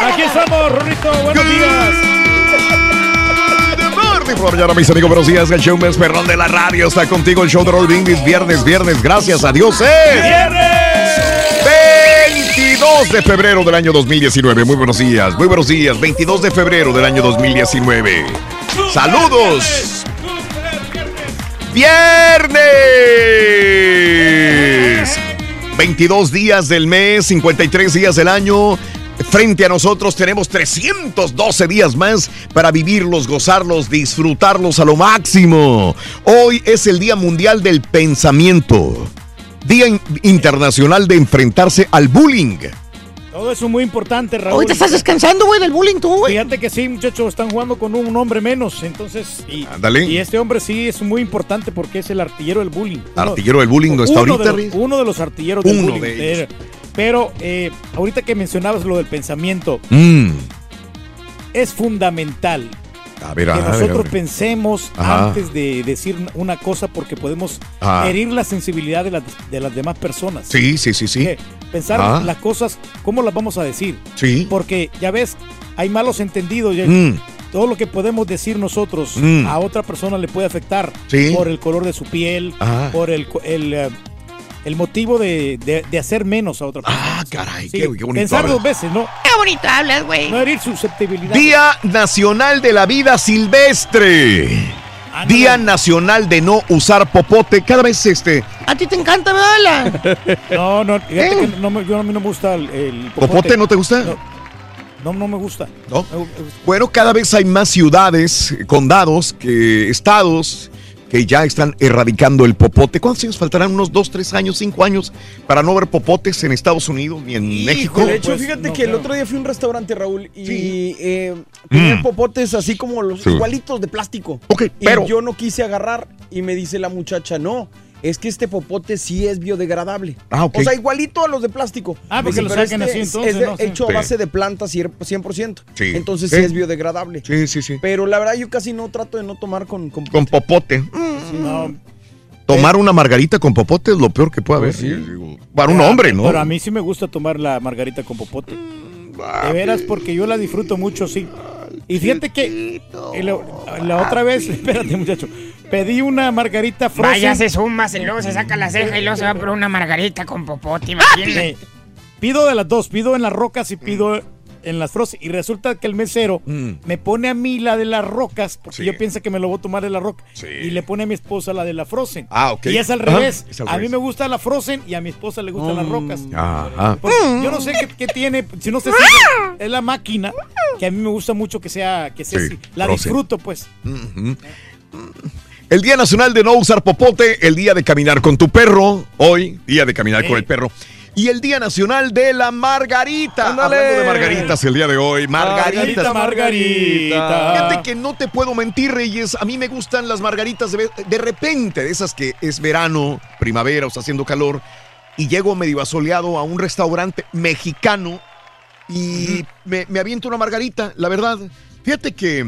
Aquí estamos, Rorrito. Buenos días. Morning por mañana, mis amigos, buenos días. El show más perrón de la radio está contigo. El show de Roll Brindis, viernes, viernes. Gracias a Dios. Es ¡Viernes! 22 de febrero del año 2019. Muy buenos días, muy buenos días. 22 de febrero del año 2019. Saludos. Viernes. 22 días del mes, 53 días del año. Frente a nosotros tenemos 312 días más para vivirlos, gozarlos, disfrutarlos a lo máximo. Hoy es el Día Mundial del Pensamiento. Día in- Internacional de enfrentarse al bullying. Todo eso es muy importante, Raúl. Hoy te estás descansando, güey, del bullying tú, güey. Fíjate que sí, muchachos, están jugando con un hombre menos. Entonces, y, Ándale. y este hombre sí es muy importante porque es el artillero del bullying. Uno- Artillero del bullying no está uno ahorita, de Riz? los, uno de los artilleros del Uno bullying. de ellos. Pero eh, ahorita que mencionabas lo del pensamiento, Mm. es fundamental A ver, que a nosotros ver. pensemos Ajá. antes de decir una cosa porque podemos Ajá. herir la sensibilidad de las, de las demás personas. Sí, sí, sí, sí. Pensar las cosas, ¿cómo las vamos a decir? Sí. Porque ya ves, hay malos entendidos. ya- Mm. Todo lo que podemos decir nosotros Mm. a otra persona le puede afectar Sí. por el color de su piel, por el, el, eh, el motivo de, de- de hacer menos a otra persona. Ah, caray, Sí, qué, qué bonito. Pensar habla. dos veces, ¿no? Qué bonito hablas, güey. No herir susceptibilidad. Día Nacional de la Vida Silvestre. Ándale. Día Nacional de no usar popote. Cada vez este A ti te encanta, ¿verdad? No, no, ¿Eh? que no me, yo, a mí no me gusta el, el popote, ¿no te gusta? No, no, no me gusta. ¿No? Me- Bueno, cada vez hay más ciudades, condados, que estados que ya están erradicando el popote. ¿Cuántos años faltarán? ¿Unos dos, tres años, cinco años para no ver popotes en Estados Unidos ni en México? De hecho, Pues, fíjate no que el otro día fui a un restaurante, Raúl, y Sí. eh, tenían Mm. popotes así como los Sí. igualitos de plástico. Ok, Y pero... yo no quise agarrar y me dice la muchacha, no, es que este popote sí es biodegradable. Ah, ok. O sea, igualito a los de plástico. Ah, porque lo "Pero sacan este así es- entonces, Es de- ¿no? Sí. hecho Sí. a base de plantas 100%. Sí. Entonces Sí. sí es biodegradable. Sí, sí, sí. Pero la verdad yo casi no trato de no tomar con... con Con popote. Sí, No, Tomar una margarita con popote es lo peor que puede haber. Pues Para un hombre, ¿no? Pero a mí sí me gusta tomar la margarita con popote. De veras, porque yo la disfruto mucho, sí. Y fíjate que la, la otra vez, espérate muchacho, pedí una margarita frozen. Vaya, se suma, y luego se saca la ceja y luego se va por una margarita con popote, imagínate. Pido de las dos, pido en las rocas y pido en las frozen. Y resulta que el mesero Mm. me pone a mí la de las rocas, porque Sí. yo pienso que me lo voy a tomar de la roca. Sí. Y le pone a mi esposa la de la frozen. Ah, ok. Y es al revés. es al a mí me gusta la frozen y a mi esposa le gustan las rocas. Ajá. Pues, yo no sé qué, qué tiene, si no sé si es la máquina, que a mí me gusta mucho que sea, que sea Sí, así. La frozen. disfruto, pues. El Día Nacional de No Usar Popote, el Día de Caminar con tu perro, hoy, Día de Caminar Sí. con el perro. Y el Día Nacional de la Margarita. Ándale. Hablando de margaritas el día de hoy. Margaritas. Margarita, margarita. Fíjate que no te puedo mentir, Reyes. A mí me gustan las margaritas de, de repente, de esas que es verano, primavera o está haciendo calor. Y llego medio asoleado a un restaurante mexicano y me, me aviento una margarita, la verdad. Fíjate que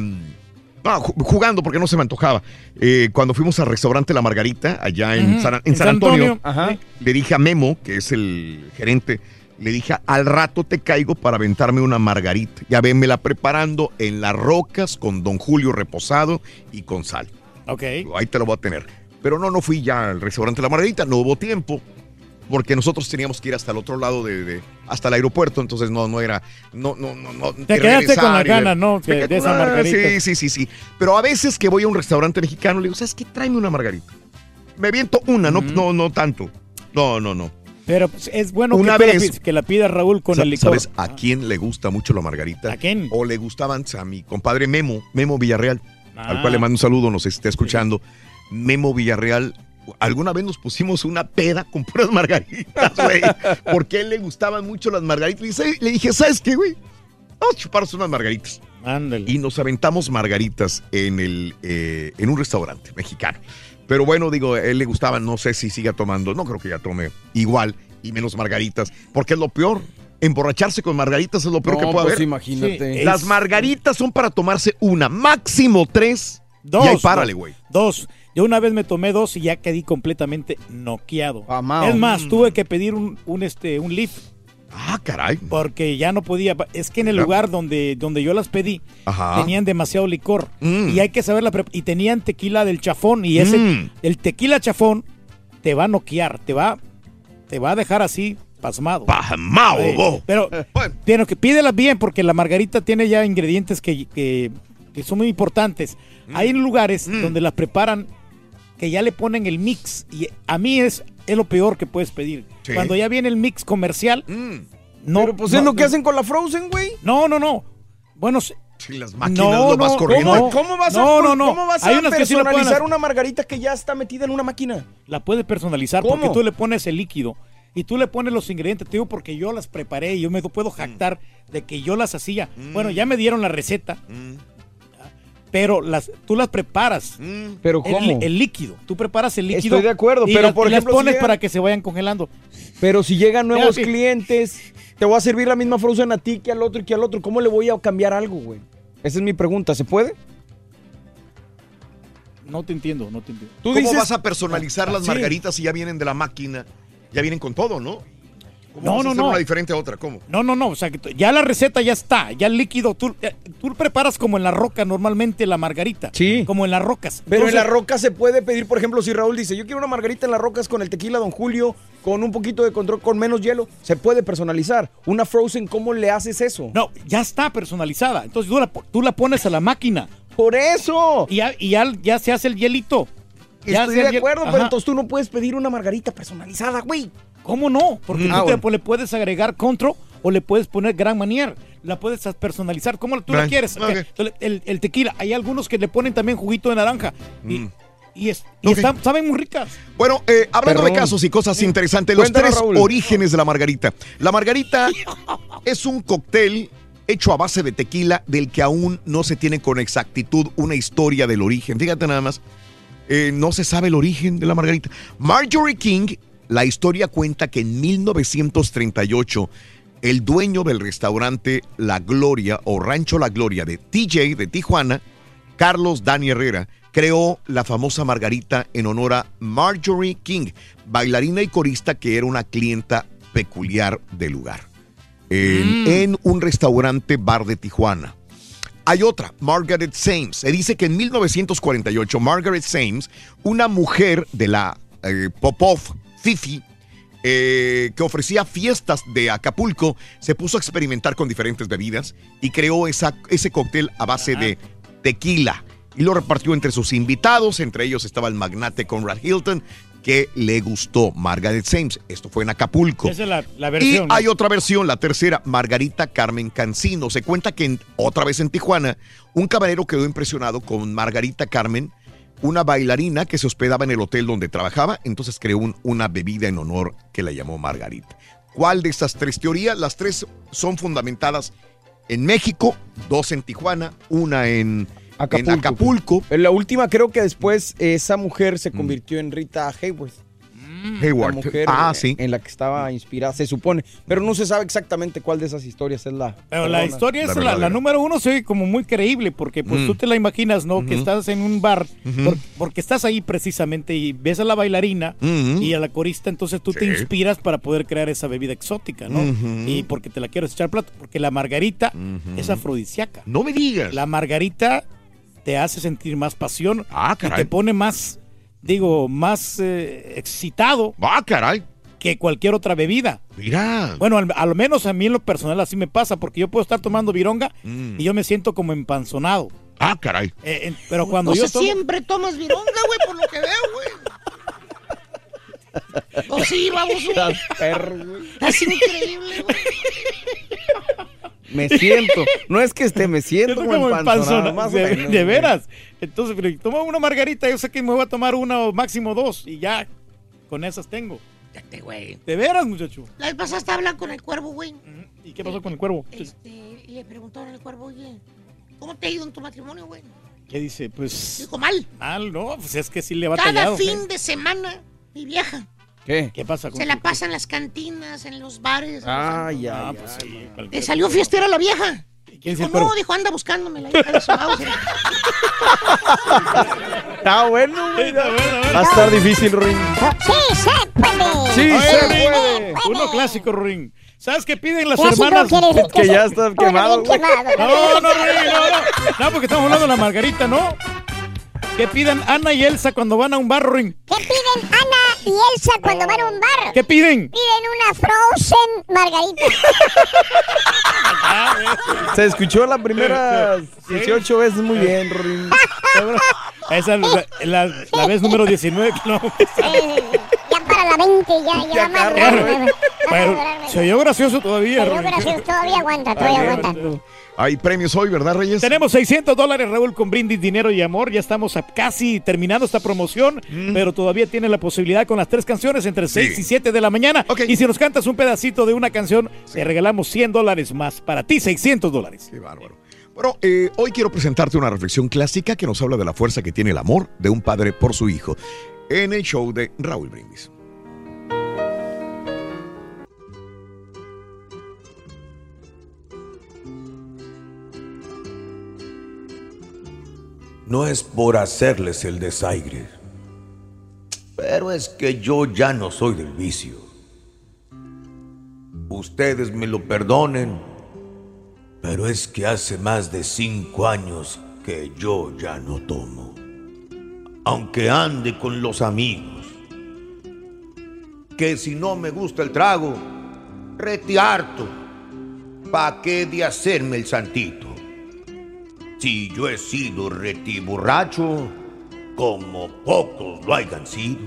ju- jugando porque no se me antojaba. Eh, cuando fuimos al restaurante La Margarita, allá en. San, en En San Antonio, Antonio. Ajá. le dije a Memo, que es el gerente, le dije, al rato te caigo para aventarme una margarita. Ya venmela preparando en las rocas con Don Julio reposado y con sal. Ok. Ahí te lo voy a tener. Pero no, no fui ya al restaurante La Margarita, no hubo tiempo. Porque nosotros teníamos que ir hasta el otro lado de, de- hasta el aeropuerto, entonces no, no era, no, no, no, no. Te quedaste con la gana, ¿no? Me Que- quedé de esa ah, margarita. Sí, sí, sí, sí. Pero a veces que voy a un restaurante mexicano, le digo, ¿sabes qué? Tráeme una margarita. Me viento una, no, no, no tanto. No, no, no. Pero pues, es bueno Una que, la vez- pi- que la pida Raúl con el licor. ¿Sabes a quién le gusta mucho la margarita? ¿A quién? O le gustaban a mi compadre Memo, Memo Villarreal, al Ah. cual le mando un saludo, nos está escuchando. Memo Villarreal, alguna vez nos pusimos una peda con puras margaritas, güey, porque a él le gustaban mucho las margaritas. Y le dije, ¿sabes qué, güey? Vamos a chuparnos unas margaritas. Ándale. Y nos aventamos margaritas en, el, eh, en un restaurante mexicano. Pero bueno, digo, a él le gustaba, no sé si siga tomando, no creo que ya tome igual y menos margaritas, porque es lo peor. Emborracharse con margaritas es lo peor No, que puede pues haber. imagínate. Sí, Las es- margaritas son para tomarse una, máximo tres. Dos. Y ahí párale, dos, güey. Dos. Yo una vez me tomé dos y ya quedé completamente noqueado. Amao. Es más, tuve que pedir un, un, este, un lift. Ah, caray. Porque ya no podía. Es que en el lugar donde, donde yo las pedí, Ajá. tenían demasiado licor. Mm. Y hay que saber la Y tenían tequila del chafón. Y ese, Mm. el tequila chafón te va a noquear, te va, te va a dejar así pasmado. Pasmado, Sí. Pero, pero que pídelas bien porque la margarita tiene ya ingredientes que, que- que son muy importantes. Mm. Hay lugares donde las preparan que ya le ponen el mix y a mí es, es lo peor que puedes pedir. Sí. Cuando ya viene el mix comercial, no. Pero pues no, es lo que no. hacen con la Frozen, güey. No, no, no. Bueno, Sí, las máquinas No, lo vas no, corriendo. ¿Cómo, cómo vas No, a, no, no. ¿cómo vas Hay a sí personalizar una margarita que ya está metida en una máquina? la puedes personalizar ¿Cómo? porque tú le pones el líquido y tú le pones los ingredientes. Te digo porque yo las preparé y yo me puedo jactar de que yo las hacía. Bueno, ya me dieron la receta, pero las, tú las preparas. Pero El, ¿cómo? el líquido. Tú preparas el líquido. Estoy de acuerdo, y pero las- por y las si pones llegan- para que se vayan congelando. Pero si llegan nuevos clientes, te voy a servir la misma Frozen a ti que al otro y que al otro. ¿Cómo le voy a cambiar algo, güey? Esa es mi pregunta. ¿Se puede? No te entiendo, no te entiendo. Tú ¿Cómo dices- vas a personalizar las Sí. margaritas si ya vienen de la máquina? Ya vienen con todo, ¿no? ¿Cómo No, vas a no, hacer no. una diferente a otra? ¿Cómo? No, no, no. O sea, que ya la receta ya está. Ya el líquido. Tú, eh, tú preparas como en la roca normalmente la margarita. Sí. Como en las rocas. Pero en la roca se puede pedir, por ejemplo, si Raúl dice, yo quiero una margarita en las rocas con el tequila Don Julio, con un poquito de control, con menos hielo, se puede personalizar. Una Frozen, ¿cómo le haces eso? No, ya está personalizada. Entonces tú la, tú la pones a la máquina. Por eso. Y ya, y ya, ya se hace el hielito. Ya Estoy de acuerdo, Ajá. pero entonces tú no puedes pedir una margarita personalizada, güey. ¿Cómo no? Porque Mm. tú Ah, te- bueno. le puedes agregar control o le puedes poner Gran Manier. La puedes personalizar como tú la quieres. El, el- el tequila. Hay algunos que le ponen también juguito de naranja. Y, Mm. y, es- y están- saben muy ricas. Bueno, eh, hablando de casos y cosas interesantes, los tres Raúl. orígenes de la margarita. La margarita es un cóctel hecho a base de tequila del que aún no se tiene con exactitud una historia del origen. Fíjate nada más, eh, no se sabe el origen de la margarita. Marjorie King, la historia cuenta que en 1938 el dueño del restaurante La Gloria o Rancho La Gloria de TJ de Tijuana, Carlos Dani Herrera, creó la famosa margarita en honor a Marjorie King, bailarina y corista que era una clienta peculiar del lugar. En, en un restaurante bar de Tijuana. Hay otra, Margaret Sames. Se dice que en 1948, Margaret Sames, una mujer de la eh, Popov, Fifi, eh, que ofrecía fiestas de Acapulco, se puso a experimentar con diferentes bebidas y creó esa, ese cóctel a base de tequila. Y lo repartió entre sus invitados, entre ellos estaba el magnate Conrad Hilton, que le gustó Margaret Sames. Esto fue en Acapulco. Esa es la, la versión. Y ¿no? hay otra versión, la tercera, Margarita Carmen Cancino. Se cuenta que en- otra vez en Tijuana, un camarero quedó impresionado con Margarita Carmen, una bailarina que se hospedaba en el hotel donde trabajaba, entonces creó un- una bebida en honor que la llamó Margarita. ¿Cuál de estas tres teorías? Las tres son fundamentadas en México, dos en Tijuana, una en en Acapulco. En la última creo que después esa mujer se convirtió en Rita Hayworth. Hayward. La mujer Ah, eh, sí. en la que estaba inspirada, se supone. Pero no se sabe exactamente cuál de esas historias es la. Pero la historia es La la, la verdadera. número uno, se oye como muy creíble, porque pues Mm. tú te la imaginas, ¿no? Que estás en un bar, por- porque estás ahí precisamente y ves a la bailarina y a la corista, entonces tú te inspiras para poder crear esa bebida exótica, ¿no? Y porque te la quieres echar plato, porque la margarita es afrodisíaca. No me digas. La margarita te hace sentir más pasión Ah, y te pone más, digo, más eh, excitado Ah, caray. que cualquier otra bebida. Mira. Bueno, al, al menos a mí en lo personal así me pasa, porque yo puedo estar tomando vironga Mm. y yo me siento como empanzonado. Ah, caray. Eh, eh, pero cuando yo Entonces tomo... siempre tomas vironga, güey, por lo que veo, güey. Oh, sí, perro, güey. Es increíble, güey. Me siento. No es que esté, me siento como, como empanzonado, empanzonado, de, menos, de veras. Entonces, pero yo tomo una margarita, yo sé que me voy a tomar una o máximo dos y ya con esas tengo. Fíjate, güey. De veras, muchacho. La vez pasada estaba hablando con el cuervo, güey. ¿Y qué pasó con el cuervo? Este, y le preguntaron al cuervo, oye, ¿cómo te ha ido en tu matrimonio, güey? ¿Qué dice? Pues Dijo, mal. mal, ¿no? Pues es que sí le va Cada tallado. fin de semana, mi vieja ¿Qué? ¿Qué pasa con se la pasa en las cantinas, en los bares. Ah, ay, pues sí. Le cualquier- salió fiestera la vieja. ¿Quién Dijo, no, dijo, anda buscándome la hija de su. Está bueno, güey. Está bueno, bueno. Va a estar difícil, Ring. Sí, se puede. Sí, se puede. Uno clásico, Ring. ¿Sabes qué piden las Clásico hermanas? Que ya está quemado, güey. No, no, Ring, no, no. No, porque estamos hablando de la margarita, ¿no? ¿Qué piden Ana y Elsa cuando van a un bar, Ring? ¿Qué piden Ana y Elsa cuando van a un bar? ¿Qué piden? Piden una frozen margarita. Se escuchó las primeras 18 veces muy bien, Ring. Esa es la, la- la vez número 19 que no. Ya para la 20, ya, ya va más Claro. se oyó gracioso todavía, Pero Ring. gracias, todavía aguanta, todavía aguanta. Hay premios hoy, ¿verdad, Reyes? Tenemos 600 dólares, Raúl, con brindis, dinero y amor. Ya estamos a- casi terminando esta promoción, pero todavía tiene la posibilidad con las tres canciones entre 6 y 7 de la mañana. Y si nos cantas un pedacito de una canción, te regalamos 100 dólares más. Para ti, 600 dólares. Qué bárbaro. Bueno, eh, hoy quiero presentarte una reflexión clásica que nos habla de la fuerza que tiene el amor de un padre por su hijo en el show de Raúl Brindis. No es por hacerles el desaire, pero es que yo ya no soy del vicio. Ustedes me lo perdonen, pero es que hace más de cinco años que yo ya no tomo. Aunque ande con los amigos, que si no me gusta el trago, rete ¿pa' qué de hacerme el santito? Si yo he sido retiborracho, como pocos lo hayan sido.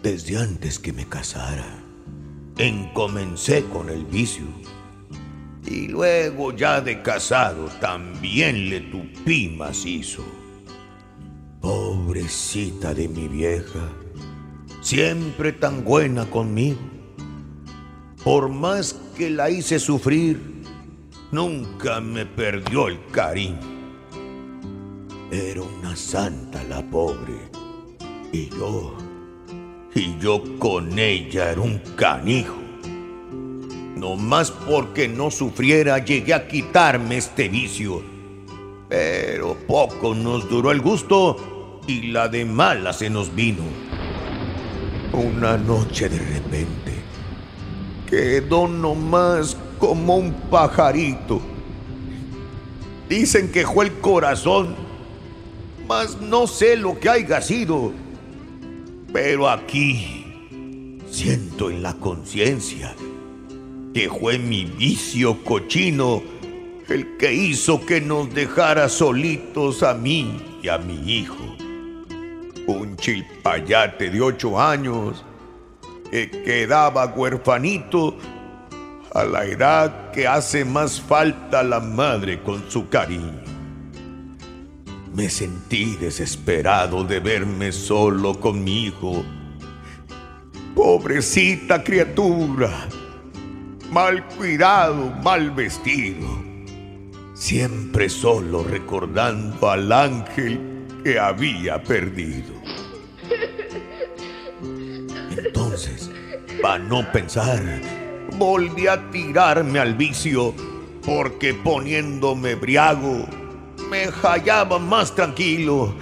Desde antes que me casara, encomencé con el vicio. Y luego ya de casado también le tupí macizo. Pobrecita de mi vieja, siempre tan buena conmigo. Por más que la hice sufrir, nunca me perdió el cariño. Era una santa la pobre. Y yo, y yo con ella era un canijo. No más porque no sufriera llegué a quitarme este vicio. Pero poco nos duró el gusto y la de mala se nos vino. Una noche de repente quedó nomás como un pajarito. Dicen que fue el corazón, mas no sé lo que haya sido. Pero aquí siento en la conciencia que fue mi vicio cochino el que hizo que nos dejara solitos a mí y a mi hijo. Un chilpayate de ocho años que quedaba huerfanito a la edad que hace más falta la madre con su cariño. Me sentí desesperado de verme solo con mi hijo. Pobrecita criatura, mal cuidado, mal vestido, siempre solo recordando al ángel que había perdido. Entonces, para no pensar, volví a tirarme al vicio, porque poniéndome briago, me hallaba más tranquilo.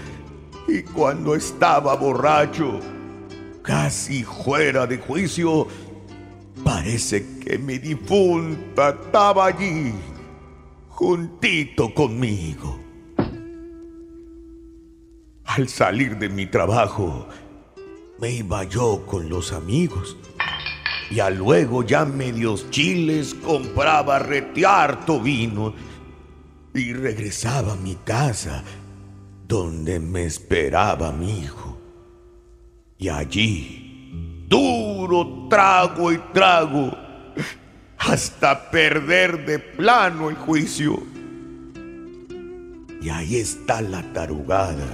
Y cuando estaba borracho, casi fuera de juicio, parece que mi difunta estaba allí, juntito conmigo. Al salir de mi trabajo, me iba yo con los amigos. Y a luego ya medios chiles compraba retearto vino y regresaba a mi casa donde me esperaba mi hijo. Y allí, duro trago y trago, hasta perder de plano el juicio. Y ahí está la tarugada.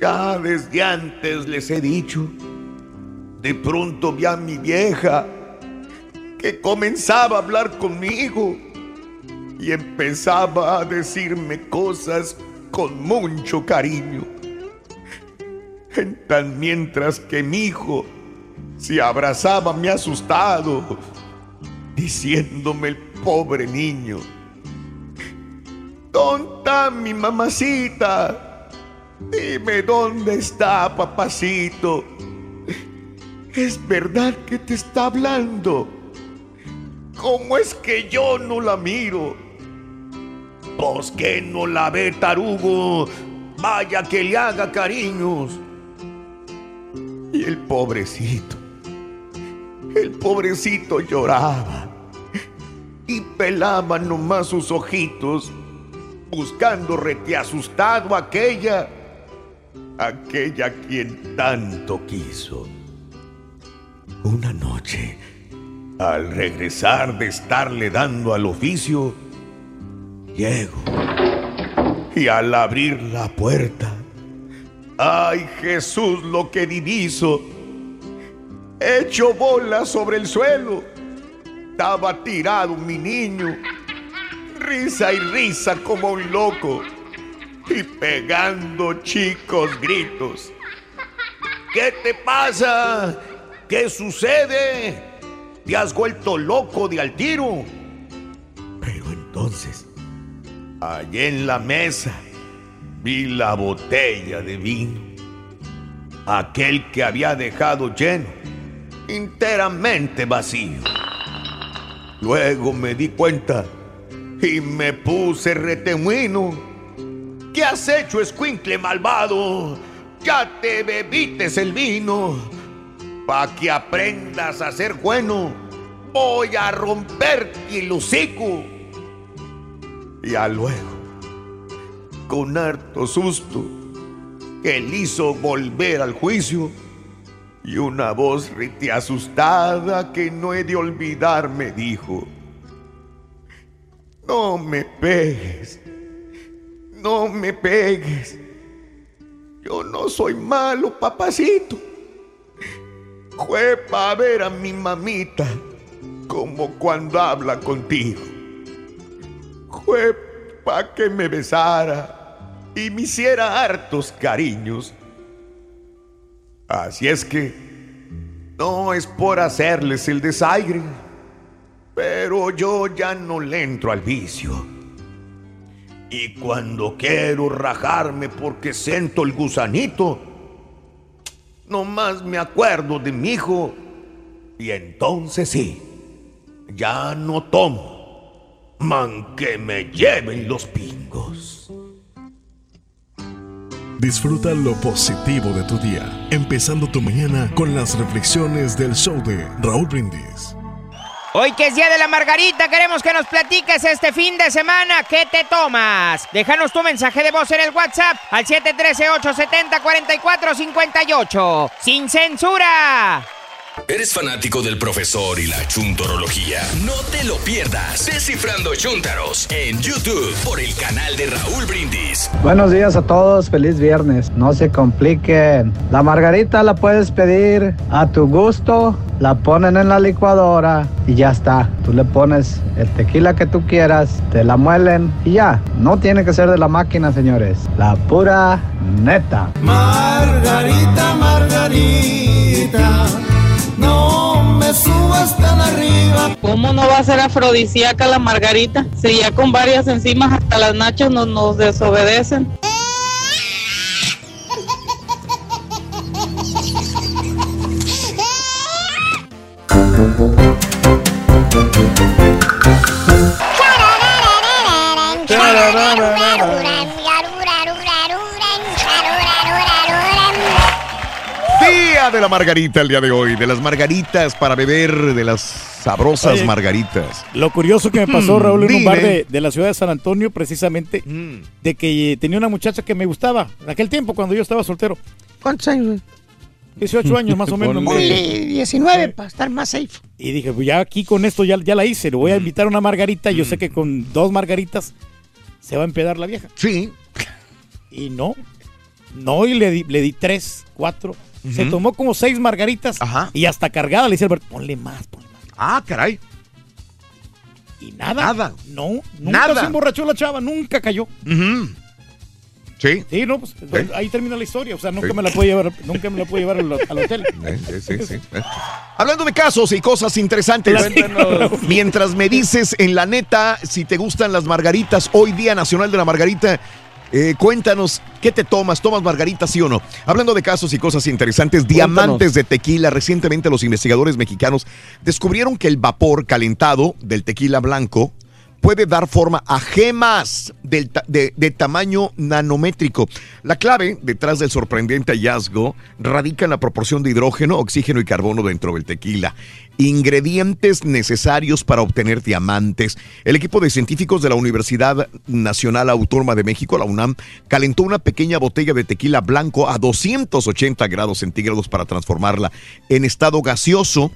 Ya desde antes les he dicho, de pronto vi a mi vieja que comenzaba a hablar conmigo y empezaba a decirme cosas con mucho cariño. En tan mientras que mi hijo se abrazaba me asustado, diciéndome el pobre niño, ¿dónde está mi mamacita? Dime dónde está papacito. Es verdad que te está hablando. ¿Cómo es que yo no la miro? Pues que no la ve tarugo. Vaya que le haga cariños. Y el pobrecito, el pobrecito lloraba y pelaba nomás sus ojitos, buscando rete asustado aquella, aquella quien tanto quiso. Una noche, al regresar de estarle dando al oficio, llego y al abrir la puerta, ¡ay Jesús lo que diviso! Hecho bola sobre el suelo, estaba tirado mi niño, risa y risa como un loco, y pegando chicos gritos. ¿Qué te pasa? ¿Qué sucede? ¿Te has vuelto loco de al tiro? Pero entonces, allí en la mesa, vi la botella de vino. Aquel que había dejado lleno, enteramente vacío. Luego me di cuenta y me puse retemuino. ¿Qué has hecho, escuincle malvado? Ya te bebites el vino. Pa' que aprendas a ser bueno, voy a romperte el. Y a luego, con harto susto, él hizo volver al juicio y una voz rite asustada que no he de olvidar me dijo, no me pegues, no me pegues, yo no soy malo, papacito. Fue para ver a mi mamita como cuando habla contigo. Fue para que me besara y me hiciera hartos cariños. Así es que no es por hacerles el desaire, pero yo ya no le entro al vicio. Y cuando quiero rajarme porque siento el gusanito, nomás me acuerdo de mi hijo y entonces sí, ya no tomo, man que me lleven los pingos. Disfruta lo positivo de tu día, empezando tu mañana con las reflexiones del show de Raúl Brindis. Hoy que es Día de la Margarita, queremos que nos platiques este fin de semana qué te tomas. Déjanos tu mensaje de voz en el WhatsApp al 713-870-4458. ¡Sin censura! ¿Eres fanático del profesor y la chuntorología? No te lo pierdas. Descifrando Chuntaros en YouTube por el canal de Raúl Brindis. Buenos días a todos, feliz viernes. No se compliquen. La margarita la puedes pedir a tu gusto, la ponen en la licuadora y ya está. Tú le pones el tequila que tú quieras, te la muelen y ya. No tiene que ser de la máquina, señores. La pura neta. Margarita, Margarita, ¿Cómo no va a ser afrodisíaca la margarita? Si ya con varias enzimas hasta las nachas nos desobedecen. Día de la margarita el día de hoy, de las margaritas para beber, de las sabrosas Oye, margaritas. Lo curioso que me pasó, Raúl, en un bar de, de la ciudad de San Antonio, precisamente, de que eh, tenía una muchacha que me gustaba en aquel tiempo cuando yo estaba soltero. ¿Cuántos años? güey? 18 años más o menos. Ponle 19 para estar más safe. Y dije, pues ya aquí con esto ya, ya la hice, le voy a invitar una margarita. Yo sé que con dos margaritas se va a empedar la vieja. Sí. Y no, no, y le di, le di tres, cuatro. Se tomó como seis margaritas y hasta cargada le dice Alberto, ponle más, ponle más. Ah, caray. Y nada. Nada. No, nunca Nada. se emborrachó la chava, nunca cayó. Sí. Sí, no, pues ahí termina la historia. O sea, nunca Sí. me la puede llevar, nunca me la puede llevar al, al hotel. Eh, sí, sí, sí. Hablando de casos y cosas interesantes, Cuéntanos. mientras me dices en la neta si te gustan las margaritas, hoy Día Nacional de la Margarita, eh, cuéntanos qué te tomas, tomas margaritas sí o no. Hablando de casos y cosas interesantes, diamantes de tequila, recientemente los investigadores mexicanos descubrieron que el vapor calentado del tequila blanco puede dar forma a gemas de, de tamaño nanométrico. La clave detrás del sorprendente hallazgo radica en la proporción de hidrógeno, oxígeno y carbono dentro del tequila. Ingredientes necesarios para obtener diamantes. El equipo de científicos de la Universidad Nacional Autónoma de México, la UNAM, calentó una pequeña botella de tequila blanco a 280 grados centígrados para transformarla en estado gaseoso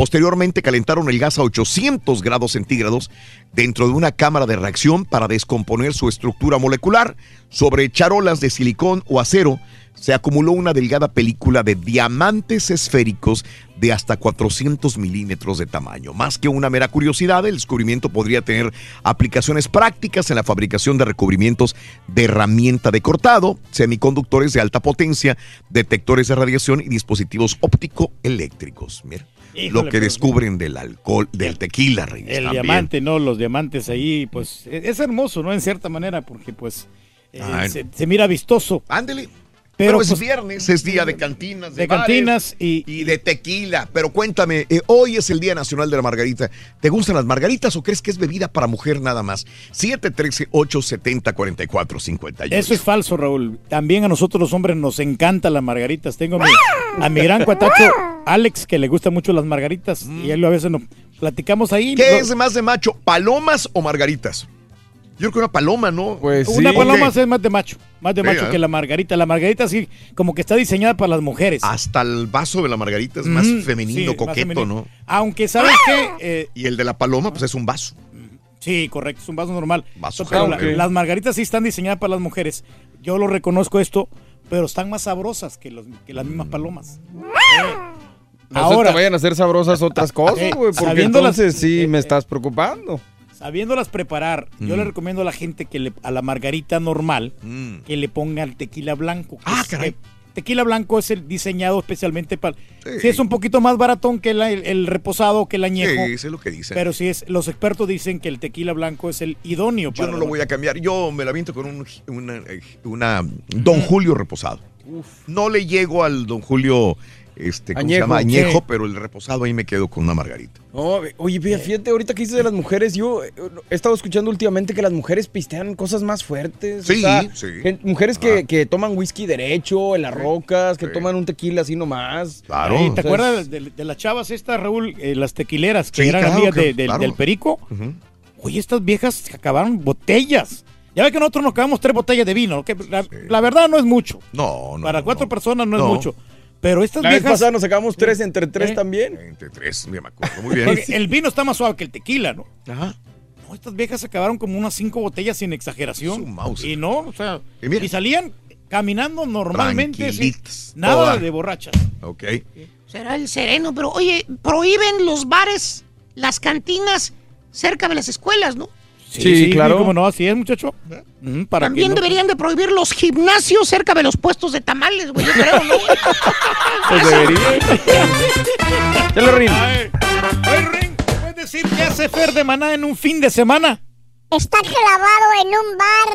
Posteriormente calentaron el gas a 800 grados centígrados dentro de una cámara de reacción para descomponer su estructura molecular. Sobre charolas de silicón o acero se acumuló una delgada película de diamantes esféricos de hasta 400 milímetros de tamaño. Más que una mera curiosidad, el descubrimiento podría tener aplicaciones prácticas en la fabricación de recubrimientos de herramienta de cortado, semiconductores de alta potencia, detectores de radiación y dispositivos óptico-eléctricos. Mira, lo que descubren del alcohol, del tequila, Reyes, El también. diamante, ¿no? Los diamantes ahí, pues e- es hermoso, ¿no? En cierta manera, porque pues eh, se, se mira vistoso. Ándele. Pero, Pero es pues, viernes, es día de cantinas, de, de cantinas bares y, de tequila. Pero cuéntame, eh, hoy es el Día Nacional de la Margarita. ¿Te gustan las margaritas o crees que es bebida para mujer nada más? 713-870-4458. Eso es falso, Raúl. También a nosotros los hombres nos encantan las margaritas. Tengo a mi, a mi gran cuatacho, Alex, que le gustan mucho las margaritas. Y él a veces nos platicamos ahí. ¿Qué es más de macho, palomas o margaritas? Yo creo que una paloma, ¿no? Pues Una paloma es más de macho. Más de Sí, macho ¿eh? que la margarita. La margarita sí, como que está diseñada para las mujeres. Hasta el vaso de la margarita es más Mm, femenino, sí, más coqueto, femenino. ¿no? Aunque, ¿sabes qué? Eh, Y el de la paloma, pues es un vaso. Sí, correcto, es un vaso normal. Vaso pero la- las margaritas sí están diseñadas para las mujeres. Yo lo reconozco esto, pero están más sabrosas que, los- que las mismas palomas. No Ahora- se te vayan a hacer sabrosas otras cosas, Eh, güey, porque sabiéndolas- entonces sí me estás preocupando. Sabiéndolas preparar, yo Mm. le recomiendo a la gente que le- a la margarita normal que le ponga el tequila blanco. Ah, caray. tequila blanco es el diseñado especialmente para. Sí. es un poquito más baratón que la- el, el reposado, que el añejo. Sí, eso es lo que dicen. Pero sí es, los expertos dicen que el tequila blanco es el idóneo Yo para no lo voy a cambiar. Yo me la viento con un, una, una Don Julio reposado. No le llego al Don Julio, este, ¿cómo se llama? Añejo, pero el reposado ahí me quedo con una margarita. No, oye, fí- fíjate, ahorita que dices de las mujeres, yo eh, he estado escuchando últimamente que las mujeres pistean cosas más fuertes. o Sí, sea, sí. mujeres que, que toman whisky derecho en las rocas, que Sí. toman un tequila así nomás. Claro. Ey, ¿Te O sea, acuerdas de, de las chavas estas, Raúl? Eh, las tequileras que Sí, eran claro, amigas que- de- del- claro. del perico. Oye, estas viejas acabaron botellas. Ya ve que nosotros nos acabamos tres botellas de vino. que la, la verdad no es mucho. No, no. Para cuatro personas no, No. es mucho. Pero estas La vez viejas. pasada nos sacamos tres entre tres ¿Eh? también. Entre tres, me acuerdo muy bien. Porque el vino está más suave que el tequila, ¿no? Ajá. No, estas viejas acabaron como unas cinco botellas sin exageración. Y no, o sea, Y mira. y salían caminando normalmente. sin- nada de borrachas. Ok. Será el sereno, pero oye, prohíben los bares, las cantinas cerca de las escuelas, ¿no? Sí, claro. ¿Cómo no? Así es, muchacho. Para También no- deberían de prohibir los gimnasios cerca de los puestos de tamales, güey, yo creo, ¿no? Pues debería. Ya lo rin. ¿puedes decir qué semana en un fin de semana? Está clavado en un bar.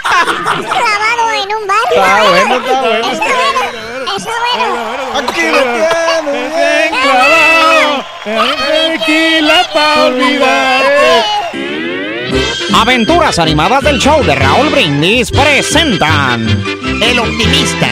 Está clavado en un bar. Está bueno, está bueno. Está bueno. Está bueno. Aquí lo tienes. Tequila para olvidarte. Aventuras animadas del show de Raúl Brindis presentan El Optimista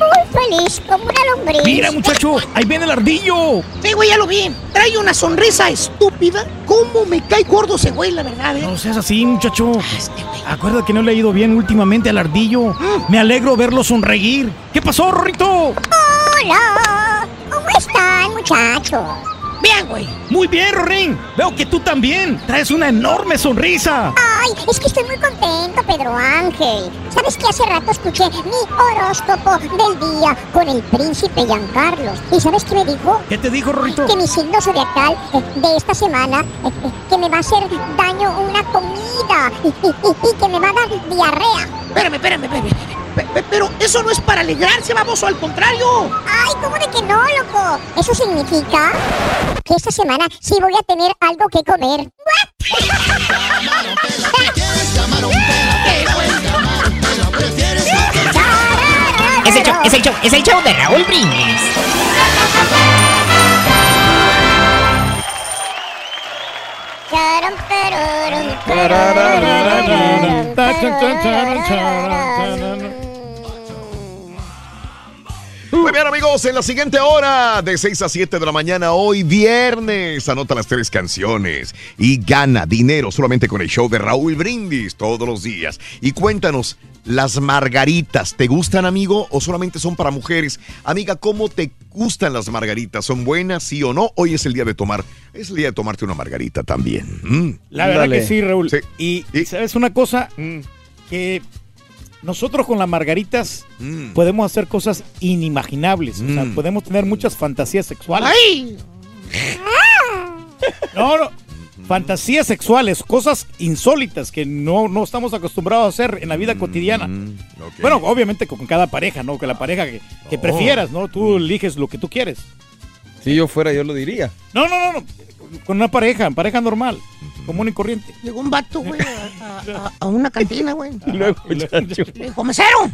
muy feliz como una lombriz. Mira, muchacho, ahí viene el ardillo. Sí, güey, ya lo vi. Trae una sonrisa estúpida. ¿Cómo me cae gordo ese güey, la verdad, eh? No seas así, muchacho. Acuérdate que no le ha ido bien últimamente al ardillo. Me alegro verlo sonreír. ¿Qué pasó, Rorrito? Hola, ¿cómo están, muchachos? Bien, güey. Muy bien, Rorín. Veo que tú también traes una enorme sonrisa. Ay, es que estoy muy contento, Pedro Ángel. ¿Sabes que hace rato escuché mi horóscopo del día con el príncipe Giancarlos? ¿Y sabes qué me dijo? ¿Qué te dijo, Rorrito? Que mi signo zodiacal eh, de esta semana, eh, eh, que me va a hacer daño una comida y, y- y- y que me va a dar diarrea. Espérame, espérame, espérame. Pe- pe- Pero eso no es para alegrarse, vamos, o al contrario. Ay, ¿cómo de que no, loco? Eso significa que esta semana sí voy a tener algo que comer. Es el show, es el show, es el show de Raúl Brindis. Muy bien, amigos, en la siguiente hora, de 6 a 7 de la mañana, hoy viernes, anota las tres canciones y gana dinero solamente con el show de Raúl Brindis todos los días. Y cuéntanos, ¿las margaritas te gustan, amigo, o solamente son para mujeres? Amiga, ¿cómo te gustan las margaritas? ¿Son buenas, sí o no? Hoy es el día de tomar, es el día de tomarte una margarita también. Mm. La verdad que sí, Raúl. Y, ¿sabes una cosa? Que nosotros con las margaritas podemos hacer cosas inimaginables. O sea, podemos tener muchas fantasías sexuales. ¡Ay! No, no. Fantasías sexuales, cosas insólitas que no, no estamos acostumbrados a hacer en la vida cotidiana. Bueno, obviamente con cada pareja, ¿no? Con la pareja que, que Oh. prefieras, ¿no? Tú eliges lo que tú quieres. Si yo fuera, yo lo diría. No, no, no, no. Con una pareja, pareja normal, común y corriente. Llegó un vato, güey, a, a- a una cantina, güey. Y luego, muchacho. Le dijo, mesero.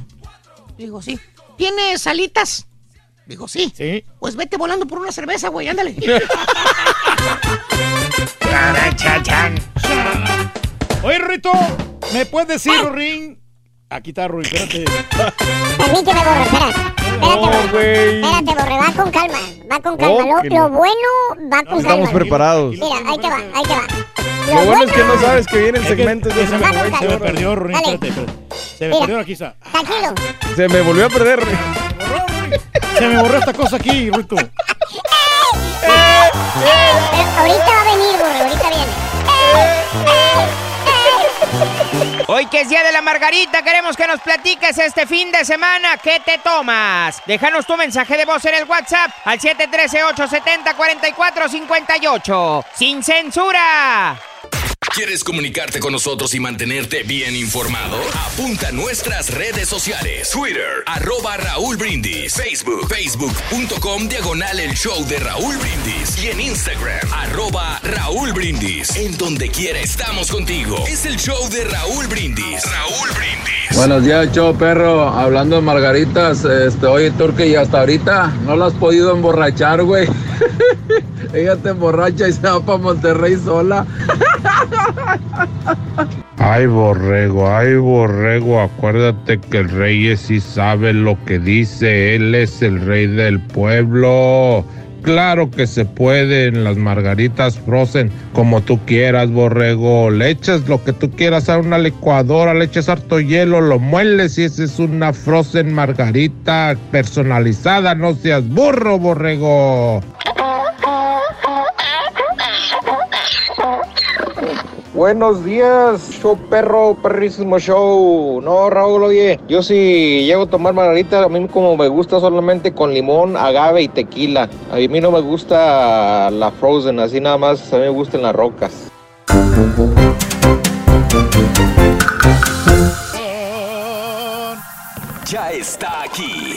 Digo, sí. ¿Tienes salitas? Digo, sí. Sí. Pues vete volando por una cerveza, güey, ándale. Oye, Rito, ¿me puedes decir, Ring? Aquí está, Ruin, espérate. Permíteme, Borre, espera. Espérate, Borre. Espérate, Borre, va con calma. Va con calma. Oh, Lo, lo no. bueno va con Estamos calma. preparados. Mira, ahí te va, ahí te va. Lo bueno es que no sabes que viene el Es segmento de que se me- vergüenza. Se me perdió, espérate, espérate. Se me Mira. perdió aquí, está. Tranquilo. Se me volvió a perder. Se me borró esta cosa aquí. Pero ahorita va a venir, Borre, ahorita viene. Hoy que es Día de la Margarita, queremos que nos platiques este fin de semana qué te tomas. Déjanos tu mensaje de voz en el WhatsApp al 713-870-4458. ¡Sin censura! ¿Quieres comunicarte con nosotros y mantenerte bien informado? Apunta a nuestras redes sociales. Twitter, arroba Raúl Brindis. Facebook, facebook.com, diagonal el show de Raúl Brindis. Y en Instagram, arroba Raúl Brindis. En donde quiera estamos contigo. Es el show de Raúl Brindis. Raúl Brindis. Buenos días, show perro. Hablando de margaritas, este, oye, Turque, y hasta ahorita no la has podido emborrachar, güey. Ella te emborracha y se va para Monterrey sola. Ay, borrego, ay, borrego, acuérdate que el rey sí sabe lo que dice, él es el rey del pueblo. Claro que se puede en las margaritas frozen, como tú quieras, borrego. Le echas lo que tú quieras a una licuadora, le echas harto hielo, lo mueles y esa es una frozen margarita personalizada. No seas burro, borrego. Buenos días, show perro, perrísimo show. No, Raúl, oye, yo sí llego a tomar margarita, a mí como me gusta solamente con limón, agave y tequila. A mí no me gusta la frozen, así nada más, a mí me gustan las rocas. Ya está aquí.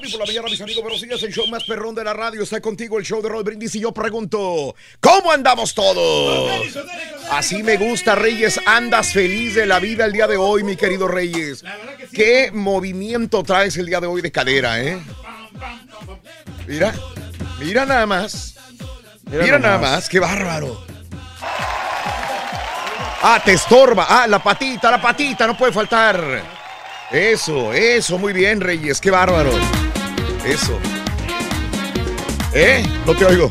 Por la mañana, mis amigos. Buenos días, el show más perrón de la radio. Está contigo el show de Roll Brindis y yo pregunto, ¿cómo andamos todos? Así me gusta, Reyes. Andas feliz de la vida el día de hoy, mi querido Reyes. ¿Qué movimiento traes el día de hoy de cadera, eh? Mira, mira nada más. Mira, nada nomás. más, qué bárbaro. Ah, te estorba. Ah, la patita, la patita, no puede faltar. Eso, eso, muy bien, Reyes, qué bárbaro. Eso. ¿Eh? No te oigo.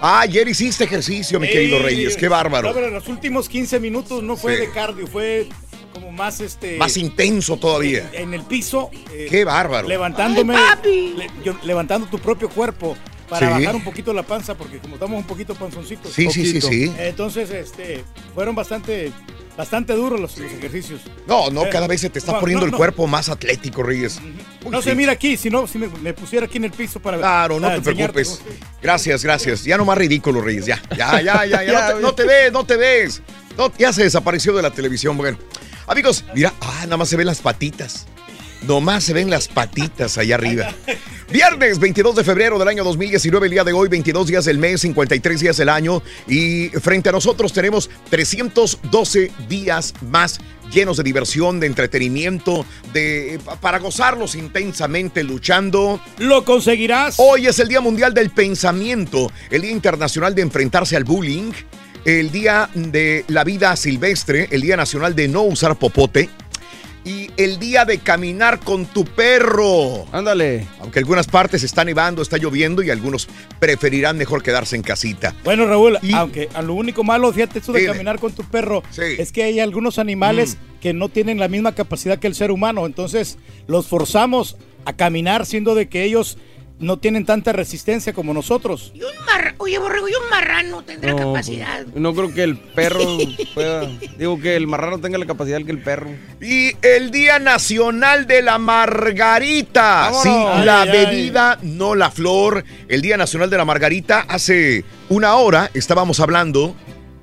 Ah, ayer hiciste ejercicio, mi querido Ey, Reyes, qué bárbaro. no, pero en los últimos 15 minutos no fue Sí. de cardio, fue como más este. Más intenso todavía. En el piso. eh, Qué bárbaro. Levantándome. le- yo- levantando tu propio cuerpo para Sí. bajar un poquito la panza, porque como estamos un poquito panzoncitos. Sí, sí, sí, poquito. sí. Entonces, este, fueron bastante, bastante duros los, los ejercicios. No, no, Eh, cada vez se te está no, poniendo no, el cuerpo más atlético, Reyes. No se mira aquí, si no, si me, me pusiera aquí en el piso para. Claro, no te preocupes. Gracias, gracias. Ya no más ridículo, Reyes. Ya, ya, ya, ya. ya. No, te, ves, no te ves. Ya se desapareció de la televisión. Bueno, amigos, mira, ah, nada más se ven las patitas. Nomás se ven las patitas allá arriba. Viernes 22 de febrero del año 2019, el día de hoy, 22 días del mes, 53 días del año. Y frente a nosotros tenemos 312 días más llenos de diversión, de entretenimiento, de para gozarlos intensamente luchando. ¿Lo conseguirás? Hoy es el Día Mundial del Pensamiento, el Día Internacional de Enfrentarse al Bullying, el Día de la Vida Silvestre, el Día Nacional de No Usar Popote y el Día de Caminar con tu perro. Ándale. Aunque algunas partes está nevando, está lloviendo y algunos preferirán mejor quedarse en casita. Bueno, Raúl, aunque a lo único malo, fíjate, esto de Dime. caminar con tu perro, es que hay algunos animales que no tienen la misma capacidad que el ser humano. Entonces, los forzamos a caminar, siendo de que ellos no tienen tanta resistencia como nosotros. Mar- Oye, borrego, y un marrano tendrá No, capacidad. pues, no creo que el perro pueda. Digo que el marrano tenga la capacidad que el perro. Y el Día Nacional de la Margarita. Vámonos. Sí, Ay, la ay, bebida, no la flor. El Día Nacional de la Margarita. Hace una hora estábamos hablando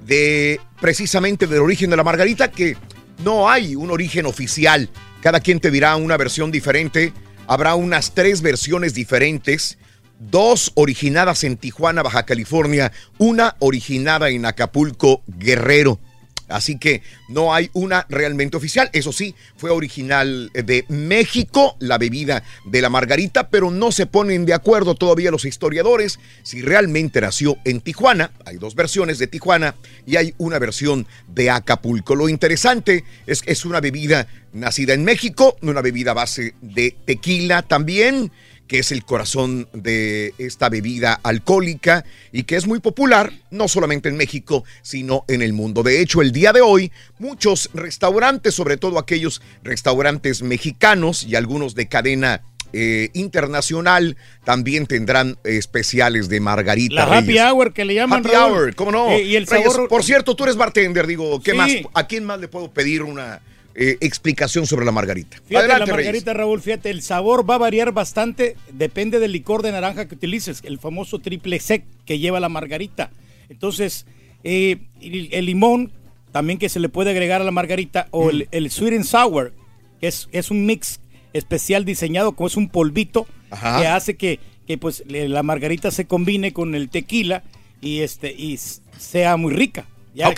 de precisamente del origen de la margarita, que no hay un origen oficial. Cada quien te dirá una versión diferente. Habrá unas tres versiones diferentes. Dos originadas en Tijuana, Baja California. Una originada en Acapulco, Guerrero. Así que no hay una realmente oficial. Eso sí, fue original de México la bebida de la margarita, pero no se ponen de acuerdo todavía los historiadores si realmente nació en Tijuana. Hay dos versiones de Tijuana y hay una versión de Acapulco. Lo interesante es que es una bebida nacida en México, una bebida base de tequila también que es el corazón de esta bebida alcohólica y que es muy popular, no solamente en México, sino en el mundo. De hecho, el día de hoy, muchos restaurantes, sobre todo aquellos restaurantes mexicanos y algunos de cadena eh, internacional, también tendrán especiales de margarita. La happy Reyes. hour que le llaman. Happy Raúl. hour, ¿cómo no? Eh, y el Reyes, sabor. por cierto, tú eres bartender, digo, ¿qué Sí. más? ¿A quién más le puedo pedir una eh, explicación sobre la margarita? Fíjate, Adelante, la Reyes. margarita, Raúl, fíjate, el sabor va a variar bastante, depende del licor de naranja que utilices, el famoso triple sec que lleva la margarita. Entonces, eh, el, el limón también que se le puede agregar a la margarita, o Mm. el, el sweet and sour, que es, es un mix especial diseñado, como es un polvito, Ajá. que hace que, que, pues la margarita se combine con el tequila y este y sea muy rica. Ya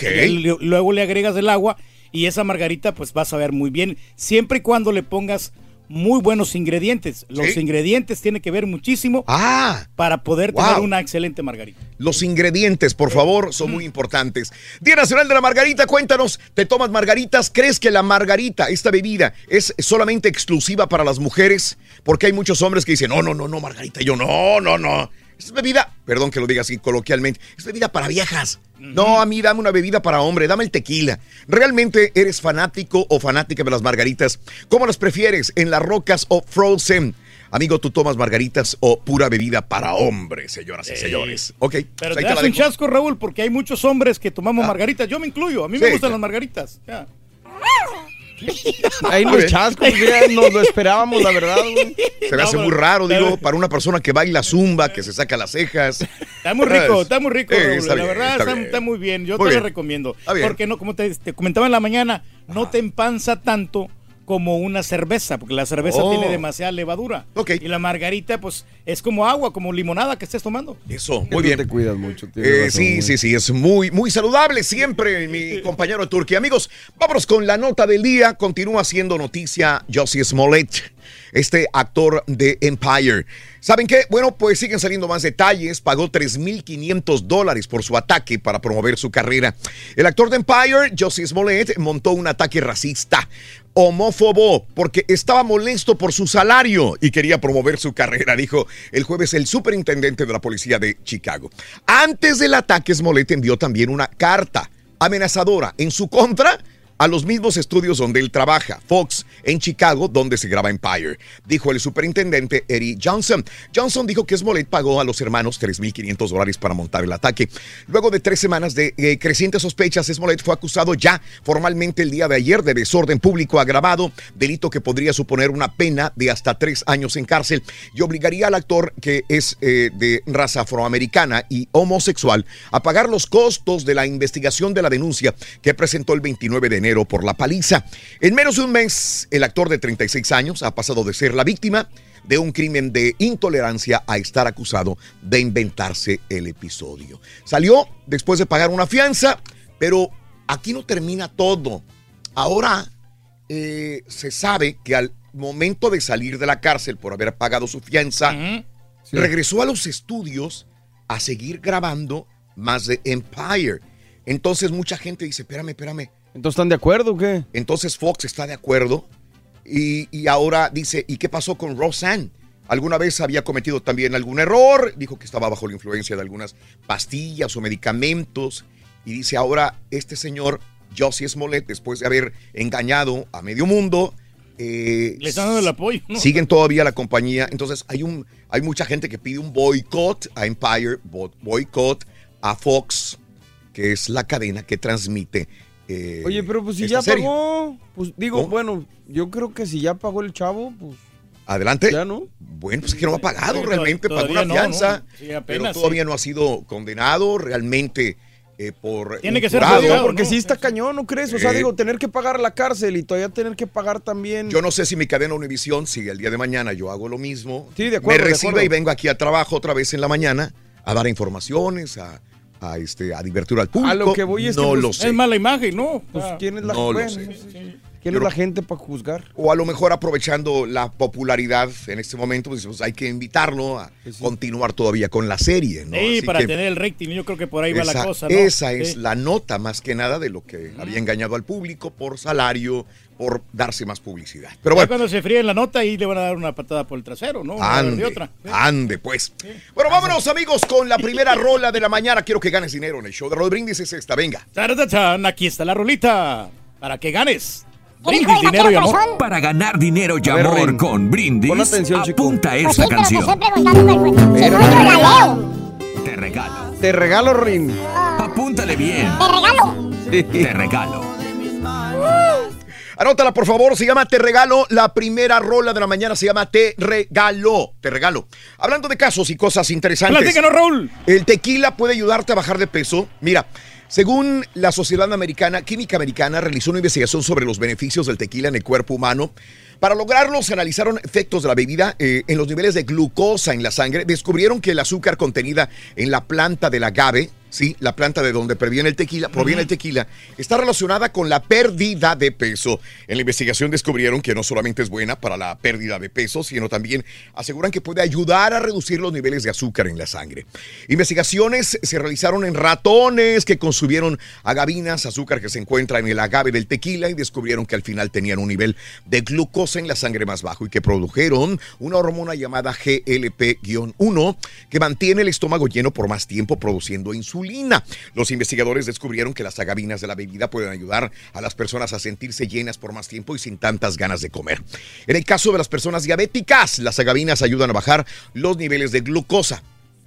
luego le agregas el agua y esa margarita pues va a saber muy bien, siempre y cuando le pongas muy buenos ingredientes. Los Sí. ingredientes tienen que ver muchísimo Ah, para poder wow. tener una excelente margarita. Los ingredientes, por favor, son muy importantes. Día Nacional de la Margarita, cuéntanos, ¿te tomas margaritas? ¿Crees que la margarita, esta bebida, es solamente exclusiva para las mujeres? Porque hay muchos hombres que dicen, no, no, no, no, margarita, yo no, no, no. Es bebida, perdón que lo diga así coloquialmente, es bebida para viejas. No, a mí dame una bebida para hombre, dame el tequila. ¿Realmente eres fanático o fanática de las margaritas? ¿Cómo las prefieres? ¿En las rocas o frozen? Amigo, tú tomas margaritas o pura bebida para hombres, señoras y señores. Ok. Pero pues te te das un chasco, Raúl, porque hay muchos hombres que tomamos margaritas. Yo me incluyo. A mí me Sí, gustan sí. las margaritas. Ya. Ahí no es chasco, ya nos lo esperábamos, la verdad, güey. Se me hace muy raro, digo, para una persona que baila zumba, que se saca las cejas. Está muy rico, está muy rico, está la bien, verdad está está, bien. está muy bien. Yo Muy te bien. lo recomiendo. Porque no, como te, te comentaba en la mañana, no te empanza tanto como una cerveza, porque la cerveza Oh. tiene demasiada levadura. Y la margarita, pues, es como agua, como limonada que estés tomando. Eso, muy bien. te cuidas mucho, Eh, sí, sí, sí, es muy, muy saludable siempre, mi compañero de Turquía. Amigos, vámonos con la nota del día. Continúa siendo noticia Josie Smollett, este actor de Empire. ¿Saben qué? Bueno, pues siguen saliendo más detalles. Pagó 3.500 dólares por su ataque para promover su carrera. El actor de Empire, Josie Smollett, montó un ataque racista, homófobo, porque estaba molesto por su salario y quería promover su carrera, dijo el jueves el superintendente de la policía de Chicago. Antes del ataque, Smollett envió también una carta amenazadora en su contra a los mismos estudios donde él trabaja, Fox, en Chicago, donde se graba Empire, dijo el superintendente Eddie Johnson. Johnson dijo que Smollett pagó a los hermanos 3.500 dólares para montar el ataque. Luego de tres semanas de eh, crecientes sospechas, Smollett fue acusado ya formalmente el día de ayer de desorden público agravado, delito que podría suponer una pena de hasta tres años en cárcel y obligaría al actor, que es eh, de raza afroamericana y homosexual, a pagar los costos de la investigación de la denuncia que presentó el 29 de enero por la paliza. En menos de un mes, el actor de 36 años ha pasado de ser la víctima de un crimen de intolerancia a estar acusado de inventarse el episodio. Salió después de pagar una fianza, pero aquí no termina todo. Ahora eh, se sabe que al momento de salir de la cárcel por haber pagado su fianza, regresó a los estudios a seguir grabando más de Empire. Entonces mucha gente dice, espérame, espérame. ¿Entonces están de acuerdo o qué? Entonces Fox está de acuerdo y, y ahora dice, ¿y qué pasó con Roseanne? Alguna vez había cometido también algún error, dijo que estaba bajo la influencia de algunas pastillas o medicamentos y dice ahora este señor Josie Smollett, después de haber engañado a medio mundo, eh, Le están dando el apoyo, ¿no? siguen todavía la compañía. Entonces hay un hay mucha gente que pide un boicot a Empire, bo- boicot a Fox, que es la cadena que transmite. Eh, Oye, pero pues si ya serie. pagó, pues digo, ¿Cómo? bueno, yo creo que si ya pagó el chavo, pues Adelante. Ya, ¿no? Bueno, pues es que no ha pagado Sí, realmente, pagó todavía una no, fianza, ¿no? Sí, pero apenas, todavía sí. no ha sido condenado realmente eh, por Tiene un que ser jurado. porque sí está cañón, ¿no crees? O sea, Eh. digo, tener que pagar la cárcel y todavía tener que pagar también. Yo no sé si mi cadena Univisión, si el día de mañana yo hago lo mismo, Sí, de acuerdo, me de recibe acuerdo. y vengo aquí a trabajo otra vez en la mañana a dar informaciones, a, a, este, a divertir al público. A lo que voy es no que lo pues, sé. Es mala imagen, ¿no? Pues, Ah. ¿quién es la, No lo sé. ¿Quién es la gente para juzgar? O a lo mejor aprovechando la popularidad en este momento, pues, pues, hay que invitarlo a continuar todavía con la serie. ¿no? Sí, Así para que tener el rating, yo creo que por ahí va esa, la cosa, ¿no? esa es Sí. la nota más que nada de lo que había engañado al público por salario, por darse más publicidad. Pero Ya bueno, cuando se fríe la nota, ahí le van a dar una patada por el trasero, ¿no? Ande, otra. ande pues. Bueno, vámonos amigos con la primera rola de la mañana. Quiero que ganes dinero en el show de Rod Brindis. Es esta, venga. Aquí está la rolita para que ganes. Brindis, dinero y amor. Para ganar dinero y ver, amor con Brindis, pon atención, chico. apunta esta te canción. la leo. Te regalo. Te regalo, Rin. Apúntale bien. Te regalo. Te regalo. Anótala, por favor. Se llama Te Regalo. La primera rola de la mañana se llama Te Regalo. Te Regalo. Hablando de casos y cosas interesantes. Platícanos, Raúl. El tequila puede ayudarte a bajar de peso. Mira, según la Sociedad Americana, Química Americana realizó una investigación sobre los beneficios del tequila en el cuerpo humano. Para lograrlo, se analizaron efectos de la bebida eh, en los niveles de glucosa en la sangre. Descubrieron que el azúcar contenida en la planta del agave, sí, la planta de donde proviene el tequila, proviene el tequila, está relacionada con la pérdida de peso. En la investigación descubrieron que no solamente es buena para la pérdida de peso, sino también aseguran que puede ayudar a reducir los niveles de azúcar en la sangre. Investigaciones se realizaron en ratones que consumieron agavinas, azúcar que se encuentra en el agave del tequila y descubrieron que al final tenían un nivel de glucosa en la sangre más bajo y que produjeron una hormona llamada GLP-1 que mantiene el estómago lleno por más tiempo produciendo insulina. Insulina. Los investigadores descubrieron que las agavinas de la bebida pueden ayudar a las personas a sentirse llenas por más tiempo y sin tantas ganas de comer. En el caso de las personas diabéticas, las agavinas ayudan a bajar los niveles de glucosa.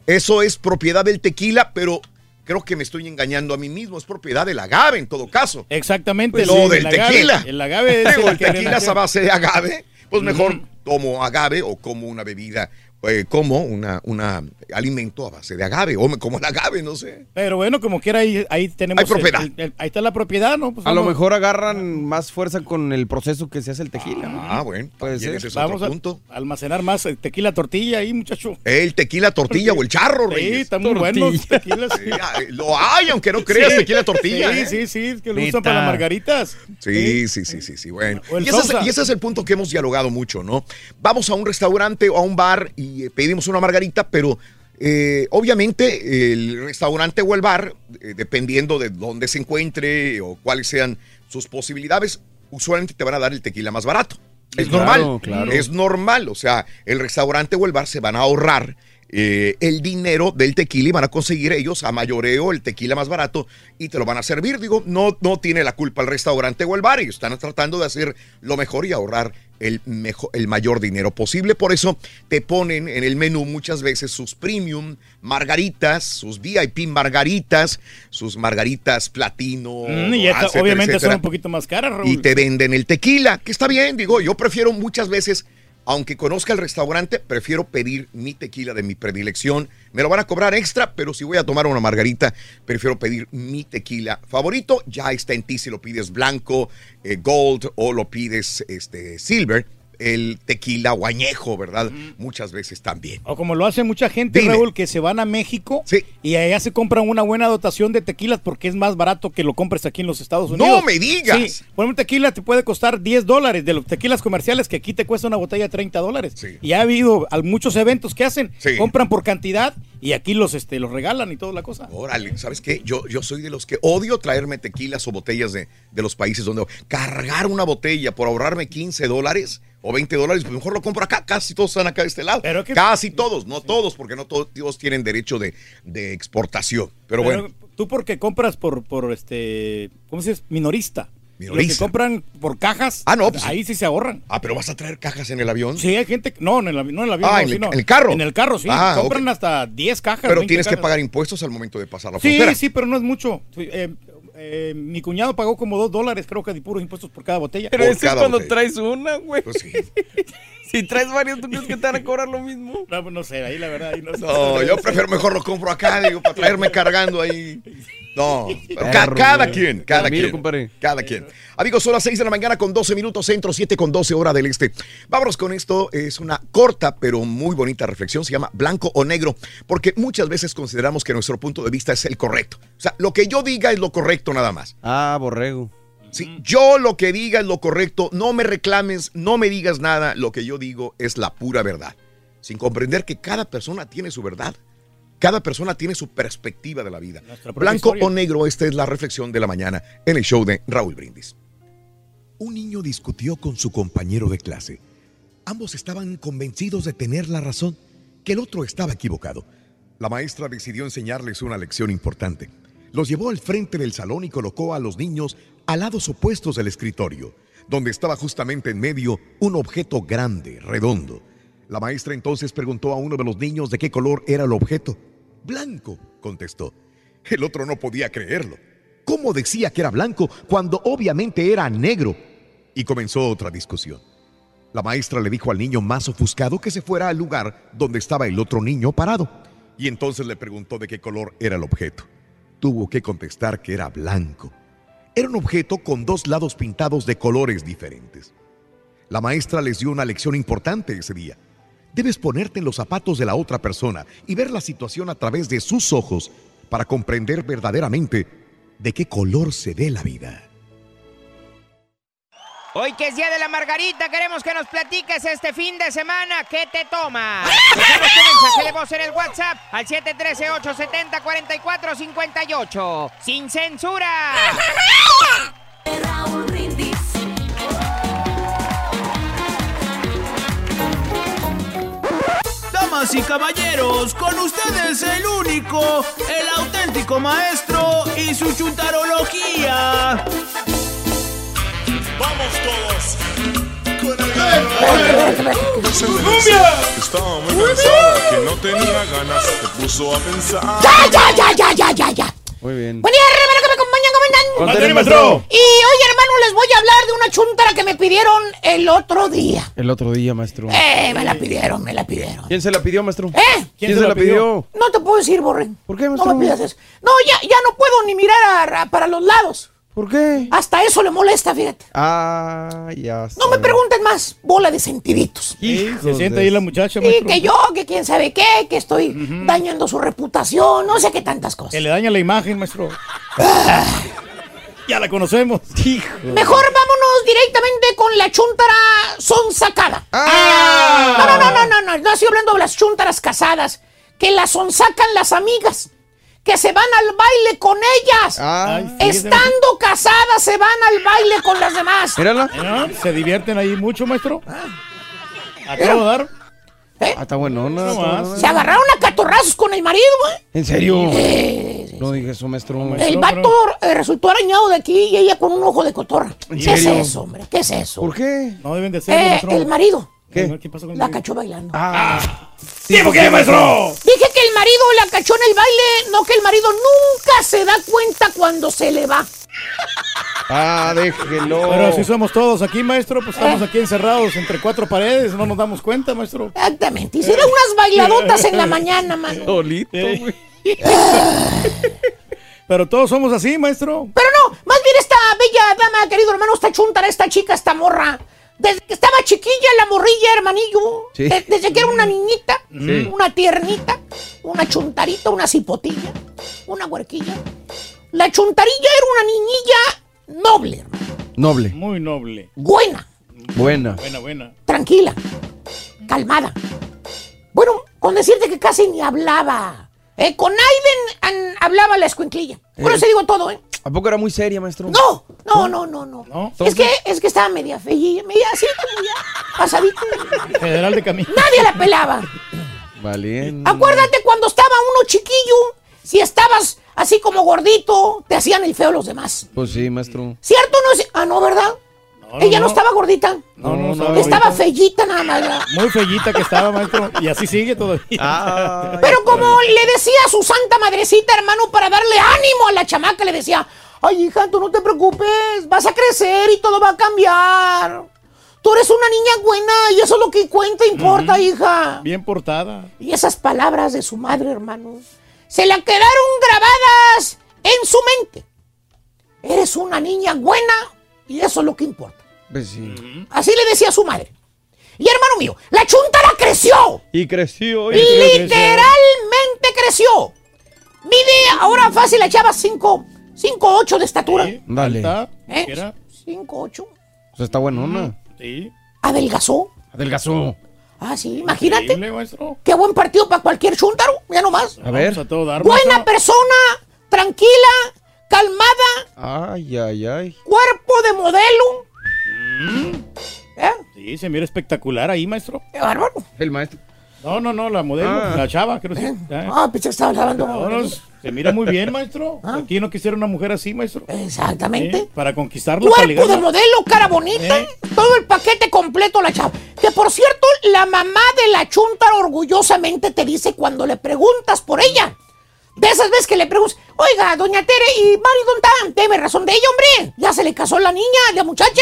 Eso es propiedad del tequila, pero creo que me estoy engañando a mí mismo. Es propiedad del agave en todo caso. Exactamente. no el- del el agave. tequila. El agave es Digo, el el tequila es a base de agave. Pues mejor tomo agave o como una bebida, eh, como una, una alimento a base de agave. O me como el agave, no sé. Pero bueno, como quiera, ahí, ahí tenemos. Hay propiedad. el- el- ahí está la propiedad, ¿no? Pues A lo mejor agarran más fuerza con el proceso que se hace el tequila. ¿no? Ah, bueno. Ese es Vamos otro a almacenar más eh, tequila tortilla ahí, muchacho. El tequila tortilla o el charro, Sí, Reyes. están muy buenos tequilas. Sí, ah, lo hay, aunque no creas, Sí. tequila tortilla. Sí, ¿eh? sí, sí, es que lo Neta. usan para las margaritas. Sí, sí, sí, sí, sí, bueno. Y ese, es, y ese es el punto que hemos dialogado mucho, ¿no? Vamos a un restaurante o a un bar y eh, pedimos una margarita, pero eh, obviamente el restaurante o el bar, eh, dependiendo de dónde se encuentre o cuáles sean sus posibilidades, usualmente te van a dar el tequila más barato. Es Claro, normal, claro. es normal. O sea, el restaurante o el bar se van a ahorrar eh, el dinero del tequila y van a conseguir ellos a mayoreo el tequila más barato y te lo van a servir. Digo, no, no tiene la culpa el restaurante o el bar. Ellos están tratando de hacer lo mejor y ahorrar el, mejor, el mayor dinero posible. Por eso te ponen en el menú muchas veces sus premium margaritas, sus VIP margaritas, sus margaritas platino. Mm, y esta, etcétera, obviamente son un poquito más caras, Raúl. y te venden el tequila, que está bien, digo, yo prefiero muchas veces, aunque conozca el restaurante, prefiero pedir mi tequila de mi predilección. Me lo van a cobrar extra, pero si voy a tomar una margarita, prefiero pedir mi tequila favorito. Ya está en ti si lo pides blanco, eh, gold o lo pides este, silver. El tequila o añejo, ¿verdad? Muchas veces también. O como lo hace mucha gente, Dime. Raúl, que se van a México y allá se compran una buena dotación de tequilas porque es más barato que lo compres aquí en los Estados ¡No Unidos. me digas! Sí, por un tequila te puede costar 10 dólares de los tequilas comerciales que aquí te cuesta una botella de 30 dólares. Y ha habido muchos eventos que hacen, Sí. compran por cantidad y aquí los, este, los regalan y toda la cosa. Órale, ¿sabes qué? Yo, yo soy de los que odio traerme tequilas o botellas de, de los países donde cargar una botella por ahorrarme 15 dólares o 20 dólares, pues mejor lo compro acá. Casi todos están acá de este lado. Casi todos, no todos, porque no todos, tienen derecho de, de exportación. Pero, bueno, tú porque compras por, por este, ¿cómo se dice? Minorista. Los que compran por cajas, Ah, no, pues- ahí sí se ahorran. Ah, pero vas a traer cajas en el avión. Sí, hay gente, no, en el, no en el avión, Ah, no, en el- sino en el carro. En el carro, sí. Ah, compran hasta 10 cajas. pero 20 tienes que pagar impuestos al momento de pasar la Sí, frontera. sí, pero no es mucho. Sí, eh, eh, mi cuñado pagó como 2 dólares, creo que de puros impuestos por cada botella. Pero eso es cuando traes una, güey. Pues si traes varias, ¿tú crees que te van a cobrar lo mismo? No, pues no sé, ahí la verdad. Ahí no, sé. No, yo prefiero mejor lo compro acá, digo, para traerme cargando ahí. No, pero ca- Perro, cada güey. quien, cada Mira, quien. compadre. Cada quien. Amigos, son las 6 de la mañana con 12 minutos centro, 7 con 12 hora del este. Vámonos con esto. Es una corta pero muy bonita reflexión. Se llama blanco o negro, porque muchas veces consideramos que nuestro punto de vista es el correcto. O sea, lo que yo diga es lo correcto nada más. Ah, borrego. Sí, yo lo que diga es lo correcto, no me reclames, no me digas nada, lo que yo digo es la pura verdad, sin comprender que cada persona tiene su verdad, cada persona tiene su perspectiva de la vida. Blanco historia. o negro, esta es la reflexión de la mañana en el show de Raúl Brindis. Un niño discutió con su compañero de clase. Ambos estaban convencidos de tener la razón, que el otro estaba equivocado. La maestra decidió enseñarles una lección importante. Los llevó al frente del salón y colocó a los niños a lados opuestos del escritorio, donde estaba justamente en medio un objeto grande, redondo. La maestra entonces preguntó a uno de los niños de qué color era el objeto. Blanco, contestó. El otro no podía creerlo. ¿Cómo decía que era blanco cuando obviamente era negro? Y comenzó otra discusión. La maestra le dijo al niño más ofuscado que se fuera al lugar donde estaba el otro niño parado. Y entonces le preguntó de qué color era el objeto. Tuvo que contestar que era blanco. Era un objeto con dos lados pintados de colores diferentes. La maestra les dio una lección importante ese día. Debes ponerte en los zapatos de la otra persona y ver la situación a través de sus ojos para comprender verdaderamente de qué color se ve la vida. Hoy que es Día de la Margarita, queremos que nos platiques este fin de semana. ¿Qué te tomas? Déjanos tu mensaje de voz en el WhatsApp al 713-870-4458. ¡Sin censura! Damas y caballeros, con ustedes el único, el auténtico maestro y su chuntarología. Vamos todos. Con el Estaba muy cansada, que no tenía ganas, se puso a pensar. ¡Ya, ya, ya, ya, ya, ya, ya! Muy bien. Buen día, hermano, que me acompañan, ¿cómo andan? Maestro. Y hoy, hermano, les voy a hablar de una chuntara que me pidieron el otro día. El otro día, maestro. Eh, me la pidieron, me la pidieron. ¿Quién se la pidió, maestro? ¿Eh? ¿Quién, se la pidió? No te puedo decir, Borren. ¿Por qué, No maestro? me pidas eso. No, ya, ya no puedo ni mirar a- a- para los lados. ¿Por qué? Hasta eso le molesta, fíjate. Ah, ya No me pregunten más, bola de sentiditos. Sí, se siente ahí la muchacha, Y maestro. que yo, que quién sabe qué, que estoy dañando su reputación, no sé qué tantas cosas. Que le daña la imagen, maestro. ya la conocemos. Mejor vámonos directamente con la chuntara sonsacada. Ah. No, no, no, no, no, no, no estoy hablando de las chuntaras casadas, que las sonsacan las amigas, que se van al baile con ellas. Ay, sí, Estando casadas se van al baile con las demás. Mira, Se divierten ahí mucho, maestro. Acabo de dar. Ah, está bueno, no, No más. Se agarraron a catorrazos con el marido, güey. ¿En serio? Eh, No dije eso, maestro. El vato eh, resultó arañado de aquí y ella con un ojo de cotorra. ¿En ¿Qué es eso, hombre? ¿Qué es eso? ¿Por qué? No deben de Eh, el marido ¿Qué? ¿Qué pasó con la cachó bailando. Ah. ¿Tiempo qué, maestro? Dije que el marido la cachó en el baile, no que el marido nunca se da cuenta cuando se le va. Ah, déjelo. Pero así somos todos aquí, maestro. Pues estamos aquí encerrados entre cuatro paredes. No nos damos cuenta, maestro. Exactamente. Hicieron unas bailadotas en la mañana, mano. Solito, güey. Pero todos somos así, maestro. Pero no, más bien esta bella dama, querido hermano, esta chuntara, esta chica, esta morra. Desde que estaba chiquilla, la morrilla, hermanillo. Sí. de- desde que era una niñita, Sí. una tiernita, una chuntarita, una cipotilla, una huerquilla. La chuntarilla era una niñilla noble, hermano. Noble. Muy noble. Buena, Buena. Buena, buena. tranquila, calmada. Bueno, con decirte que casi ni hablaba. Eh, con Aiden an- hablaba la escuinclilla. Por Eh. eso digo todo, ¿eh? ¿A poco era muy seria, maestro? No, no, no, no, no. Es que, es que estaba media feilla, media así ya, pasadita. Federal de Camino. Nadie la pelaba. Valiente. Acuérdate cuando estaba uno chiquillo, si estabas así como gordito, te hacían el feo los demás. Pues sí, maestro. ¿Cierto o no? Ah, no, ¿verdad? Ella no, no. estaba gordita. No, no, no. Estaba fellita nada más. Muy fellita que estaba, maestro. Y así sigue todavía. Ah. Pero como le decía a su santa madrecita, hermano, para darle ánimo a la chamaca, le decía, ay, hija, tú no te preocupes, vas a crecer y todo va a cambiar. Tú eres una niña buena y eso es lo que cuenta, importa, hija. Bien portada. Y esas palabras de su madre, hermano, se la quedaron grabadas en su mente. Eres una niña buena y eso es lo que importa. Pues sí. Así le decía a su madre. Y hermano mío, la chuntara creció. Y creció. Literalmente creció. Mide ahora fácil la chava 5, 5, 8 de estatura. Dale. ¿Eh? Era. 5, 8. O sea, está buenona. Sí. Adelgazó. Adelgazó. Ah, sí, imagínate. Qué buen partido para cualquier chuntaro. Ya nomás. A ver. Vamos a todo dar, Buena maestro. persona, tranquila, calmada, Ay, ay, ay. cuerpo de modelo. ¿Eh? Sí, se mira espectacular ahí, maestro. Qué bárbaro. El maestro. No, no, no, la modelo, Ah. la chava, creo que sí. Ah, pensé que estabas hablando. No, no, se mira muy bien, maestro. Aquí no quisiera una mujer así, maestro. Exactamente. Sí, Para conquistarla, para Cuerpo de modelo, cara bonita, ¿Eh? todo el paquete completo la chava. Que por cierto, la mamá de la chuntara orgullosamente te dice cuando le preguntas por ella. De esas veces que le preguntas, oiga, doña Tere, ¿y Mari está? Deme razón de ella, hombre. Ya se le casó la niña, la muchacha.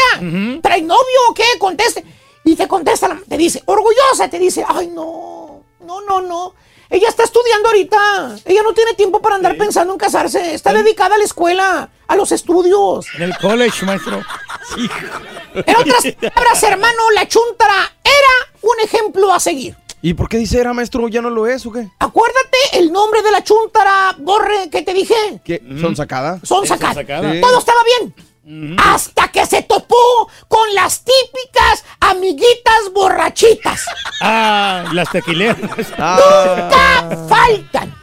¿Trae novio o qué? Conteste. Y te contesta, la- te dice, orgullosa, te dice, ay, no, no, no, no. Ella está estudiando ahorita. Ella no tiene tiempo para andar pensando en casarse. Está dedicada a la escuela, a los estudios. En el college, maestro. En otras palabras, hermano, la chuntara era un ejemplo a seguir. ¿Y por qué dice era maestro? ¿Ya no lo es o qué? Acuérdate el nombre de la chuntara, Borre, que te dije. ¿Qué? ¿Son sacadas? Son sacadas. sacada. Sí. Todo estaba bien. Hasta que se topó con las típicas amiguitas borrachitas. Ah, las tequileras. Nunca faltan.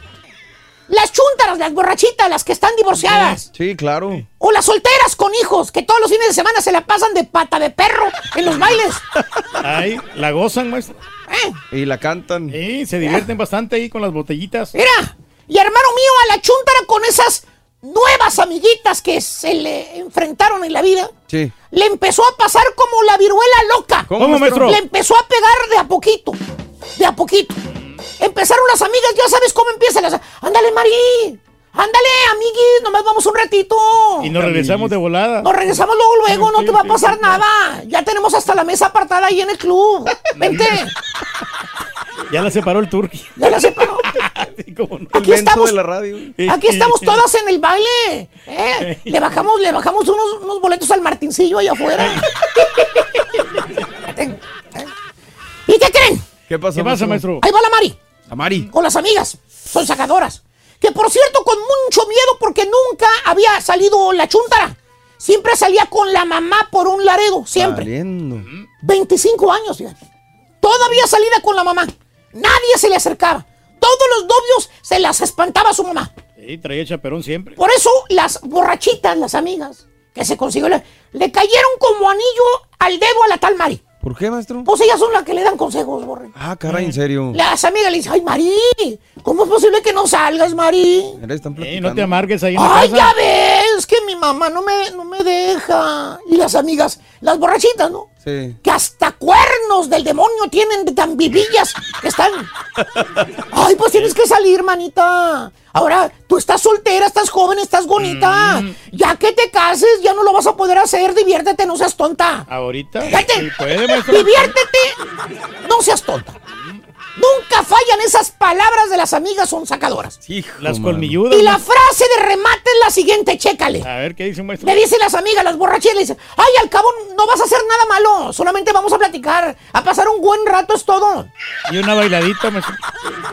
Las chúntaras, las borrachitas, las que están divorciadas. Sí, claro. O las solteras con hijos, que todos los fines de semana se la pasan de pata de perro en los bailes. Ay, la gozan, maestro. Y la cantan. Sí, se divierten bastante ahí con las botellitas. Mira, y hermano mío, a la chúntara con esas nuevas amiguitas que se le enfrentaron en la vida, Sí. le empezó a pasar como la viruela loca. ¿Cómo, ¿Cómo, maestro? maestro? Le empezó a pegar de a poquito. De a poquito. Empezaron las amigas, ya sabes cómo empiezan las. Ándale, Mari. Ándale, amiguis, nomás vamos un ratito. Y nos regresamos de volada. Nos regresamos luego, luego, no te va a pasar nada. Ya tenemos hasta la mesa apartada ahí en el club. Vente. Ya la separó el turqui. Ya la separó. Aquí estamos, de la radio. Aquí estamos todas en el baile. ¿eh? Le bajamos, le bajamos unos, unos boletos al Martincillo allá afuera. ¿Y qué creen? ¿Qué pasa, ¿Qué pasa, maestro? Ahí va la Mari. La Mari. Con las amigas. Son sacadoras. Que por cierto, con mucho miedo porque nunca había salido la chuntara. Siempre salía con la mamá por un laredo. Siempre. Saliendo. 25 años, fíjate. Todavía salida con la mamá. Nadie se le acercaba. Todos los novios se las espantaba a su mamá. Sí, traía chaperón siempre. Por eso las borrachitas, las amigas, que se consiguió, le, le cayeron como anillo al dedo a la tal Mari. ¿Por qué, maestro? Pues ellas son las que le dan consejos, borre. Ah, caray, en serio. Las amigas le dicen, ay, Mari, ¿cómo es posible que no salgas, Mari? Eres tan Eh, no te amargues ahí en la Ay, casa. ya ves, que mi mamá no me, no me deja. Y las amigas, las borrachitas, ¿no? Sí. Que hasta cuernos del demonio tienen de tan vivillas que están. Ay, pues tienes que salir, manita. Ahora, tú estás soltera, estás joven, estás bonita. Mm. Ya que te cases, ya no lo vas a poder hacer. Diviértete, no seas tonta. Ahorita. Sí puede, diviértete, no seas tonta. Nunca fallan esas palabras de las amigas son sacadoras. Las colmilludas. Y la frase de remate es la siguiente, chécale. A ver, ¿qué dice maestro? Le dicen las amigas, las borrachitas, le dicen, ay, al cabo no vas a hacer nada malo, solamente vamos a platicar, a pasar un buen rato es todo. Y una bailadita, maestro.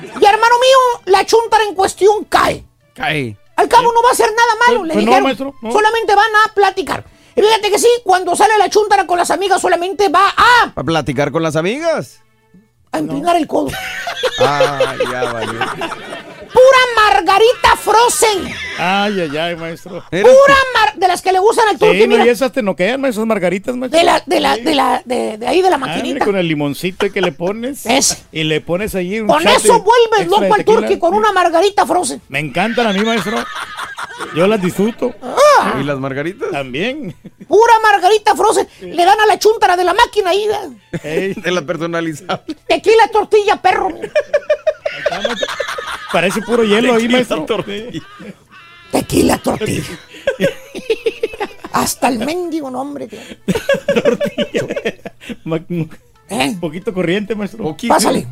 Y hermano mío, la chuntara en cuestión cae. Cae. Al cabo no va a hacer nada malo, le pues no, dijeron. maestro, no. Solamente van a platicar. Y fíjate que sí, cuando sale la chuntara con las amigas solamente va a, ¿Para platicar con las amigas? A empinar el codo. Ah, ya valió. Pura margarita frozen. Ay, ay, ay, maestro. Pura mar de las que le gustan al turqui, Sí, no, mira. y esas te noquean, maestro, esas margaritas, maestro. De la, de la, de la, de, de ahí de la Ah, mira, maquinita. con el limoncito que le pones. Ese. Y le pones ahí un Con eso vuelves loco al turqui con una margarita frozen. Me encantan a mí, maestro. Yo las disfruto. Ah. ¿Y las margaritas? También. Pura margarita frozen. Le dan a la chuntara de la máquina ahí. ¿eh? De la personalizable. Tequila, tortilla, perro. Parece puro hielo ahí, Tequila, maestro. tortilla. Tequila, tortilla. Hasta el mendigo nombre. Ma- Un ¿Eh? poquito corriente, maestro. Pásale.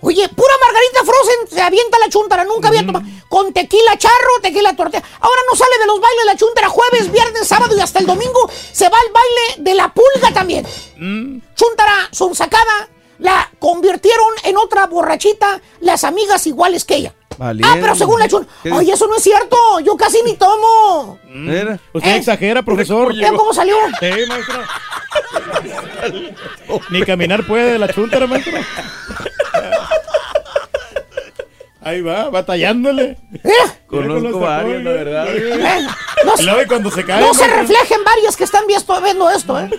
Oye, pura margarita frozen se avienta la chuntara, nunca había tomado. Con tequila charro, tequila tortilla. Ahora no sale de los bailes la chuntara jueves, viernes, sábado y hasta el domingo se va al baile de la pulga también. Mm. Chuntara sonsacada, la convirtieron en otra borrachita, las amigas iguales que ella. Valiendo. Ah, pero según la. ¿Qué Oye, eso no es cierto, yo casi ni tomo. Mira. Usted ¿Eh? exagera, profesor. ¿Ya cómo salió? Sí, maestro. Ni caminar puede de la chuntara, maestro. Ahí va, batallándole. Mira. Conozco varios, la verdad. Eh, no, Y luego cuando se cae. no se reflejen varias que están viendo viendo esto, ¿eh?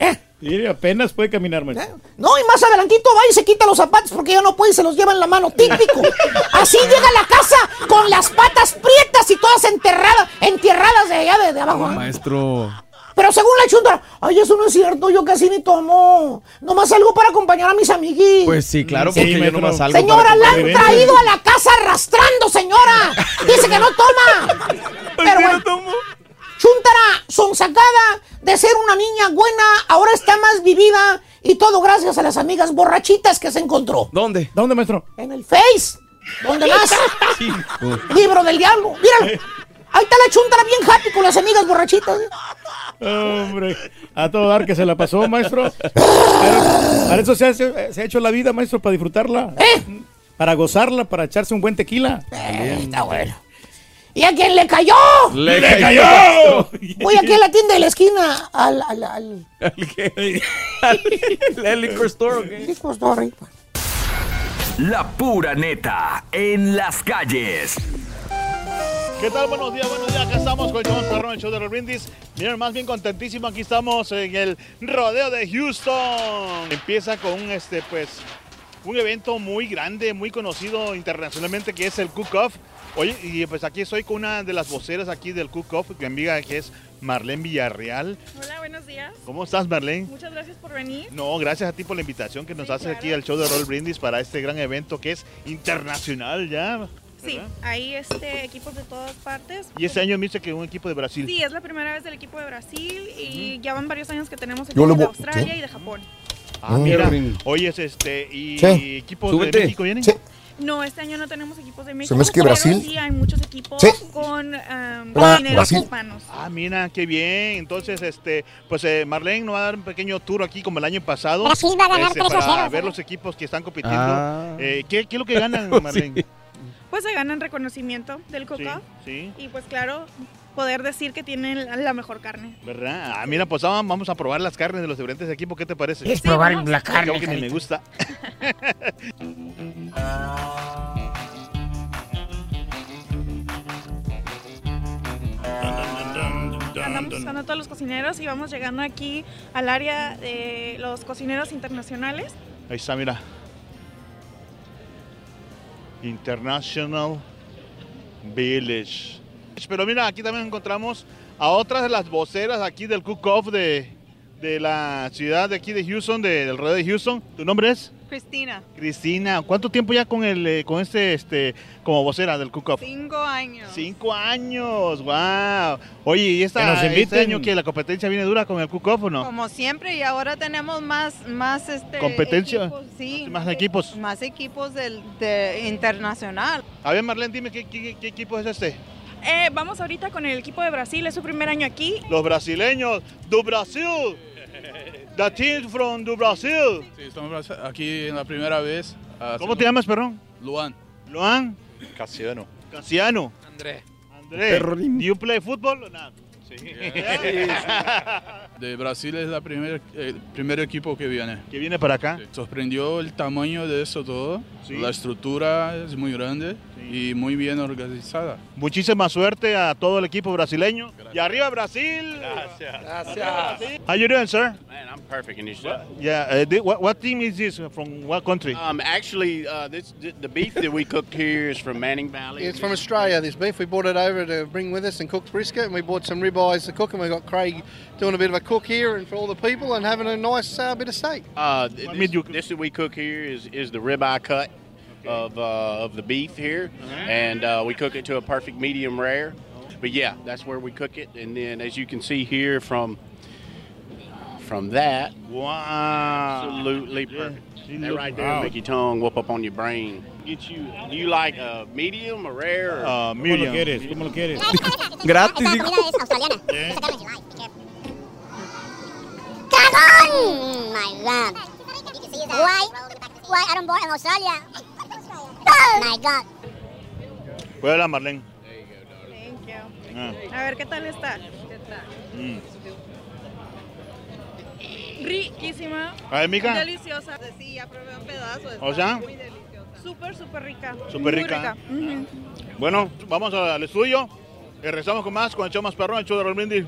Sí, apenas puede caminar, maestro. No, y más adelantito va y se quita los zapatos porque ya no puede y se los lleva en la mano. Típico. Así llega a la casa con las patas prietas y todas enterradas, entierradas de allá de, de abajo. ¿eh? Maestro. Pero según la chunta, ay, eso no es cierto, yo casi ni tomo. Nomás salgo para acompañar a mis amiguis. Pues sí, claro, Sí, porque yo maestro. nomás salgo Señora, para la han traído a la casa arrastrando, señora. Dice que no toma. Pero bueno, Chuntara, sonsacada de ser una niña buena, ahora está más vivida y todo gracias a las amigas borrachitas que se encontró. ¿Dónde? ¿Dónde, maestro? En el Face. ¿Dónde más? Libro del diablo. Míralo. Ahí está la chuntara bien happy con las amigas borrachitas. Hombre, a todo dar que se la pasó, maestro. Pero para eso se, hace- se ha hecho la vida, maestro, para disfrutarla. ¿Eh? Para gozarla, para echarse un buen tequila. Eh, está bueno. ¿Y a quién le cayó? Le, ¡Le cayó. Voy aquí a la tienda de la esquina al, al, al ¿El qué? ¿El liquor store o qué? liquor store. La pura neta en las calles. ¿Qué tal? Buenos días, buenos días. Acá estamos con el perrón, el show de los brindis. Miren, más bien contentísimo. Aquí estamos en el rodeo de Houston. Empieza con un, este, pues, un evento muy grande, muy conocido internacionalmente, que es el Cook-Off. Oye, y pues aquí estoy con una de las voceras aquí del Cook-Off, mi amiga que es Marlene Villarreal. Hola, buenos días. ¿Cómo estás, Marlene? Muchas gracias por venir. No, gracias a ti por la invitación que nos haces aquí al show de Roll Brindis para este gran evento que es internacional ya. Sí, ¿verdad? hay este, equipos de todas partes. Y este año me dice que un equipo de Brasil. Sí, es la primera vez del equipo de Brasil y ya van varios años que tenemos equipos de Australia ¿sí? y de Japón. Ah, mira. Oye, es este, ¿y Sí. equipos Súbete. de México vienen? No, este año no tenemos equipos de México. me hace que pero Brasil- Sí, hay muchos equipos Sí. con um, cocineros Brasil. hispanos. Ah, mira, qué bien. Entonces, este, pues eh, Marlene nos va a dar un pequeño tour aquí como el año pasado. Brasil va a ganar este, 3 a 0, Para ver los equipos que están compitiendo. Ah. Eh, ¿qué, qué es lo que ganan, Marlene? Pues se ganan reconocimiento del coca sí. y pues claro, poder decir que tienen la- mejor carne. ¿Verdad? Ah, mira, pues vamos vamos a probar las carnes de los diferentes equipos. ¿Qué te parece? ¿Quieres probar la carne, Creo que ni me gusta. Andamos buscando a todos los cocineros y vamos llegando aquí al área de los cocineros internacionales. Ahí está, mira. International Village. Pero mira, aquí también encontramos a otras de las voceras aquí del cook-off de, de la ciudad de aquí de Houston, de- del rodeo de Houston. ¿Tu nombre es? Cristina, Cristina. ¿Cuánto tiempo ya con el eh, con este este como vocera del cook-off? cinco años. Cinco años, wow. Oye, ¿y esta, Que nos este inviten. año que la competencia viene dura con el cook-off o no? Como siempre, y ahora tenemos más, más este, ¿Competencia? equipos, sí, Más equipos. más equipos del, de internacional. A ver, Marlene, dime, ¿qué, qué, qué equipo es este? Eh, vamos ahorita con el equipo de Brasil, es su primer año aquí. Los brasileños do Brasil. The team from do Brasil. Sí, estamos aquí en la primera vez. ¿Cómo te llamas, perdón? Luan. Luan. Casiano. Casiano. André. André. Do you play football or not? Sí. De Brasil es la primer, el primer equipo que viene. Que viene para acá. Sorprendió el tamaño de eso todo. La estructura es muy grande y muy bien organizada. Muchísima suerte a todo el equipo brasileño. Y arriba Brasil. Gracias. Gracias. How you doing, sir? Man, I'm perfect in this show. Yeah. Uh, the- what, what team is this from? What country? Um, actually, uh, this the beef that we cook here is from Manning Valley. It's from Australia, this beef. We brought it over to bring with us and cook brisket, and we bought some ribeyes to cook, and we've got Craig doing a bit of a cook here and for all the people and having a nice uh, bit of steak. Uh, th- this, this that we cook here is is the ribeye cut of uh, of the beef here, and uh, we cook it to a perfect medium rare. But yeah, that's where we cook it, and then as you can see here from from that, wow, absolutely perfect. That look- right there wow. make your tongue whoop up on your brain. Get you. Do you like a medium or rare? Or? Uh, ¿Cómo medium. ¿Cómo lo quieres? Gratis, ¡Cagón! My God. Why? Why I don't born in Australia? Oh my God. Hola, Marlene. Thank you. Ah. A ver, ¿qué tal está? Mm. Riquísima. A ver, mija. Deliciosa. Sí, ya probé un pedazo. O sea, Súper, súper rica. Súper Muy rica. Ujú. bueno, vamos al estudio. Y regresamos con más con el show más perrón, el show de Roll Brindis.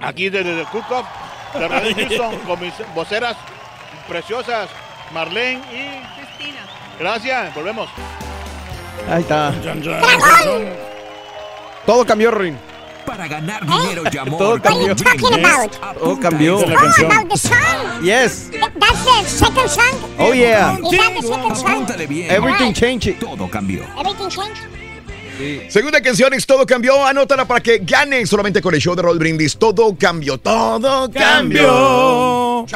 Aquí desde el Cook-Off de Radio Houston con mis voceras preciosas, Marlene y Cristina. Gracias, volvemos. Ahí está. Todo cambió, Rin. Para ganar dinero y amor. Todo cambió. Todo cambió. About the song. Yes. That's the second song. Oh, yeah. Is that the second song? Apúntale bien. Everything changed. Todo cambió. Everything changed. Segunda canción es Todo Cambió. Anótala para que gane solamente con el show de Roll Brindis. Todo cambió. Todo cambió.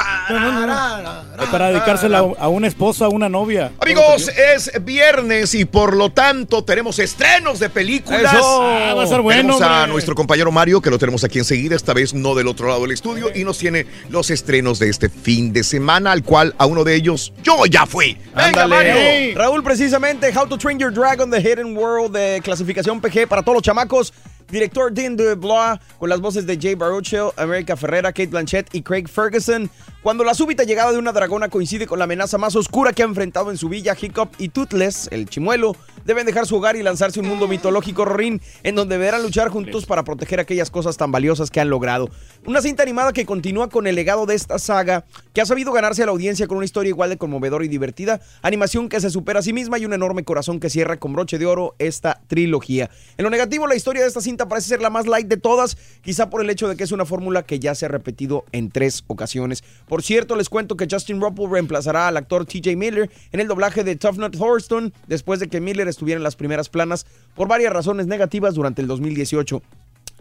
Para dedicársela a una esposa, a una novia. Amigos, es viernes y por lo tanto tenemos estrenos de películas. Eso. Ah, va a ser bueno, Tenemos a hombre. nuestro compañero Mario, que lo tenemos aquí enseguida, esta vez no del otro lado del estudio, y nos tiene los estrenos de este fin de semana, al cual a uno de ellos yo ya fui. Venga, Mario. Raúl, precisamente, How to Train Your Dragon, The Hidden World de clasificación PG para todos los chamacos. Director Dean DeBlois con las voces de Jay Baruchel, America Ferrera, Kate Blanchett y Craig Ferguson. Cuando la súbita llegada de una dragona coincide con la amenaza más oscura que ha enfrentado en su villa, Hiccup y Toothless, el chimuelo, deben dejar su hogar y lanzarse un mundo mitológico rorín en donde deberán luchar juntos para proteger aquellas cosas tan valiosas que han logrado. Una cinta animada que continúa con el legado de esta saga, que ha sabido ganarse a la audiencia con una historia igual de conmovedora y divertida, animación que se supera a sí misma y un enorme corazón que cierra con broche de oro esta trilogía. En lo negativo, la historia de esta cinta parece ser la más light de todas, quizá por el hecho de que es una fórmula que ya se ha repetido en tres ocasiones. Por cierto, les cuento que Justin Ruppel reemplazará al actor TJ Miller en el doblaje de Tough Nut después de que Miller estuviera en las primeras planas por varias razones negativas durante el 2018.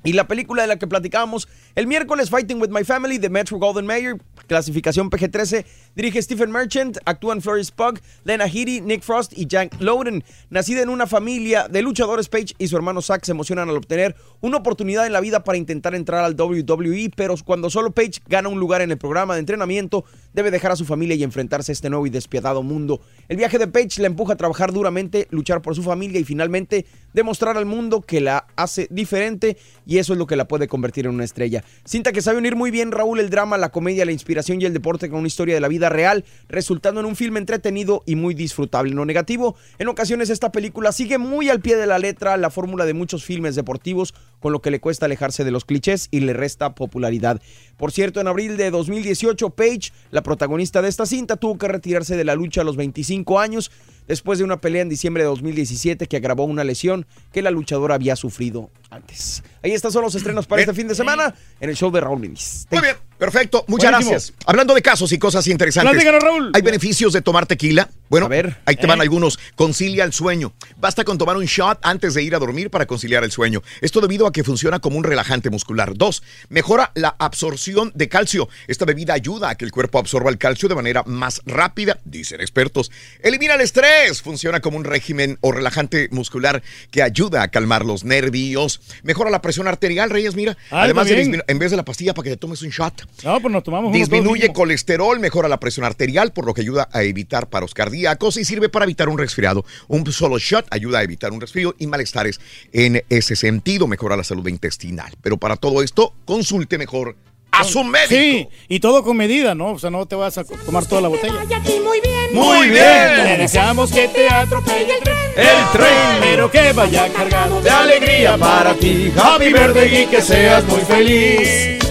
Y la película de la que platicábamos el miércoles, Fighting with My Family, de Metro Golden Mayer, clasificación PG-13, dirige Stephen Merchant, actúan Florence Pugh, Lena Headey, Nick Frost y Jack Lowden. Nacida en una familia de luchadores, Paige y su hermano Zack se emocionan al obtener una oportunidad en la vida para intentar entrar al WWE, pero cuando solo Paige gana un lugar en el programa de entrenamiento, debe dejar a su familia y enfrentarse a este nuevo y despiadado mundo. El viaje de Paige la empuja a trabajar duramente, luchar por su familia y finalmente demostrar al mundo que la hace diferente y eso es lo que la puede convertir en una estrella. Cinta que sabe unir muy bien Raúl el drama, la comedia, la inspiración y el deporte con una historia de la vida real, resultando en un filme entretenido y muy disfrutable. En lo negativo, en ocasiones esta película sigue muy al pie de la letra la fórmula de muchos filmes deportivos, con lo que le cuesta alejarse de los clichés y le resta popularidad. Por cierto, en abril de 2018, Paige, la protagonista de esta cinta, tuvo que retirarse de la lucha a los 25 años después de una pelea en diciembre de 2017 que agravó una lesión que la luchadora había sufrido antes. Ahí están son los estrenos para este fin de semana en el show de Raúl Brindis. Muy bien, perfecto. Muchas Buenísimo. gracias. Hablando de casos y cosas interesantes. Platícanos, Raúl. ¿Hay beneficios de tomar tequila? Bueno, ahí te van ¿eh? algunos. Concilia el sueño. Basta con tomar un shot antes de ir a dormir para conciliar el sueño. Esto debido a que funciona como un relajante muscular. Dos, mejora la absorción de calcio. Esta bebida ayuda a que el cuerpo absorba el calcio de manera más rápida, dicen expertos. Elimina el estrés. Funciona como un régimen o relajante muscular que ayuda a calmar los nervios. Mejora la presión arterial, Reyes, mira. Ah, Además, de en vez de la pastilla para que te tomes un shot. No, pues nos tomamos Disminuye colesterol, mejora la presión arterial, por lo que ayuda a evitar paros cardíacos y sirve para evitar un resfriado. Un solo shot ayuda a evitar un resfrío y malestares en ese sentido, mejora la salud intestinal. Pero para todo esto, consulte mejor a su médico. Sí, y todo con medida, ¿no? O sea, no te vas a tomar toda la botella. muy bien. Muy bien. Le deseamos que te atropelle el tren. El tren. Pero que vaya cargado de alegría para ti. Happy y que seas muy feliz.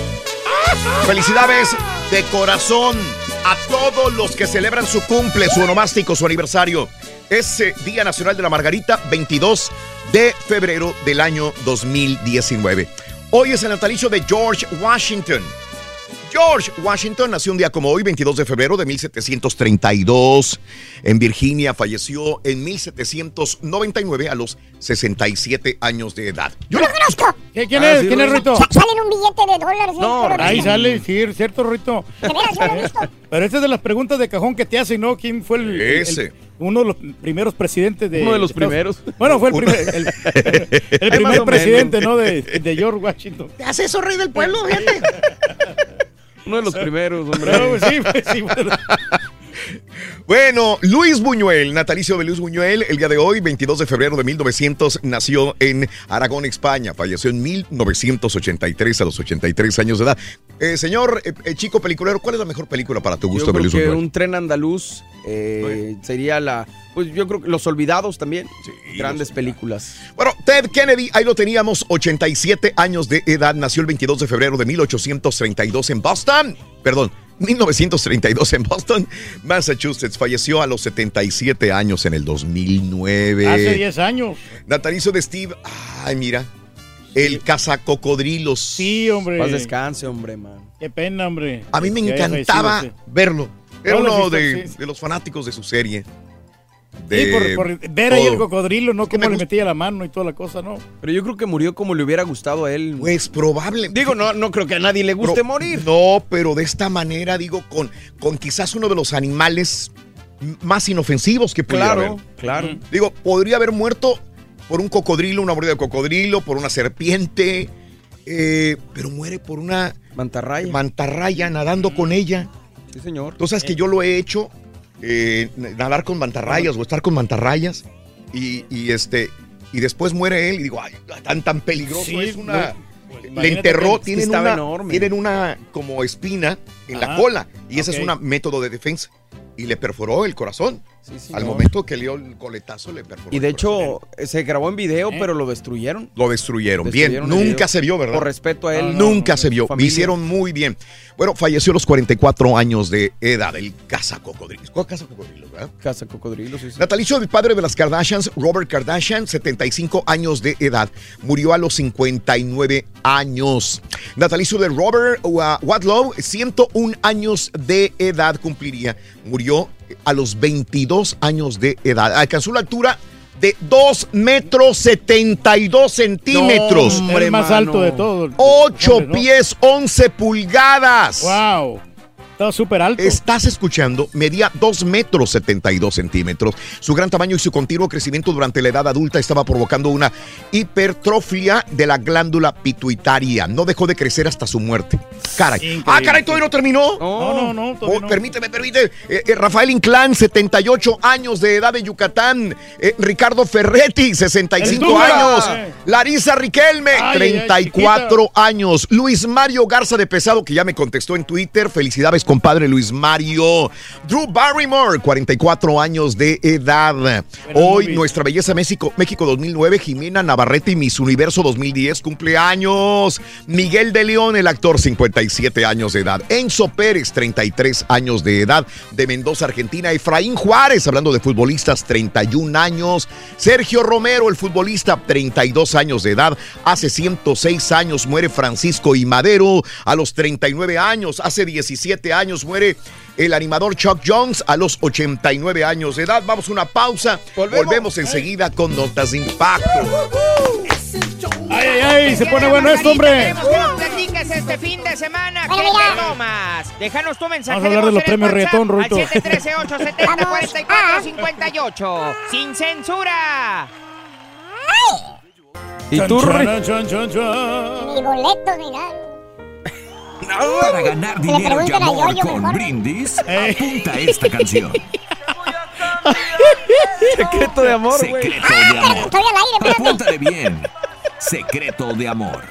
Felicidades de corazón a todos los que celebran su cumple, su onomástico, su aniversario. Es Día Nacional de la Margarita, 22 de febrero del año 2019. Hoy es el natalicio de George Washington. George Washington nació un día como hoy, 22 de febrero de 1732. En Virginia falleció en 1799 a los 67 años de edad. Yo lo conozco. ¿Quién Ah, es? sí, ¿Quién es, Rito? Rito? Sa- Sale en un billete de dólares. No, ahí visto. sale, sí, cierto, Rito. De veras, yo lo he visto. Pero esta es de las preguntas de cajón que te hacen, ¿no? ¿Quién fue el, el- Ese. uno de los primeros presidentes de Uno de los Estados- primeros. Bueno, fue el primer, el, el Más primer o presidente. ¿no? De, de George Washington. Te hace eso, rey del pueblo, fíjate. Uno de los primeros, hombre. No, pues sí, pues sí, bueno. Bueno, Luis Buñuel, natalicio de Luis Buñuel, el día de hoy, 22 de febrero de 1900, nació en Aragón, España. Falleció en 1983 a los 83 años de edad. Eh, señor eh, eh, chico peliculero, ¿cuál es la mejor película para tu Yo gusto de creo Luis que Buñuel? un tren andaluz eh, sería la. Pues yo creo que Los Olvidados también. Grandes películas. Bueno, Ted Kennedy, ahí lo teníamos, 87 años de edad, nació el 22 de febrero de 1832 en Boston. Perdón, 1932 en Boston, Massachusetts. Falleció a los 77 años en el 2009. Hace 10 años. Natalicio de Steve, ay, mira, el cazacocodrilos. Sí, hombre. Paz descanse, hombre, man. Qué pena, hombre. A mí me Que encantaba sí. verlo. Era No, uno de, sí. de los fanáticos de su serie. Sí, De por, por ver ahí el cocodrilo, ¿no? Cómo le metía la mano y toda la cosa, ¿no? Pero yo creo que murió como le hubiera gustado a él. Pues probable. Digo, no, no creo que a nadie le guste Pero- morir. No, pero de esta manera, digo, con, con quizás uno de los animales más inofensivos que pudiera Claro, haber. claro. Digo, podría haber muerto por un cocodrilo, una mordida de cocodrilo, por una serpiente, eh, pero muere por una Mantarraya. mantarraya nadando con ella. Sí, señor. Tú sabes que yo lo he hecho, eh, nadar con mantarrayas o estar con mantarrayas, y, y este y después muere él y digo, ay, tan tan peligroso Sí, es una, le enterró, tienen una, enorme. tienen una como espina en la cola y ese es un método de defensa. Y le perforó el corazón. Sí, Al no. momento que le dio el coletazo, le perforó. Y de hecho, se grabó en video, pero lo destruyeron. Lo destruyeron. Destruyeron bien, nunca video. se vio, ¿verdad? Por respeto a él. Nunca se vio. familia. Hicieron muy bien. Bueno, falleció a los 44 años de edad. El caza cocodrilos. ¿Cuál caza cocodrilos, verdad? Caza cocodrilos, sí, sí. Natalicio del padre de las Kardashians, Robert Kardashian, 75 años de edad. Murió a los 59 años. Natalicio de Robert uh, Wadlow, 101 años de edad cumpliría. Murió a los 22 años de edad. Alcanzó la altura de 2 metros 72 centímetros. No, hombre, El más alto de todos. 8 Hombre, no. pies 11 pulgadas. Wow. Está súper alto. Estás escuchando, medía 2 metros 72 centímetros. Su gran tamaño y su continuo crecimiento durante la edad adulta estaba provocando una hipertrofia de la glándula pituitaria. No dejó de crecer hasta su muerte. Caray. Increíble. Ah, caray, todavía no terminó. No, no, no. Oh, no. Permíteme, permíteme. Eh, eh, Rafael Inclán, 78 años de edad de Yucatán. Eh, Ricardo Ferretti, 65 El Tuca. años. Eh. Larisa Riquelme, Ay, ay, ay, 34 años. Luis Mario Garza de Pesado, que ya me contestó en Twitter. Felicidades, compadre Luis Mario. Drew Barrymore, 44 años de edad. Hoy, movies. nuestra belleza México, México 2009, Jimena Navarrete y Miss Universo 2010, cumpleaños. Miguel de León, el actor, 57 años de edad. Enzo Pérez, 33 años de edad. De Mendoza, Argentina. Efraín Juárez, hablando de futbolistas, 31 años. Sergio Romero, el futbolista, 32 años de edad. Hace 106 años muere Francisco y Madero. A los 39 años, hace 17 años muere el animador Chuck Jones a los 89 años de edad. Vamos a una pausa. Volvemos, enseguida con notas de impacto. Ay, ay, ay, se pone bueno esto, hombre. Este fin de semana. ¿Qué te tomas? Déjanos tu mensaje Vamos a hablar de los premios reggaetón, Ruito. Al 713-870-4458. ¡Sin censura! ¿Y tú. Mi boleto, mira. Para ganar dinero y amor con mejor. brindis, apunta esta canción. Secreto de amor, güey. Secreto de amor. Estoy al aire. Apúntale bien. Secreto de amor.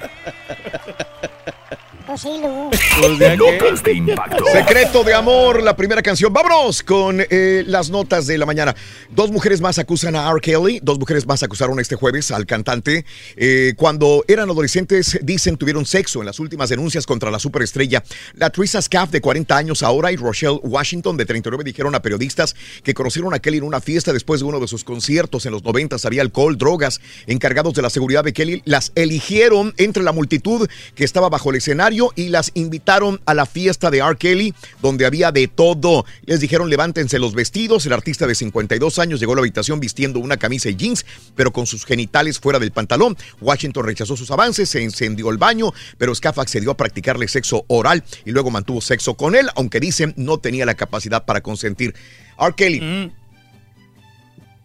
Pues sí, Lu. Notas de impacto. Secreto de amor, la primera canción. Vámonos con eh, las notas de la mañana. Dos mujeres más acusan a R. Kelly. Dos mujeres más acusaron este jueves al cantante. Eh, cuando eran adolescentes, dicen, tuvieron sexo en las últimas denuncias contra la superestrella. La Teresa Scaff, de 40 años ahora, y Rochelle Washington, de 39, dijeron a periodistas que conocieron a Kelly en una fiesta después de uno de sus conciertos en los 90. Había alcohol, drogas. Encargados de la seguridad de Kelly las eligieron entre la multitud que estaba bajo el escenario y las invitaron a la fiesta de R. Kelly, donde había de todo. Les dijeron, levántense los vestidos. El artista de 52 años llegó a la habitación vistiendo una camisa y jeans, pero con sus genitales fuera del pantalón. Washington rechazó sus avances, se encendió el baño, pero Scaff accedió a practicarle sexo oral y luego mantuvo sexo con él, aunque dicen no tenía la capacidad para consentir. R. Kelly.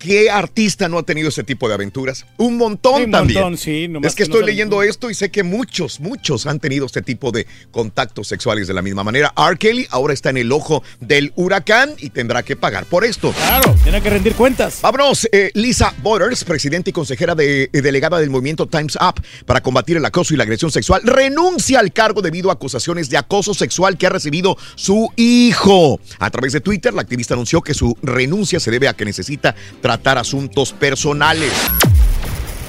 ¿Qué artista no ha tenido ese tipo de aventuras? Un montón Un también. montón, sí, nomás es que que no estoy saben- leyendo esto y sé que muchos, muchos han tenido este tipo de contactos sexuales de la misma manera. R. Kelly ahora está en el ojo del huracán y tendrá que pagar por esto. Claro, tiene que rendir cuentas. Vámonos, eh, Lisa Borders, presidenta y consejera de, eh, delegada del movimiento Times Up para combatir el acoso y la agresión sexual, renuncia al cargo debido a acusaciones de acoso sexual que ha recibido su hijo. A través de Twitter, la activista anunció que su renuncia se debe a que necesita tratar asuntos personales.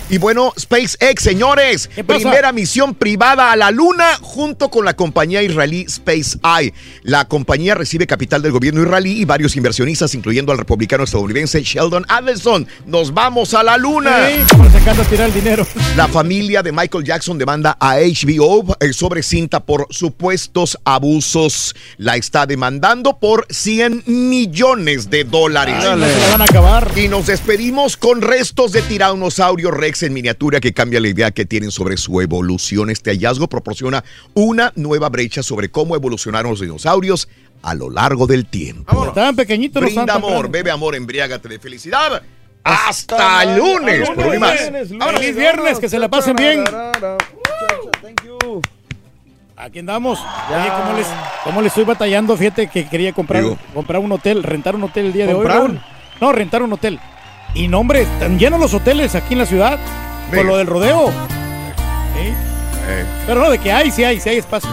Y bueno, SpaceX, señores, primera misión privada a la Luna junto con la compañía israelí SpaceEye. La compañía recibe capital del gobierno israelí y varios inversionistas, incluyendo al republicano estadounidense Sheldon Adelson. Nos vamos a la Luna. Sí, encanta tirar el dinero. La familia de Michael Jackson demanda a HBO eh, sobre cinta por supuestos abusos. La está demandando por 100 millones de dólares. Ay, no se la van a acabar. Y nos despedimos con restos de tiranosaurio rex en miniatura que cambia la idea que tienen sobre su evolución. Este hallazgo proporciona una nueva brecha sobre cómo evolucionaron los dinosaurios a lo largo del tiempo. Estaban pequeñitos Brinda amor, claro. bebe amor, embriágate de felicidad. Hasta, el lunes, por hoy más. Feliz viernes, que se la pasen bien. Aquí andamos. Oye, ¿cómo les, cómo les estoy batallando? Fíjate que quería comprar, Digo. comprar un hotel, rentar un hotel el día de hoy. Raúl. No, rentar un hotel. Y no, hombre, están llenos los hoteles aquí en la ciudad. Con Venga. lo del rodeo. ¿Sí? Eh. Pero no, de que hay, sí hay, sí hay espacio.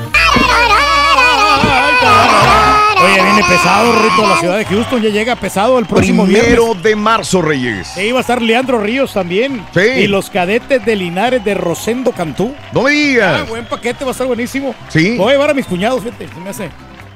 Oye, viene pesado, Rito, la ciudad de Houston. Ya llega pesado el próximo Primero viernes. de marzo, Reyes. Sí, iba a estar Leandro Ríos también. Sí. Y los cadetes de Linares de Rosendo Cantú. No me Ah, digas. buen paquete, va a estar buenísimo. Sí. Voy a llevar a mis cuñados, fíjate, se me hace.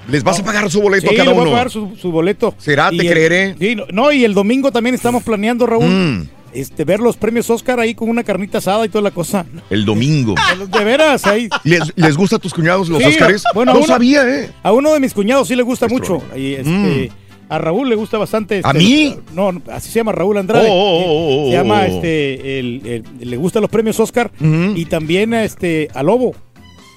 ¿Les vas a pagar su boleto Sí, a cada uno? a pagar su, su boleto. ¿Será? Te Y el- creeré. Sí, no, no, y el domingo también estamos planeando, Raúl, Mm. este, ver los premios Oscar ahí con una carnita asada y toda la cosa. El domingo. De veras, ahí. ¿Les, les gusta a tus cuñados los Sí, Óscares? bueno, no uno- sabía, ¿eh? A uno de mis cuñados sí le gusta mucho. Y, este, Mm. A Raúl le gusta bastante. ¿A este, mí? No, así se llama Raúl Andrade. Oh, oh, oh, se llama, este, el- el- le gustan los premios Oscar. Y también a, este, a Lobo.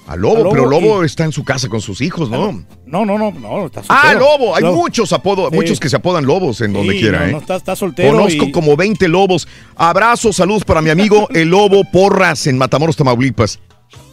A Lobo, A Lobo pero Lobo y- está en su casa con sus hijos, ¿no? No, no, no, no, está Ah, soltero. Lobo. Hay Lobo. muchos apodos, Sí. muchos que se apodan Lobos en donde quiera, no, ¿eh? no, está, está soltero. Conozco y- como 20 lobos. Abrazos, saludos para mi amigo el Lobo Porras en Matamoros, Tamaulipas.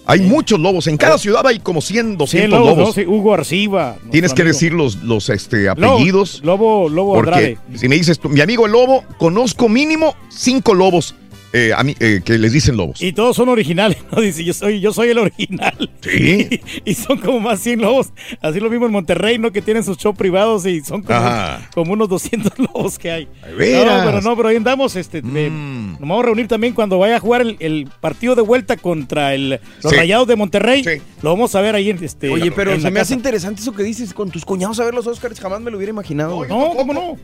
Hay muchos lobos. En cada ciudad hay como 100, 200 Sí, Lobos, lobos. ¿no? Sí, Hugo Arciba. Tienes que amigo. decir los, los este, Lobo- apellidos. Lobo, Lobo Porque Andrade. si me dices, tú, mi amigo el lobo, conozco mínimo cinco lobos eh, a mí, eh, que les dicen lobos. Y todos son originales, ¿no? Dice, yo soy, yo soy el original. Sí. Y, son como más 100 lobos. Así lo mismo en Monterrey, ¿no? Que tienen sus shows privados y son como, unos 200 lobos que hay. veras? No, pero no, pero ahí andamos. Este, Mm. nos vamos a reunir también cuando vaya a jugar el, el partido de vuelta contra el, los Sí. Rayados de Monterrey. Lo vamos a ver ahí en este. Oye, pero en se me hace casa. interesante eso que dices con tus cuñados a ver los Oscars. Jamás me lo hubiera imaginado. güey. No, ¿cómo no?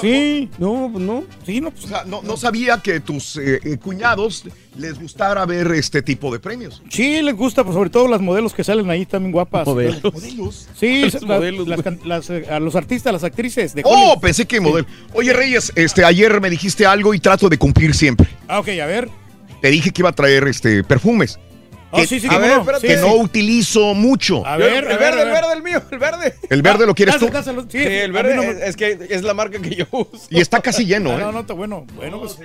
Sí. No, pues no. Sí, no, pues, O sea, no, no sabía que tus eh, eh, cuñados les gustara ver este tipo de premios. Sí, les gusta, pues, sobre todo las modelos que salen ahí también guapas. Modelos. ¿Modelos? Sí, Los las- modelos, las can- las, eh, a los artistas, las actrices de Oh, pensé que modelo. Oye, Reyes, este, ayer me dijiste algo y trato de cumplir siempre. Ah, ok, a ver. Te dije que iba a traer este perfumes. Oh, que, sí, sí, a ver, no. espérate, que sí. no utilizo mucho. A ver, el a ver, verde, a el ver. verde, el mío, el verde. ¿El verde lo quieres tú? Dáselo. Sí, Sí, el verde no me- es, es que es la marca que yo uso. Y está casi lleno, No, ¿eh? no, no, está bueno. Bueno, pues.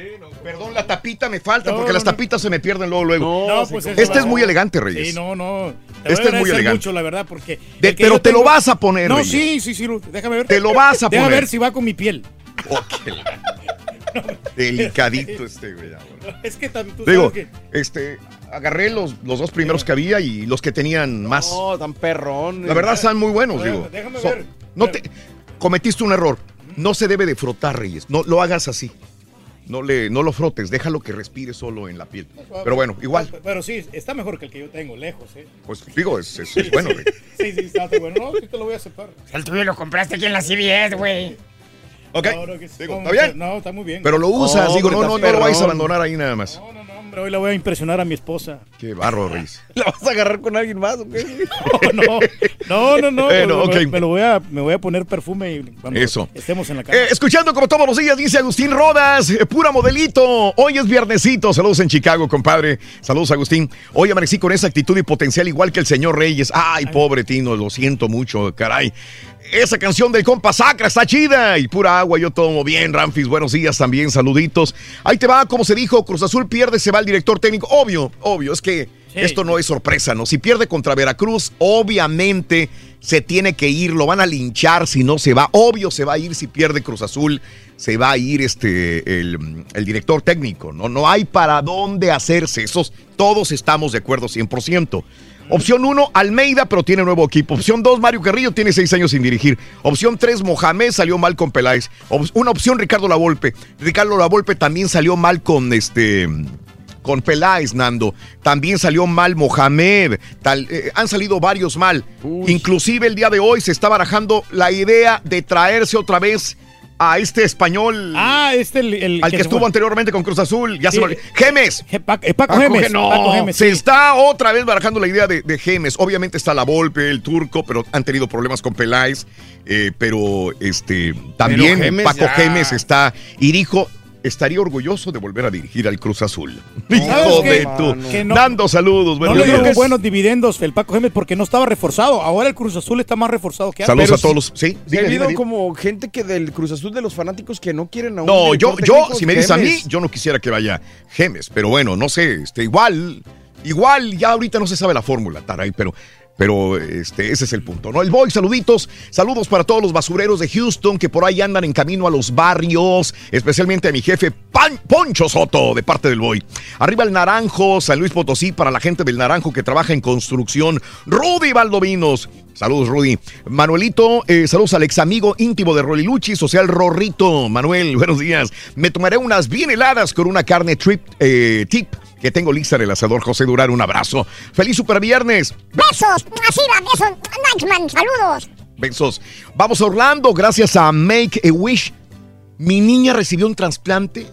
Perdón, la tapita me falta No, porque no, las no. tapitas se me pierden luego, luego. No, pues este es muy elegante, Reyes. Sí, no, no. Te Este es muy elegante. mucho, la verdad, porque. De- pero te lo vas a poner, No, Reyes. sí, sí, sí. Déjame ver. Te lo vas a Déjame poner. ver si va con mi piel. Delicadito este, güey. Es que tú Digo, sabes este, agarré los, los dos primeros que había y los que tenían más. No, tan perrón. La verdad están muy buenos, Déjame- digo. déjame So- ver. no te, cometiste un error. No se debe de frotar, Reyes. No lo hagas así. No, le, no lo frotes, déjalo que respire solo en la piel. Pero bueno, igual, Pero sí, está mejor que el que yo tengo, lejos, ¿eh? pues digo, es, es- es bueno. Reyes. Sí, sí, está está bueno. No, sí te lo voy a aceptar. El tuyo lo compraste aquí en la CBS, güey. Ok, No, no, que- digo, no, ¿está bien? No, está muy bien. Pero lo usas, No, digo, no, no, no lo vais a abandonar ahí nada más. Hombre, hoy la voy a impresionar a mi esposa. Qué barro, Reyes. ¿La vas a agarrar con alguien más o qué? No, no, no, no. Bueno, me, ok. me lo voy a, me voy a poner perfume cuando Eso. estemos en la casa. Eh, escuchando como todos los días, dice Agustín Rodas, eh, pura modelito. Hoy es viernesito. Saludos en Chicago, compadre. Saludos, Agustín. Hoy amanecí con esa actitud y potencial igual que el señor Reyes. Ay, pobre Tino, lo siento mucho, caray. Esa canción del compa Sacra está chida y pura agua, yo tomo bien, Ramfis, buenos días también, saluditos. Ahí te va, como se dijo, Cruz Azul pierde, se va el director técnico. Obvio, obvio, es que Sí. esto no es sorpresa, ¿no? Si pierde contra Veracruz, obviamente se tiene que ir, lo van a linchar si no se va. Obvio se va a ir si pierde Cruz Azul, se va a ir este el, el director técnico, ¿no? No hay para dónde hacerse. Esos, todos estamos de acuerdo 100%. Opción 1, Almeida, pero tiene nuevo equipo. Opción 2, Mario Carrillo, tiene seis años sin dirigir. Opción 3, Mohamed salió mal con Peláez. Op- una opción, Ricardo Lavolpe. Ricardo Lavolpe también salió mal con este con Peláez, Nando. También salió mal Mohamed. Tal, eh, han salido varios mal. Inclusive el día de hoy se está barajando la idea de traerse otra vez a este español. Ah, este el, el al que, estuvo fue. anteriormente con Cruz Azul. Ya Sí. se lo Gemes. Je- Paco, eh, Paco Gemes. No, Paco Gemes, se está otra vez barajando la idea de, de Gemes. Obviamente está la Volpe, el turco, pero han tenido problemas con Peláez. eh, pero este también Gemes Paco ya. Gemes está y dijo estaría orgulloso de volver a dirigir al Cruz Azul. ¿Sabes Hijo de no- Dando saludos, No buenos le días. dio buenos dividendos el Paco Gemes porque no estaba reforzado. Ahora el Cruz Azul está más reforzado que antes. Saludos a todos los. Sí, ha habido dime, dime. como gente que del Cruz Azul de los fanáticos que no quieren a un No, yo, yo, si me dices a mí, yo no quisiera que vaya Gemes, pero bueno, no sé, este, igual, igual, ya ahorita no se sabe la fórmula, Taray, pero, pero este, ese es el punto, ¿no? El Boy, saluditos, saludos para todos los basureros de Houston que por ahí andan en camino a los barrios, especialmente a mi jefe Pan- Poncho Soto, de parte del Boy. Arriba el Naranjo, San Luis Potosí, para la gente del Naranjo que trabaja en construcción. Rudy Valdovinos. Saludos, Rudy. Manuelito, eh, saludos al ex amigo íntimo de Rolly Luchi, social Rorrito. Manuel, buenos días. Me tomaré unas bien heladas con una carne trip, eh, tip que tengo lista en el asador José Durán. Un abrazo. Feliz super viernes. Besos, así va, besos, Nachman, saludos. Besos. Vamos a Orlando, gracias a Make a Wish. Mi niña recibió un trasplante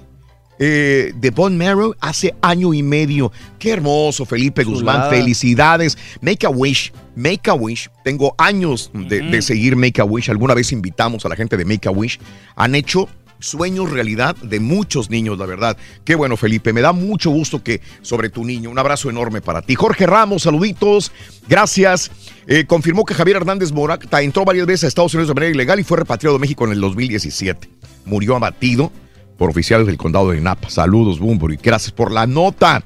eh, de bone marrow hace año y medio. Qué hermoso, Felipe Guzmán. Felicidades. Make a Wish. Make a Wish. Tengo años de, de seguir Make a Wish. Alguna vez invitamos a la gente de Make a Wish. Han hecho sueños realidad de muchos niños, la verdad. Qué bueno, Felipe. Me da mucho gusto que sobre tu niño. Un abrazo enorme para ti. Jorge Ramos, saluditos. Gracias. Eh, confirmó que Javier Hernández Morata entró varias veces a Estados Unidos de manera ilegal y fue repatriado de México en el 2017. Murió abatido por oficiales del condado de Napa. Saludos, Bumburi. Gracias por la nota.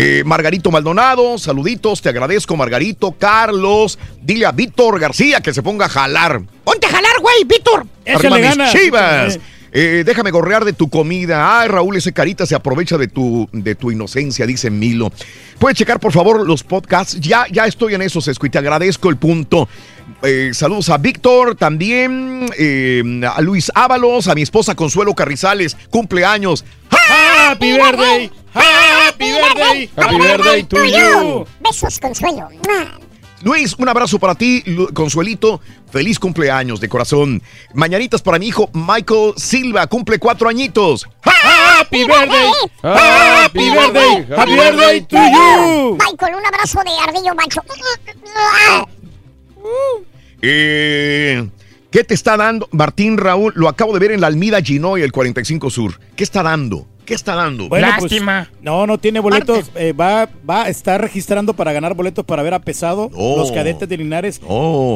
Eh, Margarito Maldonado, saluditos, te agradezco, Margarito. Carlos, dile a Víctor García que se ponga a jalar. Ponte a jalar, güey, Víctor. Arriba mis chivas. Eh, déjame gorrear de tu comida. Ay, Raúl, ese carita se aprovecha de tu, de tu inocencia, dice Milo. Puedes checar, por favor, los podcasts. Ya, ya estoy en esos, Escu, y te agradezco el punto. Eh, saludos a Víctor, también eh, a Luis Ábalos, a mi esposa Consuelo Carrizales, cumpleaños. Happy birthday, happy birthday, happy birthday to you. Besos, Consuelo. Luis, un abrazo para ti, Consuelito. Feliz cumpleaños de corazón. Mañanitas para mi hijo Michael Silva, cumple cuatro añitos. Happy birthday, happy birthday, happy birthday to you. Michael, un abrazo de ardillo macho. Eh, ¿Qué te está dando? Martín Raúl, lo acabo de ver en la Almida Ginoy, el 45 Sur. ¿Qué está dando? ¿Qué está dando? Bueno, pues, no, no tiene boletos. eh, va, va a estar registrando para ganar boletos para ver a Pesado, los cadetes de Linares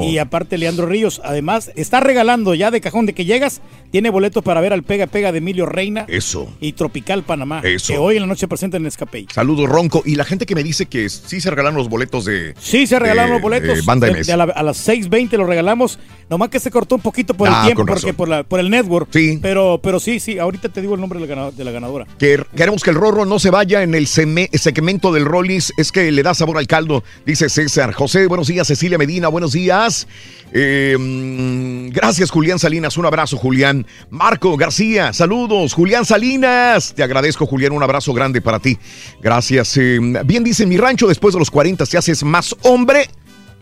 y aparte Leandro Ríos. Además, está regalando ya de cajón de que llegas, tiene boletos para ver al Pega Pega de Emilio Reina Eso. y Tropical Panamá, Eso. que hoy en la noche presentan en Escape. Saludos, Ronco. Y la gente que me dice que sí se regalaron los boletos de. Sí, se regalaron de- los boletos. de Banda De- MS. de a, la- a las 6.20 los regalamos. Nomás que se cortó un poquito por Ah, el tiempo, con porque por, la, por el network. Sí. Pero, pero sí, sí, ahorita te digo el nombre de la, gana- Que queremos que el Rorro no se vaya en el segmento del Rollis. Es que le da sabor al caldo, dice César. José, buenos días. Cecilia Medina, buenos días. Mm, gracias, Julián Salinas. Un abrazo, Julián. Marco García, saludos. Julián Salinas. Te agradezco, Julián. Un abrazo grande para ti. Gracias. Eh, bien dice, mi rancho después de los 40 se haces más hombre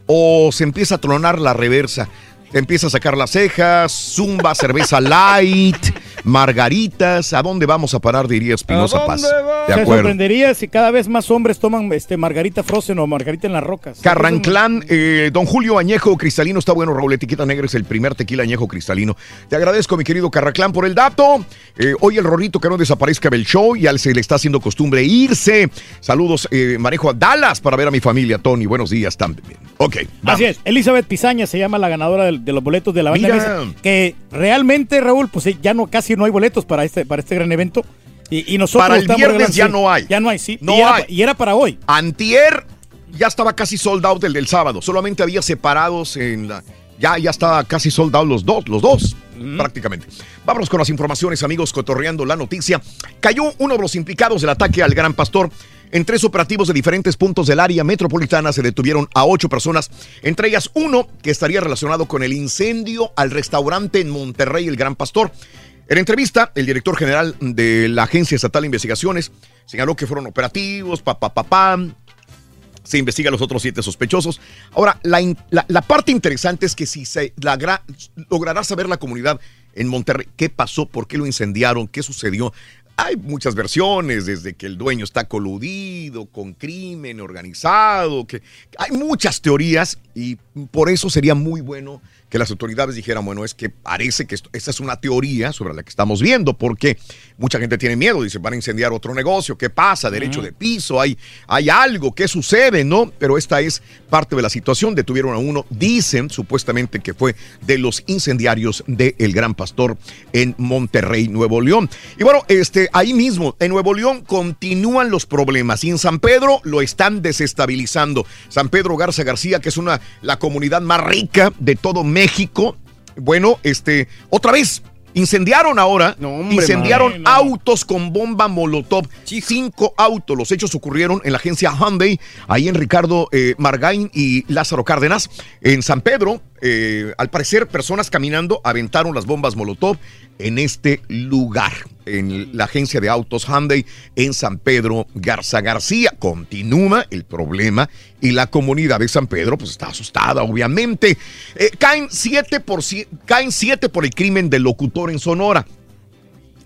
o se empieza a tronar la reversa. Empieza a sacar las cejas, zumba, cerveza light, margaritas. ¿A dónde vamos a parar? Diría Espinosa Paz. De Se acuerdo. sorprendería si cada vez más hombres toman este Margarita Frozen o Margarita en las rocas. Carranclán, eh, don Julio Añejo Cristalino, está bueno, Raúl, etiqueta negra es el primer tequila añejo cristalino. Te agradezco, mi querido Carranclán, por el dato. Eh, hoy el rorrito que no desaparezca del show, ya se le está haciendo costumbre irse. Saludos, eh, manejo a Dallas para ver a mi familia, Tony. Buenos días también. Ok, Así es, Elizabeth Pizaña se llama la ganadora de, los boletos de la banda Mira. Que realmente, Raúl, pues eh, ya no casi no hay boletos para este para este gran evento. Y, y nosotros Para el viernes ya sí, no hay. Ya no hay, sí. No y, era, hay. y era para hoy. Antier ya estaba casi sold out el del sábado. Solamente había separados en la. Ya, ya estaba casi sold out los dos, los dos, prácticamente. Vámonos con las informaciones, amigos, cotorreando la noticia. Cayó uno de los implicados del ataque al Gran Pastor. En tres operativos de diferentes puntos del área metropolitana se detuvieron a ocho personas, entre ellas uno que estaría relacionado con el incendio al restaurante en Monterrey, el Gran Pastor. En entrevista, el director general de la Agencia Estatal de Investigaciones señaló que fueron operativos, pa, pa, pa, pam, se investiga a los otros siete sospechosos. Ahora, la, parte interesante es que si se logrará saber la comunidad en Monterrey qué pasó, por qué lo incendiaron, qué sucedió. Hay muchas versiones, desde que el dueño está coludido con crimen organizado, que hay muchas teorías y por eso sería muy bueno que las autoridades dijeran, bueno, es que parece que esto- esta es una teoría sobre la que estamos viendo, porque mucha gente tiene miedo, dice, van a incendiar otro negocio, ¿qué pasa? Derecho de piso, hay, hay algo, ¿qué sucede? ¿No? Pero esta es parte de la situación, detuvieron a uno, dicen supuestamente que fue de los incendiarios de El Gran Pastor en Monterrey, Nuevo León. Y bueno, este, ahí mismo, en Nuevo León continúan los problemas y en San Pedro lo están desestabilizando. San Pedro Garza García, que es una, la comunidad más rica de todo México, bueno, este, otra vez Incendiaron ahora, hombre, incendiaron madre, no. autos con bomba molotov. Cinco autos. Los hechos ocurrieron en la agencia Hyundai, ahí en Ricardo eh, Margain y Lázaro Cárdenas. En San Pedro, eh, al parecer, personas caminando aventaron las bombas molotov en este lugar, en la agencia de autos Hyundai en San Pedro Garza García. Continúa el problema y la comunidad de San Pedro pues está asustada, obviamente. Eh, caen, siete por, caen siete por el crimen del locutor en Sonora.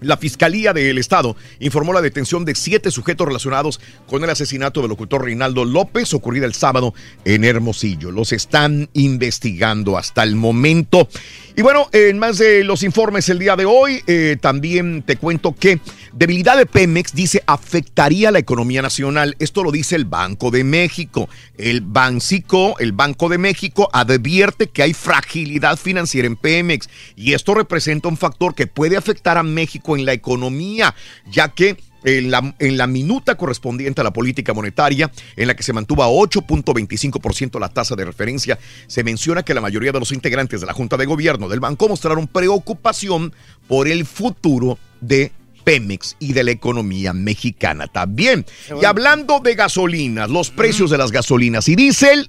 La Fiscalía del Estado informó la detención de siete sujetos relacionados con el asesinato del locutor Reinaldo López ocurrido el sábado en Hermosillo. Los están investigando hasta el momento. Y bueno, en más de los informes el día de hoy, eh, también te cuento que debilidad de Pemex dice afectaría la economía nacional. Esto lo dice el Banco de México. El Bancico, el Banco de México, advierte que hay fragilidad financiera en Pemex y esto representa un factor que puede afectar a México en la economía, ya que en la, en la minuta correspondiente a la política monetaria, en la que se mantuvo a 8.25% la tasa de referencia, se menciona que la mayoría de los integrantes de la Junta de Gobierno del banco mostraron preocupación por el futuro de Pemex y de la economía mexicana también. Y hablando de gasolinas, los precios de las gasolinas y diésel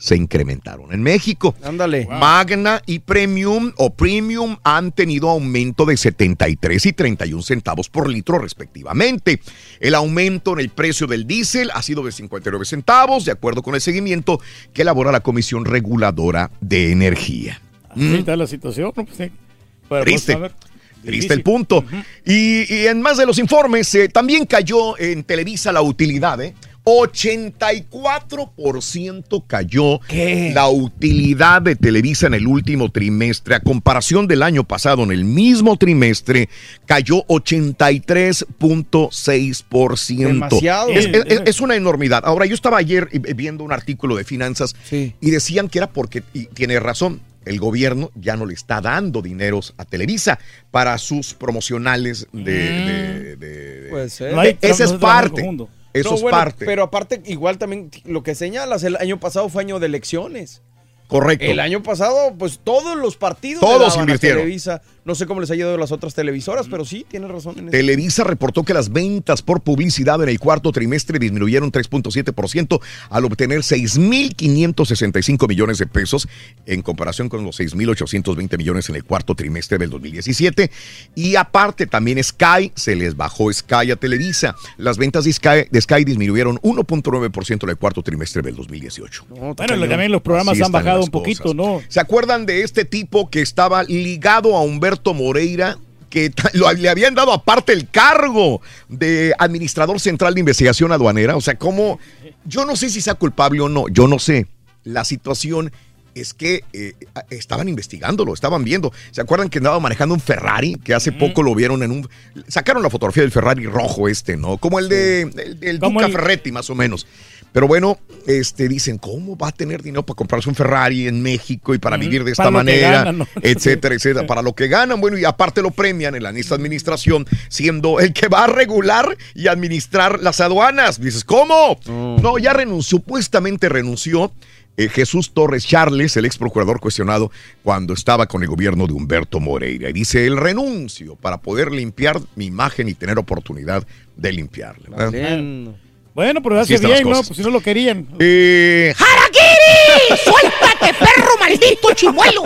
se incrementaron en México. Ándale. Magna y Premium o Premium han tenido aumento de 73 y 31 centavos por litro respectivamente. El aumento en el precio del diésel ha sido de 59 centavos, de acuerdo con el seguimiento que elabora la Comisión Reguladora de Energía. Así está la situación. Pues, sí. Triste. pues, a ver, Triste el punto. y, y en más de los informes, eh, también cayó en Televisa la utilidad, ¿eh? 84% cayó la utilidad de Televisa en el último trimestre. A comparación del año pasado, en el mismo trimestre, cayó 83.6%. Demasiado. Es, es- es una enormidad. Ahora, yo estaba ayer eh, viendo un artículo de finanzas y decían que era porque, y tiene razón, el gobierno ya no le está dando dineros a Televisa para sus promocionales de... de- de- Puede ser. de- esa es parte. Eso No, es bueno, parte. Pero aparte, igual también lo que señalas, el año pasado fue año de elecciones. Correcto. El año pasado, pues todos los partidos Todos a invirtieron. Televisa. No sé cómo les ha ido a las otras televisoras, pero sí, tienes razón en eso. Televisa reportó que las ventas por publicidad en el cuarto trimestre disminuyeron 3.7% al obtener 6.565 millones de pesos en comparación con los 6.820 millones en el cuarto trimestre del 2017. Y aparte también Sky, se les bajó Sky a Televisa. Las ventas de Sky, de Sky disminuyeron 1.9% en el cuarto trimestre del 2018. Bueno, también los programas Así han bajado un poquito, cosas. ¿no? ¿Se acuerdan de este tipo que estaba ligado a Humberto Moreira? Que le habían dado aparte el cargo de administrador central de investigación aduanera. O sea, ¿cómo? Yo no sé si sea culpable o no, yo no sé. La situación es que eh, estaban investigándolo, estaban viendo. ¿Se acuerdan que andaba manejando un Ferrari? Que hace poco lo vieron en un... Sacaron la fotografía del Ferrari rojo este, ¿no? Como el de el, el Duca el- Ferretti, más o menos. Pero bueno, este, dicen, ¿cómo va a tener dinero para comprarse un Ferrari en México y para vivir de esta Para lo que manera? ganan, ¿no? Etcétera, etcétera. Para lo que ganan, bueno, y aparte lo premian en la esta administración, siendo el que va a regular y administrar las aduanas. Dices, ¿cómo? No, ya renunció, supuestamente renunció. Eh, Jesús Torres Charles, el ex procurador cuestionado cuando estaba con el gobierno de Humberto Moreira. Y dice, el renuncio para poder limpiar mi imagen y tener oportunidad de limpiarla. ¿verdad? Bueno, pero Así hace están las bien, ¿no? cosas. Pues si no lo querían. Eh, ¡Harakiri! ¡Suéltate, perro maldito chimuelo!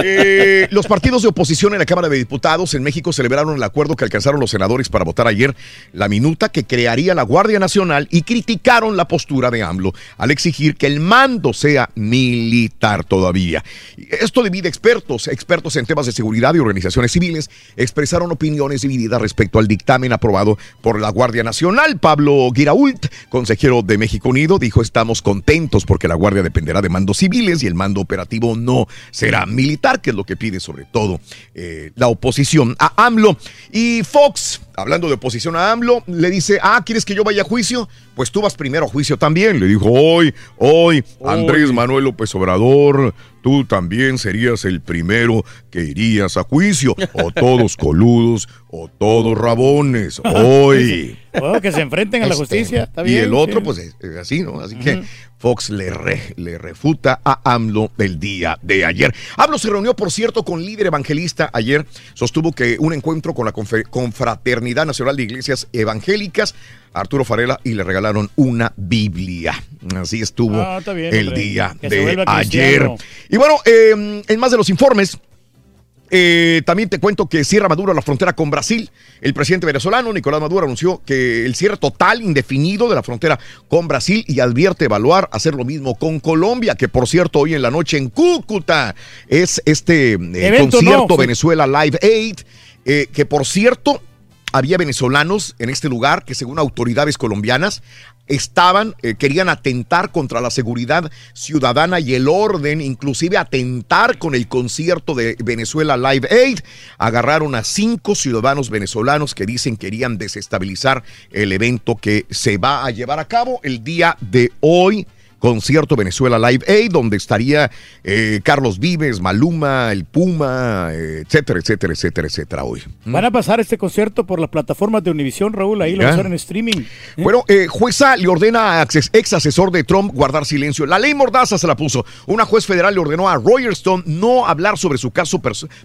Eh, los partidos de oposición en la Cámara de Diputados en México celebraron el acuerdo que alcanzaron los senadores para votar ayer la minuta que crearía la Guardia Nacional y criticaron la postura de AMLO al exigir que el mando sea militar todavía. Esto divide expertos, expertos en temas de seguridad y organizaciones civiles, expresaron opiniones divididas respecto al dictamen aprobado por la Guardia Nacional. Pablo Girault, consejero de México Unido, dijo estamos contentos porque la Guardia dependerá de mandos civiles y el mando operativo no será militar, que es lo que pide sobre todo eh, la oposición a AMLO. Y Fox, hablando de oposición a AMLO, le dice, ah, ¿quieres que yo vaya a juicio? Pues tú vas primero a juicio también. Le dijo, hoy, hoy, Andrés Manuel López Obrador, tú también serías el primero que irías a juicio. O todos coludos, o todos rabones. Hoy. Que se enfrenten a la Este, justicia. Está y el otro, sí. pues es, es así, ¿no? Así que Fox le, re- le refuta a AMLO el día de ayer. AMLO se reunió, por cierto, con líder evangelista ayer. Sostuvo que un encuentro con la Confraternidad Nacional de Iglesias Evangélicas, Arturo Farela, y le regalaron una Biblia. Así estuvo Ah, bien, el hombre. día Que de ayer. Y bueno, eh, en más de los informes, eh, también te cuento que cierra Maduro la frontera con Brasil. El presidente venezolano Nicolás Maduro anunció que el cierre total indefinido de la frontera con Brasil y advierte evaluar hacer lo mismo con Colombia, que por cierto hoy en la noche en Cúcuta es este eh, concierto no, Venezuela Live Aid, eh, que por cierto había venezolanos en este lugar que según autoridades colombianas estaban, eh, querían atentar contra la seguridad ciudadana y el orden, inclusive atentar con el concierto de Venezuela Live Aid. Agarraron a cinco ciudadanos venezolanos que dicen querían desestabilizar el evento que se va a llevar a cabo el día de hoy. Concierto Venezuela Live Aid, donde estaría eh, Carlos Vives, Maluma, el Puma, eh, etcétera, etcétera, etcétera, etcétera hoy. Van a pasar este concierto por las plataformas de Univisión, Raúl, ahí lo van a hacer en streaming. Bueno, eh, jueza le ordena a ex, asesor de Trump guardar silencio. La ley Mordaza se la puso. Una juez federal le ordenó a Roger Stone no hablar sobre su caso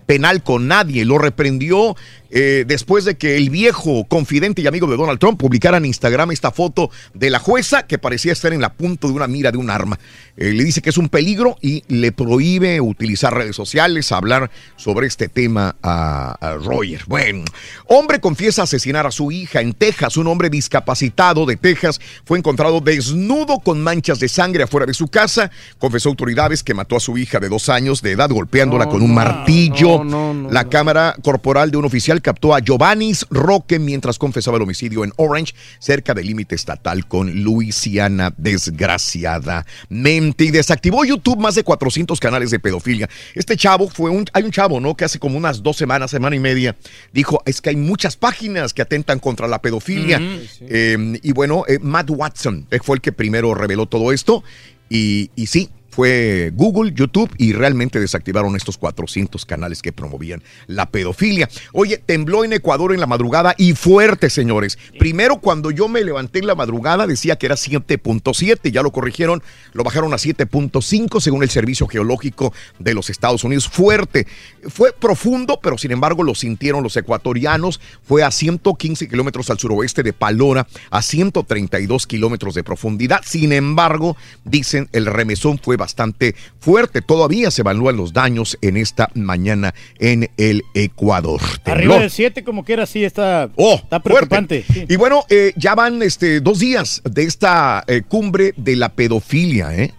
penal con nadie. Lo reprendió eh, después de que el viejo confidente y amigo de Donald Trump publicara en Instagram esta foto de la jueza que parecía estar en la punta de una mira de un arma. Eh, le dice que es un peligro y le prohíbe utilizar redes sociales, hablar sobre este tema a, a Roger. Bueno, hombre confiesa asesinar a su hija en Texas. Un hombre discapacitado de Texas fue encontrado desnudo con manchas de sangre afuera de su casa. Confesó a autoridades que mató a su hija de dos años de edad golpeándola con un martillo. La cámara corporal de un oficial captó a Giovannis Roque mientras confesaba el homicidio en Orange, cerca del límite estatal con Luisiana, desgraciadamente. Y desactivó YouTube más de 400 canales de pedofilia. Este chavo fue un, hay un chavo, ¿no? Que hace como unas dos semanas, semana y media, dijo, es que hay muchas páginas que atentan contra la pedofilia. Eh, y bueno, eh, Matt Watson fue el que primero reveló todo esto. Y, y sí, fue Google, YouTube y realmente desactivaron estos 400 canales que promovían la pedofilia. Oye, tembló en Ecuador en la madrugada y fuerte, señores. Primero, cuando yo me levanté en la madrugada, decía que era 7.7, ya lo corrigieron, lo bajaron a 7.5 según el Servicio Geológico de los Estados Unidos. Fuerte. Fue profundo, pero sin embargo lo sintieron los ecuatorianos. Fue a 115 kilómetros al suroeste de Palora, a 132 kilómetros de profundidad. Sin embargo, dicen el remesón fue bastante fuerte. Todavía se evalúan los daños en esta mañana en el Ecuador. Arriba del 7, como quiera, sí, está, Oh, está preocupante. Sí. Y bueno, eh, ya van este, dos días de esta eh, cumbre de la pedofilia, ¿eh?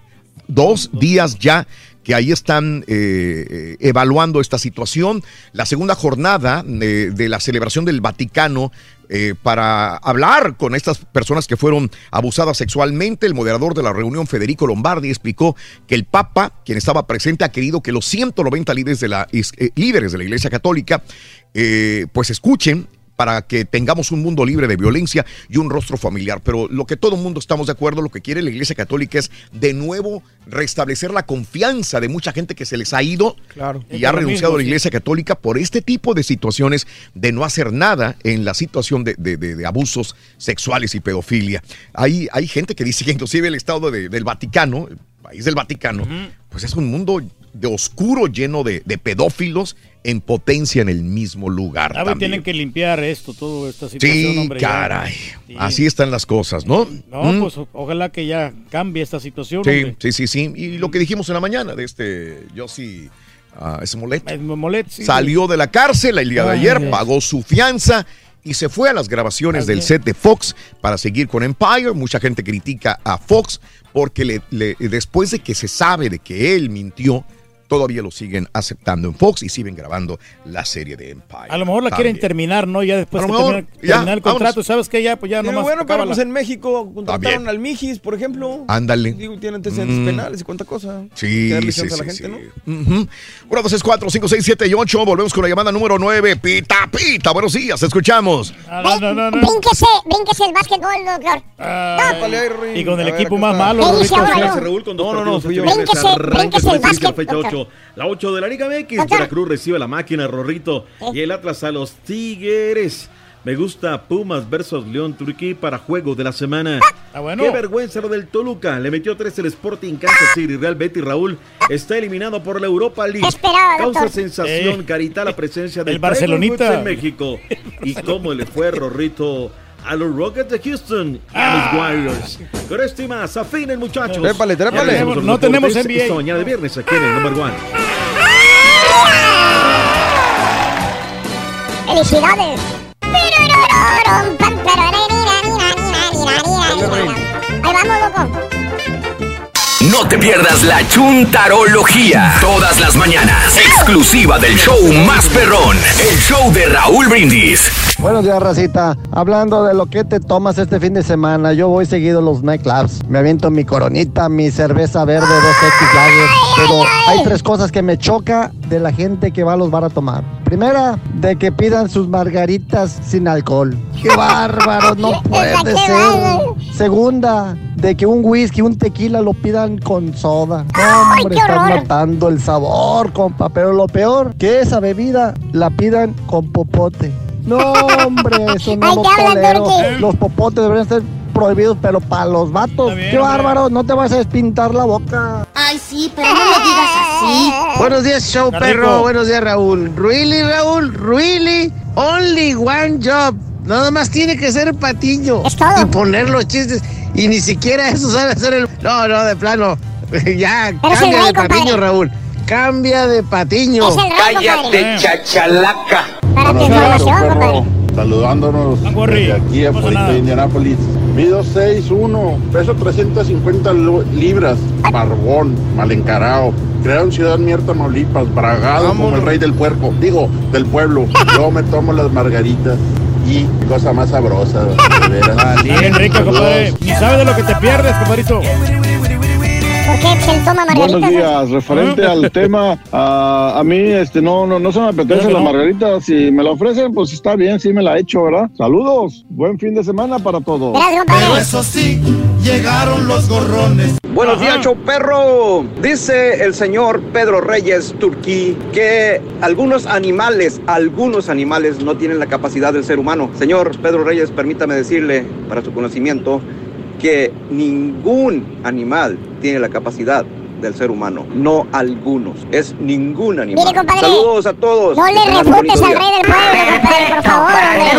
Dos días ya que ahí están eh, eh, evaluando esta situación. La segunda jornada de, de la celebración del Vaticano eh, para hablar con estas personas que fueron abusadas sexualmente. El moderador de la reunión, Federico Lombardi, explicó que el Papa, quien estaba presente, ha querido que los 190 líderes de la, eh, líderes de la Iglesia Católica eh, pues escuchen para que tengamos un mundo libre de violencia y un rostro familiar. Pero lo que todo el mundo estamos de acuerdo, lo que quiere la Iglesia Católica es de nuevo restablecer la confianza de mucha gente que se les ha ido Claro. y ha renunciado mismo, a la sí. Iglesia Católica por este tipo de situaciones de no hacer nada en la situación de, de- de- de abusos sexuales y pedofilia. Hay, hay gente que dice que inclusive el Estado de- del Vaticano, el país del Vaticano, pues es un mundo de oscuro lleno de pedófilos en potencia en el mismo lugar. Ah, también. tienen que limpiar esto, toda esta situación, Sí, hombre. caray. Sí. Así están las cosas, ¿no? No, Mm. pues ojalá que ya cambie esta situación. Sí, hombre. sí, sí, sí. Y lo que dijimos en la mañana de este Yossi uh, Smollett. Smollett, sí, Salió de la cárcel el día de Ay, ayer, pagó su fianza y se fue a las grabaciones del es. set de Fox para seguir con Empire. Mucha gente critica a Fox porque le- le- después de que se sabe de que él mintió, todavía lo siguen aceptando en Fox y siguen grabando la serie de Empire. A lo mejor la quieren También. terminar, ¿no? Ya después A que lo mejor, termina, ya, terminar el contrato, vámonos. ¿sabes qué? Ya, pues ya Pero nomás. bueno, pero pues en México contrataron También. al Mijis, por ejemplo. Ándale. Digo, tiene antecedentes Mm. penales y cuánta cosa. Sí, sí, chance a la sí, gente, sí. ¿no? Ujú. 1, 2, 3, 4, 5, 6, 7 y 8. Volvemos con la llamada número 9. Pita, pita. Buenos días, escuchamos. Brínquese, brínquese el básquetbol, doctor. Y con el equipo más malo. ¿Qué dice ahora, no? No, no, no, arranca bríncese el después la fecha doctor. 8. La 8 de la Liga MX, Doctor. Veracruz recibe la máquina, Rorrito. Y el Atlas a los Tigres. Me gusta Pumas versus León Turquí para juego de la semana. bueno. Qué vergüenza lo del Toluca. Le metió tres el Sporting Kansas City. Real Betis Raúl está eliminado por la Europa League. Causa doctor. sensación, Eh. carita, la presencia del El Barcelonita. En México. Y cómo le fue Rorrito a los Rockets de Houston y a los Warriors. Con esto y más, afinen muchachos. Trépale, trépale. No tenemos NBA. Esta mañana de viernes aquí en el Number One. ¡Felicidades! Ahí vamos, loco. No te pierdas la chuntarología. Todas las mañanas. Exclusiva del show más perrón. El show de Raúl Brindis. Buenos días, Racita. Hablando de lo que te tomas este fin de semana, yo voy seguido a los nightclubs. Me aviento mi coronita, mi cerveza verde, dos X Lager. Pero hay tres cosas que me choca de la gente que va a los bar a tomar. Primera, de que pidan sus margaritas sin alcohol. ¡Qué bárbaro! No puede ser. Segunda, de que un whisky, un tequila lo pidan con soda. No, hombre, están matando el sabor, compa. Pero lo peor, que esa bebida la pidan con popote. No, hombre, eso no Ay, lo tolero. Los popotes deberían ser prohibidos, pero para los vatos. ¡Qué bárbaro! No te vas a despintar la boca. Ay, sí, pero no lo digas así. Buenos días, show Está perro. rico. Buenos días, Raúl. Really, Raúl, really. Only one job. Nada más tiene que ser patiño. Y poner los chistes. Y ni siquiera eso sabe hacer el. No, no, de plano. ya, cambia rey, de compadre. patiño, Raúl. Cambia de patiño. Es el rey, compadre. chachalaca. Para tu información, compadre. Saludándonos desde aquí a Puerto de Indianápolis. Mido 6'1, peso 350 lu- libras, barbón, mal encarado. Creado en Ciudad Mier, Tamaulipas, bragado como el rey del puerco, digo, del pueblo. Yo me tomo las margaritas y cosa más sabrosa, de veras. Bien rico, compadre. Sabes de lo que te pierdes, compadrito. ¿Por qué se toma Buenos margaritas? días, referente al tema, a, a mí este no, no, no se me apetece la margarita, si me la ofrecen pues está bien, sí me la echo, ¿verdad? Saludos, buen fin de semana para todos. Pero eso sí, llegaron los gorrones. Buenos días, show perro. Dice el señor Pedro Reyes Turquí que algunos animales, algunos animales no tienen la capacidad del ser humano. Señor Pedro Reyes, permítame decirle, para su conocimiento, que ningún animal tiene la capacidad del ser humano. No algunos. Es ningún animal. Mire, compadre, Saludos a todos. No Que le refutes al rey del pueblo, compadre, por favor. Hay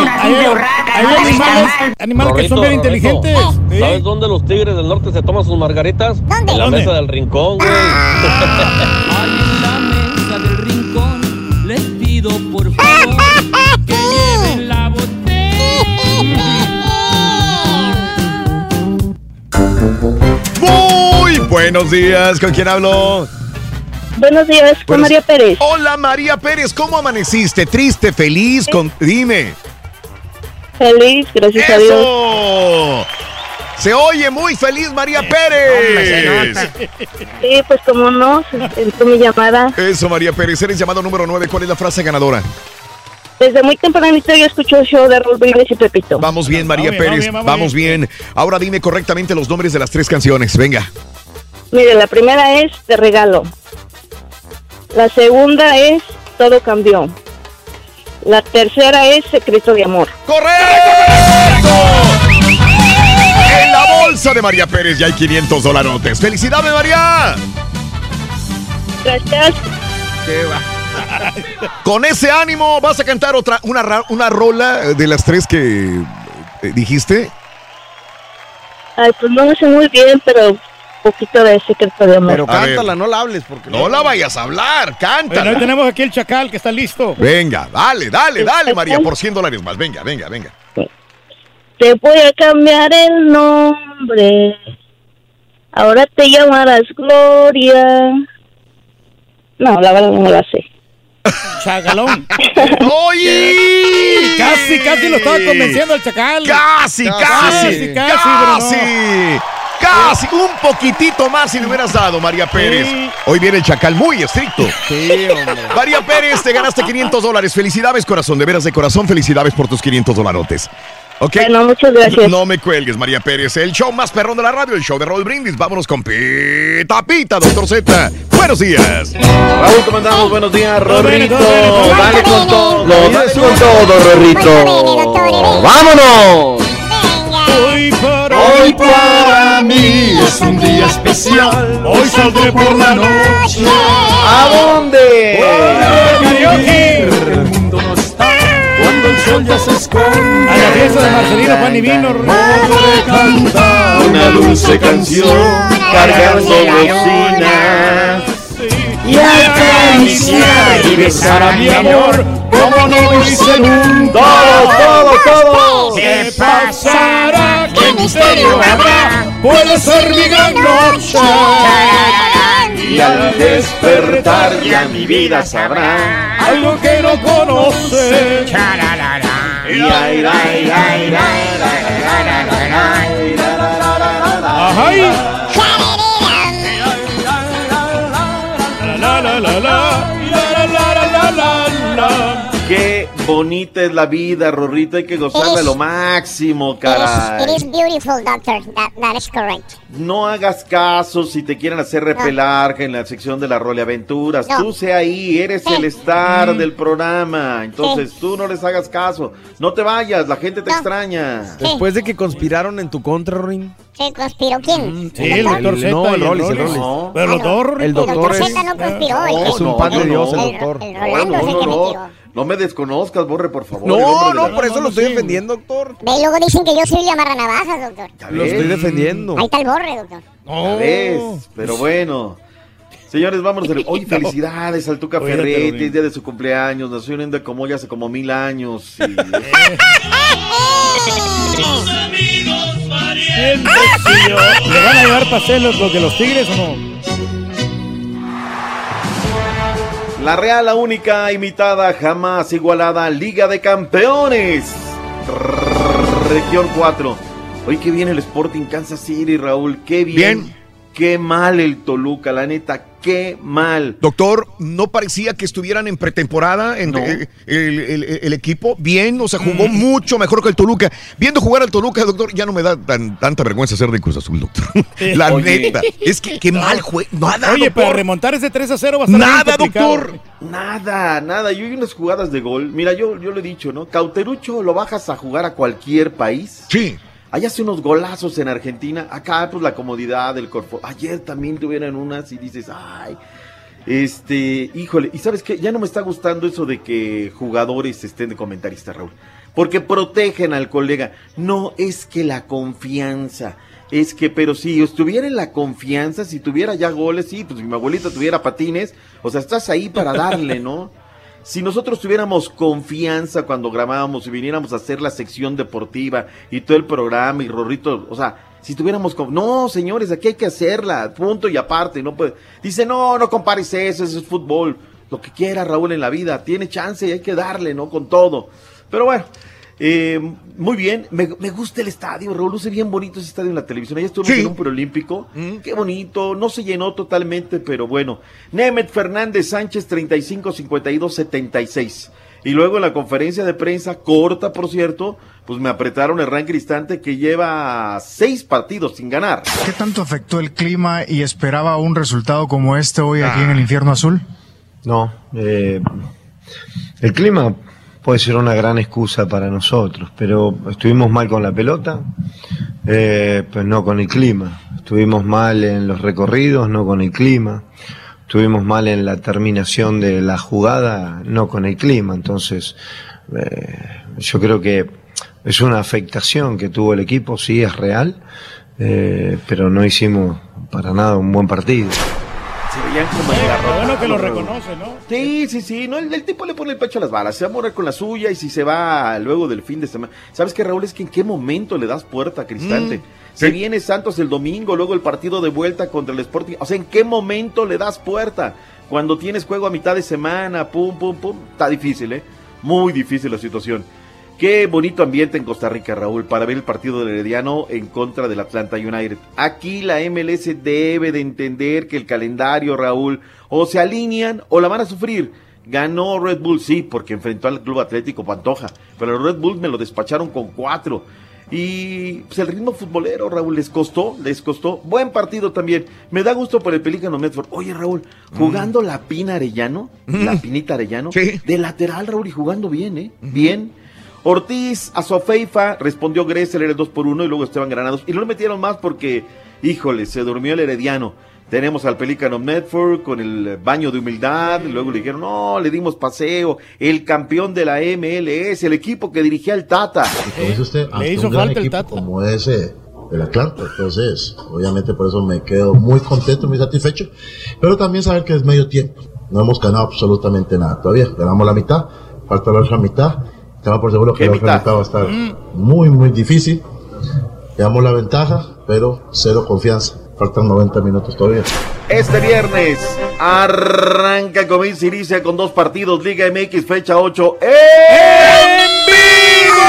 animales, animales que son bien inteligentes. Sí. ¿Sabes dónde los tigres del norte se toman sus margaritas? En la ¿Dónde? mesa del rincón, güey. mesa del rincón les pido por favor que lleven la Muy buenos días. ¿Con quién hablo? Buenos días, con Buenos- María Pérez. Hola María Pérez, ¿cómo amaneciste? ¿Triste, feliz? Con... Dime. Feliz, gracias a Dios. Se oye muy feliz María Pérez. Sí, pues como no, entró mi llamada. Eso María Pérez, eres llamado número 9. ¿Cuál es la frase ganadora? Desde muy tempranito yo escucho el show de Raúl Brindis y Pepito. Vamos bien María Vamos bien, Pérez, vamos vamos bien, bien. Ahora dime correctamente los nombres de las tres canciones. Venga. Mire, la primera es Te regalo. La segunda es Todo cambió. La tercera es Secreto de amor. En la bolsa de María Pérez ya hay 500 dolarotes. ¡Felicidades María! Gracias. Con ese ánimo vas a cantar otra una, ra- una rola de las tres que eh, dijiste. Ay, pues no me sé muy bien, pero poquito de Secreto de amor. Pero ver. cántala, no la hables porque No la vayas a hablar, cántala. hoy tenemos aquí el chacal que está listo. Venga, dale, dale, dale, María, por 100 dólares más. Venga, venga, venga. Te voy a cambiar el nombre. Ahora te llamarás Gloria. No, la verdad no la sé. Chagalón. ¡Oye! Casi, casi lo estaba convenciendo el chacal. Casi, casi, Casi, casi, casi, un poquitito más si le hubieras dado, María Pérez. Hoy viene el chacal muy estricto. Sí, hombre. María Pérez, te ganaste 500 dólares. Felicidades, corazón, de veras de corazón, felicidades por tus 500 dolarotes. ¿Ok? Bueno, muchas gracias. No me cuelgues, María Pérez. El show más perrón de la radio, el show de Roll Brindis. Vámonos con Pita Pita, doctor Z. Buenos días. Raúl, ¿cómo andamos? Buenos días, Rorrito. Dale con todo. Lo Dale con todo, Rorrito. ¡Vámonos! Hoy para, Hoy para mí es un día especial. Hoy saldré por la noche. ¿A dónde? Sol ya se esconde. A la fiesta de Marcelino Pan y Vino. Podré cantar Una dulce canción cargando bocinas. y acariciar y besar a mi amor como no lo hice nunca. Todos, todos, todos. ¿Qué pasará? ¿Qué misterio habrá? Puede ser mi gran noche. Y al despertar ya mi vida sabrá Algo que no conoce. Ajay. Bonita es la vida, Rorrito. Hay que gozarla lo máximo, It is, caray. it is beautiful, doctor. That, that is correct. No hagas caso si te quieren hacer repelar en la sección de las roleaventuras. No. Tú sé ahí, eres el star Mm. del programa. Entonces tú no les hagas caso. No te vayas, la gente te extraña. Después de que conspiraron en tu contra, Rin. ¿Se conspiró quién? Sí, el doctor Z. No, el Rollis, el Rollis. No. Pero dos, El El doctor doctor es, Z no conspiró. el es un pan de Dios, el doctor. El Rolando es el que no, no me desconozcas, Borre, por favor. el No, no, la- por eso lo estoy defendiendo, doctor. Ve, y luego dicen que yo soy el amarra navajas, doctor. Ya Lo ves, estoy defendiendo. Ahí está el borre, doctor. ya ves, pero bueno. Señores, vámonos. Hoy felicidades al Tuca Ferretti, es día de su cumpleaños. Nació en como ya hace como mil años. y- yo- ¿Le van a llevar pastelos los de los tigres o no? La Real, la única imitada, jamás igualada, Liga de Campeones. Región 4. Hoy que viene el Sporting Kansas City, Raúl. Qué bien. Bien. Qué mal el Toluca, la neta, qué mal. Doctor, ¿no parecía que estuvieran en pretemporada en, No. eh, el, el- el equipo? Bien, o sea, jugó mucho mejor que el Toluca. Viendo jugar al Toluca, doctor, ya no me da tan- tanta vergüenza ser de Cruz Azul, doctor. La Oye. neta. Es que qué mal juego. Nada, Oye, para doctor. remontar ese 3 a 0 va a estar Nada, doctor. Nada, nada. Yo vi unas jugadas de gol. Mira, yo, yo lo he dicho, ¿no? Cauterucho lo bajas a jugar a cualquier país. Sí. Allá hace unos golazos en Argentina. Acá, pues la comodidad del cuerpo. Ayer también tuvieron unas y dices, ay. Este, híjole. Y sabes qué, ya no me está gustando eso de que jugadores estén de comentaristas, Raúl. Porque protegen al colega. No es que la confianza. Es que, pero si estuviera en la confianza, si tuviera ya goles, sí, pues mi abuelita tuviera patines, o sea, estás ahí para darle, ¿no? Si nosotros tuviéramos confianza cuando grabábamos y viniéramos a hacer la sección deportiva y todo el programa y Rorrito, o sea, si tuviéramos con... No, señores, aquí hay que hacerla, punto y aparte, no puede... Dice, no, no compares eso, eso es fútbol. Lo que quiera Raúl en la vida, tiene chance y hay que darle, ¿no? Con todo. Pero bueno, eh, muy bien, me, me gusta el estadio, Raúl, luce bien bonito ese estadio en la televisión. Ayer estuvimos Sí. en un preolímpico, qué bonito, no se llenó totalmente, pero bueno. Nemet Fernández Sánchez, 35, 52, 76. Y luego en la conferencia de prensa, corta por cierto, pues me apretaron el ranking instante que lleva seis partidos sin ganar. ¿Qué tanto afectó el clima y esperaba un resultado como este hoy aquí en el infierno azul? No, eh, el clima puede ser una gran excusa para nosotros, pero estuvimos mal con la pelota, eh, pues no con el clima. Estuvimos mal en los recorridos, no con el clima. Estuvimos mal en la terminación de la jugada, no con el clima. Entonces, eh, yo creo que es una afectación que tuvo el equipo, sí, es real, eh, pero no hicimos para nada un buen partido. Se veían como en la Qué bueno que lo reconoce, ¿no? Sí, sí, sí, no, el, el tipo le pone el pecho a las balas, se va a morir con la suya y si se va luego del fin de semana. ¿Sabes qué, Raúl? Es que en qué momento le das puerta a Cristante. Mm, Se sí. viene Santos el domingo, luego el partido de vuelta contra el Sporting. O sea, ¿en qué momento le das puerta? Cuando tienes juego a mitad de semana, pum, pum, pum. Está difícil, ¿eh? Muy difícil la situación. Qué bonito ambiente en Costa Rica, Raúl, para ver el partido del Herediano en contra del Atlanta United. Aquí la MLS debe de entender que el calendario, Raúl, o se alinean o la van a sufrir. Ganó Red Bull, sí, porque enfrentó al Club Atlético Pantoja. Pero el Red Bull me lo despacharon con cuatro. Y pues, el ritmo futbolero, Raúl, les costó, les costó. Buen partido también. Me da gusto por el Pelícano Medford. Oye, Raúl, jugando la Pina Arellano, la Pinita Arellano, de lateral, Raúl, y jugando bien, ¿eh? Bien. Ortiz a Sofeifa, respondió Gressel, era el 2 por 1 y luego Esteban Granados. Y no lo metieron más porque, híjole, se durmió el Herediano. Tenemos al Pelícano Medford con el baño de humildad. Luego le dijeron, no, le dimos paseo. El campeón de la MLS, el equipo que dirigía el Tata. Dice usted, ante un gran equipo como ese el Atlanta. Entonces, obviamente por eso me quedo muy contento, muy satisfecho. Pero también saber que es medio tiempo. No hemos ganado absolutamente nada todavía. Ganamos la mitad, falta la otra mitad. Estamos por seguro que otra mitad va a estar muy, muy difícil. Llevamos la ventaja, pero cero confianza. Faltan 90 minutos todavía. Este viernes arranca Comienza Inicia con dos partidos. Liga MX, fecha 8. ¡En vivo!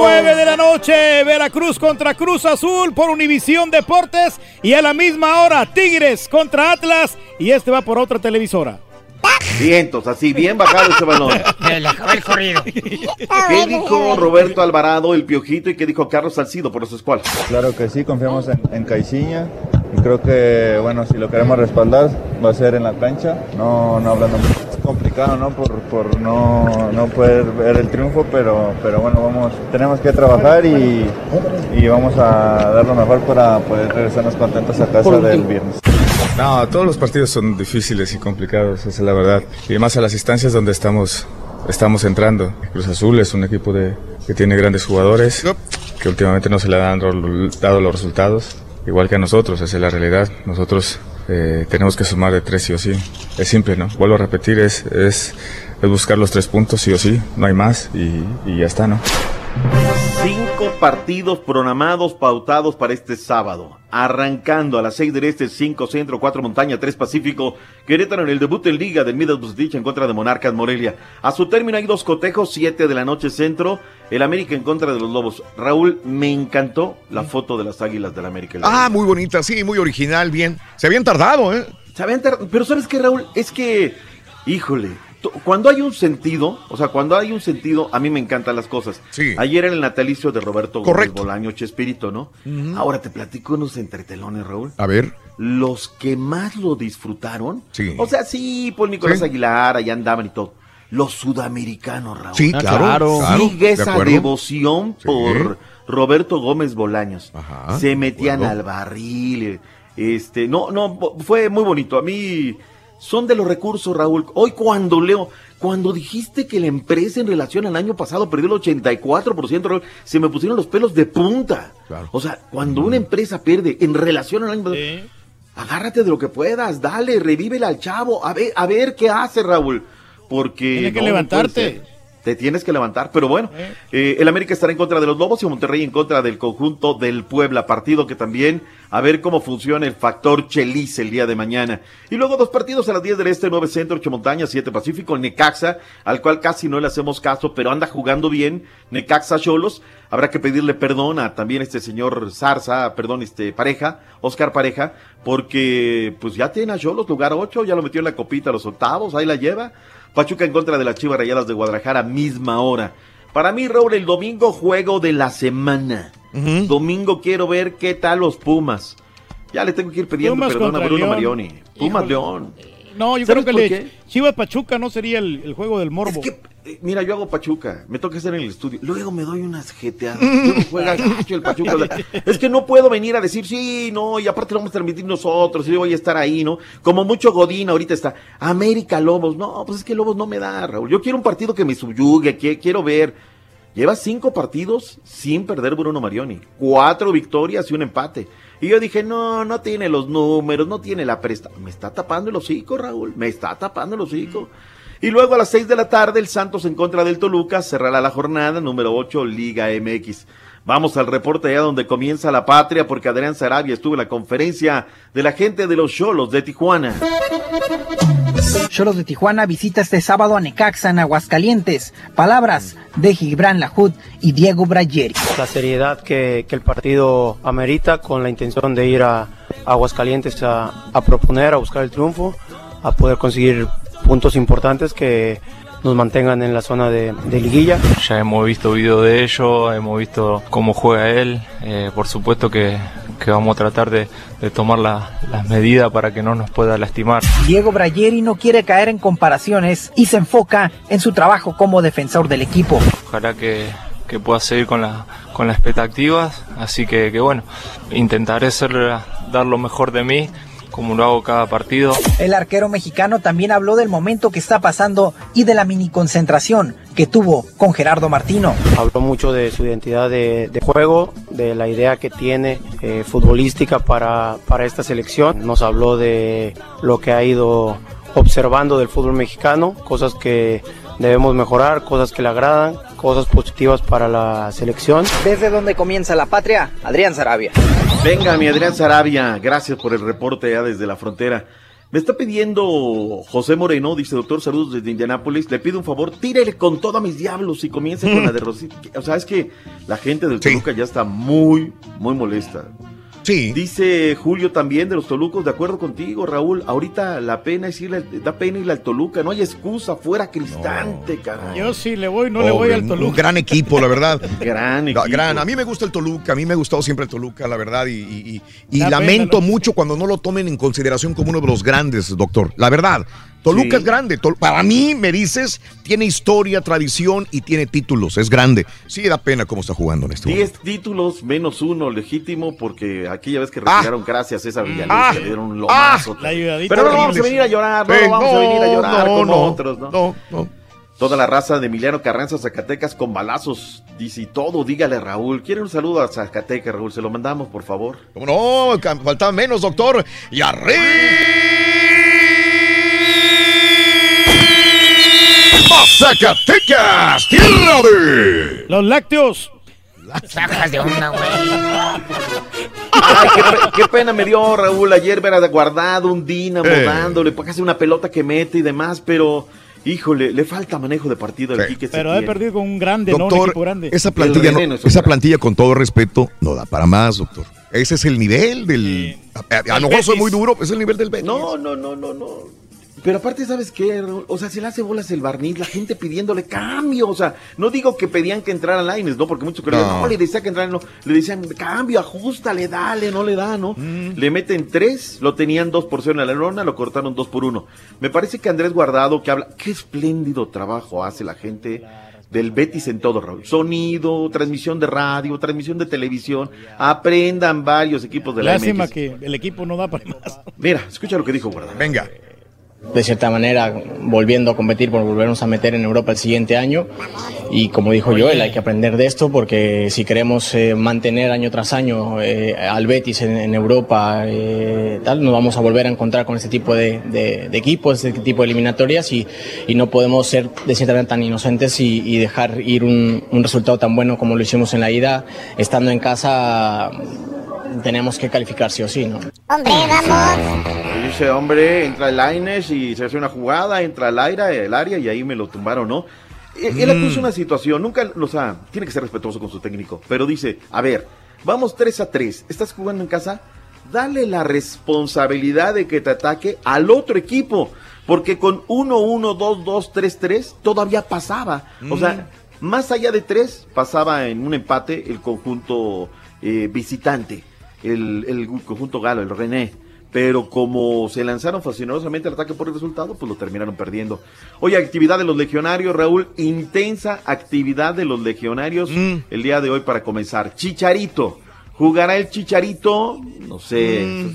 9 de la noche, Veracruz contra Cruz Azul por Univisión Deportes y a la misma hora Tigres contra Atlas y este va por otra televisora. Vientos, así, bien bajado ese balón. Le acabó el corrido. ¿Qué dijo Roberto Alvarado, el Piojito, y qué dijo Carlos Salcido por los escualos? Claro que sí, confiamos en, en Caixinha y creo que, bueno, si lo queremos respaldar va a ser en la cancha, no, no hablando mucho. Es complicado, ¿no? Por, por no, no poder ver el triunfo, pero, pero bueno, vamos, tenemos que trabajar y, y vamos a dar lo mejor para poder regresarnos contentos a casa del viernes. No, todos los partidos son difíciles y complicados, esa es la verdad. Y más a las instancias donde estamos, estamos entrando. Cruz Azul es un equipo de, que tiene grandes jugadores, que últimamente no se le han dado los resultados. Igual que a nosotros, esa es la realidad. Nosotros eh, tenemos que sumar de tres sí o sí. Es simple, ¿no? Vuelvo a repetir, es, es, es buscar los tres puntos sí o sí, no hay más y, y ya está, ¿no? Cinco partidos programados, pautados para este sábado. Arrancando a las 6 del Este, 5 Centro, 4 Montaña, 3 Pacífico. Querétaro en el debut en Liga del Middlesbrough en contra de Monarcas Morelia. A su término hay dos cotejos, 7 de la noche Centro. El América en contra de los Lobos. Raúl, me encantó la foto de las Águilas del América. Ah, muy bonita, sí, muy original, bien. Se habían tardado, ¿eh? Se habían tardado. Pero ¿sabes qué, Raúl? Es que, híjole, cuando hay un sentido, o sea, cuando hay un sentido, a mí me encantan las cosas. Sí. Ayer era el natalicio de Roberto Correcto. Gómez Bolaño Chespirito, ¿no? Ahora te platico unos entretelones, Raúl. A ver. Los que más lo disfrutaron. Sí. O sea, sí, por Nicolás Sí. Aguilar, allá andaban y todo. Los sudamericanos, Raúl. Sí, Ah, claro, Sigue esa devoción Sí. por Roberto Gómez Bolaños. Ajá, Se metían al barril. Este, no, no, fue muy bonito. A mí son de los recursos, Raúl. Hoy cuando leo, cuando dijiste que la empresa en relación al año pasado perdió el 84%, Raúl, se me pusieron los pelos de punta. O sea, cuando una empresa pierde en relación al año pasado, agárrate de lo que puedas, dale, revívela al chavo, a ver, a ver qué hace, Raúl. Porque Tiene que no, levantarte. Te tienes que levantar, pero bueno, eh, el América estará en contra de los Lobos y Monterrey en contra del conjunto del Puebla, partido que también a ver cómo funciona el factor Chelis el día de mañana. Y luego dos partidos a las 10 del Este, 9 Centro, 8 Montaña, 7 Pacífico, Necaxa, al cual casi no le hacemos caso, pero anda jugando bien, Necaxa Cholos. Habrá que pedirle perdón a también este señor Zarza, perdón, este Pareja, Oscar Pareja, porque pues ya tiene a Cholos lugar 8, ya lo metió en la copita a los octavos, ahí la lleva. Pachuca en contra de las Chivas Rayadas de Guadalajara, misma hora. Para mí, Raúl, el domingo juego de la semana. Domingo quiero ver qué tal los Pumas. Ya le tengo que ir pidiendo Pumas perdón a Bruno León. Marioni. Pumas Híjole. León. No, yo ¿Sabes creo que le? Chivas Pachuca no sería el, el juego del morbo. Eh, Mira, yo hago Pachuca, me toca hacer en el estudio. Luego me doy unas jeteadas. Luego juega gacho el Pachuca. o sea, es que no puedo venir a decir, sí, no, y aparte lo vamos a transmitir nosotros, yo voy a estar ahí, ¿no? Como mucho Godín ahorita está. América Lobos. No, pues es que Lobos no me da, Raúl. Yo quiero un partido que me subyugue, que quiero ver. Lleva cinco partidos sin perder Bruno Marioni. Cuatro victorias y un empate. Y yo dije, no, no tiene los números, no tiene la presta. Me está tapando el hocico, Raúl. Me está tapando el hocico. Y luego a las 6 de la tarde, el Santos en contra del Toluca cerrará la jornada número 8, Liga MX. Vamos al reporte allá donde comienza la patria, porque Adrián Sarabia estuvo en la conferencia de la gente de los Cholos de Tijuana. Cholos de Tijuana visita este sábado a Necaxa en Aguascalientes. Palabras de Gibran Lajud y Diego Brayeri. la seriedad que, que el partido amerita con la intención de ir a, a Aguascalientes a, a proponer, a buscar el triunfo, a poder conseguir puntos importantes que nos mantengan en la zona de, de liguilla. Ya hemos visto video de ello, hemos visto cómo juega él. Eh, por supuesto que, que vamos a tratar de, de tomar la- las medidas para que no nos pueda lastimar. Diego Brayeri no quiere caer en comparaciones y se enfoca en su trabajo como defensor del equipo. Ojalá que, que pueda seguir con, la, con las expectativas. Así que, que bueno, intentaré ser, dar lo mejor de mí como lo hago cada partido. El arquero mexicano también habló del momento que está pasando y de la mini concentración que tuvo con Gerardo Martino. Habló mucho de su identidad de, de juego, de la idea que tiene eh, futbolística para, para esta selección. Nos habló de lo que ha ido observando del fútbol mexicano, cosas que debemos mejorar, cosas que le agradan, cosas positivas para la selección. Desde donde comienza la patria, Adrián Sarabia. Venga, mi Adrián Sarabia, gracias por el reporte ya desde la frontera. Me está pidiendo José Moreno, dice doctor, saludos desde Indianápolis. Le pido un favor, tírele con todo a mis diablos y comience con la de Rosita. O sea, es que la gente del Toluca ya está muy, muy molesta. Sí. Dice Julio también de los Tolucos, de acuerdo contigo, Raúl. Ahorita la pena es irle, al- da pena irle al Toluca. No hay excusa, fuera Cristante, caray. Yo sí le voy, no le voy al Toluca. Un gran equipo, la verdad. gran equipo. Gran. A mí me gusta el Toluca, a mí me ha gustado siempre el Toluca, la verdad. Y, y- y- lamento pena, ¿no? mucho cuando no lo tomen en consideración como uno de los grandes, doctor. La verdad. Toluca Sí. es grande. Tol- Para mí, me dices, tiene historia, tradición y tiene títulos. Es grande. Sí, da pena cómo está jugando en este momento. 10 títulos menos uno legítimo porque aquella vez que retiraron gracias a esa Villaluz Ah. le dieron un lomazo. La ayudadita Pero no vamos a venir a llorar, no Sí, vamos a venir a llorar no, como no, otros, ¿no? no, no. Toda la raza de Emiliano Carranza, Zacatecas, con balazos, dice y todo, dígale a Raúl. ¿Quiere un saludo a Zacatecas, Raúl? Se lo mandamos, por favor. ¿Cómo no? Faltaba menos, doctor. Y arriba Zacatecas, tierra de... Los lácteos. Sacas de onda, güey. Ay, qué, pe- qué pena me dio Raúl ayer ver a guardado un Dinamo Eh. dándole, pues casi una pelota que mete y demás, pero híjole, le falta manejo de partido al Quique Pero he Setién. perdido con un grande, ¿no? Un Doctor, equipo grande. esa plantilla, no- es esa plantilla, con todo respeto, no da para más, doctor. Ese es el nivel del... A, a- a lo mejor soy muy duro, es el nivel del Betis. No, no, no, no, no. Pero aparte, ¿sabes qué? Raúl? O sea, se le hace bolas el barniz, la gente pidiéndole cambio. O sea, no digo que pedían que entrara Laines, ¿no? Porque muchos creían, No. no, le decía que entrara, no. Le decían, cambio, ajustale, dale, no le da, ¿no? Mm. Le meten tres, lo tenían dos por cero en la lona, lo cortaron dos por uno. Me parece que Andrés Guardado, que habla, qué espléndido trabajo hace la gente del Betis en todo, Raúl. Sonido, transmisión de radio, transmisión de televisión. Aprendan varios equipos de la Lástima MX. que el equipo no da para más. Mira, escucha lo que dijo Guardado. Venga. De cierta manera volviendo a competir por volvernos a meter en Europa el siguiente año. Y como dijo Joel hay que aprender de esto porque si queremos eh, mantener año tras año eh, al Betis en, en Europa eh, tal nos vamos a volver a encontrar con este tipo de, de- de equipos este tipo de eliminatorias y, y no podemos ser de cierta manera tan inocentes y, y dejar ir un, un resultado tan bueno como lo hicimos en la ida estando en casa tenemos que calificar sí o sí ¿no? Hombre, vamos. Dice, hombre, entra el Laines y se hace una jugada, entra al aire, el área y ahí me lo tumbaron, ¿no? Él, él Mm. acusa una situación, nunca, o sea, tiene que ser respetuoso con su técnico, pero dice, a ver, vamos 3 a 3, ¿estás jugando en casa? Dale la responsabilidad de que te ataque al otro equipo, porque con 1, 1, 2, 2, 3, 3 todavía pasaba. O sea, más allá de 3, pasaba en un empate el conjunto eh, visitante, el, el conjunto galo, el René pero como se lanzaron fascinosamente al ataque por el resultado, pues lo terminaron perdiendo. Oye, actividad de los legionarios, Raúl, intensa actividad de los legionarios el día de hoy para comenzar. Chicharito, ¿jugará el Chicharito? No sé.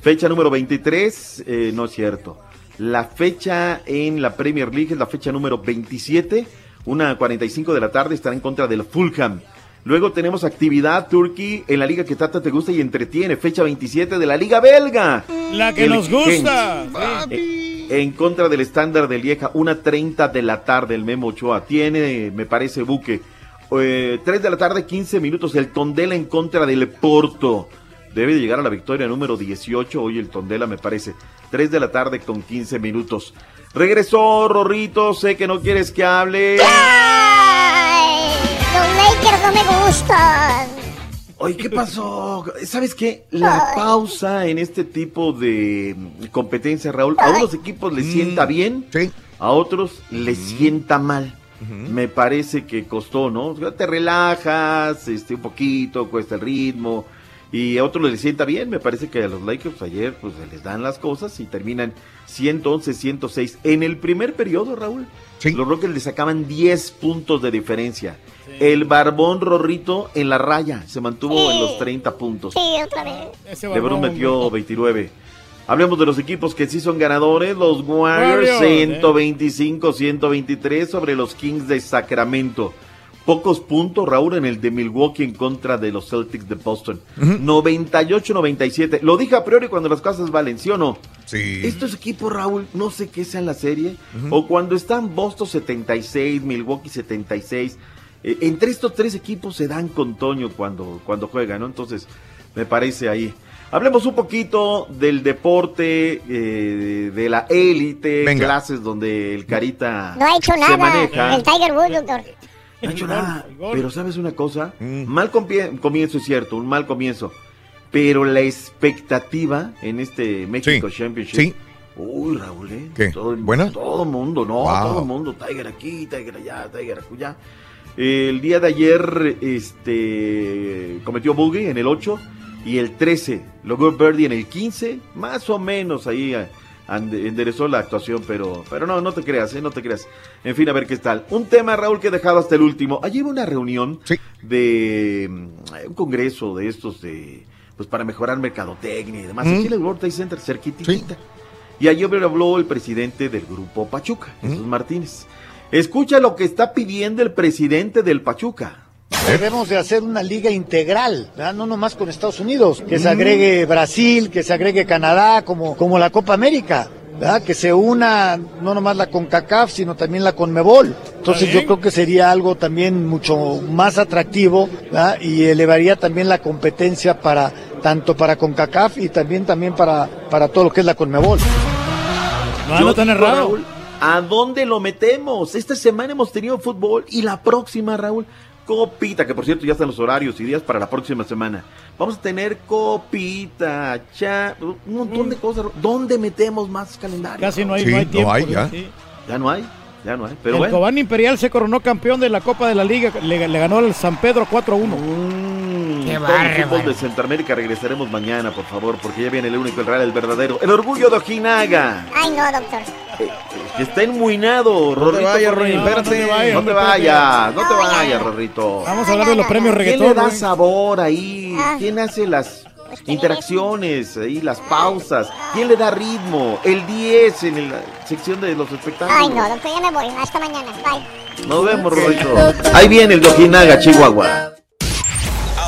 Fecha número 23, eh, no es cierto. La fecha en la Premier League es la fecha número 27, una 45 de la tarde, estará en contra del Fulham. Luego tenemos actividad Turkey en la liga que tata te gusta y entretiene, fecha 27 de la liga belga. La que El nos gusta. Eh, En contra del estándar de Lieja, una 30 de la tarde, el Memo Ochoa. Tiene, me parece, buque. Eh, 3 de la tarde, 15 minutos, el Tondela en contra del Porto. Debe de llegar a la victoria número 18, hoy el Tondela me parece. 3 de la tarde con 15 minutos. Regresó Rorrito, sé que no quieres que hable. Ay, los Lakers no me gustan. Oye, ¿qué pasó? ¿Sabes qué? La pausa en este tipo de competencia, Raúl, a unos equipos les sienta bien, a otros les sienta mal. Me parece que costó, ¿no? Te relajas, este, un poquito, cuesta el ritmo, y a otros les sienta bien. Me parece que a los Lakers ayer, pues se les dan las cosas y terminan 111, 106. En el primer periodo, Raúl, los Rockets le sacaban 10 puntos de diferencia. El barbón Rorrito en la raya se mantuvo en los 30 puntos. Sí, otra vez. LeBron metió 29. Hablemos de los equipos que sí son ganadores. Los Warriors Warriors, 125-123 sobre los Kings de Sacramento. Pocos puntos, Raúl, en el de Milwaukee en contra de los Celtics de Boston. 98-97. Lo dije a priori cuando las cosas valen, ¿sí o no? Sí. Estos equipos, Raúl, no sé qué sea en la serie. O cuando están Boston 76, Milwaukee 76. eh, entre estos tres equipos se dan con Toño cuando, cuando juegan, ¿no? Entonces, me parece ahí. Hablemos un poquito del deporte, eh, de la élite, clases donde el Carita No ha hecho se nada maneja. el Tiger Woods, doctor. No ha hecho nada. Pero ¿sabes una cosa? Mal compie- comienzo es cierto, un mal comienzo. Pero la expectativa en este México Championship. sí. Uy, Raúl, ¿eh? ¿Qué? Todo, ¿Buena? Todo mundo, no, Wow. todo el mundo. Tiger aquí, Tiger allá, Tiger acullá. El día de ayer, este, cometió boogie en el 8 y el 13 logró birdie en el 15, más o menos ahí eh, ande- enderezó la actuación, pero, pero no, no te creas, eh, no te creas. En fin, a ver qué tal. Un tema, Raúl, que he dejado hasta el último. Ayer hubo una reunión de mm, un congreso de estos de, pues para mejorar mercadotecnia y demás. Mm. Aquí en el World Trade Center, cerquitita. Y ayer habló el presidente del grupo Pachuca, Jesús Martínez. Escucha lo que está pidiendo el presidente del Pachuca. Debemos de hacer una liga integral, ¿verdad? no nomás con Estados Unidos, que se agregue Brasil, que se agregue Canadá, como, como la Copa América, ¿verdad? que se una no nomás la CONCACAF, sino también la CONMEBOL. Entonces yo creo que sería algo también mucho más atractivo ¿verdad? y elevaría también la competencia para tanto para CONCACAF y también, también para, para todo lo que es la CONMEBOL. No, no tan digo, errado. Raúl, ¿A dónde lo metemos? Esta semana hemos tenido fútbol y la próxima, Raúl, copita, que por cierto ya están los horarios y días para la próxima semana. Vamos a tener copita, cha, un montón de cosas. ¿Dónde metemos más calendario? Casi no hay, Sí, no hay no tiempo. ya. Sí. Ya no hay, ya no hay. Pero el bueno. Cobán Imperial se coronó campeón de la Copa de la Liga. Le, le ganó al San Pedro 4-1. Mm, Qué todo el fútbol de Centroamérica regresaremos mañana, por favor, porque ya viene el único, el real, el verdadero. El orgullo de Ojinaga. Ay, no, doctor. Que está enmuinado, Rorrito. vayas, Correa. Rorín, espérate. No te vayas, no te No, vayas, no te No, ya. vayas, Rorrito. Vamos a hablar de los premios ¿Quién reggaetón. le da sabor ahí? ¿Quién hace las interacciones, ahí las pausas? ¿Quién le da ritmo? El 10 en la sección de los espectáculos. Ay, no, doctor, ya me voy. Hasta mañana. Bye. Nos vemos, Rorrito. Ahí viene el de Ojinaga, Chihuahua.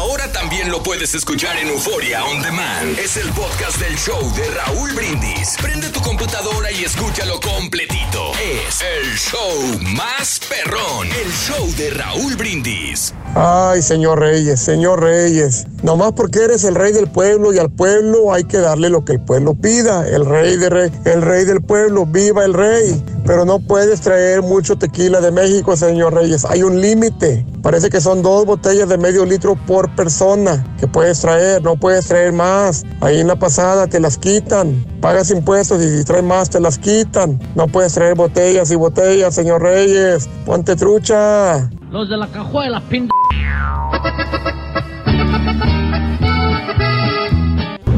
Ahora también lo puedes escuchar en Euforia On Demand. Es el podcast del show de Raúl Brindis. Prende tu computadora y escúchalo completito. Es el show más perrón. El show de Raúl Brindis. Ay, señor Reyes, señor Reyes, nomás porque eres el rey del pueblo y al pueblo hay que darle lo que el pueblo pida. El rey, de rey, el rey del pueblo, viva el rey. Pero no puedes traer mucho tequila de México, señor Reyes. Hay un límite. Parece que son dos botellas de medio litro por persona que puedes traer. No puedes traer más. Ahí en la pasada te las quitan. Pagas impuestos y si traes más te las quitan. No puedes traer botellas y botellas, señor Reyes. Ponte trucha. Los de la cajuela, pin...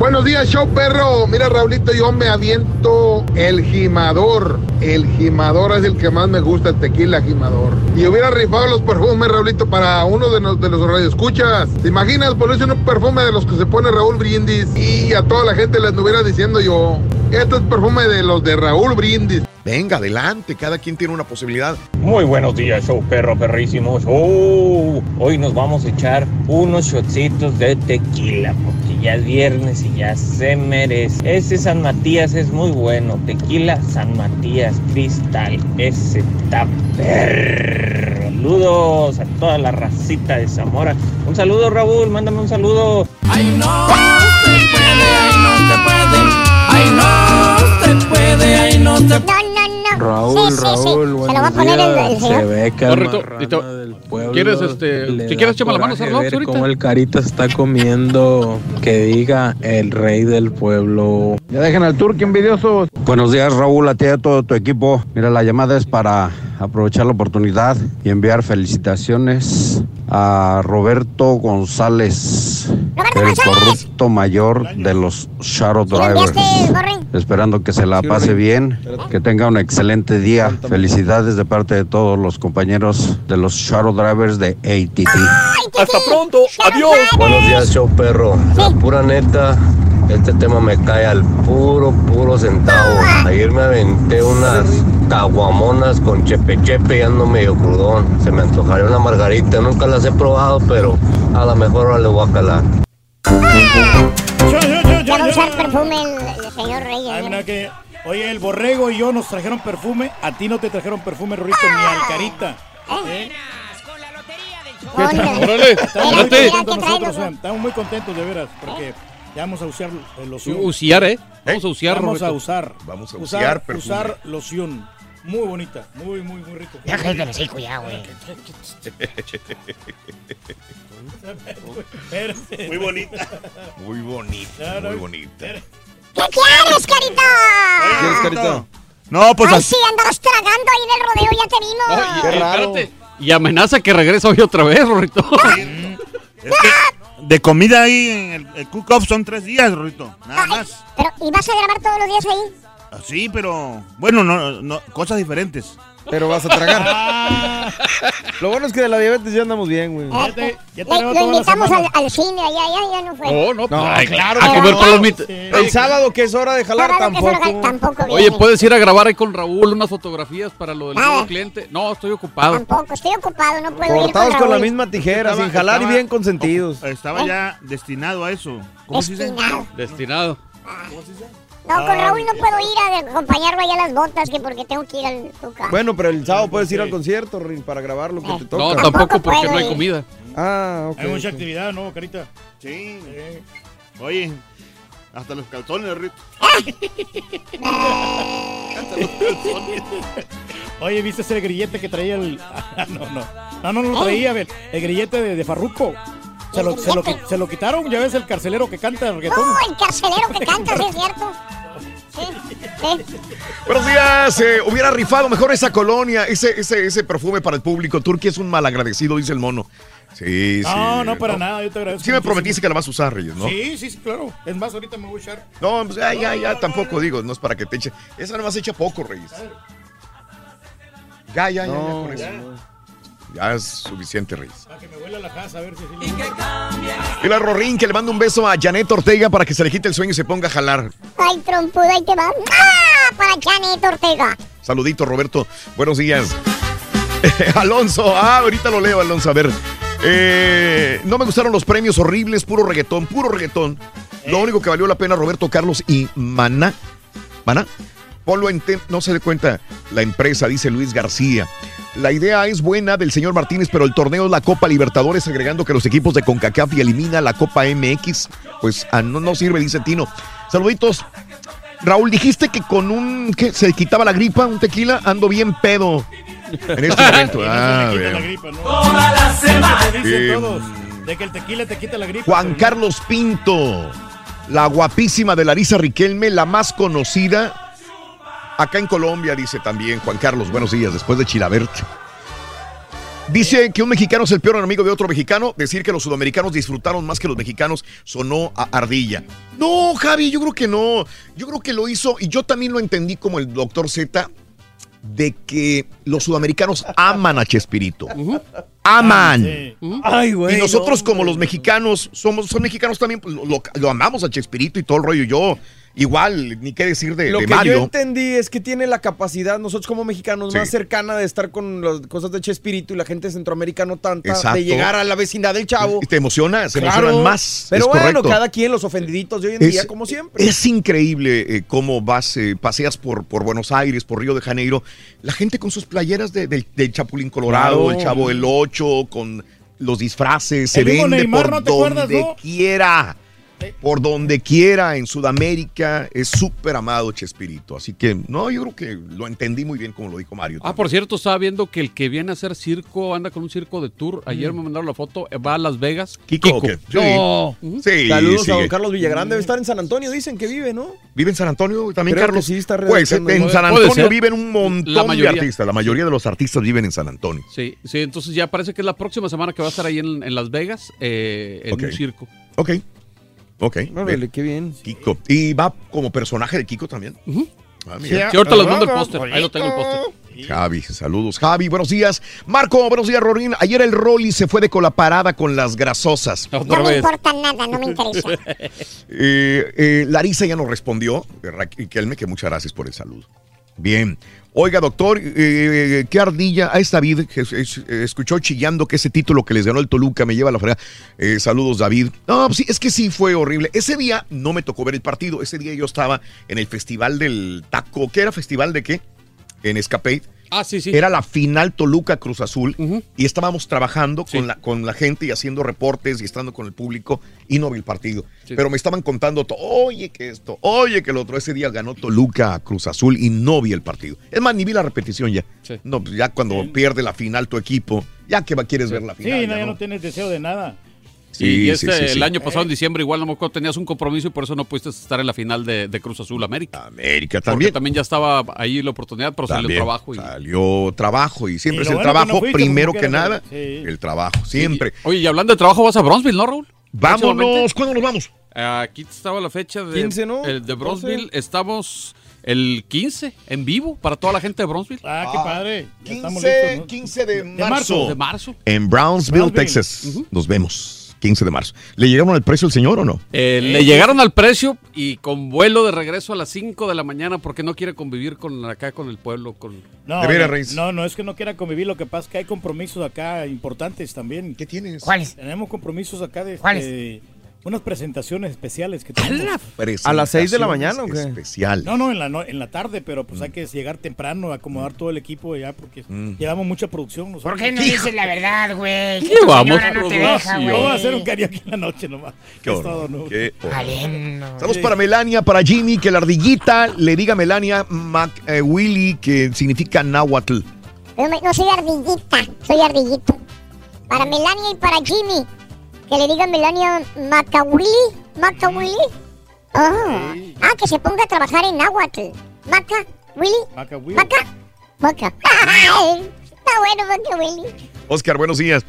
Buenos días, show perro. Mira, Raulito, yo me aviento el gimador. El gimador es el que más me gusta, el tequila gimador. Y hubiera rifado los perfumes, Raulito, para uno de, los de los radioescuchas. ¿Te imaginas ponerse un perfume de los que se pone Raúl Brindis? Y a toda la gente le anduviera diciendo yo, este es perfume de los de Raúl Brindis. Venga, adelante, cada quien tiene una posibilidad. Muy buenos días, show perro perrísimos. Oh, hoy nos vamos a echar unos shotcitos de tequila porque ya es viernes y ya se merece. Ese San Matías es muy bueno. Tequila San Matías Cristal. Ese está perro. Saludos a toda la racita de Zamora. Un saludo, Raúl. Mándame un saludo. Ay, no se puede, ay, no se puede. Ay, no se puede, ay, no se no. Raúl, Sí, sí, sí. Raúl, Se lo va a buenos poner el- el días. señor. Se ve que te- del pueblo ¿Quieres, este, si quieres, échame la mano, Sarnox, ahorita? cómo el Carita está comiendo que diga el rey del pueblo. Ya dejen al turco envidiosos. Buenos días, Raúl, a ti y a todo tu equipo. Mira, la llamada es para aprovechar la oportunidad y enviar felicitaciones a Roberto González, el corrupto mayor de los Shadow Drivers. Esperando que se la pase bien, que tenga un excelente día. Felicidades de parte de todos los compañeros de los Shadow Drivers de ATT. Hasta pronto. Adiós. Buenos días, show perro. La pura neta, este tema me cae al puro, puro centavo. Ayer me aventé unas caguamonas con chepe chepe y ando medio crudón. Se me antojaría una margarita. Nunca las he probado, pero a lo mejor ahora le voy a calar. Ya va a usar perfume el, el señor Reyes. Ay, ¿eh? mira que, oye, el borrego y yo nos trajeron perfume. A ti no te trajeron perfume, Rorito, ni al carita. ¿Eh? Órale, Estamos muy contentos nosotros, Sam, Estamos muy contentos, de veras, porque ya vamos a usar eh, loción. Uciar, ¿eh? Vamos a uciar, Vamos a usar. Vamos a usar, usar loción. Muy bonita, muy, muy, muy rico. Ya cállate el hocico ya, güey. Muy bonita. Muy bonita, muy bonita. ¿Qué quieres, carita? ¿Quieres, Carita? No, pues Ay, así. sí, andabas tragando ahí en el rodeo, ya te vimos. Oye, espérate. Y amenaza que regresa hoy otra vez, Rorito. Es que de comida ahí en el, el cook-off son tres días, Rorito. Nada más. Pero, ¿y vas a grabar todos los días ahí? Sí, pero bueno, no, no, cosas diferentes. Pero vas a tragar. Lo bueno es que de la diabetes ya andamos bien, güey. Ya te- ya te Le- lo toda la invitamos al, semana. al cine, allá, ya, ya no fue. No, no, No, ay, claro. A comer palomitas. El sábado que es hora de jalar Sábado que es hora- tampoco. Tampoco Oye, viene. ¿puedes ir a grabar ahí con Raúl unas fotografías para lo del Nada. nuevo cliente? No, estoy ocupado. Tampoco, estoy ocupado, no puedo ir Cortados con con la Raúl. misma tijera, Estaba- sin jalar y estaba- bien consentidos. Estaba ya destinado a eso. ¿Cómo se dice? Destinado. Destinado. No, con Raúl no puedo ir a acompañarlo allá a las botas, que porque tengo que ir al Tuca. Bueno, pero el sábado puedes ir al concierto, Rin, para grabar lo que te toca. No, Tampoco tampoco porque puedo no hay comida. Ah, ok. Hay mucha actividad, ¿no, carita? Sí. Oye, hasta los calzones, Rito. Oye, ¿viste ese grillete que traía el.? Ah, no, no. No, no, no lo traía, el, el grillete de, de Farruco. Se lo, se, lo, se lo quitaron, ya ves el carcelero que canta el reggaetón. No, el carcelero que canta, sí es cierto. Buenos días. eh, hubiera rifado mejor esa colonia, ese, ese, ese perfume para el público. Turquía es un malagradecido, dice el mono. Sí, sí. No, no, para nada, yo te agradezco. Sí me muchísimo. prometiste que la vas a usar, Reyes, ¿no? Sí, sí, sí, claro. Es más, ahorita me voy a echar. No, pues ya, ya, ya, tampoco digo, no es para que te eche. Esa nada más echa poco, Reyes. Ya, ya, ya, ya, No, con eso. Ya es suficiente. Para que me huela la casa, a ver si sí Y la Rorín, que le manda un beso a Janet Ortega para que se le quite el sueño y se ponga a jalar. Ay, trompuda, ahí te va. ¡Ah! Para Janet Ortega. Saludito, Roberto. Buenos días. Alonso, ah, ahorita lo leo, Alonso. A ver. Eh, no me gustaron los premios horribles, puro reggaetón, puro reggaetón. Lo único que valió la pena, Roberto Carlos y Maná. Maná. Ponlo en tem- no se dé cuenta la empresa, dice Luis García. La idea es buena del señor Martínez, pero el torneo es la Copa Libertadores, agregando que los equipos de CONCACAF y elimina la Copa MX. Pues ah, no, no sirve, dice Tino. Saluditos. Raúl, dijiste que con un. que se quitaba la gripa, un tequila, ando bien pedo. En este momento. Ah, quita la bien. gripa, ¿no? Eso dicen Eh, todos, de que el tequila te quita la gripa. Juan Carlos Pinto, la guapísima de Larisa Riquelme, la más conocida acá en Colombia, dice también Juan Carlos. Buenos días, después de Chilabert. Dice que un mexicano es el peor enemigo de otro mexicano. Decir que los sudamericanos disfrutaron más que los mexicanos sonó a ardilla. No, Javi, yo creo que no. Yo creo que lo hizo, y yo también lo entendí como el doctor Z, de que los sudamericanos aman a Chespirito. Aman. Ay, güey. Y nosotros, no, como los mexicanos, somos, son mexicanos también, pues, lo amamos a Chespirito y todo el rollo. Yo, igual, ni qué decir de, Lo de que yo entendí es que tiene la capacidad, nosotros como mexicanos, Sí. más cercana de estar con las cosas de Chespirito y la gente no tanta, Exacto. de llegar a la vecindad del chavo. Y te emociona, se Claro. emocionan más. Pero es bueno, correcto. cada quien, los ofendiditos de hoy en Es- día, como siempre. Es increíble eh, cómo vas, eh, paseas por, por Buenos Aires, por Río de Janeiro, la gente con sus playeras de- del- del Chapulín Colorado, Claro. el Chavo del Ocho, con los disfraces, se El mismo vende Neymar, por ¿no te acuerdas, donde no? quiera. Por donde quiera en Sudamérica es súper amado Chespirito. Así que, no, yo creo que lo entendí muy bien como lo dijo Mario. Ah, por cierto, estaba viendo que el que viene a hacer circo anda con un circo de tour. Ayer Mm. me mandaron la foto, eh, va a Las Vegas. Kiko, ¿o qué? Sí. No. Sí, Saludos a don Carlos Villagrán. Debe estar en San Antonio, dicen que vive, ¿no? ¿Vive en San Antonio también, Creo Carlos? que sí, está Pues en San Antonio viven un montón de artistas. La mayoría de los artistas viven en San Antonio. Sí, sí, entonces ya parece que es la próxima semana que va a estar ahí en, en Las Vegas, eh, en un circo. Ok. Ok. Órale, bien. qué bien. Kiko. ¿Y va como personaje de Kiko también? Ah, mira. Sí, ahorita les mando el póster. Ahí lo tengo el póster. Javi, saludos. Javi, buenos días. Marco, buenos días, Rorín. Ayer el Rolly se fue de colaparada con las grasosas. No me importa nada, no me interesa. Eh, eh, Larisa ya nos respondió. Raquelme, que muchas gracias por el saludo. Bien. Oiga, doctor, eh, ¿qué ardilla? David es- es- escuchó chillando que ese título que les ganó el Toluca me lleva a la fregada. Eh, saludos, David. No, pues sí, es que sí fue horrible. Ese día no me tocó ver el partido. Ese día yo estaba en el festival del taco. ¿Qué era? ¿Festival de qué? En Escape. Ah, sí, sí. Era la final Toluca Cruz Azul y estábamos trabajando con, la, con la gente y haciendo reportes y estando con el público y no vi el partido. Sí. Pero me estaban contando, oye que esto, oye que el otro. Ese día ganó Toluca Cruz Azul y no vi el partido. Es más, ni vi la repetición ya. No, pues ya cuando pierde la final tu equipo, ya que va, quieres ver la Sí, final. no, ya ya no. no tienes deseo de nada. Sí, Sí, y este, sí, sí. el año pasado en diciembre igual no me acuerdo, tenías un compromiso y por eso no pudiste estar en la final de, de Cruz Azul América. América Porque también. también ya estaba ahí la oportunidad, pero salió También trabajo. Y... Salió trabajo y siempre Y es el bueno que trabajo no fuiste, primero que nada. El trabajo, siempre. Oye, y hablando de trabajo, ¿vas a Bronzeville, no, Raúl? Vámonos. ¿cuándo nos vamos? Aquí estaba la fecha de, 15, ¿no? el de 12. Bronzeville. Estamos el 15 en vivo para toda la gente de Bronzeville. Ah, qué padre. Ya estamos 15, listos, ¿no? 15 de marzo. marzo. De marzo. En Brownsville, Brownsville. Texas. Nos vemos. 15 de marzo. ¿Le llegaron al precio el señor o no? Eh, le llegaron al precio y con vuelo de regreso a las 5 de la mañana porque no quiere convivir con acá con el pueblo. Con... No, De veras, no, Reyes. no, no es que no quiera convivir, lo que pasa es que hay compromisos acá importantes también. ¿Qué tienes? ¿Cuáles? Tenemos compromisos acá de este, unas presentaciones especiales que tenemos. ¿A las seis de la mañana o qué? Especial. No, no, en la, no- en la tarde, pero pues hay que llegar temprano, acomodar todo el equipo ya porque llevamos mucha producción. nosotros. ¿Por qué no dices la verdad, güey? ¿Qué vamos, no te deja, güey. Vamos a hacer un karaoke en la noche nomás. Qué Es horror, todo, ¿no? qué horror. Aleno. Saludos para Melania, para Jimmy, que la ardillita le diga a Melania Mac, eh, Willy, que significa náhuatl. No, no soy ardillita, soy ardillito. Para Melania y para Jimmy. Que le diga Melania Macawilly. Macawilly. Ah, ah, que se ponga a trabajar en Nahuatl. Maca, Willy. Maca Willy. Maca. Maca. Está bueno, Maca Willy. Oscar, buenos días.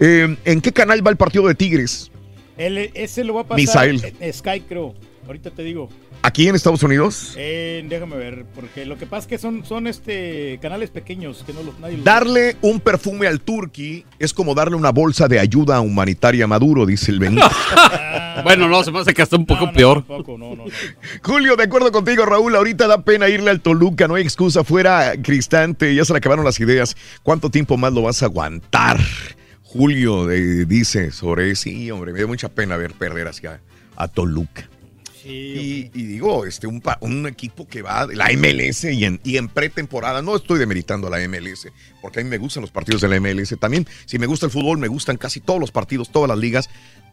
Eh, ¿En qué canal va el partido de Tigres? Él- ese lo va a pasar Misael. en Sky, creo. Ahorita te digo. ¿Aquí en Estados Unidos? Eh, déjame ver, porque lo que pasa es que son, son este canales pequeños que no los nadie los Darle un perfume al turqui es como darle una bolsa de ayuda humanitaria a Maduro, dice el Benito. bueno, no, se me hace que está un poco peor. Tampoco, no, no. Julio, de acuerdo contigo, Raúl, ahorita da pena irle al Toluca, no hay excusa, fuera Cristante, ya se le acabaron las ideas. ¿Cuánto tiempo más lo vas a aguantar? Julio eh, dice sobre sí, hombre, me da mucha pena ver perder hacia a Toluca. Y, y digo, este, un equipo que va de la MLS y en, y en pretemporada, no estoy demeritando a la MLS, porque a mí me gustan los partidos de la MLS también. Si me gusta el fútbol, me gustan casi todos los partidos, todas las ligas,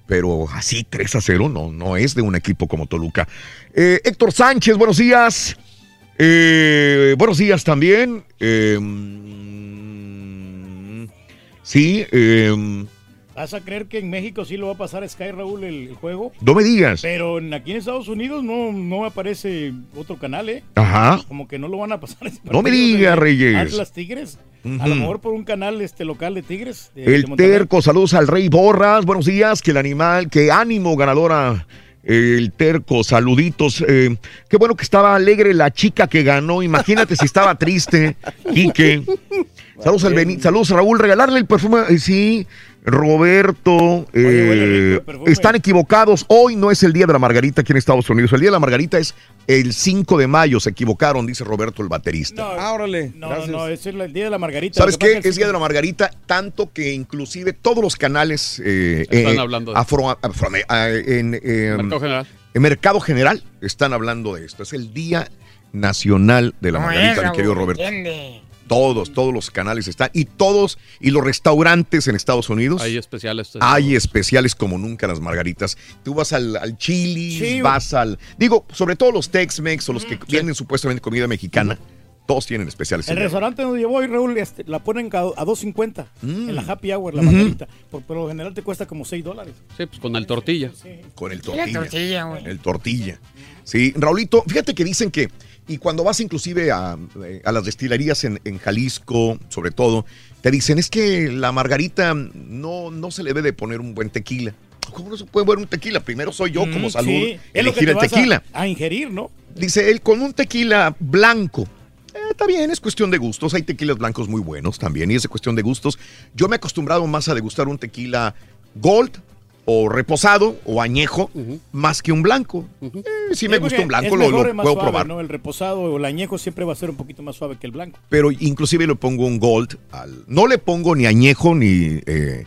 pero así 3 a 0 no, no es de un equipo como Toluca. Eh, Héctor Sánchez, buenos días. Eh, buenos días también. Eh, mm, sí, eh, ¿Vas a creer que en México sí lo va a pasar a Sky Raúl el, el juego? no me digas. Pero en- aquí en Estados Unidos no, no aparece otro canal, ¿eh? Ajá. Como que no lo van a pasar. No me digas, Reyes. Atlas Tigres. A lo mejor por un canal este local de Tigres. de- El terco, saludos al Rey Borras, buenos días, que el animal, que ánimo ganadora. El terco, saluditos. eh, qué bueno que estaba alegre la chica que ganó. Imagínate si estaba triste. Quique. Saludos al Beni- saludos Raúl, regalarle el perfume. eh, sí, Roberto. eh, están equivocados. Hoy no es el día de la Margarita aquí en Estados Unidos. El día de la Margarita es el 5 de mayo. Se equivocaron, dice Roberto el baterista. No, Ah, órale. no, gracias. no, es el día de la Margarita. ¿Sabes qué? Es Día de la Margarita, tanto que inclusive todos los canales eh, Están eh, hablando de afro, afro- eh, en, eh, Mercado General. en Mercado General están hablando de esto. Es el Día Nacional de la Margarita, mi querido Roberto. entiende. Todos, todos los canales están. Y todos, y los restaurantes en Estados Unidos. Hay especiales. Hay especiales como nunca las margaritas. Tú vas al, al Chili's, Sí, vas al. Digo, sobre todo los Tex-Mex o los que vienen supuestamente comida mexicana. Todos tienen especiales. El restaurante donde yo voy, Raúl, este, la ponen ca- a 2.50 en la happy hour, la margarita. Por, por lo general te cuesta como 6 dólares. Sí, pues con el tortilla. Con el La tortilla. tortilla, güey. El tortilla. Sí, Raulito, fíjate que dicen que, y cuando vas inclusive a, eh, a las destilerías en, en Jalisco, sobre todo, te dicen, es que la margarita no, no se le debe de poner un buen tequila. ¿Cómo no se puede poner un tequila? Primero soy yo, como Mm, salud, sí, elegir el a- tequila. A, ingerir, ¿no? Dice él, con un tequila blanco. Eh, está bien, es cuestión de gustos. Hay tequilas blancos muy buenos también, y es cuestión de gustos. Yo me he acostumbrado más a degustar un tequila gold o reposado o añejo más que un blanco. Eh, si me gusta un blanco, lo, lo puedo suave, probar. ¿no? El reposado o el añejo siempre va a ser un poquito más suave que el blanco. Pero inclusive le pongo un gold. Al, no le pongo ni añejo ni eh,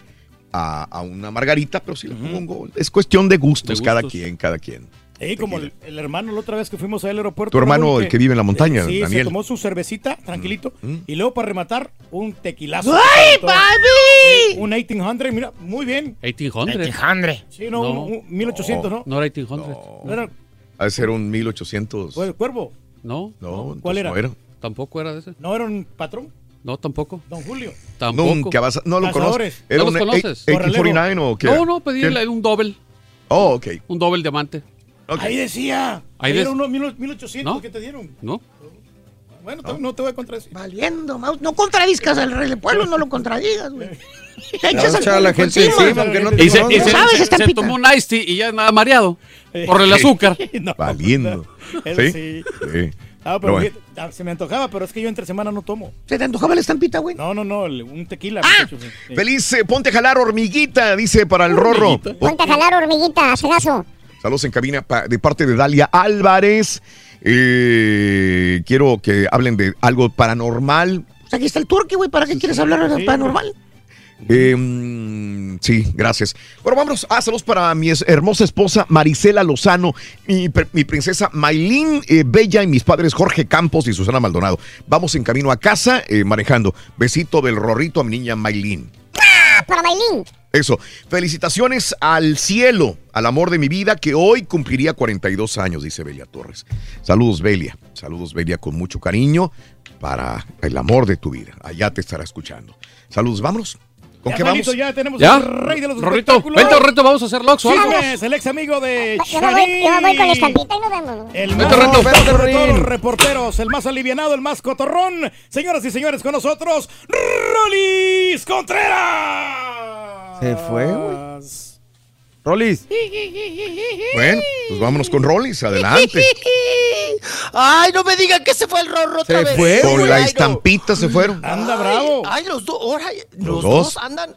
a, a una margarita, pero sí le pongo un gold. Es cuestión de gustos, De cada quien, cada quien. Eh, como el, el hermano la otra vez que fuimos al aeropuerto. Tu hermano, Raúl, el que vive en la montaña, sí, Daniel. se tomó su cervecita, tranquilito. Mm. Y luego para rematar, un tequilazo. ¡Ay, papi! Un 1800, mira, muy bien. 1800. 1800. Sí, no, No. un- un 1800, ¿no? No era 1800. No era Ha de ser un 1800. ¿Cuál, cuervo? No. No, ¿Cuál era? no era. Tampoco era de ese. ¿No era un patrón? No, tampoco. Don Julio. Tampoco. Nunca vas a- no lo conoces. ¿No los conoces? 1849 o qué? No, no, pedí el- un doble. Oh, ok. Un doble diamante. Ahí decía. Ahí des- era unos 1800 ¿No? que te dieron. ¿No? Bueno, no te voy a contradecir. Valiendo, mouse. No contradizcas al rey del pueblo, no lo contradigas, güey. Te echas a la gente encima. aunque no te Y se, conozca. y se- ¿Sabes, se- estampita? se tomó un iced tea y ya nada mareado. Por el azúcar. No, Valiendo. ¿Sí? sí. Sí. Ah, pero Pero bueno. fíjate, ah, se me antojaba, pero es que yo entre semana no tomo. ¿Se te antojaba la estampita, güey? No, no, no, el- un tequila. Ah. muchacho, sí, sí. Feliz, eh, ponte a jalar hormiguita, dice para el rorro. Ponte a jalar hormiguita, cegazo. Saludos en cabina pa- de parte de Dalia Álvarez. Eh, quiero que hablen de algo paranormal. Pues aquí está el turque, güey. ¿Para qué quieres hablar de Sí. paranormal? Eh, mm, sí, gracias. Bueno, vámonos. Ah, saludos para mi hermosa esposa Marisela Lozano, mi, pr- mi princesa Maylin eh, Bella y mis padres Jorge Campos y Susana Maldonado. Vamos en camino a casa eh, manejando. Besito del rorrito a mi niña Maylin. ¡Ah, para Bailín! Eso. Felicitaciones al cielo, al amor de mi vida, que hoy cumpliría 42 años, dice Belia Torres. Saludos, Belia. Saludos, Belia, con mucho cariño para el amor de tu vida. Allá te estará escuchando. Saludos, vámonos. ¿Con Ya, qué vamos? Ya tenemos ¿Ya? al rey de los Rorrito, vente, Rorrito, vamos a hacer Loxo. Sí, pues, el ex amigo de Yo voy, yo voy con estampita y nos vemos. El más Reto. reportero Vente, de todos Rin. los reporteros, el más alivianado, el más cotorrón. Señoras y señores, con nosotros, Rolis Contreras. Se fue, güey. Rolis. Bueno, pues vámonos con Rollis, adelante. Ay, no me digan que se fue el rorro otra Se vez. fue, Con la no. estampita se fueron. Anda Ay, bravo. Ay, los dos, ahora, los, dos. dos. andan.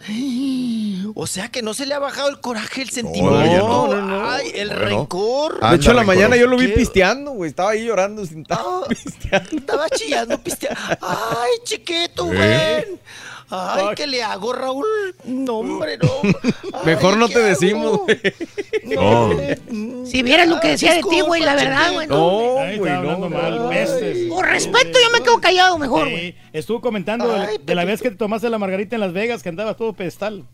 O sea que no se le ha bajado el coraje, el sentimiento. no. No, no, no. Ay, el Bueno. rencor. De hecho, en la mañana yo lo vi pisteando, güey. Estaba ahí llorando sin Ah, Estaba chillando, pisteando. Ay, chiquito, ¿Eh? güey. Ay, ¿qué le hago, Raúl? No, hombre, no. Ay, Mejor no ¿qué te hago? decimos, güey. No. Si vieras lo que decía de ti, güey, la verdad, güey. No, güey, no. hablando mal, no. pestes. Por respeto, yo me quedo callado mejor, güey. Sí, estuvo comentando de, Ay, de la vez que te tomaste la margarita en Las Vegas, que andabas todo pedestal.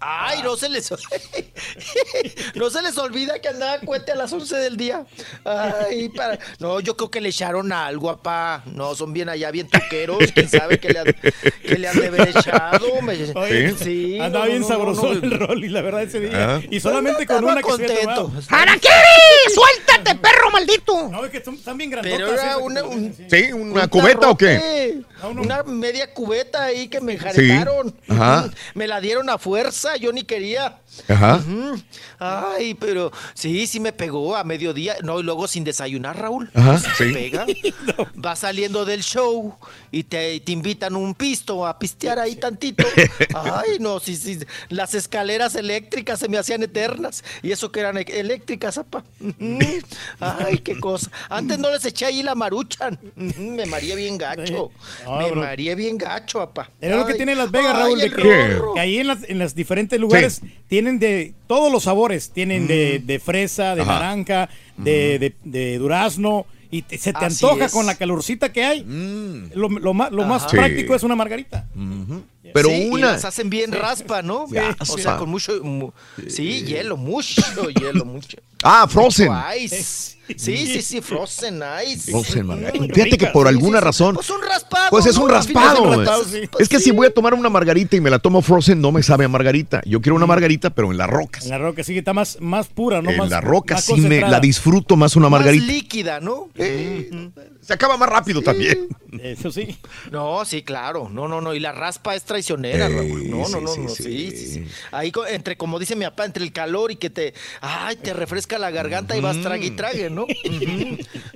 Ay, no se les no se les olvida que andaba cohete a las 11 del día. Ay, para... No, yo creo que le echaron algo, papá. No, son bien allá, bien tuqueros. ¿Quién sabe qué le han, qué le han de haber echado? Me- Oye, Sí, andaba no, bien no, sabroso no, el rol y la verdad ese día. Ah. Y solamente con una que contento. tomado. ¡Araquiri! ¡Suéltate, perro maldito! No, es que son- están bien grandotas. Pero era que una, un-. ¿Sí? ¿Una un cubeta o qué? Una media cubeta ahí que me enjaretaron. Ajá. Me la dieron a fuerza, yo ni quería. Ajá. Ay, pero sí, sí me pegó a mediodía. No, y luego sin desayunar, Raúl. Ajá, Sí te. Va saliendo del show y te, te invitan un pisto a pistear ahí tantito. Ay, no, sí, sí. Las escaleras eléctricas se me hacían eternas. Y eso que eran e- eléctricas, apa. Ay, qué cosa. Antes no les eché ahí la maruchan. Me mareé bien gacho. No, Me bro. mareé bien gacho, apa. Es lo que tiene Las Vegas, ay, Raúl, de que, que ahí en las, en las diferentes lugares tienen de todos los sabores. Tienen de, de fresa, de Ajá. naranja, de, de- de durazno y te- se te Así antoja es. con la calorcita que hay. Lo, lo más, lo más práctico Sí. es una margarita. Pero Sí, y una. las hacen bien raspa, ¿no? Ya, o sea, con mucho. mu- sí, hielo, mucho hielo, mucho. Ah, Frozen. Mucho Ice. Sí, sí, sí, Frozen Ice. Frozen, margarita. Fíjate que por alguna sí, sí. razón. Pues un raspado. Pues es un raspado. Es que si voy a tomar una margarita y me la tomo Frozen, no me sabe a margarita. Yo quiero una margarita, pero en las rocas. En la roca sí que está más, más pura, ¿no? en más, la roca más sí me la disfruto más una Más margarita. líquida, ¿no? Se acaba más rápido también. Eso sí. No, sí, claro. No, no, no. Y la raspa es traicionera, Raúl. No, sí, no, no, sí, no. sí. Sí, sí, sí. Ahí, entre, como dice mi papá, entre el calor y que te. Ay, te refresca la garganta y vas trague y trague, ¿no?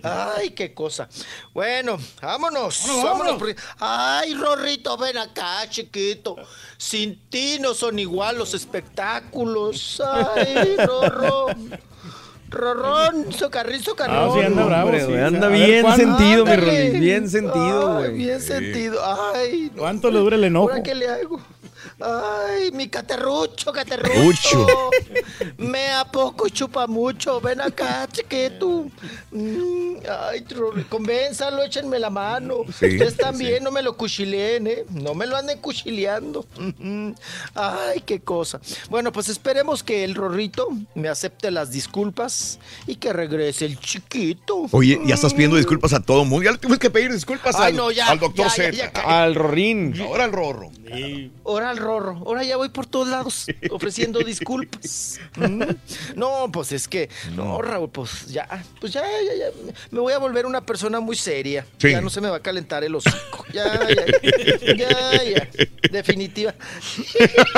Ay, qué cosa. Bueno, vámonos. Vámonos, vámonos. vámonos. porque- Ay, Rorrito, ven acá, chiquito. Sin ti no son igual los espectáculos. Ay, Rorro. Rorrón, socarrín, socarrón. Ah, sí, anda bravo, Hombre, sí. güey, anda ver, bien ¿cuándo? sentido, mi. Rolly. Bien sentido, Ay, güey. bien sentido. Ay, no. ¿Cuánto le dura el enojo? ¿Ahora qué le hago? Ay, mi caterrucho, caterrucho. Rucho. Me a poco y chupa mucho. Ven acá, chiquito. Mm, ay, convénzalo, échenme la mano. Sí, Ustedes sí, también no me lo cuchileen, ¿eh? No me lo anden cuchileando. Ay, qué cosa. Bueno, pues esperemos que el Rorrito me acepte las disculpas y que regrese el chiquito. Oye, ya estás pidiendo disculpas a todo el mundo. Ya le tuvimos que pedir disculpas Ay, al, no, ya, al doctor ya, Z. Al Rorín. Ahora al Rorro. Ahora al rorro, ahora ya voy por todos lados ofreciendo disculpas. Mm. No, pues es que, no, Raúl, pues ya, pues ya, ya, ya, me voy a volver una persona muy seria. Sí. Ya no se me va a calentar el hocico. Ya, ya, ya, ya, definitiva.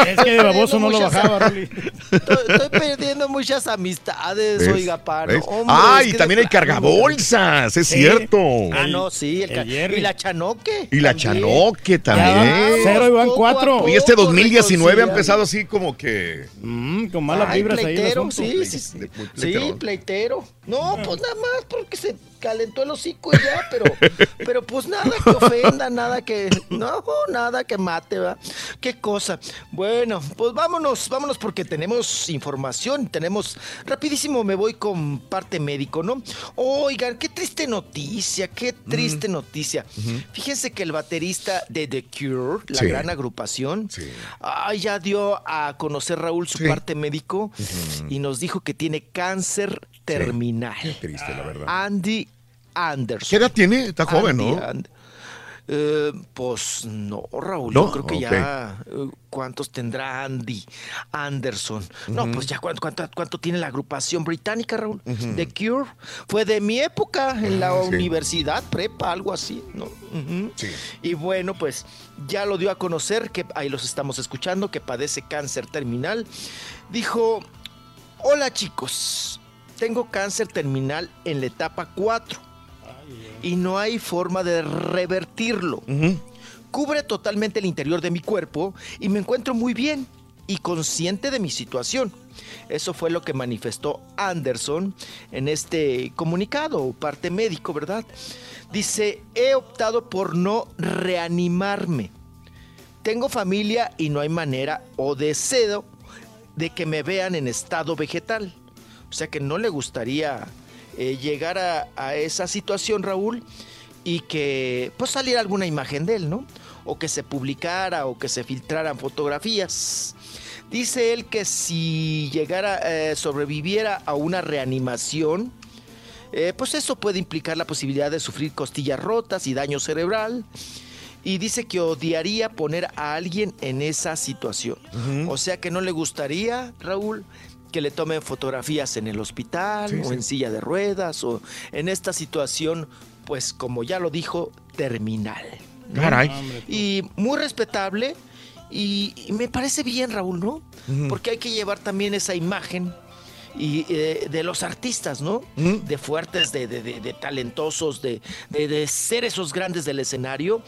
Es que de baboso no lo bajaba, Rolly. Estoy, estoy perdiendo muchas amistades, ¿Ves? oiga. ¿Ves? Hombre, ah, y también hay cargabolsas, es cierto. Ah, no, sí, el, El y la chanoque. Y la también. Chanoque Ya, también. cero y van cuatro. Y este 2019 ha reconciliando. empezado así como que. Mm, con malas Ay, vibras ahí. pleitero, asunto. sí, sí, sí. Sí, pleitero. No, pues nada más porque se calentó el hocico y ya, pero, pero pues nada que ofenda, nada que, no, nada que mate, ¿va? Qué cosa. Bueno, pues vámonos, vámonos porque tenemos información, tenemos, rapidísimo me voy con parte médico, ¿no? Oigan, qué triste noticia, qué triste noticia. Fíjense que el baterista de The Cure, la Sí. gran agrupación, Sí. ya dio a conocer Raúl su Sí. parte médico y nos dijo que tiene cáncer terminal. Qué triste, la verdad. Andy Anderson. ¿Qué edad tiene? Está joven, Andy ¿no? And- Eh, pues no, Raúl, ¿No? yo creo que ya. eh, ¿Cuántos tendrá Andy Anderson? No, pues ya, ¿cuánto, cuánto, cuánto tiene la agrupación británica, Raúl? The Cure. Fue de mi época en la Ah, universidad, prepa, algo así, ¿no? Sí. Y bueno, pues ya lo dio a conocer, que ahí los estamos escuchando, que padece cáncer terminal. Dijo, hola chicos, tengo cáncer terminal en la etapa 4 y no hay forma de revertirlo. Cubre totalmente el interior de mi cuerpo y me encuentro muy bien y consciente de mi situación. Eso fue lo que manifestó Anderson en este comunicado, o parte médico, ¿verdad? Dice, he optado por no reanimarme. Tengo familia y no hay manera o deseo de que me vean en estado vegetal. O sea que no le gustaría eh, llegar a, a esa situación, Raúl, y que pues saliera alguna imagen de él, ¿no? O que se publicara o que se filtraran fotografías. Dice él que si llegara, eh, sobreviviera a una reanimación, eh, pues eso puede implicar la posibilidad de sufrir costillas rotas y daño cerebral. Y dice que odiaría poner a alguien en esa situación. O sea que no le gustaría, Raúl, que le tomen fotografías en el hospital Sí, o sí. en silla de ruedas o en esta situación, pues como ya lo dijo, terminal. ¿no? Caray. Y muy respetable y, y me parece bien, Raúl, ¿no? Porque hay que llevar también esa imagen y eh, de los artistas, ¿no? De fuertes, de, de- de- de talentosos, de, de- de ser esos grandes del escenario.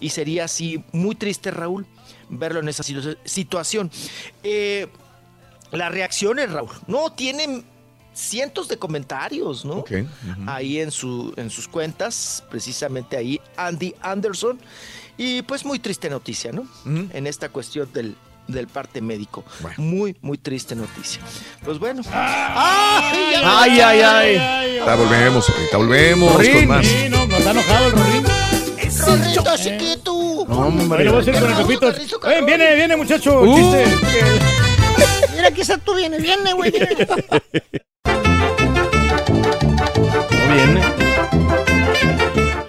Y sería así muy triste, Raúl, verlo en esa situ- situación. Eh, las reacciones, Raúl, no, tienen cientos de comentarios, ¿no? Ok, ujú. Ahí en, su, en sus cuentas, precisamente ahí, Andy Anderson. Y pues muy triste noticia, ¿no? En esta cuestión del, del parte médico. Muy, muy triste noticia. Pues bueno. Ay, ay, ay. Ya volvemos, ahorita volvemos Rorín. con más. Sí, no, no está enojado el Rorín. Rorrito chiquito. Bueno, voy a seguir con el Pepito. Eh, viene, viene, muchacho. Uh. Mira que esa tú viene, viene, güey. No viene.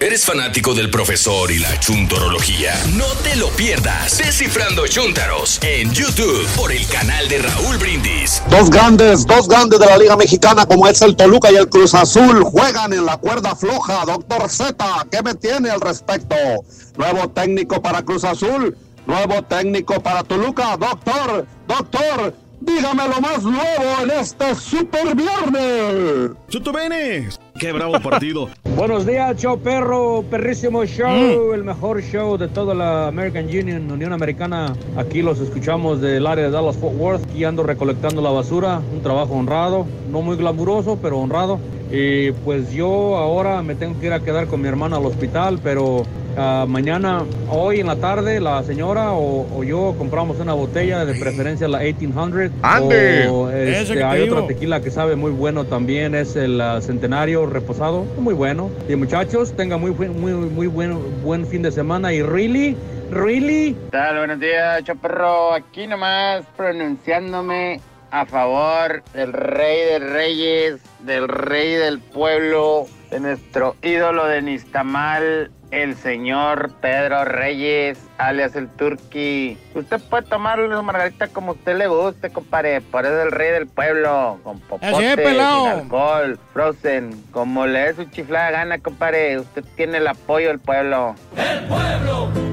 ¿Eres fanático del profesor y la chuntorología? No te lo pierdas. Descifrando Chuntaros en YouTube por el canal de Raúl Brindis. Dos grandes, dos grandes de la Liga Mexicana como es el Toluca y el Cruz Azul juegan en la cuerda floja. Doctor Z, ¿qué me tiene al respecto? Nuevo técnico para Cruz Azul, nuevo técnico para Toluca. Doctor, doctor, dígame lo más nuevo en este super viernes. Chutubenes. Qué bravo partido. Buenos días, show perro, perrísimo show, el mejor show de toda la American Union, Unión Americana. Aquí los escuchamos del área de Dallas Fort Worth. Aquí ando recolectando la basura, un trabajo honrado, no muy glamuroso, pero honrado. Y pues yo ahora me tengo que ir a quedar con mi hermana al hospital, pero ah, mañana, hoy en la tarde, la señora o, o yo compramos una botella, de preferencia la 1800. ¡Ande! O, este, hay digo. otra tequila que sabe muy bueno también, es el ah, Centenario Reposado, muy bueno. Y muchachos, tengan muy, muy, muy buen, buen fin de semana y really, really... ¿Qué tal? Buenos días, Chaperro. Aquí nomás pronunciándome a favor del rey de reyes, del rey del pueblo, de nuestro ídolo de Nistamal, el señor Pedro Reyes, alias el Turqui. Usted puede tomar una margarita como usted le guste, compadre. Por eso es el rey del pueblo, con popote, es, sin alcohol, frozen, como le dé su chiflada gana, compadre. Usted tiene el apoyo del pueblo.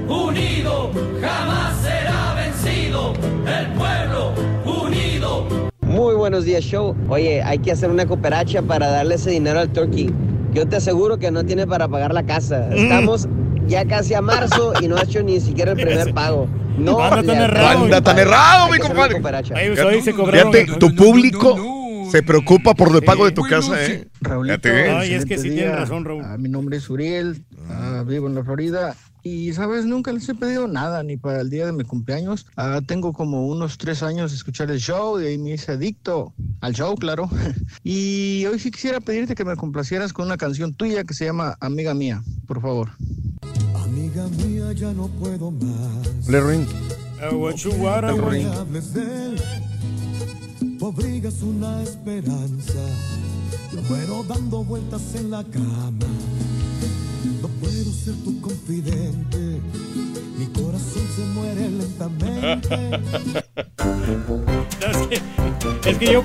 unido jamás será vencido. El pueblo unido. Muy buenos días, show. Oye, hay que hacer una cooperacha para darle ese dinero al turkey. Yo te aseguro que no tiene para pagar la casa. Mm. Estamos ya casi a marzo y no ha hecho ni siquiera el primer pago. No, Anda tan errado, Anda tan errado, mi compadre. Fíjate, tu público se preocupa por el pago de tu casa, ¿eh? ¿eh? Ay, es que sí tiene razón, Raúl. Ah, mi nombre es Uriel, ah, vivo en la Florida y, ¿sabes? Nunca les he pedido nada, ni para el día de mi cumpleaños. Ah, tengo como unos tres años de escuchar el show y ahí me hice adicto al show, claro. y hoy sí quisiera pedirte que me complacieras con una canción tuya que se llama Amiga Mía, por favor. Amiga mía, ya no puedo más. Le ring. De abrigas una esperanza. Yo muero dando vueltas en la cama. Puedo ser tu confidente. Mi corazón se muere lentamente. Es que, es que yo,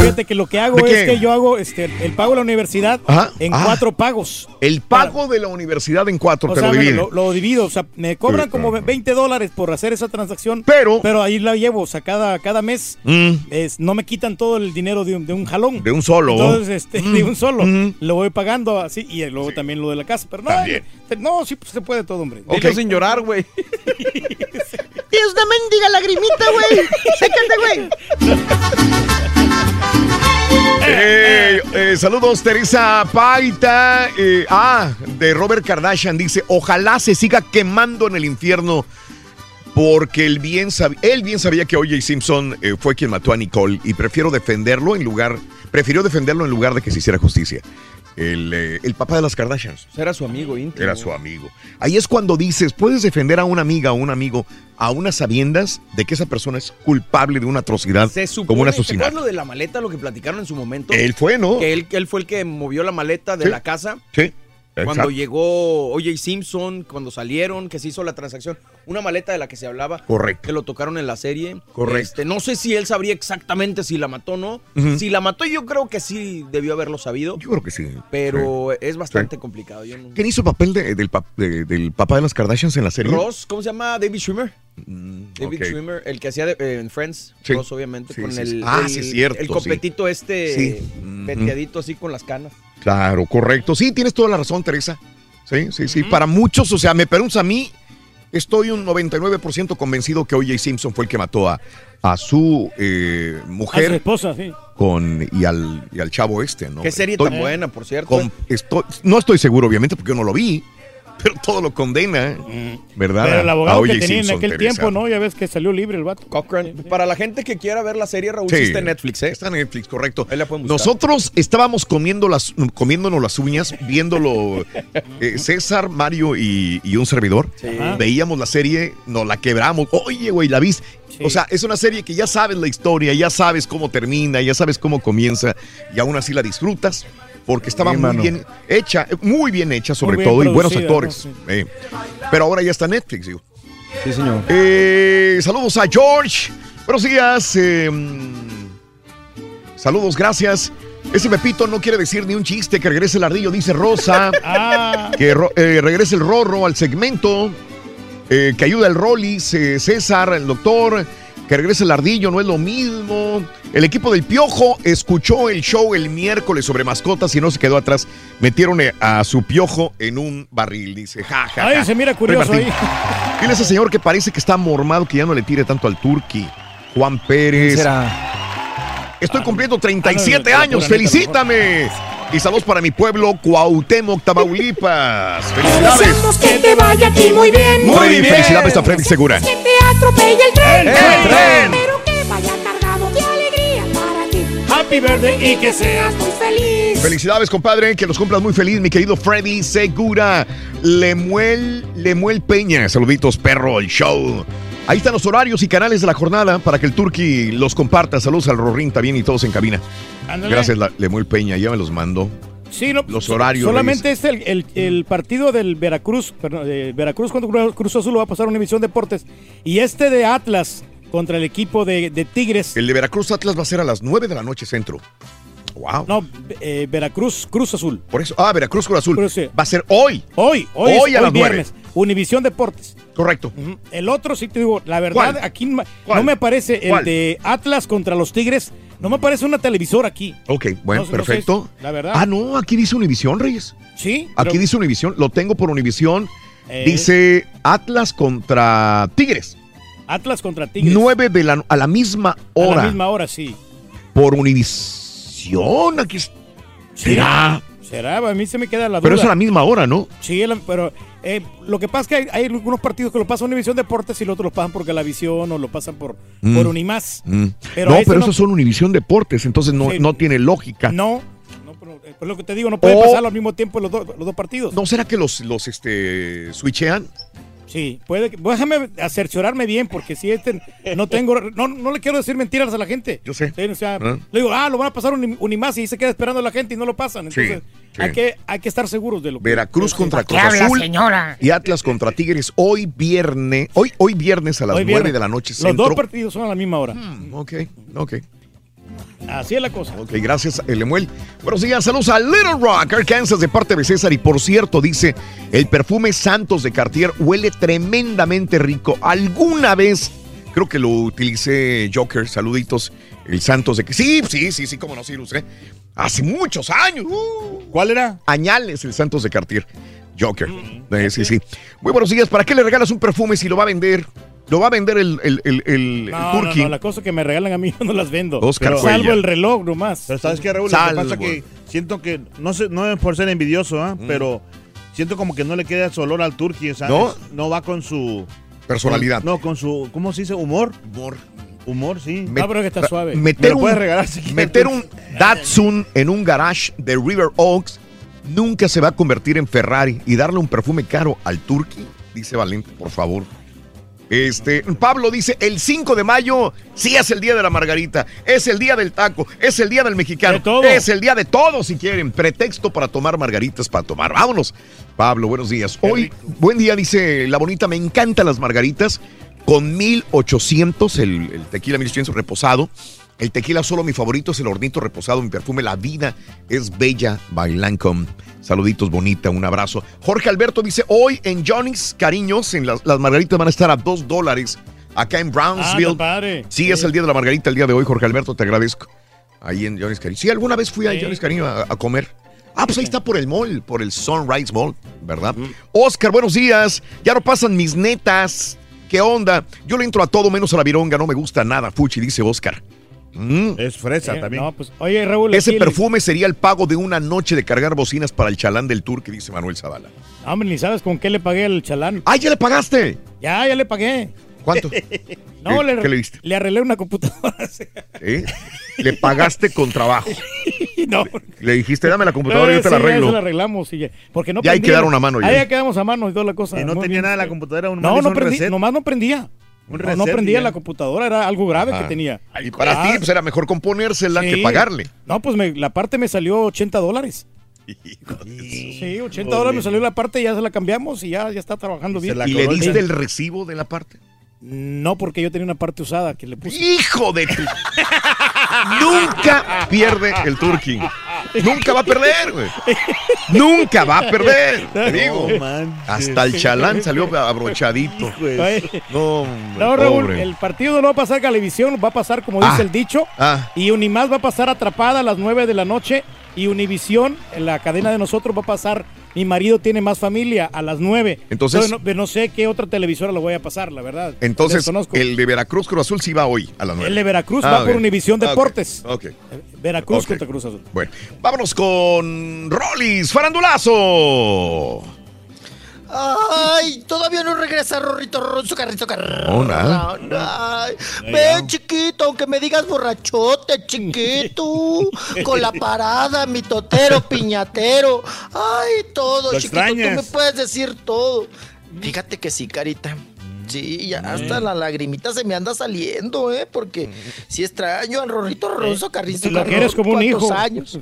fíjate que lo que hago ¿De es que yo hago este, el pago de la universidad Ajá. en Ah. cuatro pagos. El pago de la universidad en cuatro O te sea, lo lo, lo divido, o sea, me cobran como 20 dólares por hacer esa transacción, pero, pero ahí la llevo, o sea, cada, cada mes Mm. es, no me quitan todo el dinero de un, de un jalón. De un solo. Entonces, este, Mm. de un solo, lo voy pagando así y luego también lo de la casa, pero no, También. No, sí pues, se puede todo, hombre. Dilo sin llorar, güey. Tienes una mendiga lagrimita, güey. Sécate, güey. Eh, eh, saludos, Teresa Paita. eh, ah, de Robert Kardashian dice: Ojalá se siga quemando en el infierno. Porque él bien, sab- él bien sabía que O.J. Simpson eh, fue quien mató a Nicole y prefiero defenderlo en lugar, prefirió defenderlo en lugar de que se hiciera justicia. El, eh, el papá de las Kardashians. Era su amigo íntimo. Era su amigo. Ahí es cuando dices, puedes defender a una amiga o un amigo a unas sabiendas de que esa persona es culpable de una atrocidad Se supone, como un ¿te asesinato. lo de la maleta, lo que platicaron en su momento? Él fue, ¿no? Que él, él fue el que movió la maleta de Sí. la casa. Sí. Cuando llegó O.J. Simpson, cuando salieron, que se hizo la transacción, una maleta de la que se hablaba. Correcto. Que lo tocaron en la serie. Correcto. Este, no sé si él sabría exactamente si la mató o no. Si la mató, yo creo que sí debió haberlo sabido. Yo creo que sí. Pero es bastante Sí. complicado. Yo no- ¿Quién hizo el papel de- del, pap- de- del papá de las Kardashians en la serie? Ross, ¿cómo se llama? David Schwimmer. David ok. Schwimmer, el que hacía de- eh, en Friends. Sí. Ross, obviamente, Sí, con sí, el. Ah, el- cierto, el copetito este Sí. peteadito así con las canas. Claro, correcto. Sí, tienes toda la razón, Teresa. Sí, sí, sí. Para muchos, o sea, me preguntas a mí, estoy un 99% convencido que O.J. Simpson fue el que mató a, a su eh, A su mujer esposa, sí. con, y, al, y al chavo este, ¿no? Qué serie Estoy- tan buena, por cierto. con- estoy- no estoy seguro, obviamente, porque yo no lo vi. Pero todo lo condena, ¿eh? ¿verdad? Pero el abogado que tenía en aquel Teresa. tiempo, ¿no? Ya ves que salió libre el vato. Cochran. Para la gente que quiera ver la serie, Raúl, sí, Sí. está en Netflix, ¿eh? Está en Netflix, correcto. Ahí la. Nosotros estábamos comiendo las, comiéndonos las uñas, viéndolo eh, César, Mario y, y un servidor. Ajá. Veíamos la serie, nos la quebramos. Oye, güey, la viste. O sea, es una serie que ya sabes la historia, ya sabes cómo termina, ya sabes cómo comienza y aún así la disfrutas. Porque estaba Sí, muy mano. bien hecha, muy bien hecha sobre bien todo, y buenos actores. ¿no? eh. Pero ahora ya está Netflix, digo. Sí, señor. Eh, saludos a George. Buenos días. eh, mm, saludos, gracias. Ese Pepito no quiere decir ni un chiste. Que regrese el ardillo, dice Rosa. Ah, Que ro- eh, regrese el Rorro al segmento. que ayuda el Rollis, César, el doctor. Que regrese el ardillo, no es lo mismo. El equipo del Piojo escuchó el show el miércoles sobre mascotas y no se quedó atrás. Metieron eh, a su Piojo en un barril, dice. Ja, ja, Ay, se mira curioso ahí. Dile a ese señor que parece que está mormado, que ya no le tire tanto al Turqui. Juan Pérez. será? Estoy cumpliendo 37 Ah, no, años. Felicítame. Y saludos para mi pueblo, Cuauhtémoc, Tamaulipas. Felicidades. Que te vaya a ti muy bien. Muy bien. Felicidades a Freddy Segura. Que te atropelle el tren. El tren. Pero que vaya cargado de alegría para ti. Happy birthday y que seas Muy feliz. Felicidades, compadre. Que los cumplas muy feliz, mi querido Freddy Segura. Lemuel, Lemuel Peña. Saluditos, perro, el show. Ahí están los horarios y canales de la jornada para que el Turqui los comparta. Saludos al Rorín también y todos en cabina. Ándale. Gracias, Lemuel Peña. Ya me los mando. Sí, no, Los horarios, Solamente este, el, el- el partido del Veracruz, perdón, Veracruz contra Cruz- Azul lo va a pasar a Univisión Deportes. Y este de Atlas contra el equipo de, de Tigres. El de Veracruz Atlas va a ser a las 9 de la noche centro. Wow. No, eh, Veracruz Cruz Azul. Por eso, ah, Veracruz Cruz Azul. Cruz, sí. Va a ser hoy. Hoy, hoy, Hoy es, a las nueve. viernes. Univisión Deportes. Correcto. El otro, sí te digo, la verdad, ¿Cuál? aquí no ¿Cuál? no me parece el ¿Cuál? de Atlas contra los Tigres. No me parece una televisora aquí. Ok, bueno, No sé, no sé, perfecto. la verdad. Ah, no, aquí dice Univisión, Reyes. Sí. Aquí pero- dice Univisión, lo tengo por Univisión. Eh. Dice Atlas contra Tigres. Atlas contra Tigres. 9 de la, a la misma A hora. la misma hora, sí. Por Univisión. Aquí es- será. Será, a mí se me queda la duda. Pero es a la misma hora, ¿no? Sí, pero eh, lo que pasa es que hay, hay algunos partidos que lo pasan Univisión Deportes y los otros lo pasan por Galavisión o lo pasan por, Mm. por Unimás. Mm. Pero no, pero no- esos son Univisión Deportes, entonces no, Sí. no tiene lógica. No, no pero, eh, lo que te digo, no puede O- pasar al mismo tiempo los, dos- los dos partidos. ¿No será que los, los este, switchean? Sí, puede que, déjame cerciorarme bien porque si este no tengo, no, no le quiero decir mentiras a la gente. Yo sé. Sí, o sea, Ah. le digo, ah, lo van a pasar un, Unimás y se queda esperando la gente y no lo pasan. Sí, Entonces, sí. Hay, que, hay que estar seguros de lo que Veracruz contra ¿Qué Cruz habla, Azul señora? y Atlas contra Tigres hoy viernes, hoy, hoy viernes a las Hoy 9 viernes. de la noche Los centro. dos partidos son a la misma hora. Ok, ok. Así es la cosa. Ok, gracias, Lemuel. Buenos días, saludos a Little Rock, Arkansas, de parte de César. Y por cierto, dice, el perfume Santos de Cartier huele tremendamente rico. Alguna vez, creo que lo utilicé Joker, saluditos, el Santos de... Sí, sí, sí, sí, cómo no, sí lo usé. Hace muchos años. uh. ¿Cuál era? Añales, el Santos de Cartier. Joker. Eh, sí, sí. Muy buenos días. ¿Para qué le regalas un perfume si lo va a vender? Lo va a vender el, el, el, el- el No, no, Turqui. no, la cosa que me regalan a mí yo no las vendo. Oscar Pero salvo el reloj nomás. Pero sabes qué, Raúl, lo que pasa que siento que, no sé, no es por ser envidioso, ¿ah? pero siento como que no le queda su olor al turqui, o sea, ¿No? es- no va con su... Personalidad. con- no, con su, ¿cómo se dice? Humor. Humor. Humor, sí. Me- No, pero que está suave. Meter Me lo un, puedes regalar si meter un Datsun en un garage de River Oaks nunca se va a convertir en Ferrari y darle un perfume caro al Turqui, dice Valente, por favor. Este, Pablo dice, el 5 de mayo sí es el día de la margarita, es el día del taco, es el día del mexicano, De todo. es el día de todo si quieren, pretexto para tomar margaritas, para tomar. Vámonos. Pablo, buenos días. Hoy, buen día, dice la bonita, me encantan las margaritas con 1800, el, el tequila 1800 reposado. El tequila solo mi favorito es el hornito reposado, mi perfume La Vida es Bella by Lancome. Saluditos, bonita, un abrazo. Jorge Alberto dice, hoy en Johnny's Cariños, en las, las margaritas van a estar a dos dólares acá en Ah, Brownsville. está padre. Sí, es el día de la margarita el día de hoy, Jorge Alberto, te agradezco. Ahí en Johnny's Cariño. Sí, alguna vez fui a Sí. Johnny's Cariño a, a comer. Ah, pues ahí está por el mall, por el Sunrise Mall, ¿verdad? Oscar, buenos días. Ya no pasan mis netas. ¿Qué onda? Yo le entro a todo menos a la vironga, no me gusta nada, Fuchi, dice Oscar. Es fresa Eh, también. No, pues, oye, Raúl. Ese aquí- perfume sería el pago de una noche de cargar bocinas para el chalán del tour que dice Manuel Zavala. Hombre, ni sabes con qué le pagué al chalán. ¡Ah, ya le pagaste! Ya, ya le pagué. ¿Cuánto? No, ¿Qué- le, qué le diste? le arreglé una computadora. ¿Eh? Le pagaste con trabajo. no. Le dijiste, dame la computadora y yo te la ya arreglo. se la arreglamos. y ya- porque no Ya ahí prendía. quedaron a mano ya. Ahí ya quedamos a mano y toda la cosa. Y no tenía bien. nada la computadora. Un No, no prendí, nomás no prendía. Un No, prendía ya. la computadora, era algo grave Ah. que tenía. Y para Ah, ti, pues era mejor componérsela que sí. pagarle. No, pues me- la parte me salió 80 dólares. Sí, 80 dólares me salió la parte ya se la cambiamos y ya, ya está trabajando bien. ¿Y le diste el recibo de la parte? No, porque yo tenía una parte usada que le puse. ¡Hijo de tu! Nunca pierde el Turking. Nunca va a perder, güey. Nunca va a perder. Te digo. No. Hasta el chalán salió abrochadito. No, hombre, No, Raúl, pobre. el partido no va a pasar a Galevisión, va a pasar como dice Ah. el dicho. Ah. Y Unimás va a pasar atrapada a las 9 de la noche. Y Univisión, en la cadena de nosotros, va a pasar. Mi marido tiene más familia a las 9. Entonces- no, no sé qué otra televisora lo voy a pasar, la verdad. Entonces, Desconozco. el de Veracruz Cruz Azul sí va hoy a las 9. El de Veracruz va por Univisión Deportes. Ok. Veracruz Ok. contra Cruz Azul. Bueno, vámonos con Rollis, farandulazo. Ay, todavía no regresa Rorrito Ronzo Carrito Carrón. Oh, nada. Ay, ven, chiquito, aunque me digas borrachote, chiquito. Con la parada, mi totero, piñatero. Ay, todo, Lo chiquito. Tú me puedes decir todo. Fíjate que sí, carita. Sí, ya hasta la lagrimita se me anda saliendo, ¿eh? Porque si extraño al Rorrito Ronzo Carrito Lo quieres como un ¿Cuántos hijo. años?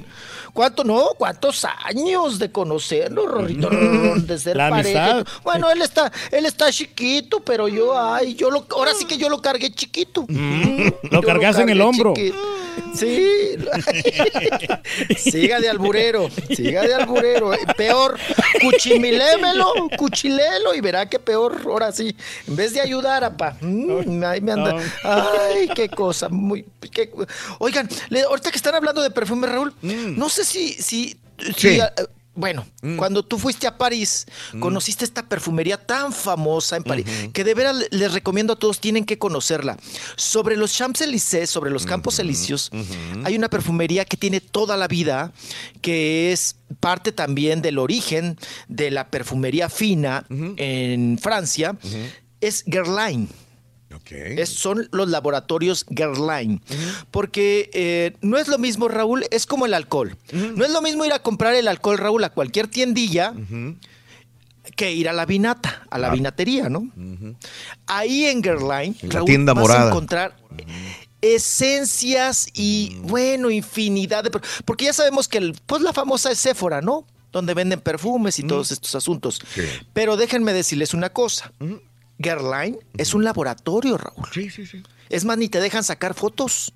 ¿Cuánto no? ¿Cuántos años de conocerlo, Rorrito de ser La pareja? amistad. Bueno, él está, él está chiquito, pero yo, ay, yo lo, ahora sí que yo lo cargué chiquito. Lo Yo cargas en el hombro. chiquito. Sí. siga de alburero, siga de alburero. Eh, Peor, cuchimilémelo, cuchilelo y verá que peor, ahora sí. En vez de ayudar, apa. mm, ahí me anda. Ay, qué cosa, muy. qué- Oigan, le- ahorita que están hablando de perfume, Raúl, no sé si, si, si, Sí. Bueno, cuando tú fuiste a París, conociste esta perfumería tan famosa en París, que de veras le- les recomiendo a todos, tienen que conocerla. Sobre los Champs-Élysées, sobre los Campos Elíseos, hay una perfumería que tiene toda la vida, que es parte también del origen de la perfumería fina en Francia, es Guerlain. Es- son los laboratorios Guerlain. Porque eh, no es lo mismo, Raúl, es como el alcohol. No es lo mismo ir a comprar el alcohol, Raúl, a cualquier tiendilla que ir a la vinata, a la vinatería, ¿no? Ahí en la Raúl, tienda vas morada. a encontrar esencias y, bueno, infinidad de... Porque ya sabemos que, el- pues, la famosa es Sephora, ¿no? Donde venden perfumes y todos estos asuntos. Pero déjenme decirles una cosa. Guerlain es un laboratorio, Raúl. Sí, sí, sí. Es más, ni te dejan sacar fotos.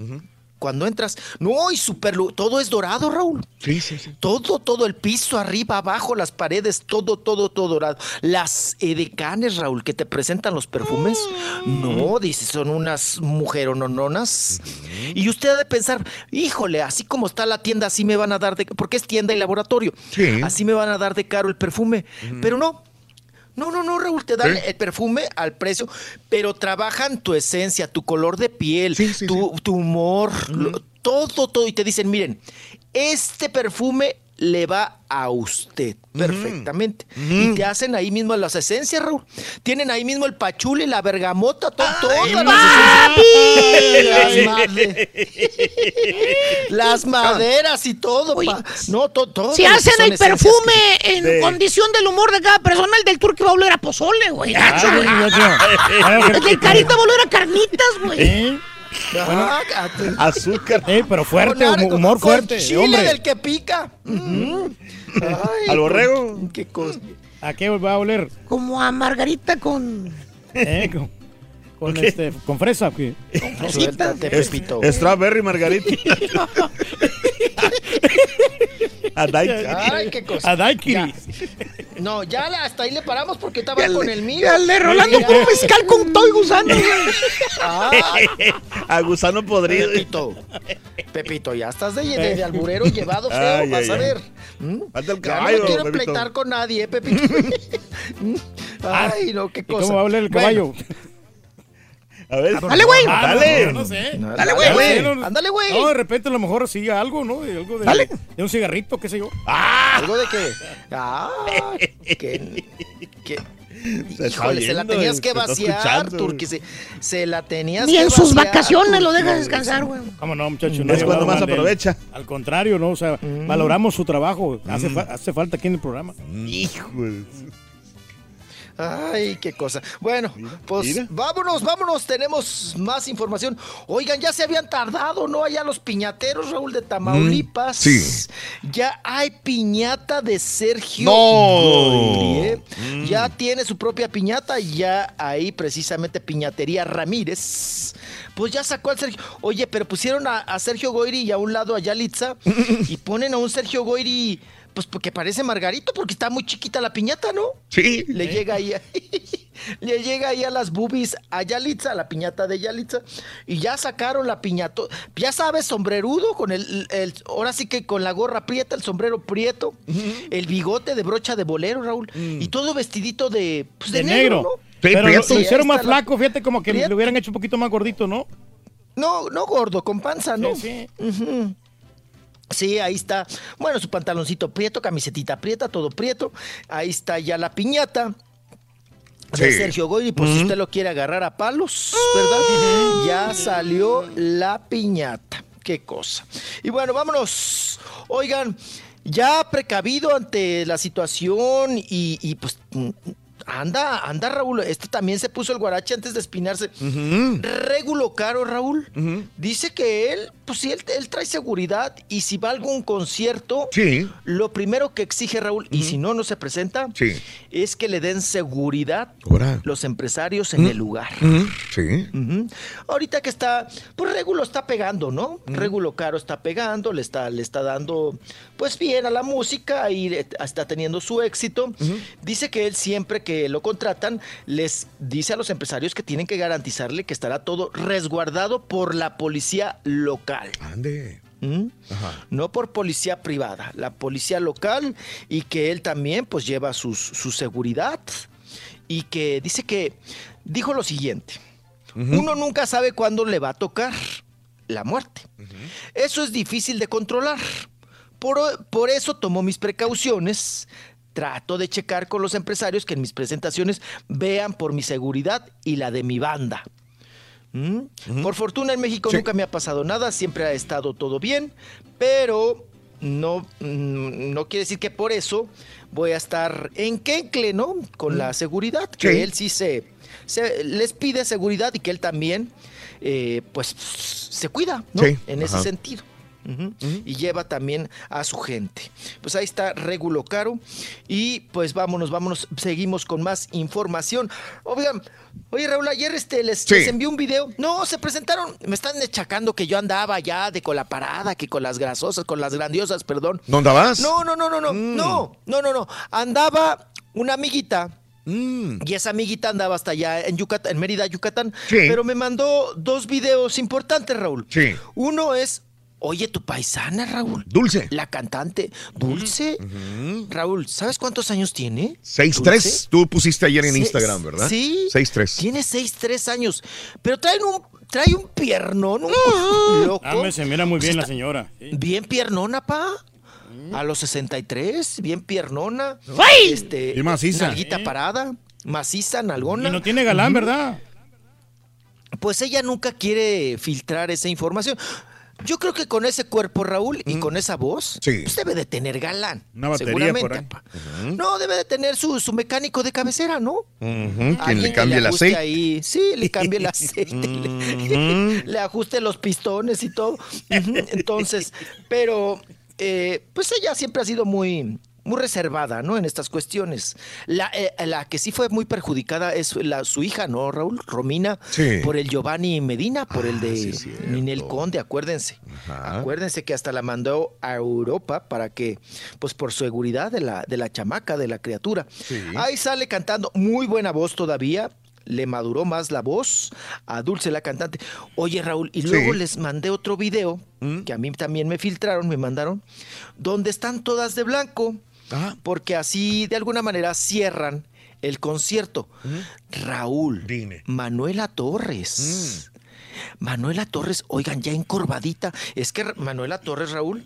Cuando entras, no, y super, todo es dorado, Raúl. Sí, sí, sí. Todo, todo el piso, arriba, abajo, las paredes, todo, todo, todo dorado. Las edecanes, Raúl, que te presentan los perfumes, no, dice, son unas mujeronononas. Y usted ha de pensar, híjole, así como está la tienda, así me van a dar de... Porque es tienda y laboratorio. Sí. Así me van a dar de caro el perfume. Pero no, no, no, no, Raúl, te dan el perfume al precio, pero trabajan tu esencia, tu color de piel, tu, tu humor, lo- todo, todo. Y te dicen, miren, este perfume le va a usted perfectamente. Y te hacen ahí mismo las esencias, Raúl. Tienen ahí mismo el pachuli, la bergamota, to- todas las esencias. Las, made- las maderas y todo. pa. No, to- todo. Si lo que hacen el perfume que- en Sí. condición del humor de cada persona, el del turco va a oler a pozole, güey. El del carita va a oler a carnitas, güey. Azúcar. Pero fuerte, Con hum- humor con fuerte. chile hombre. del que pica. Ay, Al borrego. Qué cosa. ¿A qué va a oler? Como a Margarita con. Eh, con, con este, con fresa. ¿o qué? Suéltate, Es- Pepito. Strawberry Margarita. A Daiquiri. Ay, qué cosa. A Daiquiri. Ya. No, ya hasta ahí le paramos porque estaba con el mío. Ya le Rolando Ya. con mezcal con todo y gusano. Ay, A gusano podrido. Pepito. Pepito, ya estás de, de, de alburero llevado feo, Ay, vas a ver. ¿Mm? Falta el Ya no caballo, quiero pleitar con nadie, ¿eh, Pepito? ¿Mm? Ay, no, qué ¿Y cosa. cómo va a el Bueno, caballo? A ver. Dale, güey. Ah, no, Dale. no, no sé. Dale, güey. No, no, Ándale, güey. No, de repente a lo mejor siga algo, ¿no? De algo de, Dale. de un cigarrito, qué sé yo. ¿Algo de qué? Ah, que... que Se Híjole, se la tenías que vaciar. Turki. Se, se la tenías Ni que en sus vaciar, vacaciones lo dejas descansar, güey. ¿Cómo no, muchachos? Es Nadie cuando más él. aprovecha. Al contrario, ¿no? O sea, valoramos su trabajo. Hace, fa- hace falta aquí en el programa. Hijo de- Ay, qué cosa. Bueno, pues mira. vámonos, vámonos, tenemos más información. Oigan, ya se habían tardado, ¿no? Allá los piñateros, Raúl de Tamaulipas. Mm, sí. Ya hay piñata de Sergio No. ¿eh? Mm. Ya tiene su propia piñata, ya ahí precisamente Piñatería Ramírez. Pues ya sacó al Sergio. Oye, pero pusieron a, a Sergio Goyri y a un lado a Yalitza y ponen a un Sergio Goyri, pues porque parece Margarito, porque está muy chiquita la piñata, ¿no? Sí. Le llega ahí, le llega ahí a las boobies a Yalitza, a la piñata de Yalitza, y ya sacaron la piñata, ya sabes, sombrerudo, con el, el- ahora sí que con la gorra prieta, el sombrero prieto, el bigote de brocha de bolero, Raúl, y todo vestidito de, pues, de, De negro, negro. ¿no? Sí, Pero lo, hicieron más flaco, fíjate, como que Prieto. lo hubieran hecho un poquito más gordito, ¿no? No, no gordo, con panza, ¿no? Sí, Ujú. Sí, ahí está. Bueno, su pantaloncito prieto, camisetita prieta, todo prieto. Ahí está ya la piñata. De Sí. Sergio Goyri, por si usted lo quiere agarrar a palos, ¿verdad? Ya salió la piñata. Qué cosa. Y bueno, vámonos. Oigan, ya precavido ante la situación y, y, pues anda, anda Raúl. Este también se puso el guarache antes de espinarse. Régulo caro, Raúl. Dice que él, pues sí, él, él trae seguridad y si va a algún concierto, Sí. lo primero que exige Raúl, y si no, no se presenta, Sí. Es que le den seguridad Ahora. los empresarios en el lugar. Ujú, Sí. Ahorita que está, pues Regulo está pegando, ¿no? Regulo Caro está pegando, le está, le está dando, pues bien a la música y está teniendo su éxito. Dice que él siempre que lo contratan, les dice a los empresarios que tienen que garantizarle que estará todo resguardado por la policía local. Ande. ¿Mm? No por policía privada, la policía local y que él también pues lleva sus- su seguridad y que dice que dijo lo siguiente, uno nunca sabe cuándo le va a tocar la muerte. Eso es difícil de controlar. Por, por eso tomo mis precauciones. Trato de checar con los empresarios que en mis presentaciones vean por mi seguridad y la de mi banda. ¿Mm? Por fortuna en México Sí. nunca me ha pasado nada, siempre ha estado todo bien, pero no, mm, no quiere decir que por eso voy a estar en quencle, ¿no? Con la seguridad, que Sí. él sí se, se- les pide seguridad y que él también, eh, pues, se cuida, ¿no? Sí, En ese Y lleva también a su gente. Pues ahí está Regulo Caro. Y pues vámonos, vámonos, seguimos con más información. Oigan, oye Raúl, ayer este, les, Sí. les envié un video. No, se presentaron, me están echacando que yo andaba ya de con la parada, que con las grasosas, con las grandiosas, perdón. ¿No andabas? No, no, no, no, no, Mm. no, no, no, no. Andaba una amiguita. Mm. Y esa amiguita andaba hasta allá en Yucatán, en Mérida, Yucatán. Sí. Pero me mandó dos videos importantes, Raúl. Sí. Uno es, oye, tu paisana, Raúl. Dulce. La cantante Dulce. Raúl, ¿sabes cuántos años tiene? 6-3. Dulce? Tú pusiste ayer en Instagram, ¿verdad? Sí. 6-3. Tiene 6, 3 años. Pero trae un, trae un piernón, un loco. Ah, me se mira muy Pues bien la señora. sí. Bien piernona, pa. A los 63, bien piernona. ¡Ay! Este, Y maciza. Nalguita parada, maciza, nalgona. Y no tiene galán, ¿verdad? Pues ella nunca quiere filtrar esa información. Yo creo que con ese cuerpo, Raúl, y con esa voz, Sí. pues debe de tener galán. Una batería seguramente, por ahí. No, debe de tener su, su mecánico de cabecera, ¿no? Quien le cambie el aceite. Ahí. Sí, le cambie el aceite, le, le ajuste los pistones y todo. Entonces, pero eh, pues ella siempre ha sido muy, muy reservada, ¿no? En estas cuestiones. La, eh, la que sí fue muy perjudicada es la, su hija, ¿no, Raúl? Romina, Sí. por el Giovanni Medina, por el Ah, de sí. Ninel Conde, acuérdense. Ajá. Acuérdense que hasta la mandó a Europa para que, pues por seguridad de la, de la chamaca, de la criatura. Sí. Ahí sale cantando, muy buena voz todavía. Le maduró más la voz a Dulce la cantante. Oye, Raúl, y luego Sí. les mandé otro video ¿Mm? que a mí también me filtraron, me mandaron, donde están todas de blanco, Porque así de alguna manera cierran el concierto. Raúl, Manuela Mm. Torres. Manuela Torres, oigan, ya encorvadita. Es que Manuela Torres, Raúl,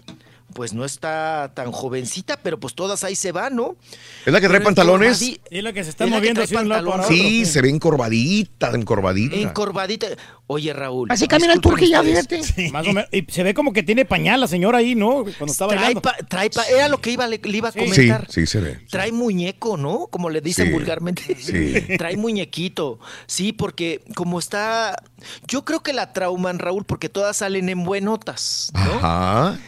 pues no está tan jovencita, pero pues todas ahí se van, ¿no? ¿Es la que trae Pero pantalones? Es la que se está Es moviendo así de un lado para otro. Sí, se ve encorvadita, encorvadita. Encorvadita. Oye, Raúl. Así camina el ustedes. fíjate. Más o menos. Y se ve como que tiene pañal la señora ahí, ¿no? Cuando está Trae, bailando. pa- trae pa- era lo que iba, le, le iba a Sí, comentar. sí, se ve. Trae muñeco, ¿no? Como le dicen Sí, vulgarmente. sí. Trae muñequito. Sí, porque como está. Yo creo que la trauman, Raúl, porque todas salen en buenotas, ¿no? Ajá.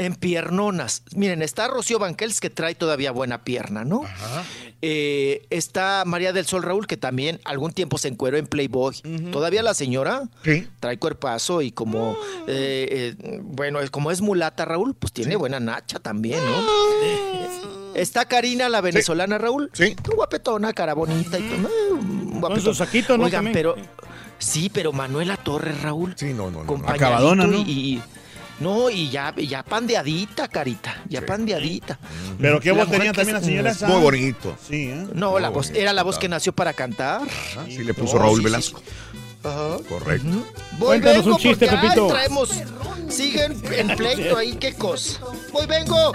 En piernonas. Miren, está Rocío Banquels, que trae todavía buena pierna, ¿no? Eh, está María del Sol Raúl, que también algún tiempo se encueró en Playboy. Todavía la señora trae cuerpazo y como, eh, eh, bueno, es- como es mulata Raúl, pues tiene buena nacha también, ¿no? Está Karina, la venezolana Raúl. Sí. Guapetona, cara bonita y todo. su saquito, ¿no? Oigan, pero... Sí, pero Manuela Torres, Raúl. Sí, no, no, no. Acabadona, ¿no? y, y- no, y ya, ya pandeadita, carita, ya pandeadita. Pero qué La voz tenía también la es- señora esa. Muy bonito. Sí, ¿eh? No, la voz, era la voz que nació para cantar. Sí, le puso No, Raúl sí, sí, Velasco. Ajá. Correcto. Voy Cuéntanos vengo un chiste, ay, Pepito. traemos, siguen en pleito ahí, qué cosa. Voy vengo.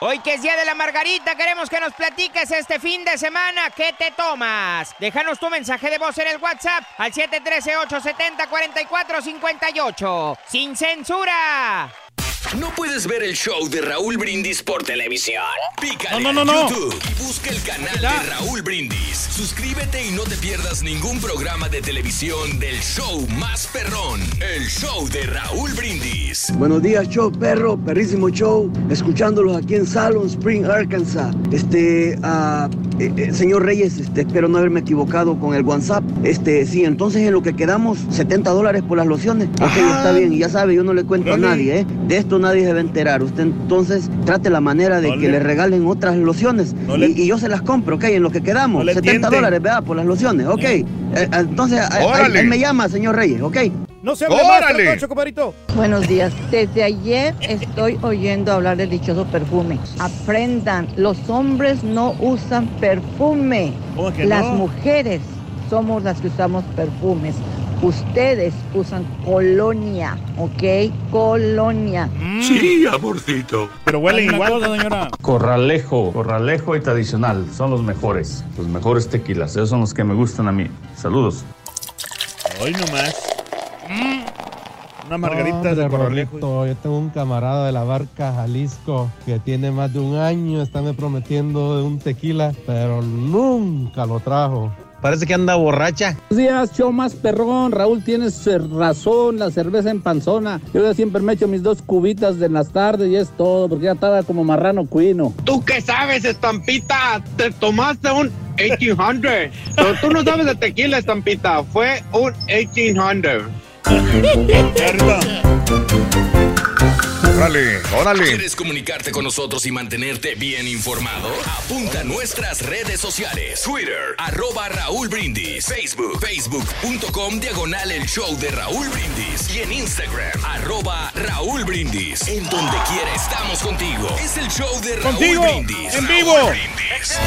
Hoy que es Día de la Margarita, queremos que nos platiques este fin de semana qué te tomas. Déjanos tu mensaje de voz en el WhatsApp al 713-870-4458. ¡Sin censura! ¿No puedes ver el show de Raúl Brindis por televisión? Pícale No, no, no, a no. YouTube y busca el canal de Raúl Brindis. Suscríbete y no te pierdas ningún programa de televisión del show más perrón, el show de Raúl Brindis. Buenos días, show perro, perrísimo show. Escuchándolos aquí en Salon Spring, Arkansas. Este, eh, eh, señor Reyes, este, espero no haberme equivocado con el WhatsApp. Este, sí, entonces en lo que quedamos, 70 dólares por las lociones. Ok, está bien, y ya sabe, yo no le cuento a nadie, ¿eh? De esto nadie se va a enterar. Usted entonces trate la manera de No que le- le regalen otras lociones. No le- y, y yo se las compro, ok, en lo que quedamos. No le 70 tiente. dólares, ¿verdad? Por las lociones, ok. Eh, entonces, ahí- ahí, me llama, señor Reyes, ok. No se hable más, ¡Órale! Compadrito. Buenos días. Desde ayer estoy oyendo hablar del dichoso perfume. Aprendan, los hombres no usan perfume. ¿Cómo que Las no? mujeres somos las que usamos perfumes. Ustedes usan colonia, ¿ok? Colonia. Sí, amorcito. Pero huelen Una igual. cosa, señora. Corralejo, Corralejo y tradicional son los mejores, los mejores tequilas, esos son los que me gustan a mí. Saludos. Hoy nomás. Una margarita Hombre, de Corralejo. Yo tengo un camarada de la barca Jalisco que tiene más de un año, está prometiendo de un tequila, pero nunca lo trajo. Parece que anda borracha. Buenos días, show más perrón. Raúl, tienes eh, razón, la cerveza en panzona. Yo ya siempre me echo mis dos cubitas de las tardes y es todo, porque ya estaba como marrano cuino. ¿Tú qué sabes, estampita? Te tomaste un 1800. Pero tú no sabes de tequila, estampita. Fue un 1800. Órale, órale. ¿Quieres comunicarte con nosotros y mantenerte bien informado? Apunta a nuestras redes sociales. Twitter, arroba Raúl Brindis. Facebook, facebook.com, diagonal el show de Raúl Brindis. Y en Instagram, arroba Raúl Brindis. En donde quiera estamos contigo. Es el show de Raúl Contigo, Brindis. en Raúl vivo. Brindis.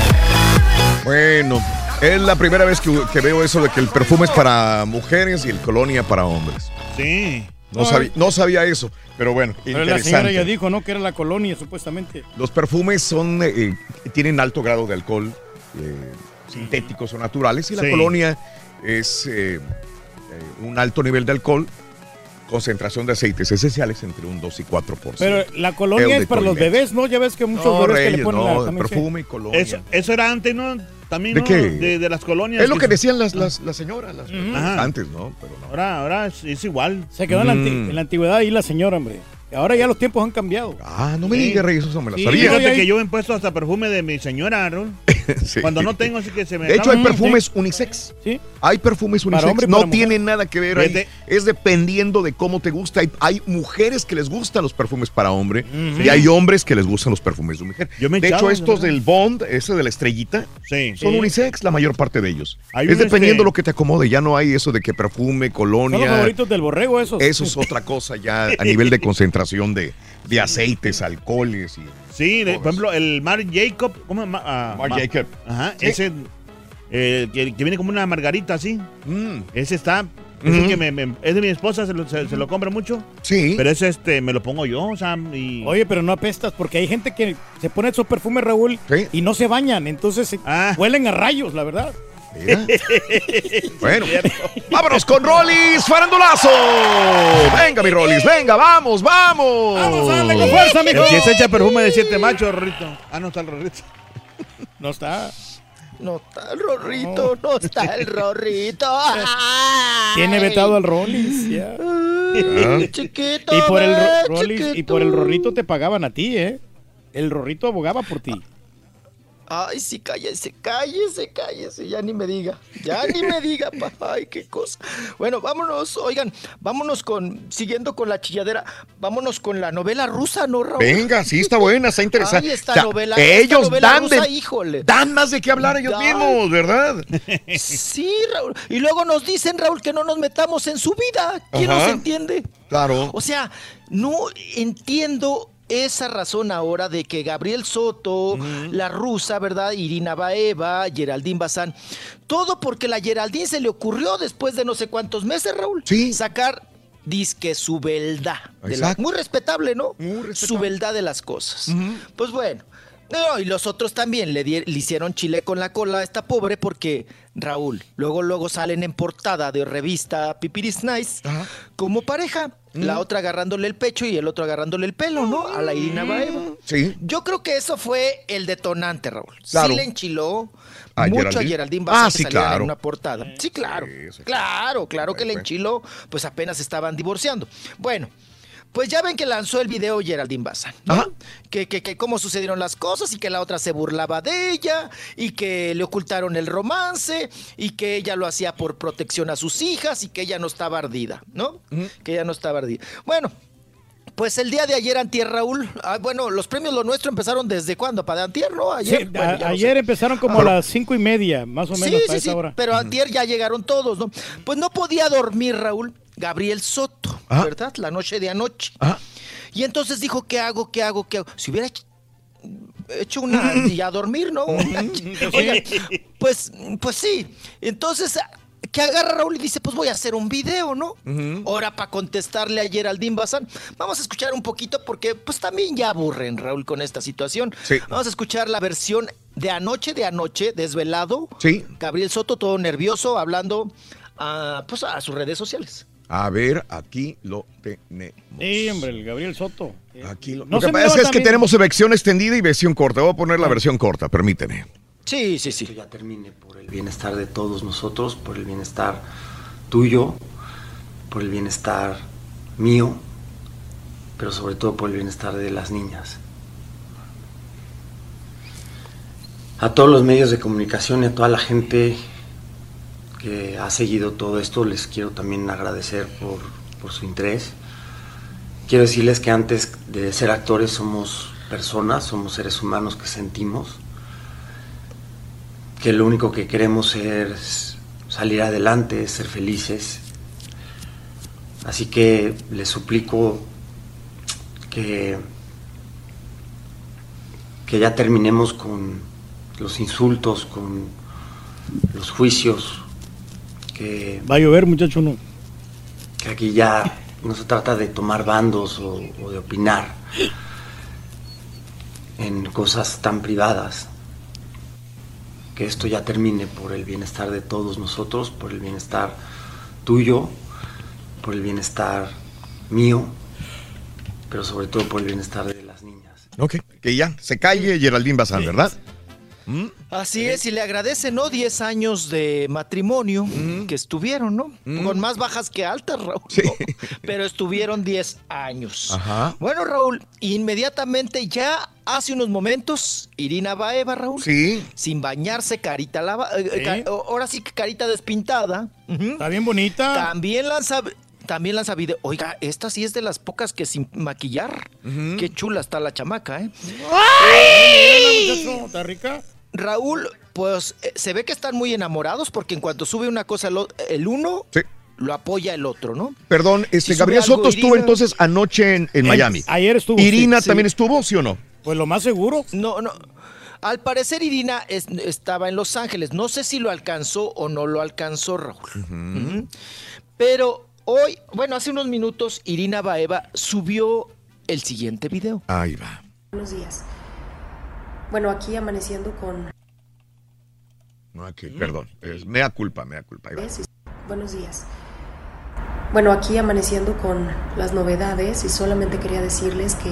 Bueno, es la primera vez que, que veo eso de que el perfume es para mujeres y el colonia para hombres. Sí. No, sabía, no sabía eso, pero bueno, Pero la señora ya dijo, ¿no? Que era la colonia, supuestamente. Los perfumes son eh, eh, tienen alto grado de alcohol, eh, sintéticos o naturales, y la Sí. colonia es eh, eh, un alto nivel de alcohol, concentración de aceites esenciales entre un 2 y 4%. Pero la colonia es para los bebés, ¿no? Ya ves que muchos No, bebés que le ponen no, la sí. perfume y colonia. Eso, eso era antes, ¿no? También, ¿De ¿no? qué? De, de las colonias. es lo que decían las, las, las señoras, las Ajá. antes, ¿no? Pero no. Ahora, ahora es, es igual. Se quedó en, la Mm. en la antigüedad ahí la señora, hombre. Ahora ya los tiempos han cambiado. Ah, no me digas, Reyes, eso no me la Sí, sabía. Fíjate que yo me he puesto hasta perfume de mi señora, Raúl. Sí. Cuando no tengo, así que se me De hecho, hay perfumes unisex. Sí. Hay perfumes unisex. hombre no mujer. tiene nada que ver ahí. Es dependiendo de cómo te gusta. Hay, hay mujeres que les gustan los perfumes para hombre Ujú. y hay hombres que les gustan los perfumes de mujer. Yo me de echaba, hecho, estos del Bond, ese de la estrellita, Sí. son unisex la mayor parte de ellos. Hay es dependiendo este- lo que te acomode. Ya no hay eso de que perfume, Son los colonia. favoritos del borrego esos. Eso es otra cosa ya a nivel de concentración de, de aceites, alcoholes y Sí, de- por ejemplo, el Mark Jacob. ¿Cómo llama? Ah, Marc Ma- Jacob. Ajá, Sí. ese. eh, que, que viene como una margarita así. Ese está. Es, el Mm. Ujú. que me, me- es de mi esposa, se lo, se- se lo compra mucho. Sí. Pero ese este, me lo pongo yo, o sea, y. Oye, pero no apestas, porque hay gente que se pone esos perfumes, Raúl, y no se bañan, entonces se- huelen a rayos, la verdad. Bueno, vámonos con Rollis Farandulazo. Venga, mi Rollis, venga, vamos, vamos. Vamos, dale con fuerza, mijo. Que se echa perfume de siete machos, Rorrito. Ah, no está el Rorrito. No está. No está el Rorrito, no está el Rorrito. Tiene vetado al Rollis. ya. Ay, chiquito, Y por el Rollis y por el Rorrito te pagaban a ti, ¿eh? El Rorrito abogaba por ti. Ay, sí, cállese, cállese, cállese, ya ni me diga, ya ni me diga, pa. ay, qué cosa. Bueno, vámonos, oigan, vámonos con, siguiendo con la chilladera, vámonos con la novela rusa, ¿no, Raúl? Venga, sí, está buena, está interesante. Ay, esta O sea, novela, esta ellos novela dan, rusa, de- híjole. dan más de qué hablar ellos Dan. mismos, ¿verdad? Sí, Raúl. Y luego nos dicen, Raúl, que no nos metamos en su vida. ¿Quién Ajá. nos entiende? Claro. O sea, no entiendo esa razón ahora de que Gabriel Soto, la rusa, ¿verdad? Irina Baeva, Geraldine Bazán, todo porque la Geraldine se le ocurrió después de no sé cuántos meses, Raúl, sacar disque su beldad. de la- Exacto. muy respetable, ¿no? Su beldad de las cosas. Pues bueno. No, y los otros también le, di- le hicieron chile con la cola a esta pobre porque, Raúl, luego luego salen en portada de revista Pipiris Nice como pareja. La otra agarrándole el pecho y el otro agarrándole el pelo, ¿no? A la Irina Baeva. Sí. Yo creo que eso fue el detonante, Raúl. Claro. Sí le enchiló ¿A mucho Geraldine? a Geraldine Bazán Ah, que sí, claro. en una portada. Sí, claro. Claro, claro que le enchiló, pues apenas estaban divorciando. Bueno, pues ya ven que lanzó el video Geraldine Bazán, ¿no? Que, que, que cómo sucedieron las cosas y que la otra se burlaba de ella y que le ocultaron el romance y que ella lo hacía por protección a sus hijas y que ella no estaba ardida, ¿no? Que ella no estaba ardida. Bueno, pues el día de ayer, Antier Raúl, ah, bueno, los premios Lo Nuestro empezaron desde cuándo, para Antier, ¿no? Sí, Ayer, Bueno, a- ya no ayer sé. empezaron como a las cinco y media, más o menos, Sí, a sí, esa sí, hora. pero antier ya llegaron todos, ¿no? Pues no podía dormir, Raúl, Gabriel Soto, ¿verdad? La noche de anoche. Y entonces dijo, ¿qué hago, qué hago, qué hago? Si hubiera hecho- una y a dormir, ¿no? Oigan, pues, pues sí. Entonces, que agarra Raúl y dice, pues voy a hacer un video, ¿no? Ahora para contestarle a Geraldine Bazán. Vamos a escuchar un poquito porque pues también ya aburren, Raúl, con esta situación. Vamos a escuchar la versión de anoche, de anoche, desvelado. Sí. Gabriel Soto todo nervioso, hablando a, pues, a sus redes sociales. A ver, aquí lo tenemos. Sí, hombre, el Gabriel Soto. Aquí lo, No lo que pasa es que tenemos versión extendida y versión corta. Voy a poner la versión corta, permíteme. Sí, sí, sí. ya termine por el bienestar de todos nosotros, por el bienestar tuyo, por el bienestar mío, pero sobre todo por el bienestar de las niñas. A todos los medios de comunicación y a toda la gente que ha seguido todo esto, les quiero también agradecer por, por su interés. Quiero decirles que antes de ser actores somos personas, somos seres humanos que sentimos que lo único que queremos es salir adelante, ser felices. Así que les suplico que, que ya terminemos con los insultos, con los juicios, que, Va a llover, muchacho, no. que aquí ya no se trata de tomar bandos o, o de opinar en cosas tan privadas que esto ya termine por el bienestar de todos nosotros, por el bienestar tuyo, por el bienestar mío, pero sobre todo por el bienestar de las niñas. Ok, que ya se calle Geraldine Bazán, ¿verdad? ¿Mm? Así es, y le agradece, ¿no? 10 años de matrimonio que estuvieron, ¿no? Con más bajas que altas, Raúl. ¿no? Pero estuvieron 10 años. Ajá. Bueno, Raúl, inmediatamente ya hace unos momentos, Irina Baeva, Raúl. Sí. Sin bañarse, carita lava. eh, Sí. ahora sí que carita despintada. Está bien bonita. También lanza. También lanza video. Oiga, esta sí es de las pocas que sin maquillar. Qué chula está la chamaca, ¿eh? muchacho, ¿Está rica? Raúl, pues eh, se ve que están muy enamorados porque en cuanto sube una cosa el, uno, lo apoya el otro, ¿no? Perdón, este Si Gabriel Soto estuvo Irina. entonces anoche en, Miami. ayer estuvo, ¿Irina sí. también estuvo, sí o no? Pues lo más seguro. No, no. Al parecer Irina es- estaba en Los Ángeles. No sé si lo alcanzó o no lo alcanzó, Raúl. Pero hoy, bueno, hace unos minutos, Irina Baeva subió el siguiente video. Ahí va. Buenos días. Bueno, aquí amaneciendo con... No, aquí, perdón. Es mea culpa, mea culpa. Buenos días. Bueno, aquí amaneciendo con las novedades y solamente quería decirles que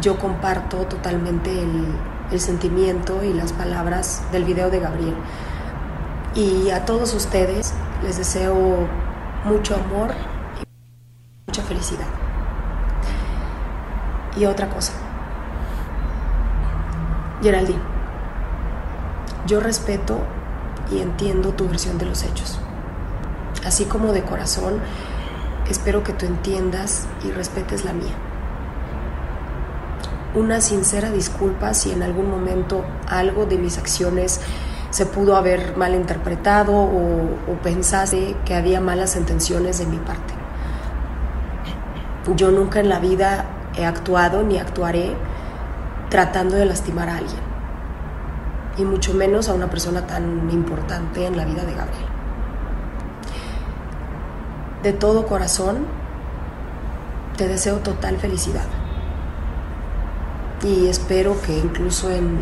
yo comparto totalmente el, el sentimiento y las palabras del video de Gabriel. Y a todos ustedes les deseo mucho amor y mucha felicidad. Y otra cosa. Geraldine, yo respeto y entiendo tu versión de los hechos. Así como de corazón, espero que tú entiendas y respetes la mía. Una sincera disculpa si en algún momento algo de mis acciones se pudo haber malinterpretado o, o pensaste que había malas intenciones de mi parte. Yo nunca en la vida he actuado ni actuaré tratando de lastimar a alguien, y mucho menos a una persona tan importante en la vida de Gabriel. De todo corazón, te deseo total felicidad. Y espero que incluso en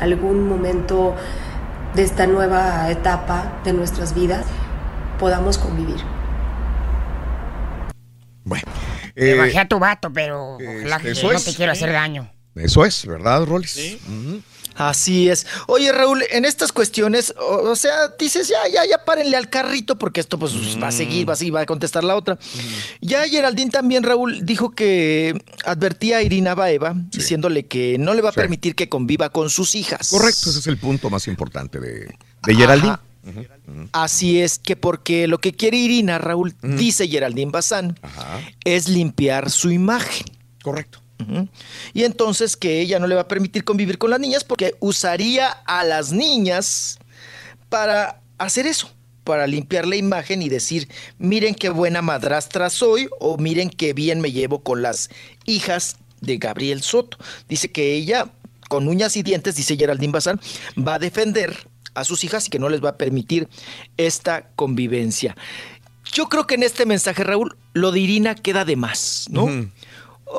algún momento de esta nueva etapa de nuestras vidas podamos convivir. Te Eh, bajé a tu vato, pero ojalá que eso no es. te quiero hacer daño. Eso es, ¿verdad, Rolis? Así es. Oye, Raúl, en estas cuestiones, o, o sea, dices, ya, ya, ya párenle al carrito, porque esto pues va a seguir, va a seguir, va a contestar la otra. Ya Geraldine también, Raúl, dijo que advertía a Irina Baeva, diciéndole que no le va a permitir que conviva con sus hijas. Correcto, ese es el punto más importante de, de Geraldine. Ajá. Así es que porque lo que quiere Irina, Raúl, dice Geraldine Bazán, es limpiar su imagen. Correcto. Y entonces que ella no le va a permitir convivir con las niñas porque usaría a las niñas para hacer eso, para limpiar la imagen y decir, miren qué buena madrastra soy o miren qué bien me llevo con las hijas de Gabriel Soto. Dice que ella, con uñas y dientes, dice Geraldine Bazán, va a defender a sus hijas y que no les va a permitir esta convivencia. Yo creo que en este mensaje, Raúl, lo de Irina queda de más, ¿no?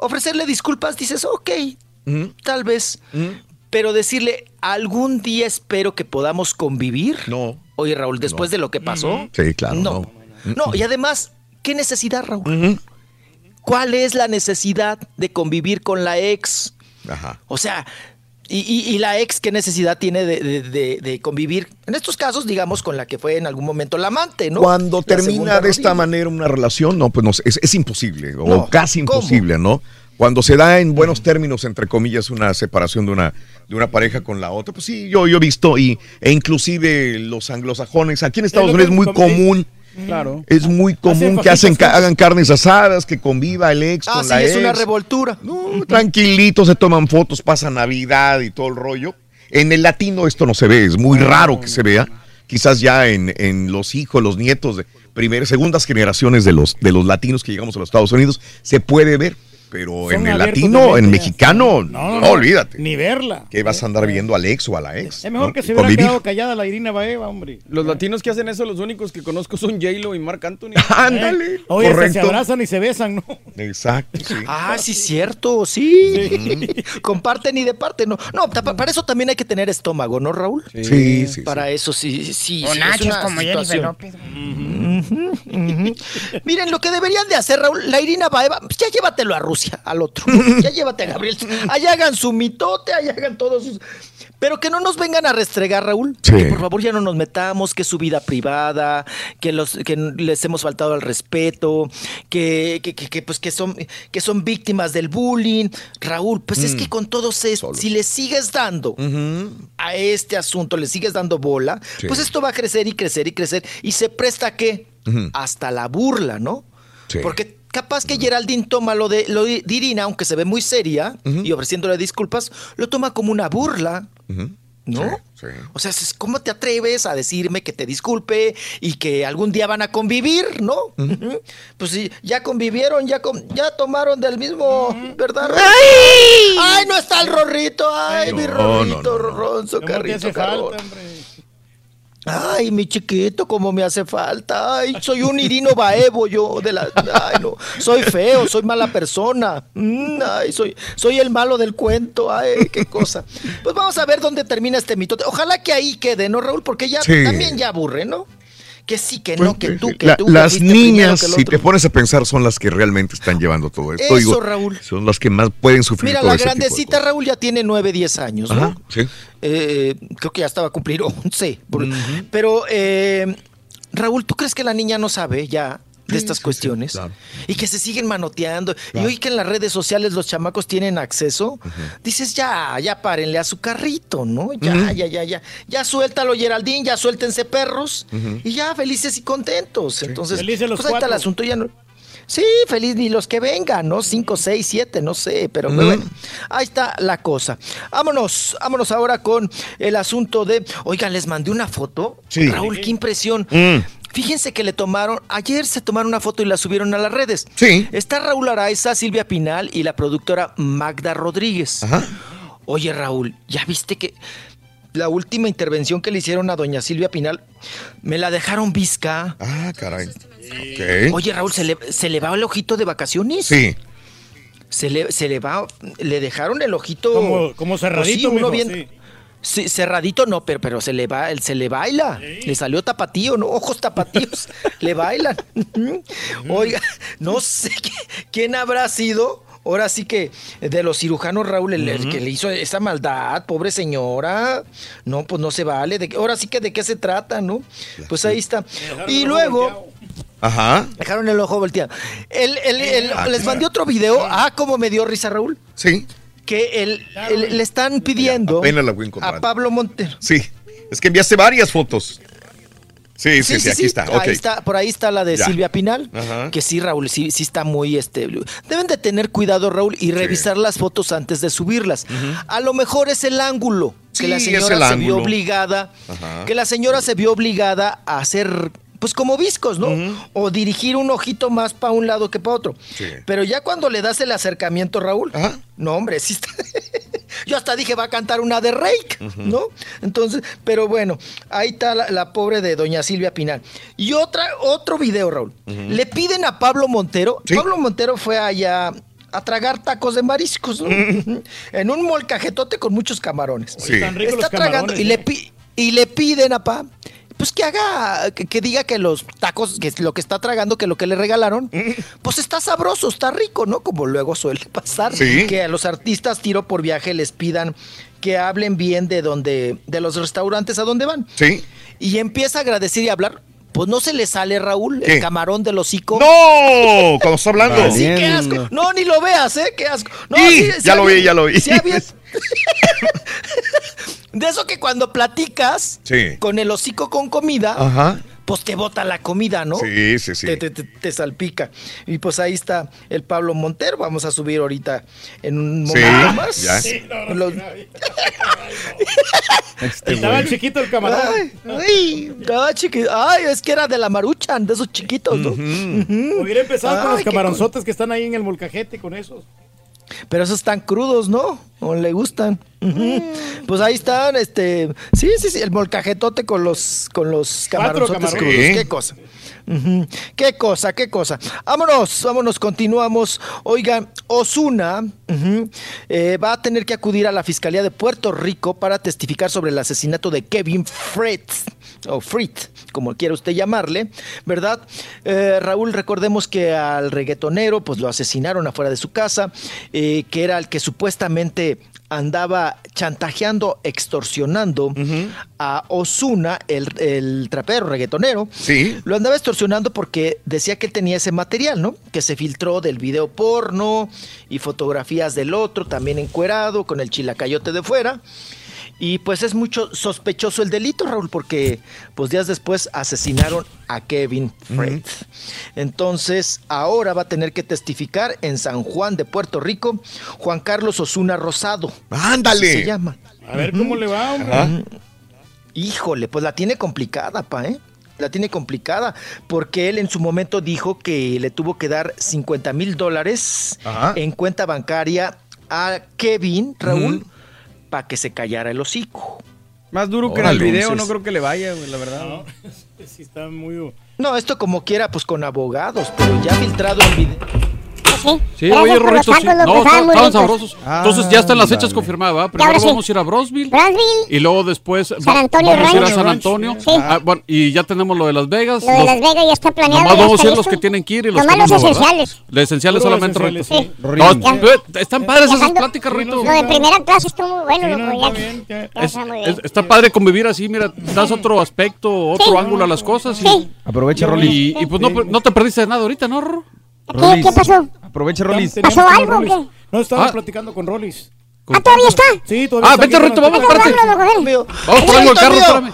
Ofrecerle disculpas, dices, ok, tal vez, pero decirle, algún día espero que podamos convivir. No. Oye, Raúl, después de lo que pasó. Sí, claro. No. No, y además, ¿qué necesidad, Raúl? ¿Cuál es la necesidad de convivir con la ex? Ajá. O sea, y, y- y la ex qué necesidad tiene de, de- de- de convivir? En estos casos, digamos, con la que fue en algún momento la amante, ¿no? Cuando La termina de esta manera una relación, no, pues no, es, es imposible, o No, casi ¿cómo? imposible, ¿no? Cuando se da en buenos términos, entre comillas, una separación de una, de una pareja con la otra, pues sí, yo, yo he visto, y, e inclusive los anglosajones, aquí en Estados Unidos es muy com- común. Claro. Es muy común que hacen, ca- hagan carnes asadas, que conviva el ex Ah, con sí, la es una revoltura. Tranquilitos, se toman fotos, pasa Navidad y todo el rollo. En el latino esto no se ve, es muy raro que se vea. Quizás ya en, en los hijos, los nietos de primeras, segundas generaciones de los, de los latinos que llegamos a los Estados Unidos, se puede ver. Pero Son en el latino, en ya. mexicano, no, No, no, no, olvídate. Ni verla. Que vas a andar viendo al ex o a la ex. Es mejor ¿no? que se hubiera convivir. quedado callada la Irina Baeva, hombre. Los latinos que hacen eso, los únicos que conozco son J-Lo y Marc Anthony. Ándale. Eh, Oye, se abrazan y se besan, ¿no? Exacto, sí. Ah, sí, cierto, sí. Comparten y de parte, no. No, para eso también hay que tener estómago, ¿no, Raúl? Sí, sí, sí. Para eso sí, sí. O sí, es nachos una como Jennifer situación. López. Miren, lo que deberían de hacer, Raúl, la Irina Baeva, pues ya llévatelo a Rusia, al otro. Ya llévate a Gabriel. Allá hagan su mitote, allá hagan todos sus... Pero que no nos vengan a restregar, Raúl. Sí. Que por favor ya no nos metamos, que es su vida privada, que los que les hemos faltado al respeto, que, que, que- que, pues que son que son víctimas del bullying. Raúl, pues es Mm. que con todos estos, si le sigues dando a este asunto, le sigues dando bola, Sí. pues esto va a crecer y crecer y crecer y se presta a qué? Ujú. Hasta la burla, ¿no? Sí. Porque capaz que Geraldine toma lo de, lo de Irina, aunque se ve muy seria y ofreciéndole disculpas, lo toma como una burla. ¿no? O sea, es- ¿cómo te atreves a decirme que te disculpe y que algún día van a convivir, no? Pues sí, ya convivieron, ya, com- ya tomaron del mismo, ¿verdad? Rorrito? ¡Ay! no está el Rorrito! ¡Ay, mi No, Rorrito, no, no. Ronzo, ¿Cómo te carrito, falta, hombre? Ay, mi chiquito, cómo me hace falta. Ay, soy un Irino Baevo yo de la. Ay, no. Soy feo, soy mala persona. Mm, ay, soy, soy el malo del cuento. Ay, qué cosa. Pues vamos a ver dónde termina este mitote. Ojalá que ahí quede, ¿no, Raúl? Porque ya Sí. también ya aburre, ¿no? Que sí, que no, que tú, que La- tú. que las niñas, que si te pones a pensar, son las que realmente están llevando todo esto. Eso, Raúl. Son las que más pueden sufrir Mira, todo la grandecita Raúl ya tiene 9, 10 años, ¿no? sí. Eh, creo que ya estaba a cumplir 11. por- Pero, eh, Raúl, ¿tú crees que la niña no sabe ya de estas cuestiones? Y que se siguen manoteando. Y hoy que en las redes sociales los chamacos tienen acceso, dices, ya, ya párenle a su carrito, ¿no? Ya, ya, ya, ya. Ya suéltalo, Geraldine, ya suéltense perros. Y ya, felices y contentos. Entonces, Felices los pues ahí está el asunto, ya no... Sí, feliz ni los que vengan, ¿no? Cinco, seis, siete, no sé, pero bueno, ahí está la cosa. Vámonos, vámonos ahora con el asunto de, oigan, les mandé una foto. Sí. Raúl, qué impresión. Mm. Fíjense que le tomaron, ayer se tomaron una foto y la subieron a las redes. Sí. Está Raúl Araiza, Silvia Pinal y la productora Magda Rodríguez. Ajá. Oye, Raúl, ¿ya viste que la última intervención que le hicieron a doña Silvia Pinal me la dejaron visca? Ah, caray. Ok. Oye, Raúl, ¿se le, se le va el ojito de vacaciones? Sí. Se le, se le va, le dejaron el ojito. Como- como cerradito, Pues sí, uno mijo, bien- sí, cerradito no, pero, pero se le va, se le baila. Le salió tapatío, ¿no? Ojos tapatíos. le bailan. Oiga, no sé qué- quién habrá sido. Ahora sí que de los cirujanos, Raúl, el, el que le hizo esa maldad, pobre señora. No, pues no se vale. De, ahora sí que de qué se trata, ¿no? Pues ahí está. Y luego. Ajá. Dejaron el ojo volteado. El- el- el- Ah, les mandé otro video. Ah, cómo me dio risa, Raúl. Sí. Que el, el- le están pidiendo la a Pablo Montero. Sí. Es que enviaste varias fotos. Sí, sí, sí, aquí está. Ahí ok. está, por ahí está la de Ya. Silvia Pinal. Ajá. Que sí, Raúl, sí, sí está muy este. Deben de tener cuidado, Raúl, y revisar las fotos antes de subirlas. A lo mejor es el ángulo que la señora se vio obligada. Ajá. Que la señora se vio obligada a hacer. Pues como viscos, ¿no? O dirigir un ojito más para un lado que para otro. Sí. Pero ya cuando le das el acercamiento, Raúl, no, hombre, sí está. Yo hasta dije, va a cantar una de Rake, ¿no? Entonces, pero bueno, ahí está la, la pobre de doña Silvia Pinal. Y otra, otro video, Raúl. Le piden a Pablo Montero. Pablo Montero fue allá a tragar tacos de mariscos, ¿no? en un molcajetote con muchos camarones. Sí. Están ricos Está los tragando camarones, y le, ¿eh? pi- y le piden a Pa. Pues que haga, que, que diga que los tacos, que es lo que está tragando, que lo que le regalaron, pues está sabroso, está rico, ¿no? Como luego suele pasar. Sí. Que a los artistas tiro por viaje les pidan que hablen bien de donde, de los restaurantes a donde van. Sí. Y empieza a agradecer y a hablar. Pues no se le sale, Raúl, ¿Qué? el camarón del hocico. ¡No! Cuando está hablando. Sí, qué asco. No, ni lo veas, ¿eh? Qué asco. No, Sí, ya lo vi, ya lo vi. sí había- De eso que cuando platicas con el hocico con comida, Ajá. Pues te bota la comida, ¿no? Sí, sí, sí. Te, te- te- te salpica. Y pues ahí está el Pablo Montero. Vamos a subir ahorita en un Sí, momento más. ya. Lo- Estaba chiquito el camarón. Ay, ay, estaba chiqui- ay, es que era de la maruchan, de esos chiquitos, ¿no? Hubiera empezado con los camaronzotes que están ahí en el molcajete con esos. Pero esos están crudos, ¿no? O le gustan. Ujú. Pues ahí están, este, sí, sí, sí, el molcajetote con los, con los camarones. crudos. Sí. Qué cosa. Qué cosa, qué cosa. Vámonos, vámonos, continuamos. Oigan, Osuna va a tener que acudir a la Fiscalía de Puerto Rico para testificar sobre el asesinato de Kevin Fritz, o Fritz, como quiera usted llamarle, ¿verdad? Eh, Raúl, recordemos que al reggaetonero, pues lo asesinaron afuera de su casa, eh, que era el que supuestamente andaba chantajeando, extorsionando a Osuna, el, el trapero reggaetonero. Sí. Lo andaba extorsionando porque decía que él tenía ese material, ¿no? Que se filtró del video porno y fotografías del otro, también encuerado, con el chilacayote de fuera. Y pues es mucho sospechoso el delito, Raúl, porque pues días después asesinaron a Kevin Fritz. Entonces, ahora va a tener que testificar en San Juan de Puerto Rico Juan Carlos Osuna Rosado. Ándale. Así se llama. A ver cómo le va, hombre. Ajá. Híjole, pues la tiene complicada, pa, ¿eh? La tiene complicada porque él en su momento dijo que le tuvo que dar 50 mil dólares Ajá. en cuenta bancaria a Kevin, Raúl. Para que se callara el hocico. Más duro que en el video, no creo que le vaya, güey, la verdad. No, sí está muy... No, esto como quiera, pues con abogados, pero ya filtrado el video. Sí, Gracias oye, Rorrito, sí. No, estaban sabrosos. Entonces ya están las fechas Ándale. confirmadas, ahora Primero sí. vamos a ir a Brosville. Brownsville. Y luego después va- San Antonio vamos a ir a. San Antonio. Sí. Ah, bueno, y ya tenemos lo de Las Vegas. Lo de Las Vegas ya está planeado. Nomás ya vamos a ir los que tienen que ir y los Nomás que los no, ¿verdad? esenciales. Los esenciales solamente, Rorrito. sí. Eh, están padres esas pláticas, Rorrito. Lo de primera clase estuvo muy bueno, loco. está padre convivir así, mira, das otro aspecto, otro ángulo a las cosas. Aprovecha, y, Rolis. y, pues no, no te perdiste de nada ahorita, ¿no, Rorro? ¿Qué, ¿Qué pasó? Aprovecha, Rolis. ¿Pasó algo o qué? No, estaba Ah. platicando con Rollis. ¿Ah, todavía está? Sí, todavía Ah, está vente, aquí Rorrito, con vamos, él. Mío. Vamos por algo el carro, mío. espérame.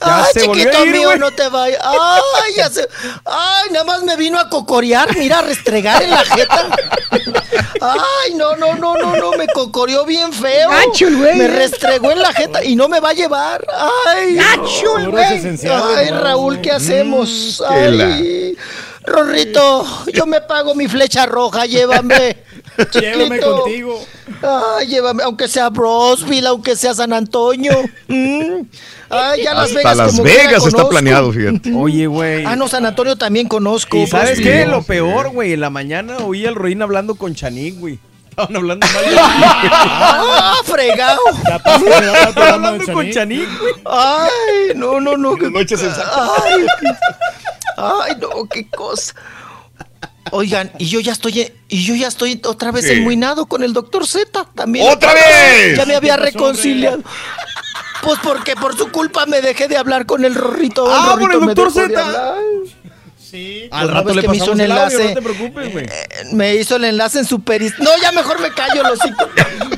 Ya Ay, se volvió chiquito a ir, mío, no te vayas. Ay, ya se... Ay, nada más me vino a cocorear, mira, a restregar en la jeta. Ay, no, no, no, no, no, me cocoreó bien feo. Gacho güey, Me restregó en la jeta y no me va a llevar. Ay, Gacho güey. Ay, Raúl. ¿qué hacemos? Mm, qué la- Ay, Rorrito, yo me pago mi flecha roja, llévame. Llévame Chiquito. contigo. Ay, llévame, aunque sea Brosville, aunque sea San Antonio. Mm. Ay, ya Las Hasta Vegas. Las como Vegas está conozco. planeado, fíjate. Oye, güey. Ah, no, San Antonio también conozco. ¿Y sabes Brosville. qué? Lo peor, güey. En la mañana oí al Roín hablando con Chanik, güey. Estaban hablando mal de Ah, fregado. Estaban hablando con Chanik. Güey. Ay, no, no, no. noches en Ay, ay, no, qué cosa. Oigan, y yo ya estoy, y yo ya estoy otra vez Sí. enmuinado con el doctor Z también. ¡Otra vez! Ya me había ¿Qué pasó, reconciliado. Pues porque por su culpa me dejé de hablar con el Rorrito. Ah, el Rorrito el doctor Z. Sí. Al rato ¿no ves le me hizo pasamos un el audio, enlace? no te preocupes, güey. Eh, Me hizo el enlace en Superis. No, ya mejor me callo, los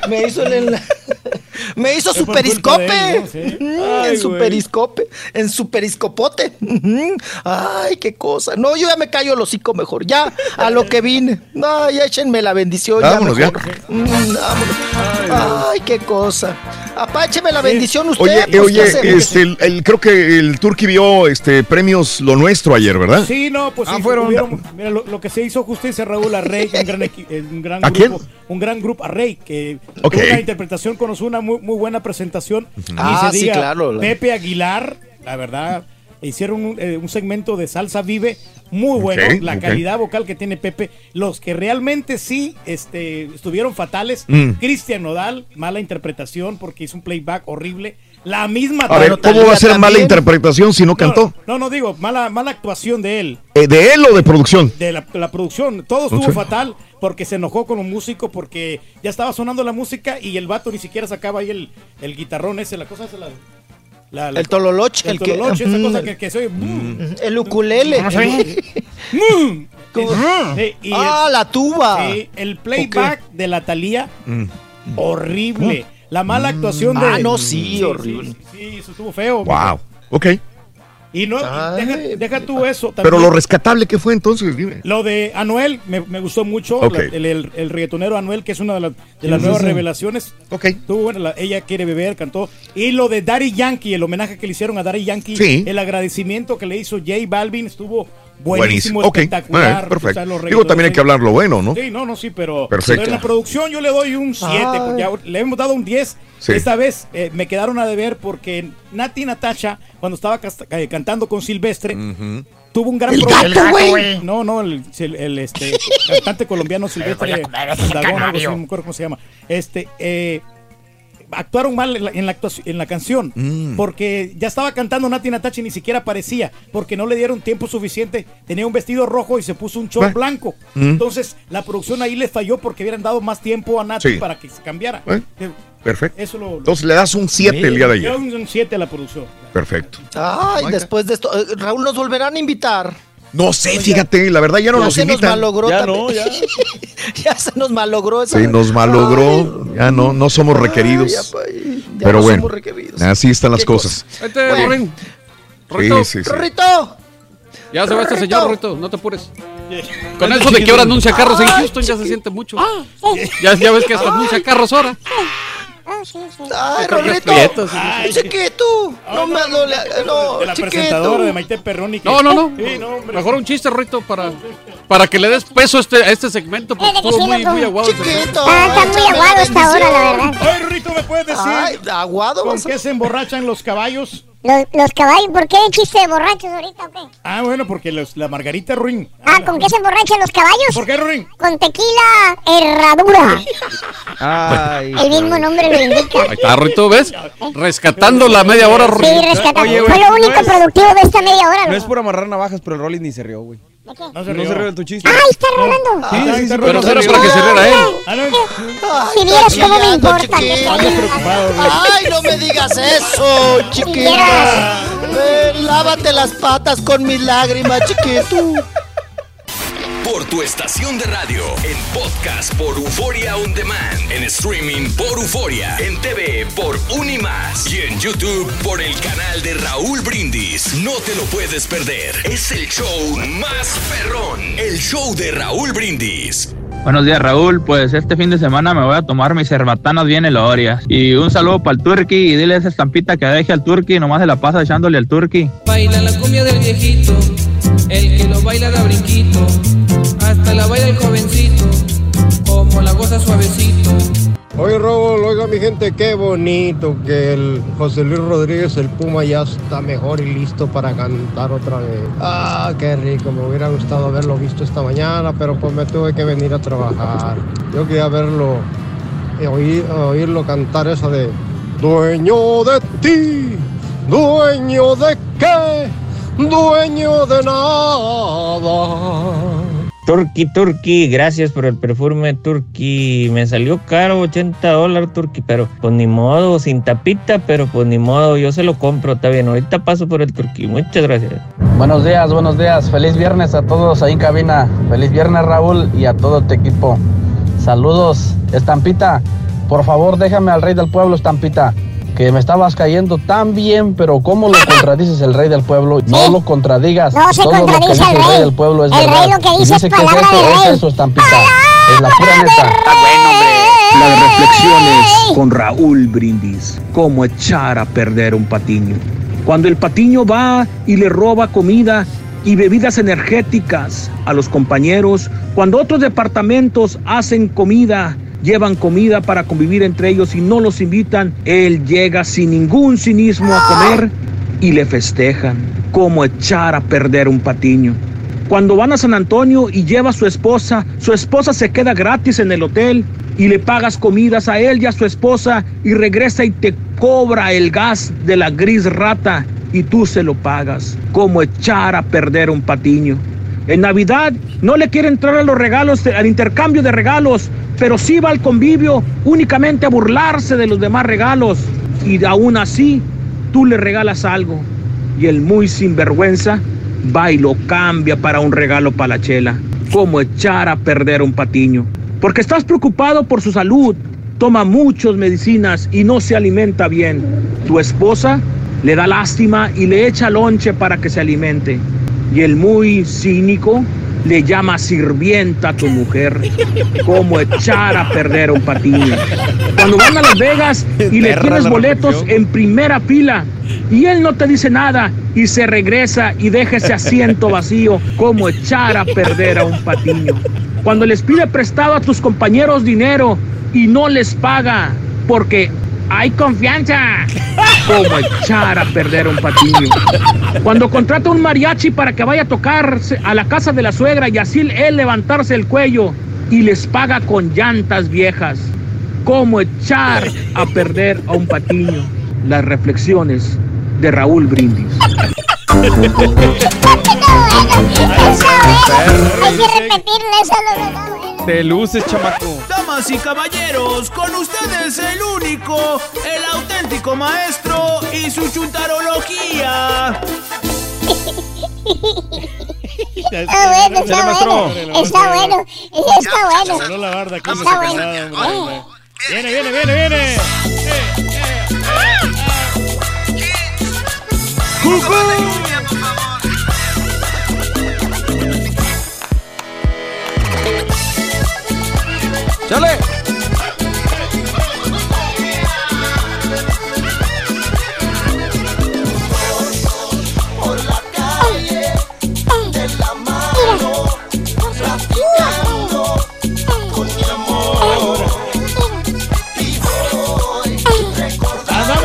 Me hizo el enlace. Me hizo su periscope. de él, ¿no? Sí. Mm, Ay, en su güey. periscope. En su periscopote. Ujú. Ay, qué cosa. No, yo ya me callo el hocico mejor. Ya, a lo que vine. No, ya échenme la bendición. Vámonos, ya. ya. mejor. Mm, vámonos. Ay, qué cosa. Apácheme la bendición usted. Oye, pues, ¿qué oye, este, el, el- creo que el Turqui vio este premios lo nuestro ayer, ¿verdad? Sí, no, pues Ah, sí, fueron- hubieron- mira, lo, lo que se hizo justicia Raúl a Rey, un gran, un gran ¿A quién? grupo, un gran grupo a Rey, que Ok. tuvo una interpretación con una muy, muy buena presentación. Ni Ah, se sí, diga, claro, la- Pepe Aguilar, la verdad, hicieron un, eh, un segmento de salsa vive muy bueno. La calidad vocal que tiene Pepe, los que realmente sí este, estuvieron fatales, Mm. Cristian Nodal, mala interpretación porque hizo un playback horrible. La misma A ver, ¿cómo va a ser mala interpretación si no no, cantó? no, no digo, mala, mala actuación de él Eh, ¿De él o de producción? de la, la producción. Todo estuvo fatal porque se enojó con un músico porque ya estaba sonando la música y el vato ni siquiera sacaba ahí el, el guitarrón ese, la cosa esa, la, la- la- El tololoche. el El, que, tololoche, esa Ujú. cosa que, que se oye. mm, El ukulele. mm. Sí, y el- Ah, la tuba. sí, el playback de la Talía, Mm. horrible. La mala actuación de. Ah, no, sí, horrible. Sí, sí, eso estuvo feo. Wow. Ok. Y no, Ay. deja, deja tú eso. Pero también. lo rescatable que fue entonces, dime. Lo de Anuel me, me gustó mucho. La- el, el- el reggaetonero Anuel, que es una de, las- de las nuevas revelaciones. Ok. La- ella quiere beber, cantó. Y lo de Daddy Yankee, el homenaje que le hicieron a Daddy Yankee, Sí. el agradecimiento que le hizo J Balvin estuvo Buenísimo. buenísimo, Ok. espectacular. Eh, perfecto. O sea, los Digo, también hay que hablar lo bueno, ¿no? Sí, no, no, sí, pero, en la producción yo le doy un 7, Ay. porque ya le hemos dado un 10. Sí. Esta vez eh, me quedaron a deber porque Nati Natasha, cuando estaba eh, cantando con Silvestre, tuvo un gran El problema. gato, güey. No, no, el, el- el, este, cantante colombiano Silvestre Dagón, algo así, no me acuerdo cómo se llama. Este, eh, actuaron mal en la, en la actuación- en la canción Mm. porque ya estaba cantando Nati Natacha y ni siquiera aparecía porque no le dieron tiempo suficiente. Tenía un vestido rojo y se puso un short Bueno. blanco. Mm. Entonces la producción ahí les falló porque hubieran dado más tiempo a Nati Sí. para que se cambiara. Bueno. Eh, Perfecto. Eso lo, lo- Entonces le das un 7 el día de ayer. un 7 a la producción. Perfecto. Ay, después de esto, eh, Raúl, nos volverán a invitar. No sé, fíjate, la verdad ya no ya nos se nos invitan. malogró Ya también. no, ya. ya se nos malogró esa. Sí, nos malogró. Ya no, no somos Ay, requeridos. ya, pa- ya Pero no bueno, somos requeridos. así están las cosas. Vete, Sí, sí, sí. ¡Rorrito! Ya se va este señor, Rorrito, no te apures. Con eso de que ahora anuncia carros en Houston ya se siente mucho. Ya, ya ves que hasta anuncia carros ahora. Sí, sí. Ay, Rorrito. prietos, sí, sí, Ay, chiquito. No me no, no, De la chiquito. presentadora de Maite Perroni. que- No, no, no. Sí, no. Mejor un chiste, Rito, para, para que le des peso a este, a este segmento, porque estuvo muy, loco. muy aguado. Ah, está muy aguado esta hora, la verdad. Oye, Rito, ¿me puedes decir Ay, aguado. con qué se emborrachan los caballos? Los, los caballos, ¿por qué chiste de borrachos ahorita o qué? Ah, bueno, porque los, la Margarita Ruin. Ah, ¿con qué se emborrachan los caballos? ¿Por qué, Ruin? Con tequila herradura. Ay. El mismo nombre lo indica. Ahí está, Rito, ¿ves? Rescatando la media hora, Sí, Rito. rescatando. Oye, Fue lo único no es- productivo de esta media hora. No es por amarrar navajas, pero el Rolly ni se rió, güey. No se No se de tu chiste. ¡Ay, está rolando! Sí, sí, sí, está Pero no se era rió. para que se riera él. Ah, Si vieras cómo me importa. Ay, no me digas eso, chiquito. vieras. Ven, lávate las patas con mis lágrimas, chiquito. Por tu estación de radio, en podcast por Euforia On Demand, en streaming por Euforia, en TV por Unimas y en YouTube por el canal de Raúl Brindis. No te lo puedes perder. Es el show más perrón, el show de Raúl Brindis. Buenos días, Raúl. Pues este fin de semana me voy a tomar mis cerbatanas bien elorias. Y un saludo para el turqui y dile a esa estampita que deje al turqui, nomás se la pasa echándole al turqui. Baila la cumbia del viejito, el que lo baila da brinquito, hasta la baila el jovencito, como la goza suavecito. Oye, Raúl, oiga mi gente, qué bonito que el José Luis Rodríguez, el Puma, ya está mejor y listo para cantar otra vez. Ah, qué rico, me hubiera gustado haberlo visto esta mañana, pero pues me tuve que venir a trabajar. Yo quería verlo, eh, oír- oírlo cantar esa de Dueño de ti, dueño de qué, dueño de nada. Turqui, Turqui, gracias por el perfume Turqui. Me salió caro, 80 dólares Turqui, pero pues ni modo, sin tapita, pero pues ni modo, yo se lo compro, está bien. Ahorita paso por el Turqui, muchas gracias. Buenos días, buenos días. Feliz viernes a todos ahí en cabina. Feliz viernes, Raúl, y a todo tu equipo. Saludos, Estampita. Por favor, déjame al rey del pueblo, Estampita. Que me estabas cayendo tan bien, pero ¿cómo lo contradices el rey del pueblo? No lo contradigas. No se Todo lo que contradice dice el el rey rey. del pueblo es El rey verdad. lo que Y dice es que palabra del es rey. eso, Estampita. Es la pura neta. Las reflexiones con Raúl Brindis. Cómo echar a perder un patiño. Cuando el patiño va y le roba comida y bebidas energéticas a los compañeros, cuando otros departamentos hacen comida, llevan comida para convivir entre ellos y no los invitan, él llega sin ningún cinismo a comer y le festejan. Cómo echar a perder un patiño. Cuando van a San Antonio y lleva a su esposa, su esposa se queda gratis en el hotel y le pagas comidas a él y a su esposa y regresa y te cobra el gas de la gris rata y tú se lo pagas. Como echar a perder un patiño. En Navidad no le quiere entrar a los regalos, al intercambio de regalos, pero sí va al convivio únicamente a burlarse de los demás regalos. Y aún así, tú le regalas algo y el muy sinvergüenza va y lo cambia para un regalo para la chela. Como echar a perder un patiño. Porque estás preocupado por su salud, toma muchas medicinas y no se alimenta bien. Tu esposa le da lástima y le echa lonche para que se alimente. Y el muy cínico le llama sirvienta a tu mujer. Como echar a perder un patiño. Cuando van a Las Vegas y le tienes boletos en primera fila y él no te dice nada y se regresa y deja ese asiento vacío como echar a perder a un patiño. Cuando les pide prestado a tus compañeros dinero y no les paga porque hay confianza. Como echar a perder un patiño. Cuando contrata un mariachi para que vaya a tocar a la casa de la suegra y así él levantarse el cuello y les paga con llantas viejas. Cómo echar a perder a un patiño. Las reflexiones de Raúl Brindis. Hay repetirle eso. Te luces, chamaco. Damas y caballeros, con ustedes el único, el auténtico maestro y su chuntarología. Está bueno, está bueno. Está bueno. Está bueno. la barda Está bueno. Viene, viene, viene, viene. ¡Chale!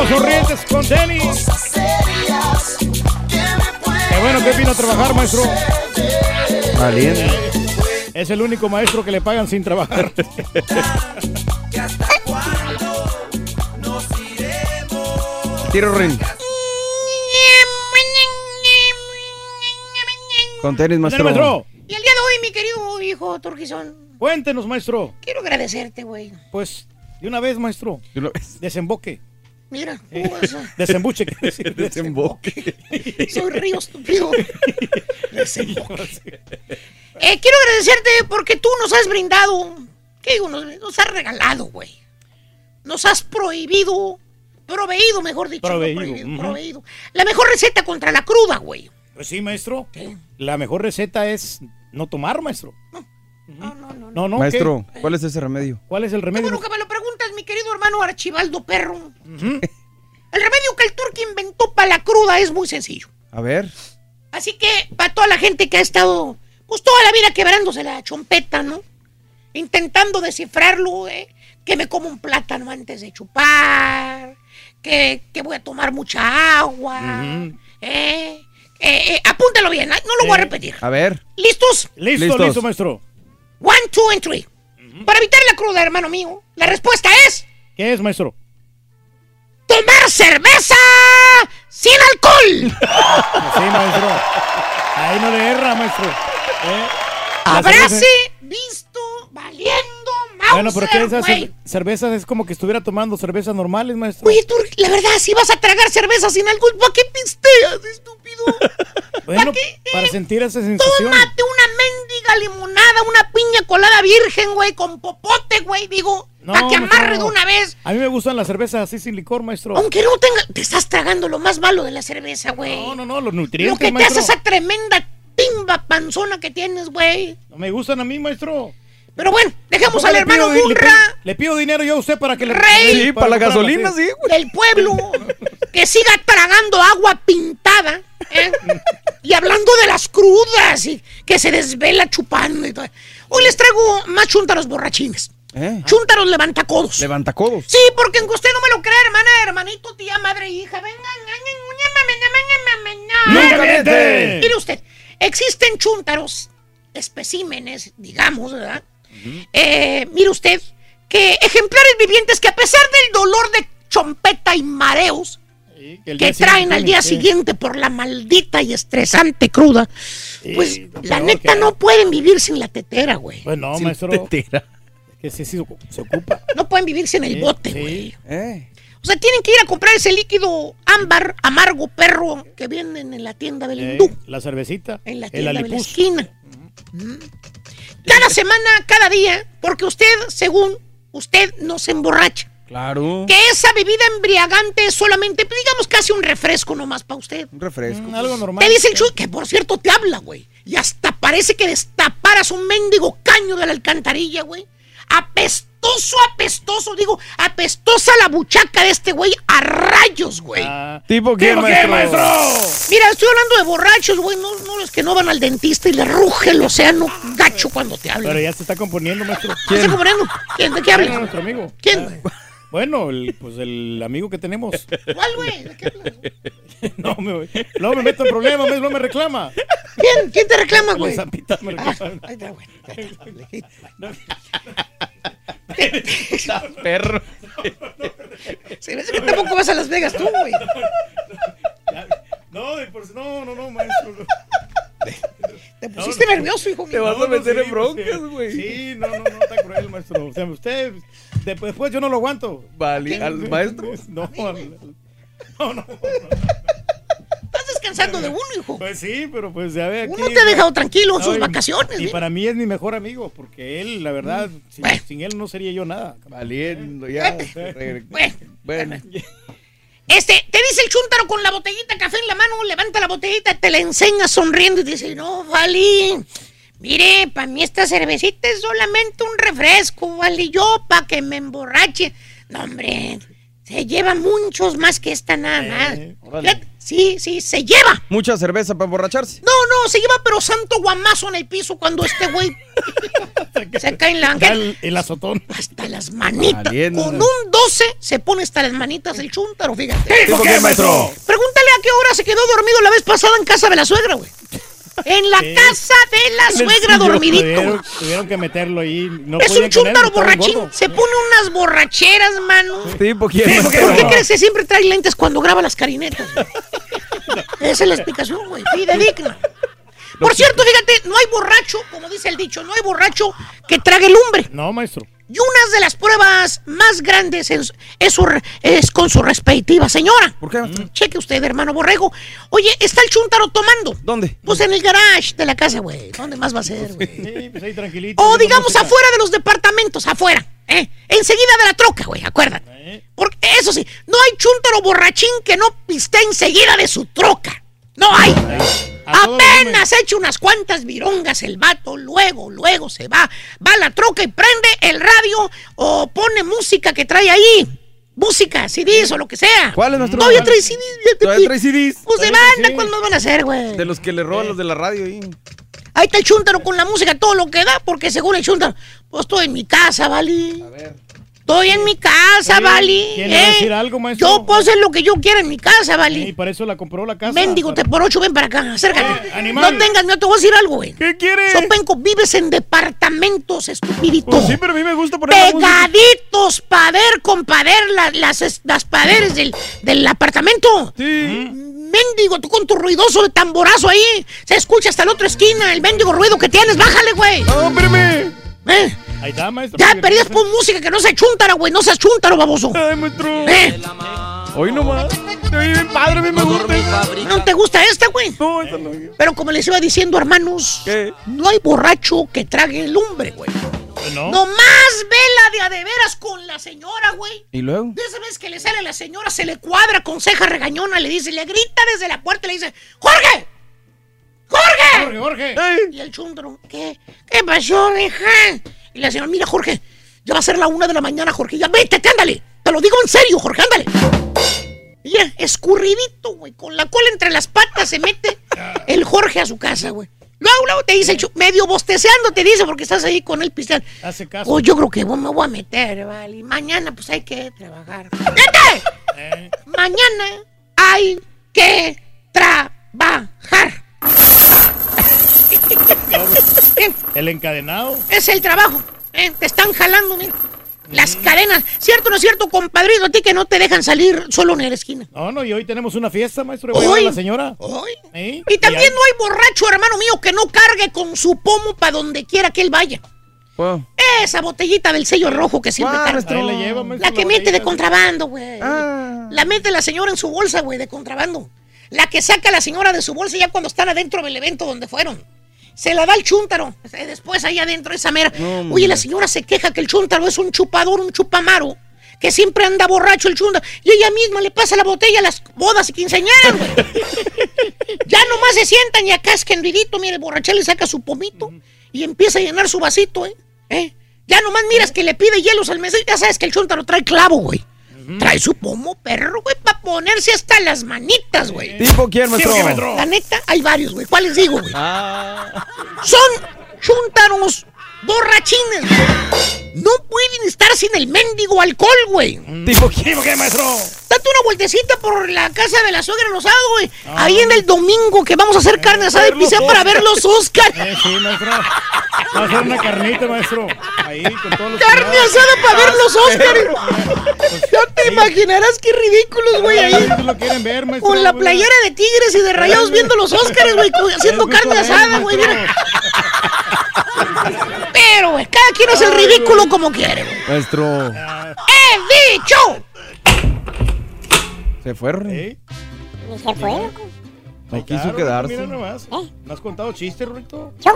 sonrientes con tenis. Qué bueno que vino a trabajar, maestro. Valiente. Es el único maestro que le pagan sin trabajar. Tiro Rin. Con tenis, maestro. maestro. Y el día de hoy, mi querido hijo Turquizón, Cuéntenos, maestro. quiero agradecerte, güey. Pues, de una vez, maestro. Desemboque. Mira, Eh, ¿cómo vas a- Desembuche. Desemboque. Soy río estúpido. Desemboque. Eh, quiero agradecerte porque tú nos has brindado, ¿qué digo? Nos, nos has regalado, güey. Nos has prohibido, proveído, mejor dicho. no Proveído, prohibido, proveído. La mejor receta contra la cruda, güey. Pues sí, maestro. La mejor receta es no tomar, maestro. No, no. Maestro, ¿qué? ¿cuál es ese remedio? ¿Cuál es el remedio? Bueno, que me lo querido hermano Archibaldo Perro. El remedio que el turco inventó para la cruda es muy sencillo. A ver. Así que para toda la gente que ha estado, pues toda la vida quebrándose la chompeta, ¿no? Intentando descifrarlo, ¿eh? Que me como un plátano antes de chupar, que, que voy a tomar mucha agua, ¿eh? Eh, eh, apúntalo bien, ¿eh? no lo voy a repetir. A ver. ¿Listos? Listo, Listos. listo, maestro. One, two, and three. Para evitar la cruda, hermano mío, la respuesta es ¿Qué es, maestro? tomar cerveza sin alcohol. Sí, maestro. Ahí no le erra, maestro. ¿Eh? Habráse visto valiendo Mauser, Bueno, porque esas güey. cer- cervezas es como que estuviera tomando cervezas normales, maestro. Oye, tú, la verdad, si vas a tragar cerveza sin alcohol, ¿para qué pisteas, estúpido? Bueno, para sentir esa sensación. Tómate una mendiga limonada, una piña colada virgen, güey, con popote, güey, digo, No, para que amarre de una vez. A mí me gustan las cervezas así sin licor, maestro. Aunque no tenga, te estás tragando lo más malo de la cerveza, güey. No, no, no, los Lo nutrientes, que te maestro. hace esa tremenda timba panzona que tienes, güey. No me gustan a mí, maestro. Pero bueno, dejemos ¿A poco al hermano pido- le pido- Le pido dinero yo a usted para que le... Rey. Sí, para la comprarla, gasolina, sí, güey. del pueblo que siga tragando agua pintada ¿eh? y hablando de las crudas y que se desvela chupando y todo. Hoy les traigo más chúntaros borrachines. ¿Eh? Chúntaros levantacodos. Levanta codos. Sí, porque aunque usted no me lo crea, hermana, hermanito, tía, madre, hija, venga, ¡Nunca miente! Mire usted, existen chúntaros, especímenes, digamos, ¿verdad? Eh, mire usted, que ejemplares vivientes que a pesar del dolor de chompeta y mareos que traen al día sí. siguiente por la maldita y estresante cruda, pues la neta que- no pueden vivir sin la tetera, güey. Pues no, Sin maestro. tetera. Que sí, sí, se ocupa. No pueden vivir sin el Sí, bote, sí. güey. Eh. O sea, tienen que ir a comprar ese líquido ámbar, amargo, perro, que venden en la tienda del Eh, hindú, la cervecita. en la tienda de la esquina. Mm. Cada semana, cada día, porque usted, según usted, no se emborracha. Claro. Que esa bebida embriagante es solamente, pues, digamos, casi un refresco nomás para usted. Un refresco. Mm, algo normal. Te dice el chuy, que por cierto te habla, güey. Y hasta parece que destaparas un mendigo caño de la alcantarilla, güey. Apestoso, apestoso, digo, apestosa la buchaca de este güey a rayos, güey. Ah, ¿Tipo qué, ¿Tipo qué, maestro? maestro? Mira, estoy hablando de borrachos, güey, no, no los que no van al dentista y le ruge el océano gacho cuando te hablan. Pero ya se está componiendo, maestro. ¿Quién? ¿Está componiendo? ¿Quién? ¿De qué hablas? nuestro amigo. ¿Quién? Ah, Bueno, el, pues el amigo que tenemos. ¿Cuál, güey? ¿De qué hablas? No, me, luego me meto en problemas, luego me reclama. ¿Quién? ¿Quién te reclama, güey? Zampita me reclama. Ahí está, güey. Perro. Se me hace que tampoco vas a Las Vegas tú, güey. No, de por- no, no, no, maestro. Te pusiste nervioso, hijo mío. Te vas a meter sí, en broncas, güey. Sí, no, no, no, está cruel, maestro. O sea, usted, de- después yo no lo aguanto. Vale, ¿al maestro? No, no, no. Estás descansando de uno, hijo. Pues sí, pero pues ya ve aquí. Uno te ha dejado tranquilo en No, sus y- vacaciones. Y para mí es mi mejor amigo, porque él, la verdad, sin, Bueno. sin él no sería yo nada. Valiendo ya. Bueno, Bueno. Este, te dice el chúntaro con la botellita de café en la mano, levanta la botellita, te la enseña sonriendo y te dice, no, Vali, mire, para mí esta cervecita es solamente un refresco, Vali, yo para que me emborrache. No, hombre, se lleva muchos más que esta nada más. Fíjate, Sí, sí, se lleva. Mucha cerveza para emborracharse. No, no, se lleva pero santo guamazo en el piso cuando este güey se cae en la banqueta. el, el azotón. Hasta las manitas. Valiendo. Con un 12 se pone hasta las manitas el chúntaro, fíjate. ¿Tipo qué, maestro? Pregúntale a qué hora se quedó dormido la vez pasada en casa de la suegra, güey. En la casa de la suegra dormidito. Tuvieron, tuvieron que meterlo ahí. No es un chúntaro borrachín. Se pone unas borracheras, mano. ¿Por qué crees que siempre trae lentes cuando graba las carinetas? Esa es la explicación, güey. Fidedigna. Por cierto, fíjate, no hay borracho, como dice el dicho, no hay borracho que trague lumbre. No, maestro. Y una de las pruebas más grandes es, es su re- es con su respectiva señora. ¿Por qué? maestro? Cheque usted, hermano Borrego. Oye, está el chúntaro tomando. ¿Dónde? Pues en el garage de la casa, güey. ¿Dónde más va a ser, güey? Sí, pues ahí tranquilito. O digamos música. afuera de los departamentos, afuera. ¿eh? Enseguida de la troca, güey, acuérdate. Porque eso sí, no hay chúntaro borrachín que no piste enseguida de su troca. No hay. Apenas echa unas cuantas virongas el vato, luego, luego se va, va a la troca y prende el radio o pone música que trae ahí. Música, CDs o lo que sea. ¿Cuál es nuestro? Todavía trae CDs, fíjate, Todavía trae CDs. Pues de banda, CDs. ¿cuándo van a hacer, güey? De los que le roban los de la radio ahí. Ahí está el chúntaro con la música, todo lo que da, porque según el chúntaro, pues estoy en mi casa, ¿vale? A ver. Estoy en mi casa, Oye, ¿vale? ¿quién le va a ¿Eh? decir algo, maestro? Yo puedo hacer lo que yo quiera en mi casa, ¿vale? Y para eso la compró la casa. Mendigo, te por ocho, ven para acá, acércate. Eh, animal. No tengas miedo, te voy a decir algo, güey. ¿Qué quiere? Sopenco, vives en departamentos, estupidito. Pues sí, pero a mí me gusta poner la música. Pegaditos, pader con pader, la- las, las paderes del, del apartamento. Sí. Mendigo, tú con tu ruidoso de tamborazo ahí. Se escucha hasta la otra esquina el mendigo ruido que tienes. Bájale, güey. Espérame. Eh, Ahí está, maestro. Ya perdías por música que no se chuntara, güey. No seas chúntaro, baboso. Ay, maestro. Eh, Hoy nomás. Bien padre, a mí me gusta. ¿No te gusta esta, güey? No, esa no. Pero como les iba diciendo, hermanos, ¿Qué? no hay borracho que trague lumbre, güey. ¿No? Nomás vela de a de veras con la señora, güey. ¿Y luego? De esa vez que le sale a la señora, se le cuadra con ceja regañona, le dice, le grita desde la puerta, le dice, ¡Jorge! ¡Jorge! Jorge, Jorge. Y el chúndaro, ¿qué? ¿Qué pasó, hija? Y la señora, mira, Jorge, ya va a ser la una de la mañana, Jorge, ya vete, ándale. Te lo digo en serio, Jorge, ándale. Y ya, escurridito, güey, con la cola entre las patas se mete el Jorge a su casa, güey. Luego, luego te dice, el medio bosteceando, te dice, porque estás ahí con él pisteando. Hace caso. Oh, yo creo que me voy a meter, vale. Y mañana, pues hay que trabajar. ¡Vete! Eh, Mañana hay que trabajar. El encadenado. es el trabajo. ¿eh? Te están jalando, mira. Las cadenas. ¿Cierto o no es cierto, compadrito? A ti que no te dejan salir solo en la esquina. No, no, y hoy tenemos una fiesta, maestro. A a la señora. Hoy. Y también no hay borracho, hermano mío, que no cargue con su pomo para donde quiera que él vaya. Wow. Esa botellita del sello rojo que siempre ¿Cuál, carga. la lleva, maestro, La que la mete de contrabando, güey. Ah. La mete la señora en su bolsa, güey, de contrabando. La que saca la señora de su bolsa ya cuando están adentro del evento donde fueron. Se la da el chúntaro. eh, Después ahí adentro esa mera. No. Oye, la señora se queja que el chúntaro es un chupador, un chupamaro. Que siempre anda borracho el chúntaro. Y ella misma le pasa la botella a las bodas y quinceañeras, güey. ya nomás se sientan y acá es que enridito, mire, el borrachel le saca su pomito y empieza a llenar su vasito, ¿eh? ¿Eh? Ya nomás miras que le pide hielos al mesero. Ya sabes que el chúntaro trae clavo, güey. Trae su pomo perro, güey, para ponerse hasta las manitas, güey. ¿Tipo quién, maestro? La neta, hay varios, güey. ¿Cuáles digo, güey? Ah. Son chúntaros borrachines. No pueden estar sin el mendigo alcohol, güey. ¿Tipo qué, maestro? Date una vueltecita por la casa de la suegra Rosado, güey. Ahí en el domingo que vamos a hacer carne asada y los pizza para ver los Oscars. Eh, sí, maestro. Va a hacer una carnita, maestro. Ahí, con todos los Carne cuidados. asada para ver los Oscars. Ya te imaginarás qué ridículos, güey, ahí. Lo quieren ver, maestro. Con la playera de tigres y de rayados viendo los Oscars, güey, haciendo carne asada, güey. mira. Pero, güey, cada quien hace el ridículo como quiere, güey. Maestro. ¡He dicho! Se fue. ¿Eh? Ni se fue, loco. No quiso Claro, quedarse. Mira nomás. ¿Eh? ¿No has contado chistes, Rito? Yo.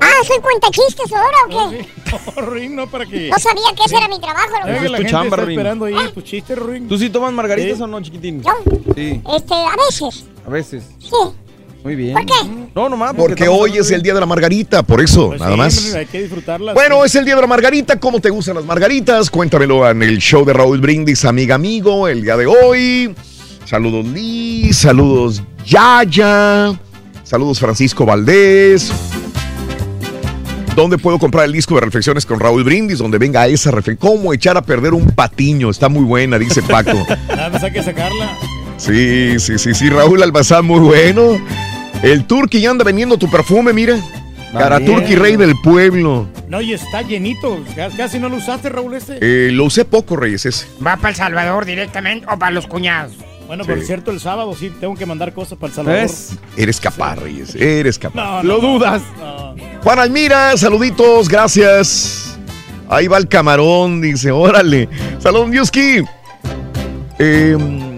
Ah, ¿soy cuentachistes ahora o qué? No, Ring, no, para que... No sabía que ese era mi trabajo, loco. es la tu gente chamba, está esperando ahí tus chistes, Ring. ¿Tú sí tomas margaritas Sí. o no, chiquitín? Yo. Sí, Este, a veces. a veces. Sí. Muy bien. ¿Por qué? No, nomás. Porque estamos hoy es el día de la margarita, por eso, Pues nada sí, más. Hay que disfrutarlas. Bueno, es el día de la margarita. ¿Cómo te gustan las margaritas? Cuéntamelo en el show de Raúl Brindis, amiga amigo, el día de hoy. Saludos Liz, saludos Yaya, saludos Francisco Valdés. ¿Dónde puedo comprar el disco de reflexiones con Raúl Brindis? Donde venga esa reflexión. ¿Cómo echar a perder un patiño? Está muy buena, dice Paco. Nada más hay que sacarla. Sí, sí, sí, sí. Raúl Albazán, muy bueno. El Turqui ya anda vendiendo tu perfume, mira. Cara. Turqui, rey del pueblo. No, y está llenito. Ca- Casi no lo usaste, Raúl, este. Eh, lo usé poco, Reyes, ese. ¿Va para El Salvador directamente o para los cuñados? Bueno, Sí. por cierto, el sábado sí tengo que mandar cosas para El Salvador. ¿Ves? Eres capaz, Reyes, eres capaz. No, no, no. dudas. No. Juan Almira, saluditos, gracias. Ahí va el camarón, dice, órale. Saludos, Yuski. Eh, mm,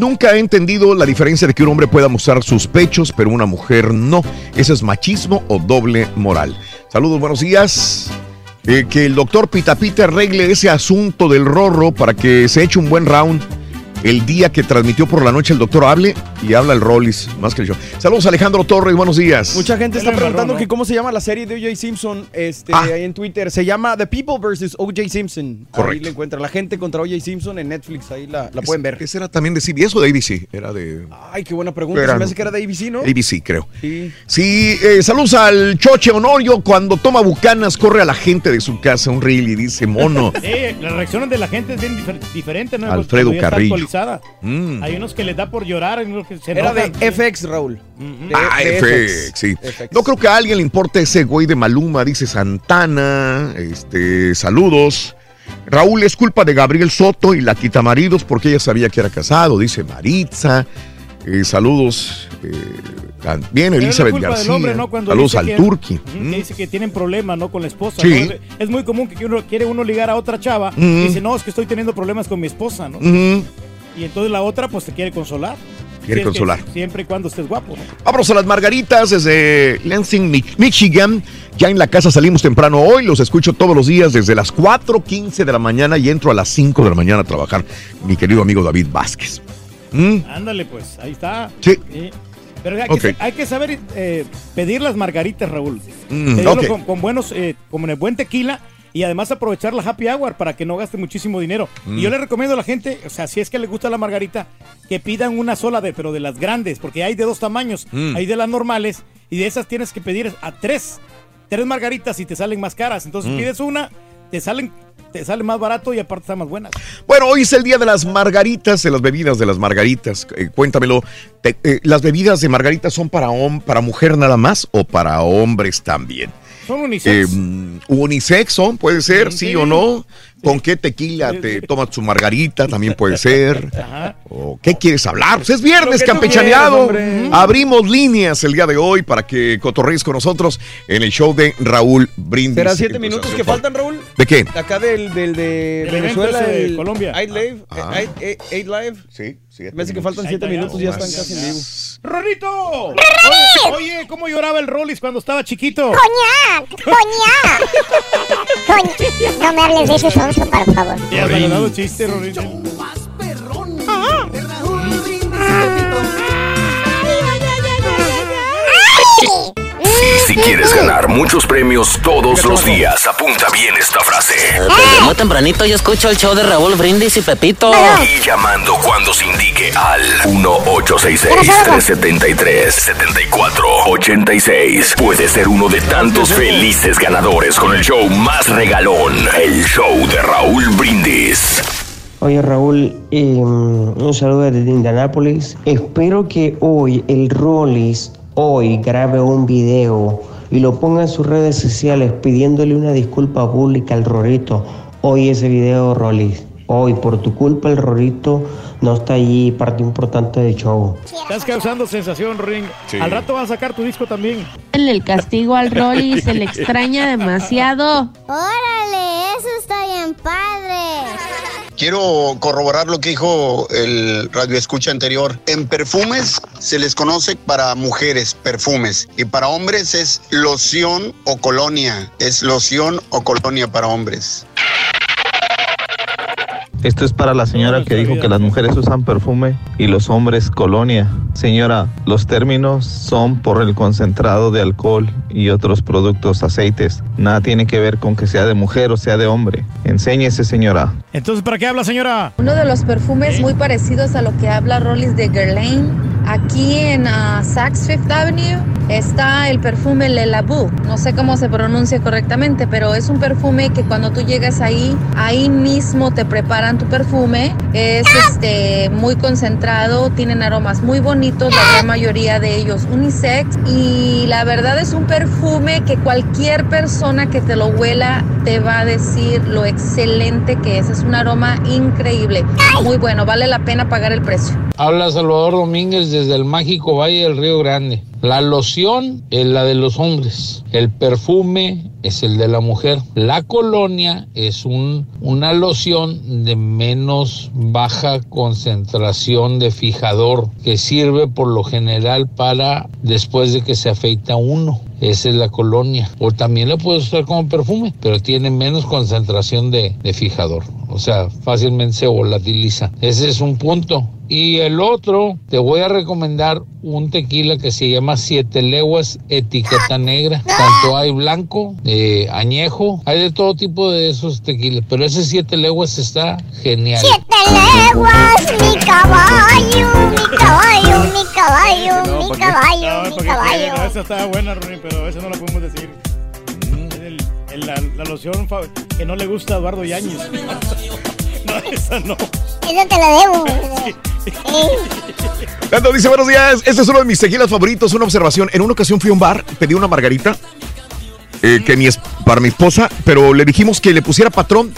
nunca he entendido la diferencia de que un hombre pueda mostrar sus pechos, pero una mujer no. ¿Eso es machismo o doble moral? Saludos, buenos días. Eh, que el doctor Pita Pita arregle ese asunto del rorro para que se eche un buen round el día que transmitió por la noche el doctor hable y habla el Rollis, más que yo. Saludos Alejandro Torres, buenos días. Mucha gente está preguntando que cómo se llama la serie de O.J. Simpson este, Ah. ahí en Twitter. Se llama The People vs. O.J. Simpson. Ahí Correcto. la encuentran. La gente contra O.J. Simpson en Netflix. Ahí la, la pueden ver. ¿Ese era también de CBS o de ABC? Era de Ay, qué buena pregunta. Era- Se me hace que era de ABC, ¿no? ABC, creo. Sí. Sí, eh, saludos al Choche Honorio. Cuando toma bucanas, corre a la gente de su casa, un reel y dice mono. Eh, las reacciones de la gente es bien difer- diferente, ¿no? Alfredo Carrillo. Mm. Hay unos que les da por llorar, hay unos que se Era de. FX, Raúl. De- Ah, de FX, sí. FX. No creo que a alguien le importe ese güey de Maluma, dice Santana. Este, saludos. Raúl, es culpa de Gabriel Soto y la quita maridos porque ella sabía que era casado, dice Maritza. Eh, saludos. eh, también Elizabeth García. hombre, ¿no? Cuando saludos al que- Turqui. Ujú, Mm. que dice que tienen problemas, ¿no? Con la esposa. Sí. ¿no? Es muy común que uno quiere uno ligar a otra chava y dice, no, es que estoy teniendo problemas con mi esposa, ¿no? Y entonces la otra, pues, te quiere consolar. Quiere consolar. siempre y cuando estés guapo, ¿no? Vámonos a las margaritas desde Lansing, Mich- Michigan. Ya en la casa salimos temprano hoy, los escucho todos los días desde las 4.15 de la mañana y entro a las 5 de la mañana a trabajar. Mi querido amigo David Vázquez. ¿Mm? Ándale, pues, ahí está. Sí. Pero hay, que, hay que saber eh, pedir las margaritas, Raúl. Mm, con, con buenos, eh, con el buen tequila y además aprovechar la happy hour para que no gaste muchísimo dinero. Mm. Y yo le recomiendo a la gente, o sea, si es que le gusta la margarita, que pidan una sola de, pero de las grandes, porque hay de dos tamaños. Mm. Hay de las normales y de esas tienes que pedir a tres, tres margaritas y te salen más caras. Entonces Mm. pides una, te salen, te sale más barato y aparte están más buenas. Bueno, hoy es el día de las margaritas, de las bebidas de las margaritas. Eh, cuéntamelo, te- eh, ¿las bebidas de margaritas son para, para mujer nada más o para hombres también? Son unisex. Eh, unisex son, puede ser, sí, Sí. o no. ¿Con qué tequila te tomas tu margarita? También puede ser. Ajá. ¿O qué quieres hablar? Pues es viernes, campechaneado. Abrimos líneas el día de hoy para que cotorrees con nosotros en el show de Raúl Brindis. ¿Será siete minutos que faltan, Raúl? ¿De qué? Acá del, del de Venezuela, de el Colombia. Eight Live. Ah. Eight, Eight- Eight Live. Sí, siete Me hace que faltan siete minutos, ya. ya están casi en vivo. ¡Rorrito! Oye, oye, ¿cómo lloraba el Rollis cuando estaba chiquito? ¡Coñac! ¡Coñac! Coñac. No me hables de ese sonso, por favor. Ya has dado chiste, Rorrito. Si quieres ganar muchos premios todos los días, apunta bien esta frase. Desde muy tempranito yo escucho el show de Raúl Brindis y Pepito. Y llamando cuando se indique al 1-866-373-7486. Puedes ser uno de tantos felices ganadores con el show más regalón, el show de Raúl Brindis. Oye Raúl, eh, un saludo desde Indianápolis. Espero que hoy el Rollis hoy grabe un video y lo ponga en sus redes sociales pidiéndole una disculpa pública al Rorito. Hoy ese video Rollis. Hoy por tu culpa el Rorito no está allí, parte importante del show. Estás causando sensación, Ring. Sí. Al rato vas a sacar tu disco también. El castigo al Rolly se le extraña demasiado. Órale, eso está bien padre. Quiero corroborar lo que dijo el radio escucha anterior. En perfumes se les conoce para mujeres perfumes y para hombres es loción o colonia. Es loción o colonia para hombres. Esto es para la señora que dijo que las mujeres usan perfume y los hombres colonia. Señora, los términos son por el concentrado de alcohol y otros productos, aceites. Nada tiene que ver con que sea de mujer o sea de hombre. Enséñese, señora. Entonces, ¿para qué habla, señora? Uno de los perfumes muy parecidos a lo que habla Rollis de Guerlain Aquí en ah, Saks Fifth Avenue está el perfume Le Labo. No sé cómo se pronuncia correctamente, pero es un perfume que cuando tú llegas ahí, ahí mismo te preparan tu perfume. Es este muy concentrado, tienen aromas muy bonitos, la gran mayoría de ellos unisex. Y la verdad es un perfume que cualquier persona que te lo huela te va a decir lo excelente que es. Es un aroma increíble. Muy bueno, vale la pena pagar el precio. Habla Salvador Domínguez desde el mágico Valle del Río Grande. La loción es la de los hombres, el perfume es el de la mujer. La colonia es un, una loción de menos baja concentración de fijador que sirve por lo general para después de que se afeita uno. Esa es la colonia. O también la puedes usar como perfume, pero tiene menos concentración de, de fijador. O sea, fácilmente se volatiliza. Ese es un punto. Y el otro, te voy a recomendar un tequila que se llama Siete Leguas Etiqueta Negra. Tanto hay blanco, eh, añejo, hay de todo tipo de esos tequilas, pero ese Siete Leguas está genial. leguas, mi caballo, mi caballo, mi caballo, No, mi caballo, No, mi caballo. No, esa estaba buena, Ronnie, pero esa no la podemos decir. Es el- el- la, la loción que no le gusta a Eduardo Yáñez. no, esa no. Esa te la debo. Nando dice, buenos días, este es uno de mis tequilas favoritos, una observación. En una ocasión fui a un bar, pedí una margarita eh, que mi es- para mi esposa, pero le dijimos que le pusiera patrón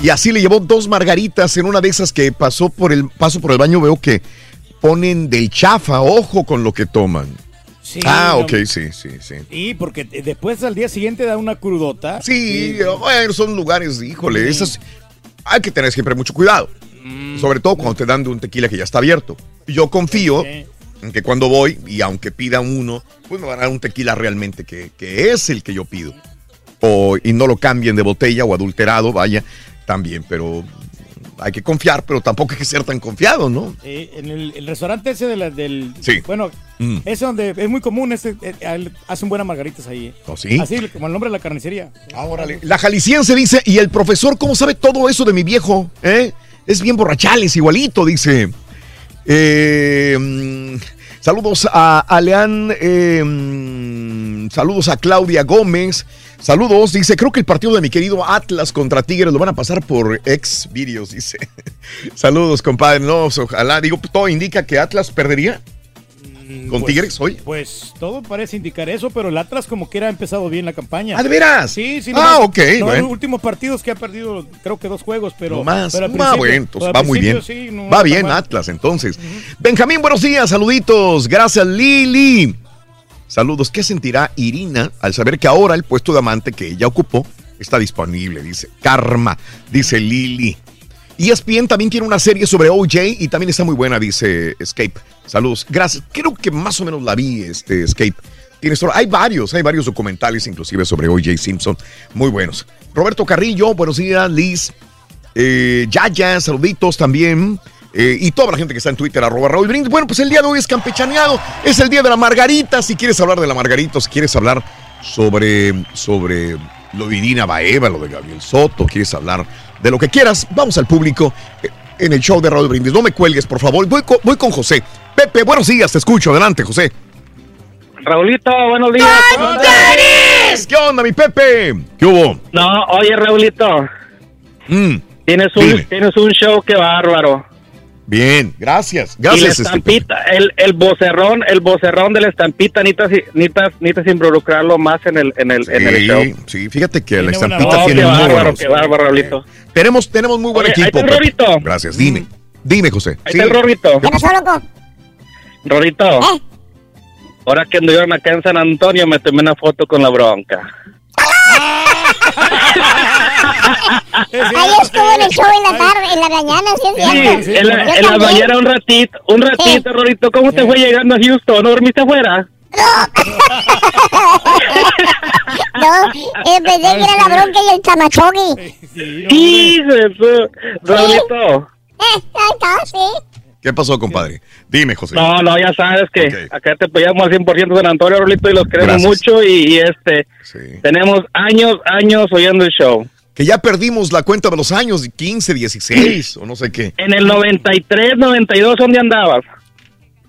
y así le llevó dos margaritas en una de esas que pasó por el paso por el baño, veo que ponen del chafa, ojo con lo que toman. Sí, ah, ok, sí, sí, sí. Y porque eh, después al día siguiente da una crudota. Sí, bueno, son lugares, híjole, esas hay que tener siempre mucho cuidado. Sobre todo cuando te dan de un tequila que ya está abierto. Yo confío que cuando voy, y aunque pida uno, pues me van a dar un tequila realmente que, que es el que yo pido. O, y no lo cambien de botella o adulterado, vaya, también, pero hay que confiar, pero tampoco hay que ser tan confiado, ¿no? Eh, en el, el restaurante ese de la- del... Sí. Bueno, Mm. ese donde es muy común, ese, eh, eh, hacen buenas margaritas ahí. ¿Oh, sí? Así como el nombre de la carnicería. Ah, órale. La jalisciense dice, ¿y el profesor cómo sabe todo eso de mi viejo? ¿Eh? Es bien borrachales, igualito, dice. Eh, mm, saludos a Aleán, eh, mm, saludos a Claudia Gómez. Saludos, dice, creo que el partido de mi querido Atlas contra Tigres lo van a pasar por ex videos, dice. saludos, compadre. No, ojalá, digo, todo indica que Atlas perdería con Pues- Tigres hoy. Pues todo parece indicar eso, pero el Atlas como que era ha empezado bien la campaña. ¿Ah, de veras? Sí, sí. Ah, nomás- ok, no, bueno. los últimos partidos que ha perdido, creo que dos juegos, pero... No más. pero Ah, bueno, entonces va muy bien. sí, no va bien mal. Atlas, entonces. Benjamín, buenos días, saluditos. Gracias, Lili. Saludos. ¿Qué sentirá Irina al saber que ahora el puesto de amante que ella ocupó está disponible? Dice Karma, dice Lili. ESPN también tiene una serie sobre OJ y también está muy buena, dice Escape. Saludos. Gracias. Creo que más o menos la vi, este Escape. Tienes hay varios, hay varios documentales inclusive sobre OJ Simpson, muy buenos. Roberto Carrillo, buenos días, Liz. Eh, Yaya, saluditos también. Eh, y toda la gente que está en Twitter, arroba Raúl Brindis. Bueno, pues el día de hoy es campechaneado. Es el día de la margarita. Si quieres hablar de la margarita, si quieres hablar sobre, sobre lo de Irina Baeva, lo de Gabriel Soto, quieres hablar de lo que quieras, vamos al público eh, en el show de Raúl Brindis. No me cuelgues, por favor. Voy con, voy con José. Pepe, buenos días, te escucho. Adelante, José. Raulito, buenos días. ¿cómo andas? ¿Qué onda, mi Pepe? ¿Qué hubo? No, oye, Raulito, Mm, tienes un, Dime. tienes un show que bárbaro. Bien, gracias. y la Gracias, este, estampita, el, el vocerrón, el vocerrón de la estampita, necesitas, necesitas, necesitas involucrarlo más en el, en el, en el show. Sí, sí, fíjate que la Tiene estampita tiene Oh, qué muy bárbaro, buenos- qué bárbaro, Raulito. Tenemos, tenemos muy buen Oye, ahí equipo. está el. Gracias, dime. Dime, José. Ahí Sí. está el Rorrito. ¿Qué pasó, loco? Rorrito, ¿Eh? ahora que anduvieron acá en San Antonio, me tomé una foto con la bronca. Ahí estuvo en el show en la tarde, en la mañana, ¿sí es Sí, cierto? en la, en la mañana un ratito, un ratito, Rorrito. ¿Cómo te fue llegando a Houston? ¿No dormiste afuera? No, eh, pensé que era la bronca y el chamachogi. Sí. Raulito. Eh, ahí está, sí. ¿Qué pasó, compadre? Dime, José. No, no, ya sabes que acá te apoyamos al 100% San Antonio, Raulito, y los queremos Gracias. mucho. Y, y, este, tenemos años, años oyendo el show. Que ya perdimos la cuenta de los años, 15, 16 o no sé qué. En el 93, 92, ¿dónde andabas?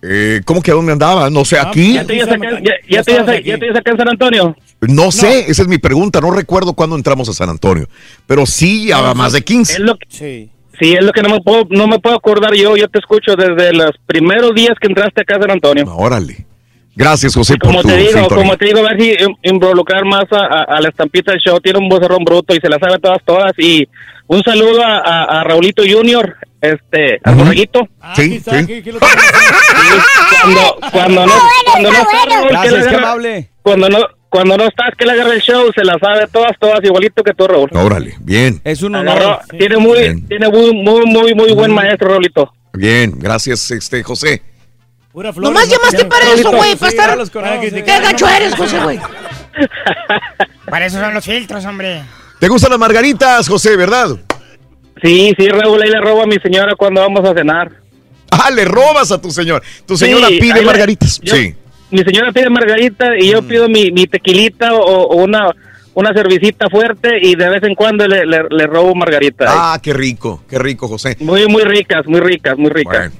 Eh, ¿Cómo que a dónde andaba? No sé, aquí. ¿Ya te ibas acá, ya, ya te ibas a- ya te ibas acá en San Antonio? No sé, esa es mi pregunta. No recuerdo cuándo entramos a San Antonio. Pero sí, a más de 15. Es lo que, sí. es lo que no me puedo, no me puedo acordar yo. Yo te escucho desde los primeros días que entraste acá a San Antonio. Órale. Gracias, José, por Como tu te digo, sintonía. como te digo, a ver si in- involucrar más a, a- a la estampita del show. Tiene un vocerrón bruto y se la sabe todas, todas. Y un saludo a, a- Raulito Junior, este, al borreguito. Sí, sí. Cuando, cuando no, cuando no que Gracias, agarra- amable. Cuando no, cuando no estás, que le agarre el show, se la sabe todas, todas, igualito que tú, Raúl. Órale, bien. Es un Agarró- tiene muy, tiene muy, muy, muy, muy buen maestro, Raulito. Bien, gracias, este José. Nomás llamaste para eso, güey, para estar... ¿Qué ¿Qué gacho eres, José, güey? Para eso son los filtros, hombre. ¿Te gustan las margaritas, José, verdad? Sí, sí, Raúl, ahí le robo a mi señora cuando vamos a cenar. Ah, le robas a tu señor. Tu señora Sí, pide ahí le- margaritas. yo- sí. Mi señora pide margarita y Mm. yo pido mi, mi tequilita o, o una, una cervecita fuerte y de vez en cuando le, le, le robo margarita. Ah, qué rico, qué rico, José. Muy, muy ricas, muy ricas, muy ricas.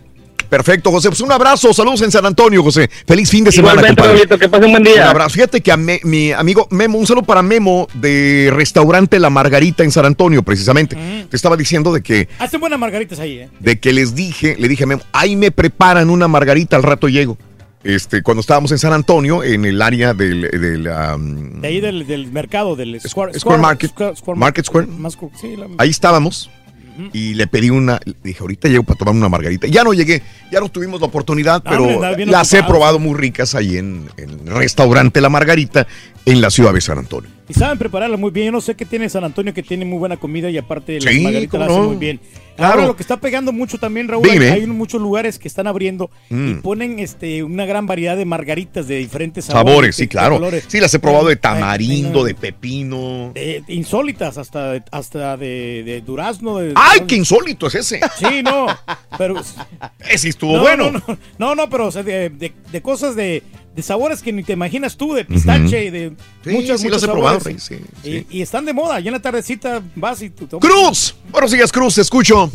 Perfecto, José. Pues un abrazo, saludos en San Antonio, José. Feliz fin de semana, Igualmente, que pase un buen día. Un abrazo. Fíjate que a me- mi amigo Memo, un saludo para Memo de restaurante La Margarita en San Antonio, precisamente. Te estaba diciendo de que, Hacen buenas margaritas ahí, ¿eh? de que les dije, le dije a Memo, ahí me preparan una margarita, al rato llego. Este, cuando estábamos en San Antonio, en el área del, del, um, De ahí del, del mercado, del Square, Square Market, Market Square. más- sí, la- Ahí estábamos y le pedí una, dije, ahorita llego para tomar una margarita. Ya no llegué, ya no tuvimos la oportunidad, No, pero hombre, las he probado muy ricas ahí en, en el restaurante La Margarita en la ciudad de San Antonio. Y saben prepararla muy bien. Yo no sé qué tiene San Antonio, que tiene muy buena comida y aparte las Sí, margaritas la hacen no. muy bien. Claro. Ahora lo que está pegando mucho también, Raúl, hay, Dime. hay muchos lugares que están abriendo y Mm. ponen este una gran variedad de margaritas de diferentes Sabores, sabores. sí, de- de claro. colores. Sí, las he probado de tamarindo, de pepino. de- insólitas, hasta, de- hasta de, de durazno. De, ¡Ay, qué insólito es ese! Sí, no, pero... Ese estuvo no, bueno. No, no, no, no, pero o sea, de, de- de cosas de, de sabores que ni te imaginas tú, de pistache y de Sí, muchas, sí muchos las he probado, sí, Y, y están de moda. Ya en la tardecita vas y tú tomas- ¡Cruz! Buenos días, Cruz, te escucho.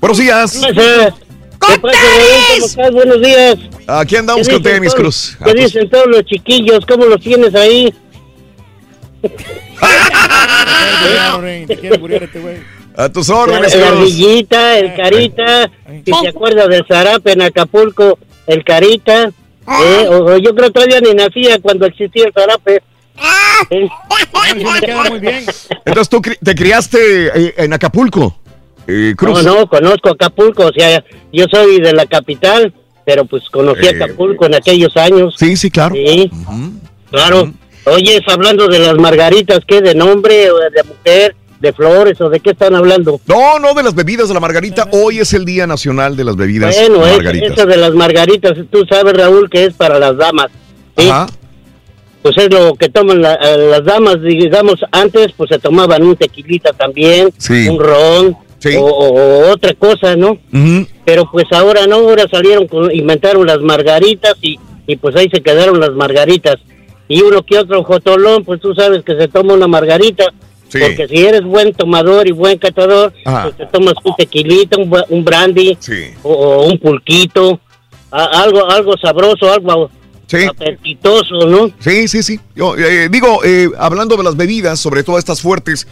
Buenos días. ¿Qué pasa, Raúl? ¿Cómo estás? Buenos días. Aquí andamos ¿Qué con tenis, Cruz. ¿Qué dicen todos los chiquillos? ¿Cómo los tienes ahí? A tus La, órdenes, la Cruz. ardillita, el carita, si se acuerda del zarape en Acapulco, el carita. eh, o, o yo creo todavía ni nacía cuando existía el zarape. Eh. muy bien. Entonces tú cri- te criaste eh, en Acapulco, eh, Cruz. No, no, conozco Acapulco, o sea, yo soy de la capital, pero pues conocí Eh, Acapulco en aquellos años. Sí, sí, claro. Sí, claro. Oyes, hablando de las margaritas, ¿qué? ¿De nombre o de mujer? ¿De flores o de qué están hablando? No, no, de las bebidas de la margarita. Hoy es el Día Nacional de las Bebidas Bueno, es- Margaritas. eso de las margaritas, tú sabes, Raúl, que es para las damas. ¿sí? Ajá. Pues es lo que toman la- eh, las damas, digamos, antes pues se tomaban un tequilita también, Sí. un ron o, o- o otra cosa, ¿no? Pero pues ahora no, ahora salieron, con, inventaron las margaritas y, y pues ahí se quedaron las margaritas. Y uno que otro jotolón, pues tú sabes que se toma una margarita. Sí. Porque si eres buen tomador y buen catador, pues te tomas un tequilita, un, un brandy o, o un pulquito, a- algo algo sabroso, algo apetitoso, ¿no? Sí, sí, sí. Yo eh, digo, eh, hablando de las bebidas, sobre todo estas fuertes,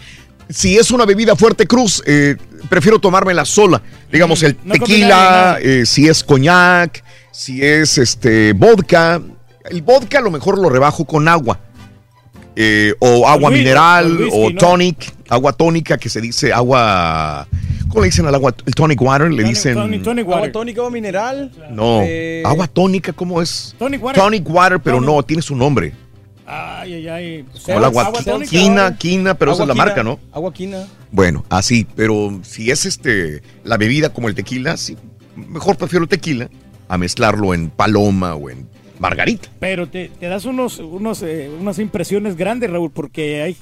si es una bebida fuerte, Cruz, eh, prefiero tomármela sola. Digamos, el no tequila, eh, si es coñac, si es este vodka. El vodka a lo mejor lo rebajo con agua. Eh, o agua mineral, o whisky, o ¿no? tonic, agua tónica que se dice agua. ¿Cómo le dicen al agua? El tonic water, le dicen. Tony Agua Water. tónica o mineral. No, Eh, agua tónica, ¿cómo es? Tonic water. Tonic water, pero Tonic. no, tiene su nombre. Ay, ay, ay. Pues, Como el agua, tónica. quina, quina, pero esa es la Agua marca, ¿no? Agua quina. Bueno, así, pero si es este la bebida como el tequila, sí, mejor prefiero el tequila a mezclarlo en paloma o en margarita. Pero te, te das unos, unos, eh, unas impresiones grandes, Raúl, porque hay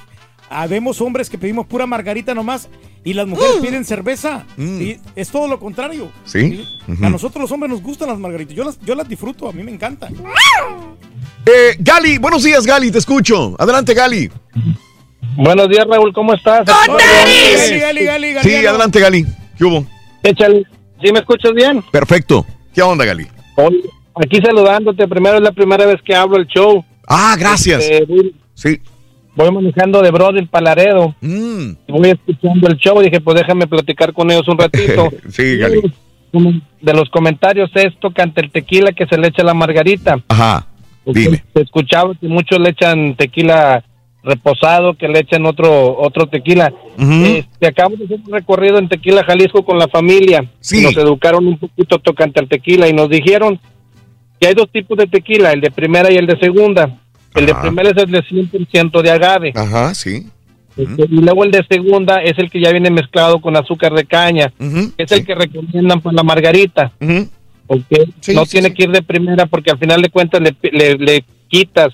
habemos hombres que pedimos pura margarita nomás y las mujeres piden cerveza. Mm. Y es todo lo contrario. ¿Sí? A nosotros los hombres nos gustan las margaritas. Yo las, yo las disfruto, a mí me encantan. Eh, Gali, buenos días, Gali, te escucho. Adelante, Gali. Buenos días, Raúl, ¿cómo estás? Gali, Gali, Gali, Gali, Sí, adelante, Gali. ¿Qué hubo? Échale. ¿Sí me escuchas bien? Perfecto. ¿Qué onda, Gali? Oye, aquí saludándote. Primero es la primera vez que hablo el show. Ah, gracias. Este, voy- Sí. Voy manejando de Brother Palaredo. Mm. Voy escuchando el show. Dije, pues déjame platicar con ellos un ratito. Sí, Gali. De los comentarios esto canta el tequila que se le echa a la margarita. Ajá. Dime. Se escuchaba que muchos le echan tequila reposado, que le echan otro otro tequila. Este, acabo de hacer un recorrido en Tequila, Jalisco con la familia. Sí. Nos educaron un poquito tocante al tequila y nos dijeron que hay dos tipos de tequila, el de primera y el de segunda. El de primera es el de 100% de agave. Ajá, sí. Este, y luego el de segunda es el que ya viene mezclado con azúcar de caña. Es el que recomiendan para la margarita. Porque no tiene que ir de primera porque al final de cuentas le, le- le quitas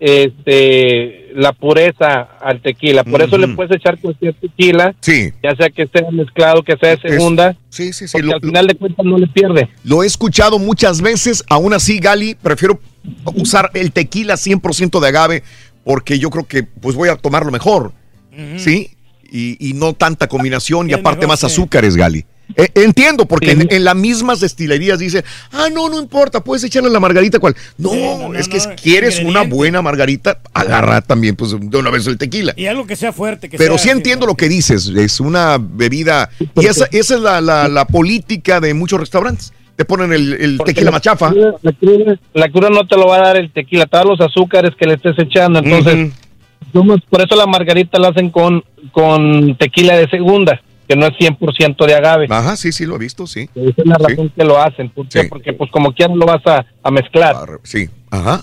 este, la pureza al tequila. Por eso le puedes echar cualquier tequila, Sí. ya sea que sea mezclado, que sea de segunda. sí, sí, sí. Porque lo- al final de cuentas no le pierde. Lo he escuchado muchas veces, aún así, Gali, prefiero usar el tequila 100% de agave porque yo creo que pues voy a tomarlo mejor, ¿sí? Y, y no tanta combinación y Es aparte mejor, más azúcares, Gali. Eh, entiendo, porque en, en las mismas destilerías dicen, ah, no, no importa, puedes echarle la margarita cual. No, es que si quieres una buena margarita, agarra también pues de una vez el tequila. Y algo que sea fuerte. Que Pero sea, sí entiendo lo que dices, es una bebida, y esa, esa es la, la- la política de muchos restaurantes. Te ponen el, tequila la machafa. La cruda, la no te lo va a dar el tequila, todos los azúcares que le estés echando. Entonces, por eso la margarita la hacen con, con tequila de segunda, que no es 100% de agave. Ajá, sí, sí, lo he visto, sí. Esa es la razón que lo hacen. ¿Por qué? Sí. Porque pues como quieran lo vas a, a mezclar. Sí, ajá.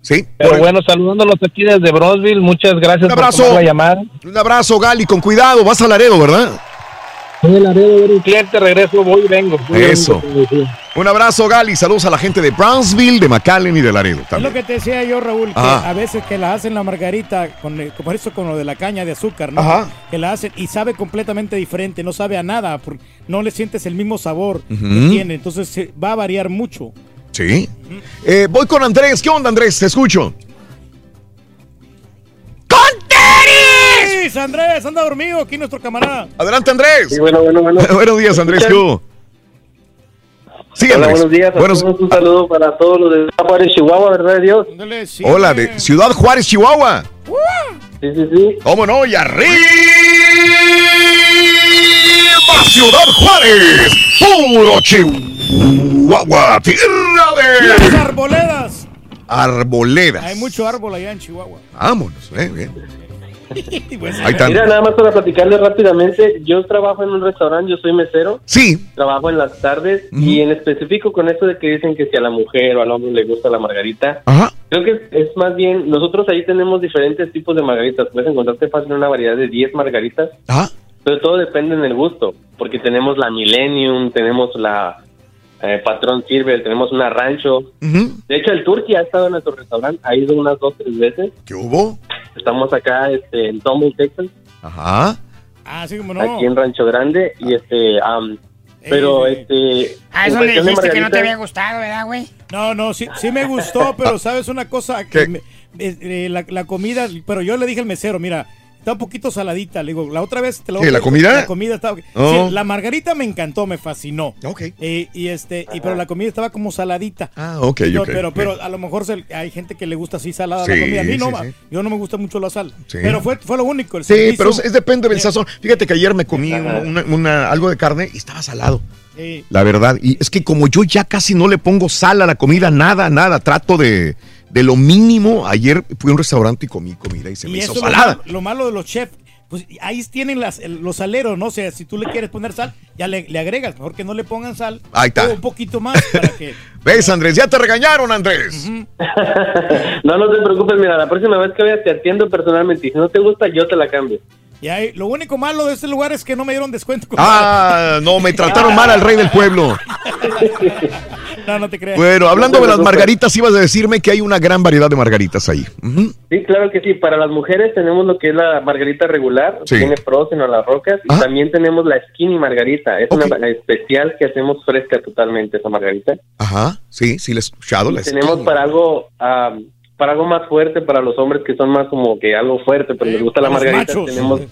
Sí. Pero bueno, saludándolos aquí desde Brosville, muchas gracias Un abrazo. por la llamada. Un abrazo, Gali, con cuidado, vas a Laredo, ¿verdad? Soy el Laredo, era un cliente, regreso, voy y vengo. voy Eso. vengo. Un abrazo, Gali, saludos a la gente de Brownsville, de McAllen y de Laredo Es lo también. que te decía yo, Raúl, que Ajá. a veces que la hacen la margarita, con, el- por eso con lo de la caña de azúcar, ¿no? Ajá. Que la hacen y sabe completamente diferente, no sabe a nada, no le sientes el mismo sabor que tiene, entonces se- va a variar mucho. Sí. Eh, voy con Andrés. ¿Qué onda, Andrés? Te escucho. ¡Teris! Andrés, anda dormido aquí nuestro camarada. Adelante, Andrés. bueno, bueno, bueno. Buenos días, Andrés. ¿Qué? Sí, Hola, Andrés. buenos días. a Buenos- todos, un saludo para todos los de Juárez, Chihuahua, ¿verdad, Dios? Hola, de Ciudad Juárez, Chihuahua. Sí, sí, sí. ¿Cómo no? Y arriba Ciudad Juárez. Puro Chihuahua. Tierra Las de arboledas. arboledas. Hay mucho árbol allá en Chihuahua. Vámonos, eh, bien. Pues, Ahí están. Mira, nada más para platicarles rápidamente, yo trabajo en un restaurante, yo soy mesero. Sí. Trabajo en las tardes y en específico con esto de que dicen que si a la mujer o al hombre le gusta la margarita. Ajá. Creo que es, es más bien, nosotros ahí tenemos diferentes tipos de margaritas. Puedes encontrarte fácil una variedad de 10 margaritas. Ajá. Pero todo depende del gusto, porque tenemos la Millennium, tenemos la eh, Patrón Silver, tenemos una Rancho. De hecho, el Turkey ha estado en nuestro restaurante, ha ido unas dos, tres veces. ¿Qué hubo? Estamos acá este, en Dumble, Texas, Ajá. Ah, sí, como no. aquí en Rancho Grande, y este, am, pero este... Ah, eso le dijiste que no te había gustado, ¿verdad, güey? No, no, sí, sí me gustó, pero sabes una cosa, que me- eh, eh, la, la comida, pero yo le dije al mesero, mira, está un poquito saladita, le digo, la otra vez te lo ¿Qué, la comida? La comida estaba, Oh. sí, la margarita me encantó, me fascinó. Ok. Eh, y este, y pero la comida estaba como saladita. Ah, ok, No, ok. Pero, pero a lo mejor se- hay gente que le gusta así salada la comida. A mí no, sí, yo no me gusta mucho la sal. Sí. Pero fue, fue lo único. El Sí, servicio- pero es, depende del sazón. Fíjate que ayer me comí una- una- una- algo de carne y estaba salado. Sí. La verdad. Y es que como yo ya casi no le pongo sal a la comida, nada, nada. Trato de, de lo mínimo. Ayer fui a un restaurante y comí comida y se me Y hizo lo salada. malo, lo malo de los chefs. Pues ahí tienen las, los saleros, ¿no? O sea, si tú le quieres poner sal, ya le, le agregas. Mejor que no le pongan sal. Ahí está. O un poquito más para que. ¿Ves, Andrés? Ya te regañaron, Andrés. No, no te preocupes, mira, la próxima vez que vayas te atiendo personalmente y si no te gusta yo te la cambio. Y ahí, lo único malo de este lugar es que no me dieron descuento. Ah, no, me trataron mal al rey del pueblo. No, no te creas. Bueno, hablando de las margaritas, ibas a decirme que hay una gran variedad de margaritas ahí. Sí, claro que sí. Para las mujeres tenemos lo que es la margarita regular, Sí. tiene frozen o las rocas, y también tenemos la skinny margarita. Es una especial que hacemos fresca totalmente esa margarita. Ajá, sí, sí, le he escuchado. la tenemos skinny. para algo am, para algo más fuerte para los hombres que son más como que algo fuerte, pero les gusta la margarita. machos. Tenemos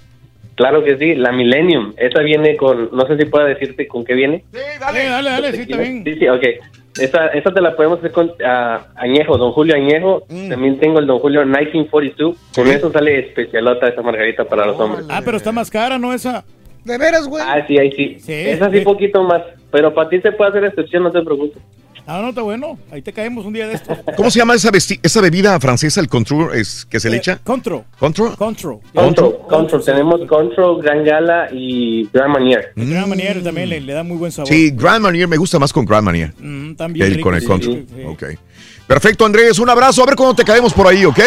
Claro que sí, la Millennium. Esa viene con, no sé si puedo decirte con qué viene. Dale, dale, dale, sí, está bien. Sí, sí, ok. Esa, esa te la podemos hacer con ah, Añejo, Don Julio Añejo. Mm. También tengo el Don Julio 1942. Con eso sale especialota esa margarita para los hombres. Ah, pero está más cara, ¿no? Esa. De veras, güey. Ah, sí, ahí sí. Sí, Esa sí, sí. poquito más. Pero para ti se puede hacer excepción, no te preocupes. Ah, no, está bueno. Ahí te caemos un día de estos. ¿Cómo se llama esa, vesti- esa bebida francesa, el contour, es, que se le echa? Contro. ¿Contro? Contro. Control, Control. Tenemos Control, Gran Gala y Gran Manier. De gran manera también le, le da muy buen sabor. Sí, Grand Marnier me gusta más con Grand Marnier. Mm, que también el rico, con el sí, control. sí, sí. Ok. Perfecto, Andrés. Un abrazo. A ver cuándo te caemos por ahí, ¿ok?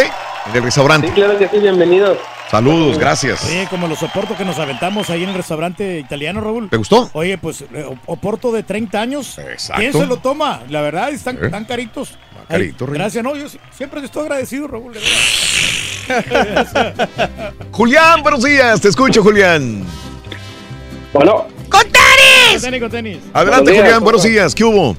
En el restaurante. Sí, claro que sí, bienvenidos. Saludos, gracias. Oye, como los soportos que nos aventamos ahí en el restaurante italiano, Raúl. ¿Te gustó? Oye, pues, eh, Oporto de 30 años. Exacto. ¿Quién se lo toma? La verdad, están Eh. tan caritos. carito, Ay, gracias, no, yo si- siempre estoy agradecido, Raúl, de verdad. Julián, buenos días. Te escucho, Julián. Bueno. ¡Con tenis! Con tenis, con tenis. Adelante, Buenos días, Julián. Buenos días. ¿Qué hubo?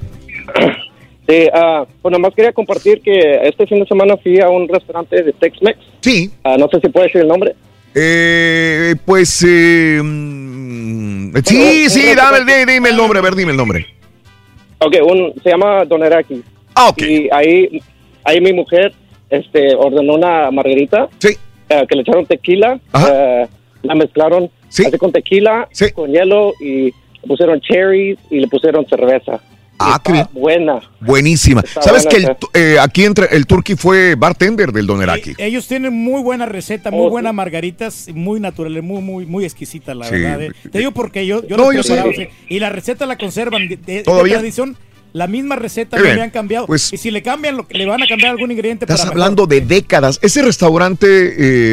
Sí, ah, pues nada más quería compartir que este fin de semana fui a un restaurante de Tex-Mex. Sí. Ah, no sé si puede decir el nombre. Eh, pues, eh, mm, sí, sí, dame, di- dime el nombre, a ver, dime el nombre. Ok, un, se llama Doneraki. Ah, ok. Y ahí, ahí mi mujer este, ordenó una margarita. Sí. eh, que le echaron tequila. eh, la mezclaron así con tequila, con hielo y le pusieron cherries y le pusieron cerveza. Bien. Buena. Buenísima. Está ¿Sabes buena que el, eh, aquí entre el Turkey fue bartender del Doneraki? Ellos tienen muy buena receta, muy Oh, buenas margaritas, muy naturales, muy, muy, muy exquisitas, la Sí. verdad. eh. Te digo porque yo, yo No, yo sé. Y la receta la conservan de, de- de ¿Todavía? tradición. La misma receta bien. le han cambiado. Pues- y si le cambian, lo, le van a cambiar algún ingrediente Estás para hablando de décadas. Ese restaurante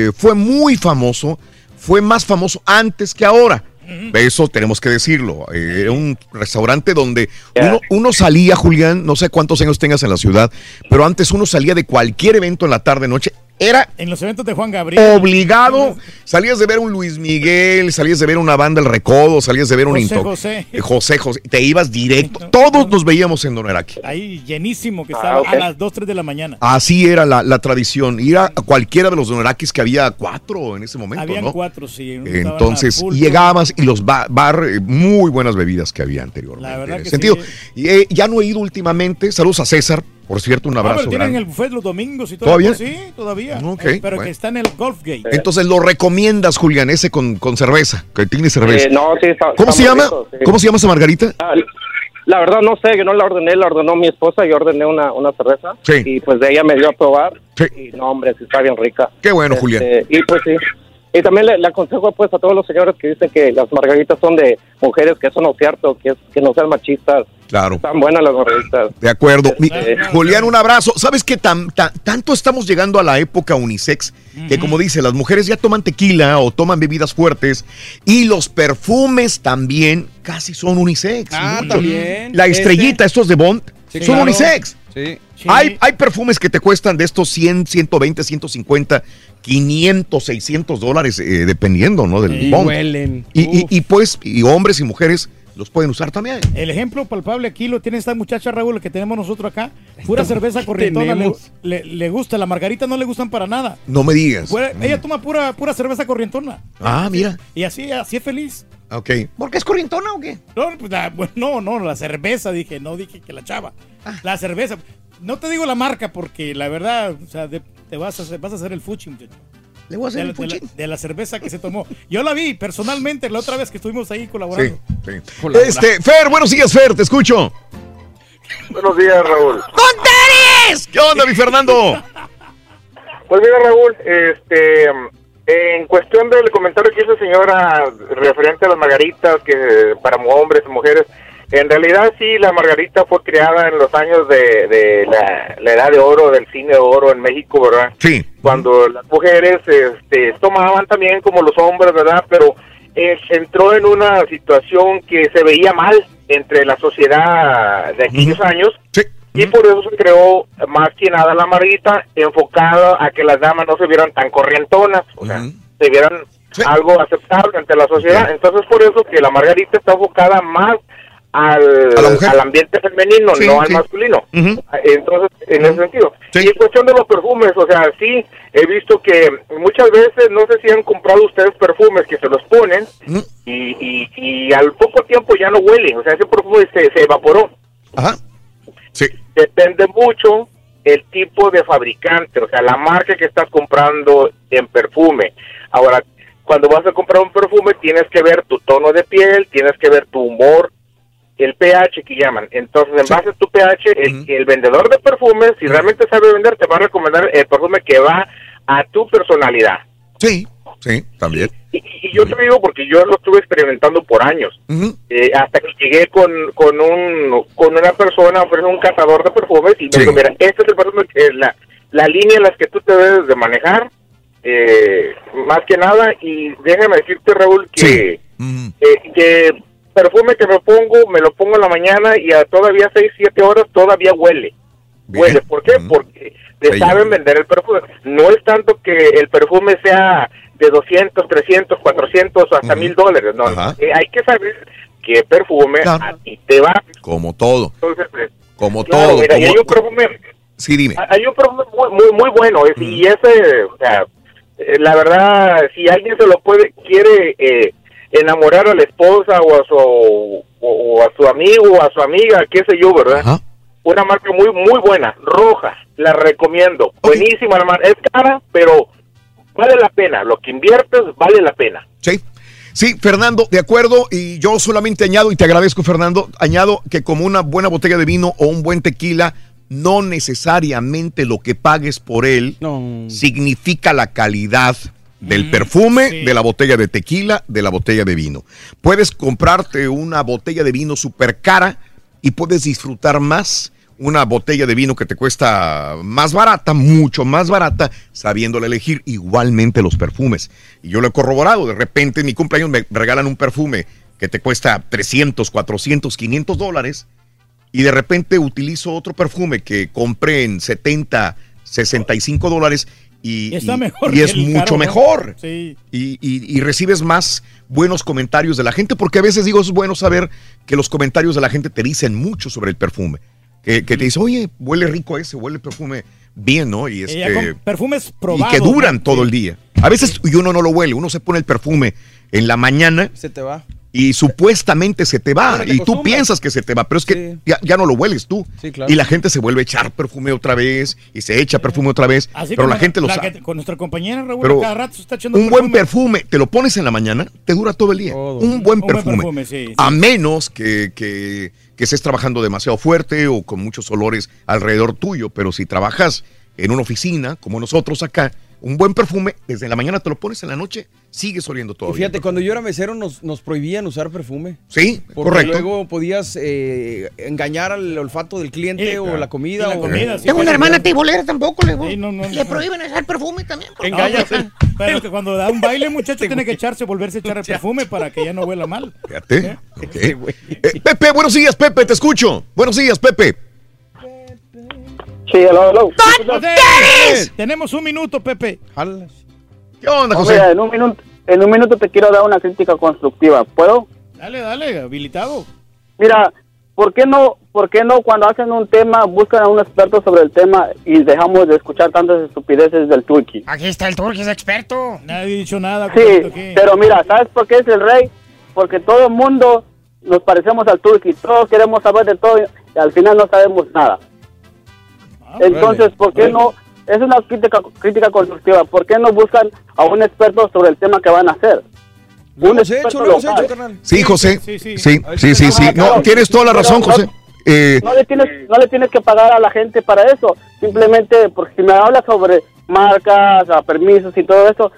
eh, fue muy famoso, fue más famoso antes que ahora. Eso tenemos que decirlo. Eh, Era un restaurante donde uno, uno salía, Julián, no sé cuántos años tengas en la ciudad, pero antes uno salía de cualquier evento en la tarde, noche. Era En los eventos de Juan Gabriel. obligado. Salías de ver un Luis Miguel, salías de ver una banda El Recodo, salías de ver un José José. eh, José José. Te ibas directo. Todos nos veíamos en Doneraki. Ahí llenísimo que Ah, estaba a las 2, 3 de la mañana. Así era la, la tradición. Ir a cualquiera de los Donerakis que había cuatro en ese momento, Habían ¿no? cuatro, sí. Entonces llegabas y los ba- bar, eh, muy buenas bebidas que había anteriormente. La verdad en que ese sentido. sí. Y, eh, ya no he ido últimamente. Saludos a César, por cierto, un Ah, abrazo. pero tienen grande. el buffet los domingos y todo. ¿Todavía? Sí, todavía. Ok, Eh, pero bueno. que está en el Golf Gate. Entonces lo recomiendas, Julián, ese con, con cerveza, que tiene cerveza. Eh, no, sí, está- ¿Cómo está se llama? rico, sí. ¿Cómo se llama esa margarita? Ah, la verdad no sé, yo no la ordené, la ordenó mi esposa, yo ordené una, una cerveza Sí. y pues de ella me dio a probar y no hombre, sí está bien rica. Qué bueno, Este, Julián. Y pues sí. Y también le, le aconsejo pues a todos los señores que dicen que las margaritas son de mujeres, que eso no es cierto, que, es, que no sean machistas. Claro. Están buenas las margaritas. De acuerdo. Mi- Eh, Julián, un abrazo. ¿Sabes que tanto estamos llegando a la época unisex que, como dice, las mujeres ya toman tequila o toman bebidas fuertes y los perfumes también casi son unisex? Ah, Mucho. también. La estrellita, estos de Bond, Sí, son claro. unisex. Sí. Hay, hay perfumes que te cuestan de estos 100, 120, 150, 500, 600 dólares, eh, dependiendo, ¿no? Del Y Bond. huelen. Y, y- y, pues, y hombres y mujeres los pueden usar también. El ejemplo palpable aquí lo tiene esta muchacha Raúl que tenemos nosotros acá. Pura cerveza corrientona. Le, le- le gusta, la margarita no le gustan para nada. No me digas. Fuera- Ella toma pura, pura cerveza corrientona. Ah, mira. Y así, así es feliz. Ok. ¿Por qué es corrientona o qué? No, pues, la- bueno, no, no, la cerveza, dije, no dije que la chava. Ah. La cerveza. No te digo la marca porque la verdad, o sea, de- te vas a, hacer- vas a hacer el fuchi, muchacho. Le voy a hacer de, el la- de la- fuchín. de la cerveza que se tomó. Yo la vi personalmente la otra vez que estuvimos ahí colaborando. Sí, sí. Este, Fer, buenos días, Fer, te escucho. Buenos días, Raúl. ¡Contares! ¿Qué onda, mi Fernando? Pues mira, Raúl, este, en cuestión del comentario que hizo señora referente a las margaritas, que para hombres y mujeres, en realidad sí, la margarita fue creada en los años de, de la, la edad de oro, del cine de oro en México, ¿verdad? Sí. Cuando las mujeres este, tomaban también como los hombres, ¿verdad? Pero eh, entró en una situación que se veía mal entre la sociedad de aquellos años. Y por eso se creó más que nada la margarita enfocada a que las damas no se vieran tan corrientonas, o sea, se vieran algo aceptable ante la sociedad. Entonces por eso que la margarita está enfocada más al, al ambiente femenino, Sí, no al sí. masculino. Entonces, en ese sentido. Y en cuestión de los perfumes, o sea, sí, he visto que muchas veces, no sé si han comprado ustedes perfumes que se los ponen y, y, y al poco tiempo ya no huelen, o sea, ese perfume se, se evaporó. Ajá. Sí. Depende mucho el tipo de fabricante, o sea, la marca que estás comprando en perfume. Ahora, cuando vas a comprar un perfume tienes que ver tu tono de piel, tienes que ver tu humor, el pH que llaman. Entonces, en base a tu pH, el, el vendedor de perfumes, si realmente sabe vender, te va a recomendar el perfume que va a tu personalidad. Sí, sí, también. Y, y yo te digo porque yo lo estuve experimentando por años. Eh, hasta que llegué con, con, un, con una persona, ofrece un cazador de perfumes y me dijo, mira, este es el perfume que la, la línea en las que tú te debes de manejar, eh, más que nada, y déjame decirte, Raúl, que, eh, que perfume que me pongo, me lo pongo en la mañana y a todavía 6, 7 horas todavía huele. Huele, ¿por qué? Porque te Sí. saben vender el perfume. No es tanto que el perfume sea de 200, 300, 400 o hasta mil dólares. No, Eh, hay que saber qué perfume a ti te va. Como todo. Entonces, eh, Como claro, todo. mira, como- hay un perfume, Sí, dime. hay un perfume muy, muy, muy bueno. es- Y ese, o sea, eh, la verdad, si alguien se lo puede, quiere eh, enamorar a la esposa o a su, o, o a su amigo o a su amiga, qué sé yo, ¿verdad? Una marca muy, muy buena, roja, la recomiendo. Buenísima la marca. Es cara, pero vale la pena. Lo que inviertes vale la pena. Sí. Sí, Fernando, de acuerdo. Y yo solamente añado, y te agradezco, Fernando, añado que como una buena botella de vino o un buen tequila, no necesariamente lo que pagues por él significa la calidad del perfume, de la botella de tequila, de la botella de vino. Puedes comprarte una botella de vino súper cara y puedes disfrutar más una botella de vino que te cuesta más barata, mucho más barata, sabiéndole elegir igualmente los perfumes. Y yo lo he corroborado, de repente en mi cumpleaños me regalan un perfume que te cuesta 300, 400, 500 dólares y de repente utilizo otro perfume que compré en 70, 65 dólares y, está mejor y es mucho caro, ¿no? mejor. Sí. Y- y recibes más buenos comentarios de la gente, porque a veces digo, es bueno saber que los comentarios de la gente te dicen mucho sobre el perfume. Que, que te dice, oye, huele rico ese, huele el perfume bien, ¿no? Y, este, con perfumes y probados. que duran ¿no? todo el día. A veces y uno no lo huele, uno se pone el perfume en la mañana Se te va. y supuestamente se te va te y tú piensas que se te va, pero es que ya, ya no lo hueles tú. Sí, claro. Y la gente se vuelve a echar perfume otra vez y se echa perfume otra vez, Así pero la gente lo la sabe. que- con nuestra compañera Raúl, Pero cada rato se está echando un buen perfume, te lo pones en la mañana, te dura todo el día. Un buen Un buen perfume. perfume, sí, sí. A menos que, que, que estés trabajando demasiado fuerte o con muchos olores alrededor tuyo, pero si trabajas en una oficina, como nosotros acá, un buen perfume, desde la mañana te lo pones en la noche, sigues oliendo todo. Y fíjate, cuando yo era mesero nos, nos prohibían usar perfume. Sí, Porque correcto. luego podías eh, engañar al olfato del cliente o la comida. o, Tengo una hermana tibolera tampoco, le, no, no, le prohíben usar perfume también. favor. pero- pero que cuando da un baile, muchacho, tiene que echarse, volverse a echar el perfume para que ya no huela mal. Fíjate. ok. Eh, Pepe, buenos días, Pepe, te escucho. Buenos días, Pepe. Sí, hello, hello. Entonces, Tenemos un minuto, Pepe. ¿Qué onda, No, mira, en un minuto, en un minuto te quiero dar una crítica constructiva. ¿Puedo? Dale, dale, habilitado. Mira, ¿por qué no, por qué no cuando hacen un tema buscan a un experto sobre el tema y dejamos de escuchar tantas estupideces del turqui? Aquí está el turqui, es experto. Nadie ha dicho nada. Sí, pero mira, ¿sabes por qué es el rey? Porque todo el mundo nos parecemos al turqui, todos queremos saber de todo y al final no sabemos nada. Entonces, ¿por qué no? Es una crítica, crítica constructiva. ¿Por qué no buscan a un experto sobre el tema que van a hacer? Lo un hemos hecho, lo hemos local. hecho, carnal. Sí, José. Sí, sí, sí. sí, Ah, No, tienes toda la razón, José. Eh, no le tienes no le tienes que pagar a la gente para eso simplemente porque si me hablas sobre marcas permisos y todo eso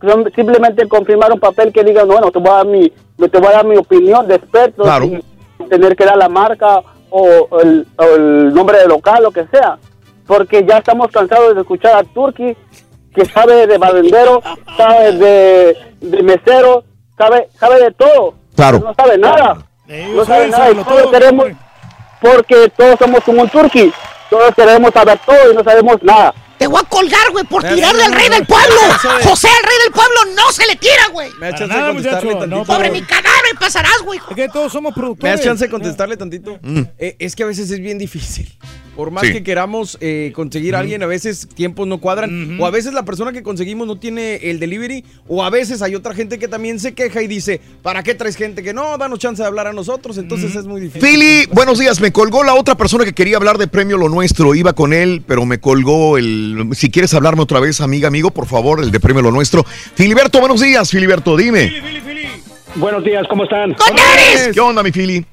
son- simplemente confirmar un papel que diga bueno te voy a dar mi te voy a dar mi opinión de experto Claro. sin tener que dar la marca o, el, o el nombre del local lo que sea porque ya estamos cansados de escuchar a Turki que sabe de barrendero sabe de, de mesero sabe sabe de todo Claro. no sabe nada Ellos no sabe nada y todos todo, queremos porque todos somos como un turqui todos queremos saber todo y no sabemos nada Te voy a colgar, güey, por Pero tirarle al rey del pueblo. José, al rey del pueblo, no se le tira, güey. Me da chance de contestarle no, tantito. Sobre mi cadáver pasarás, güey. Es que todos somos ¿Me productores. das chance de contestarle tantito? Mm. Eh, es que a veces es bien difícil. Por más Sí. que queramos eh, conseguir a alguien, a veces tiempos no cuadran. O a veces la persona que conseguimos no tiene el delivery. O a veces hay otra gente que también se queja y dice, ¿para qué traes gente que no? Danos chance de hablar a nosotros. Entonces es muy difícil. Philly, buenos días. Me colgó la otra persona que quería hablar de Premio Lo Nuestro. Iba con él, pero me colgó el. Si quieres hablarme otra vez, amiga, amigo, por favor, el de Premio Lo Nuestro. Filiberto, buenos días, Filiberto, dime. Buenos días, ¿cómo están? ¿Qué onda, mi Fili?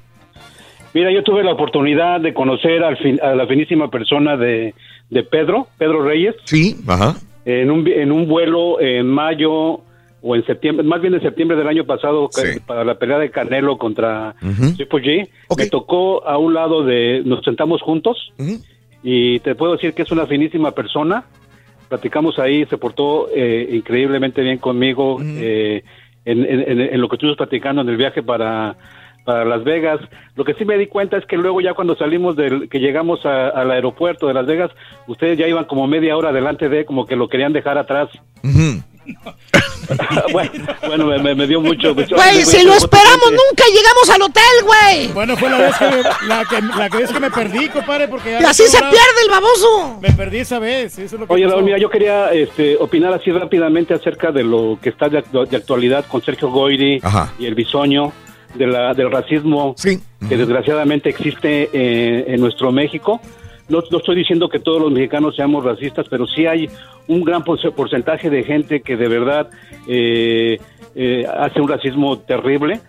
Mira, yo tuve la oportunidad de conocer al fin- a la finísima persona de, de Pedro, Pedro Reyes, Sí, ajá. en un, en un vuelo en mayo o en septiembre, más bien en septiembre del año pasado, para la pelea de Canelo contra Triple G. Me tocó a un lado de, nos sentamos juntos y te puedo decir que es una finísima persona. Platicamos ahí, se portó eh, increíblemente bien conmigo eh, en, en- en- en lo que estuvimos platicando en el viaje para, para Las Vegas. Lo que sí me di cuenta es que luego ya cuando salimos del, que llegamos a- al aeropuerto de Las Vegas, ustedes ya iban como media hora delante de, como que lo querían dejar atrás. bueno, bueno, me, me- me dio mucho. mucho- Güey, si lo esperamos, nunca llegamos al hotel, güey. Bueno, fue la vez que, la que, la que vez que me perdí, compadre, porque... ya Y así se pierde el baboso. Me perdí esa vez, eso es lo que Oye. Raúl, mira, yo quería este, opinar así rápidamente acerca de lo que está de, de actualidad con Sergio Goyri Ajá. y el bisoño, de la, del racismo que desgraciadamente existe eh, en nuestro México. No, no estoy diciendo que todos los mexicanos seamos racistas, pero sí hay un gran porce- porcentaje de gente que de verdad eh, eh, hace un racismo terrible.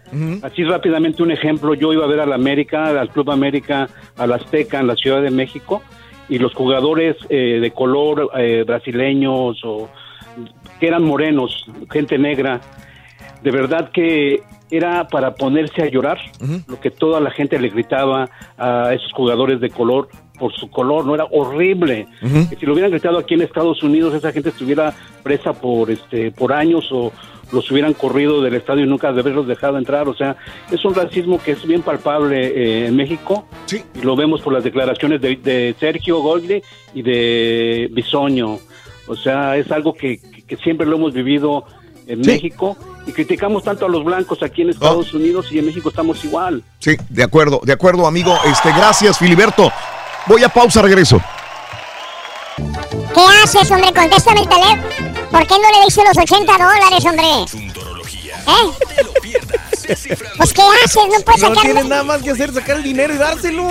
Así rápidamente un ejemplo, yo iba a ver al América, al Club América, al Azteca en la Ciudad de México y los jugadores eh, de color eh, brasileños o que eran morenos, gente negra, de verdad que era para ponerse a llorar lo que toda la gente le gritaba a esos jugadores de color por su color, no era horrible. Que si lo hubieran gritado aquí en Estados Unidos, esa gente estuviera presa por este por años o los hubieran corrido del estadio y nunca de haberlos dejado entrar. O sea, es un racismo que es bien palpable eh, en México. Y lo vemos por las declaraciones de, de Sergio Goyri y de Bisoño. O sea, es algo que, que- que siempre lo hemos vivido en México y criticamos tanto a los blancos aquí en Estados Unidos y en México estamos igual. Sí, de acuerdo, de acuerdo, amigo. Este, gracias, Filiberto. Voy a pausa, regreso. ¿Qué haces, hombre? Contéstame el teléfono. ¿Por qué no le diste los 80 dólares, hombre? ¿Eh? Pues, ¿qué haces? ¿No puedes No sacar, tienes nada más que hacer, sacar el dinero y dárselo.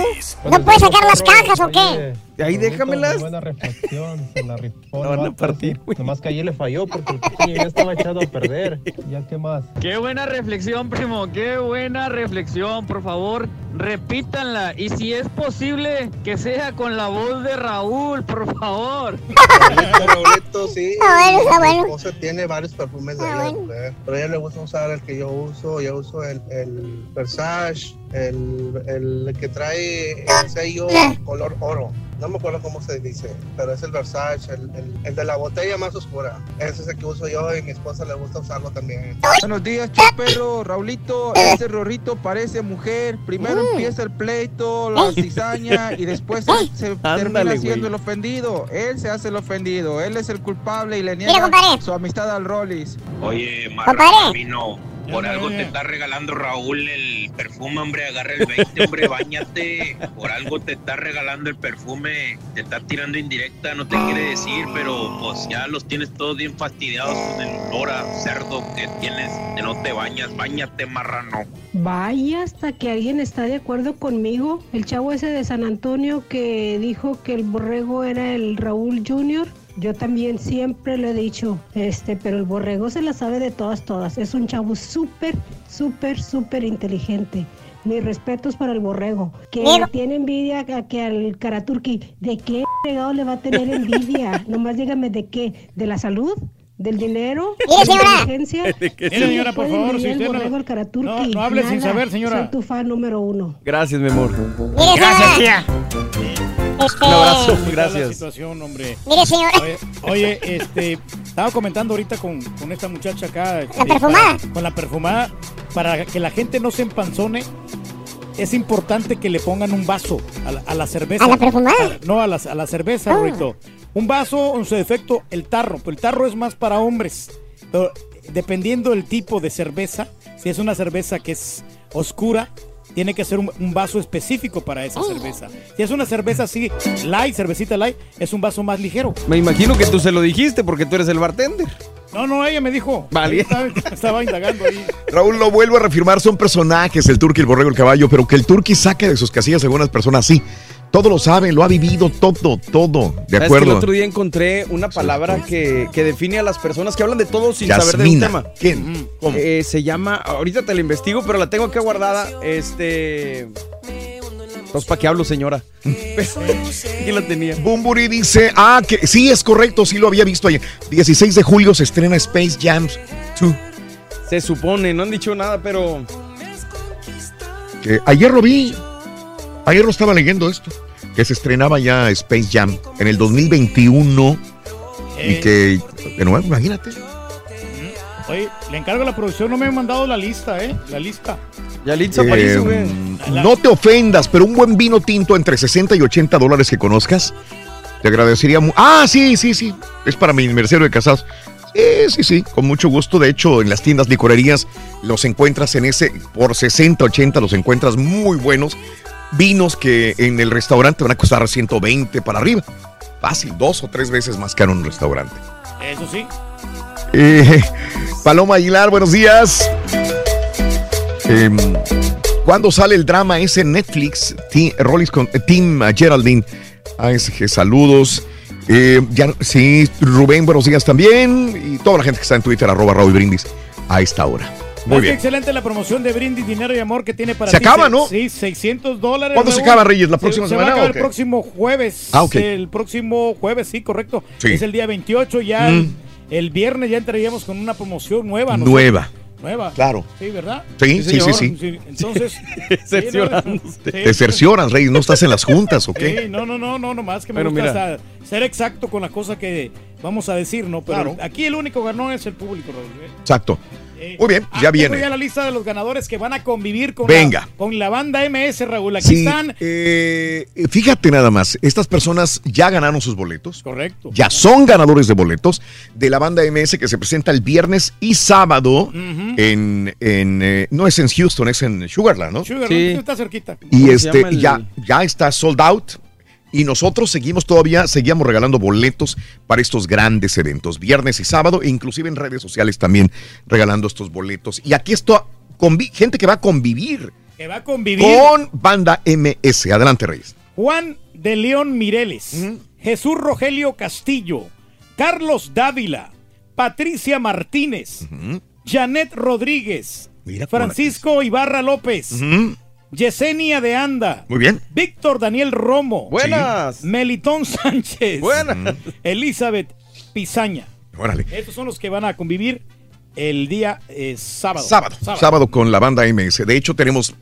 ¿no puedes sacar las cajas o qué? Ahí déjamelas. Buena reflexión, se la rifó. La van a vato ese. Nomás que allí le falló porque el pequeño ya estaba echado a perder. Ya qué más. Qué buena reflexión, primo, qué buena reflexión. Por favor, repítanla. Y si es posible, que sea con la voz de Raúl, por favor. Raulito, sí. Está bueno, está bueno. tiene varios perfumes de ella, mujer, pero a ella le gusta usar el que yo uso. Yo uso el, el Versace, el, el que trae el sello color oro. No me acuerdo cómo se dice, pero es el Versace, el, el- el de la botella más oscura. Ese es el que uso yo y mi esposa le gusta usarlo también. Buenos días, Chapero, Raulito. Ese Rorrito parece mujer. Primero empieza el pleito, la cizaña y después se termina siendo el ofendido. Él se hace el ofendido. Él es el culpable y le niega su amistad al Rollis. Oye. Marra Camino, por algo te está regalando Raúl el perfume, hombre, agarra el 20, hombre, bañate. Por algo te está regalando el perfume, te está tirando indirecta, no te quiere decir, pero pues ya los tienes todos bien fastidiados con el olor a cerdo que tienes, que no te bañas, bañate, marrano. Vaya hasta que alguien está de acuerdo conmigo. El chavo ese de San Antonio que dijo que el borrego era el Raúl Junior. Yo también siempre lo he dicho, este, pero el borrego se la sabe de todas, todas. Es un chavo súper, súper, súper inteligente. Mis respetos para el borrego. Que Mira. tiene envidia a que al Karaturki. ¿De qué fregado le va a tener envidia? Nomás dígame de qué. ¿De la salud? ¿Del dinero? ¿De la inteligencia? Mire, señora, por favor, si el usted no- borrego al Karaturki. No, no hable sin saber, señora. Soy tu fan número uno. Gracias, mi amor. Gracias, señora. Este, Un abrazo, Está la gracias. situación, hombre. Mire, señora. Oye, oye, este, estaba comentando ahorita con, con esta muchacha acá. este, ¿La perfumada? para- con la perfumada. Para que la gente no se empanzone, es importante que le pongan un vaso a la, a la cerveza. ¿A la perfumada? A- no, a la, a la cerveza, Ah. Rito. Un vaso, en su defecto, el tarro. Pero el tarro es más para hombres. Pero dependiendo del tipo de cerveza, si es una cerveza que es oscura, tiene que ser un, un vaso específico para esa cerveza. Si es una cerveza así, light, cervecita light, es un vaso más ligero. Me imagino que tú se lo dijiste porque tú eres el bartender. No, no, ella me dijo. Vale. Estaba, estaba indagando ahí. Raúl lo vuelvo a reafirmar, son personajes, el turqui, el borrego, el caballo, pero que el turqui saque de sus casillas a algunas personas sí. Todo lo sabe, lo ha vivido todo, todo. De ¿Sabes que acuerdo. el otro día encontré una palabra que, que define a las personas que hablan de todo sin saber de un tema. ¿Quién? ¿Cómo? Eh, se llama, ahorita te la investigo, pero la tengo acá guardada. Este. Entonces, ¿para qué hablo, señora? ¿Quién la tenía? Bumburi dice, ah, que sí, es correcto, sí lo había visto ayer. 16 de julio se estrena Space Jam 2. Se supone, no han dicho nada, pero. Que ayer lo vi, ayer lo estaba leyendo esto, que se estrenaba ya Space Jam en el 2021 y que, de nuevo, imagínate. Oye, le encargo a la producción, no me han mandado la lista, ¿eh? La lista. Ya Eh, no te ofendas, pero un buen vino tinto entre 60 y 80 dólares que conozcas, te agradecería mucho. Ah, sí, sí, sí, es para mi aniversario de casados. Sí, sí, sí, con mucho gusto. De hecho, en las tiendas licorerías los encuentras en ese, por 60, 80 los encuentras muy buenos. Vinos que en el restaurante van a costar 120 para arriba. Fácil, dos o tres veces más caro en un restaurante. Eso sí. Eh, Paloma Aguilar, buenos días. Em, ¿Cuándo sale el drama ese Netflix? Ti- Rollis con eh, uh, Geraldine. ASG, saludos. Eh, ya, sí, Rubén, buenos días también. Y toda la gente que está en Twitter, arroba Raúl Brindis, a esta hora. Muy Más bien. excelente la promoción de Brindis, Dinero y Amor que tiene para Se ti. acaba, ¿no? Sí, 600 dólares. ¿Cuándo se acaba, Reyes? ¿La Se- próxima se semana va a acabar o el próximo jueves. Ah, ok. El próximo jueves, sí, correcto. Sí. Es el día 28. Ya Mm. el, el viernes ya entraríamos con una promoción nueva. ¿no? Nueva. Nueva. Claro. Sí, ¿verdad? Sí, sí, sí, sí. Entonces. Te cercioras, Reyes, ¿no estás en las juntas o qué? Sí, no, no, no, no, nomás que me gusta mira. ser exacto con la cosa que vamos a decir, ¿no? Pero aquí el único ganón es el público, Raúl. ¿eh? Exacto. Eh, Muy bien, ya viene. ya la lista de los ganadores que van a convivir con, Venga. La, con la banda MS, Raúl. Aquí Sí, están. eh, fíjate nada más, estas personas ya ganaron sus boletos. Correcto. Ya son ganadores de boletos de la banda MS que se presenta el viernes y sábado en, en, eh, no es en Houston, es en Sugarland, ¿no? Sugar, ¿no? está cerquita. Y este ya, ya está sold out. Y nosotros seguimos todavía, seguíamos regalando boletos para estos grandes eventos, viernes y sábado, e inclusive en redes sociales también regalando estos boletos. Y aquí está gente que va a convivir Que va a convivir con Banda MS. Adelante, Reyes. Juan de León Mireles, Jesús Rogelio Castillo, Carlos Dávila, Patricia Martínez, Janet Rodríguez, Francisco Ibarra López. Yesenia de Anda, Muy bien. Víctor Daniel Romo. Buenas. Melitón Sánchez. Buenas. Elizabeth Pizaña. Órale. Estos son los que van a convivir el día eh, sábado. Sábado, sábado con la banda MS. De hecho, tenemos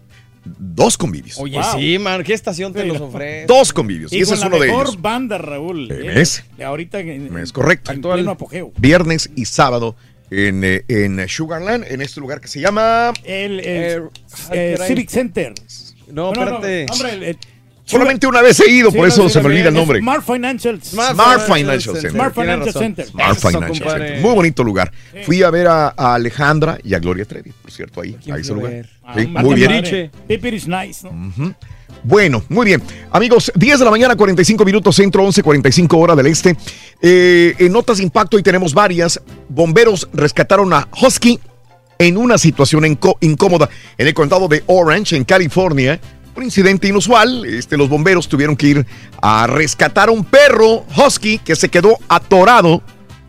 dos convivios. Oye, sí, man, ¿qué estación te los ofrece? Dos convivios. Y, Y ese con es la uno de mejor ellos. banda, Raúl. eh, MS. de ahorita en, Es correcto. en pleno apogeo. Viernes y sábado en, eh, en Sugarland, en este lugar que se llama. El, el, Eh, eh. Civic Center. No, espérate. hombre, el- el- Solamente una vez he ido, Sí, por no, eso sí, se me olvida el nombre. Smart Financial. Smart Financial Center. Smart Financial. Center. Smart Financial. Center. Muy bonito lugar. Fui a ver a, a Alejandra y a Gloria Trevi, por cierto, ahí, a ese lugar. Ah, Sí, muy bien. Pipir is nice, ¿no? Bueno, muy bien. Amigos, 10 de la mañana, 45 minutos centro, 11, 45 hora del este. Eh, en notas de impacto, y tenemos varias. Bomberos rescataron a Husky en una situación incómoda en el condado de Orange, en California. Un incidente inusual. Este, los bomberos tuvieron que ir a rescatar a un perro Husky que se quedó atorado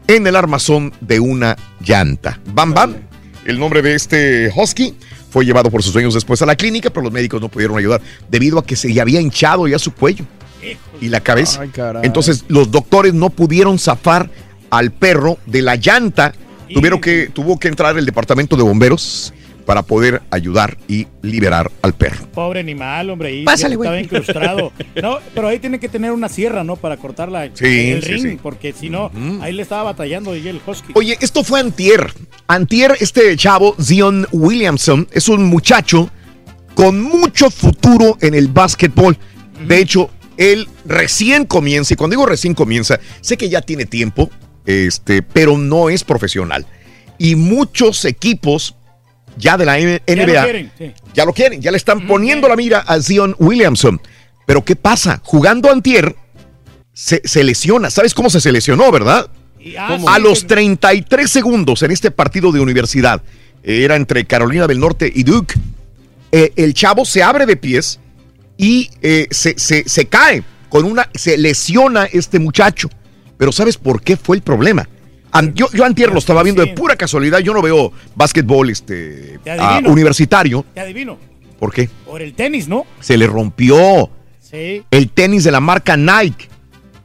en el armazón de una llanta. Bam Bam, el nombre de este Husky, fue llevado por sus dueños después a la clínica, pero los médicos no pudieron ayudar debido a que se le había hinchado ya su cuello y la cabeza. Ay. Entonces los doctores no pudieron zafar al perro de la llanta. Tuvieron que, tuvo que entrar el departamento de bomberos para poder ayudar y liberar al perro. Pobre animal, hombre. Ahí Pásale, güey. estaba incrustado. No, pero ahí tiene que tener una sierra, ¿no? Para cortar la, Sí, el sí, ring, sí. porque si no, ahí le estaba batallando y el Husky. Oye, esto fue antier. Antier, este chavo, Zion Williamson, es un muchacho con mucho futuro en el básquetbol. De hecho, él recién comienza, y cuando digo recién comienza, sé que ya tiene tiempo, este, pero no es profesional. Y muchos equipos ya de la N- Ya lo NBA. quieren, sí. Ya lo quieren, ya le están poniendo la mira a Zion Williamson. Pero ¿qué pasa? Jugando antier, se, se lesiona. ¿Sabes cómo se se lesionó, verdad? ah, A los que- 33 segundos en este partido de universidad, eh, era entre Carolina del Norte y Duke, eh, el chavo se abre de pies y eh, se, se- se cae con una, se lesiona este muchacho. Pero ¿sabes por qué fue el problema? Yo, yo antier lo estaba viendo de pura casualidad, yo no veo básquetbol este, universitario. Te adivino. ¿Por qué? Por el tenis, ¿no? Se le rompió Sí. el tenis de la marca Nike.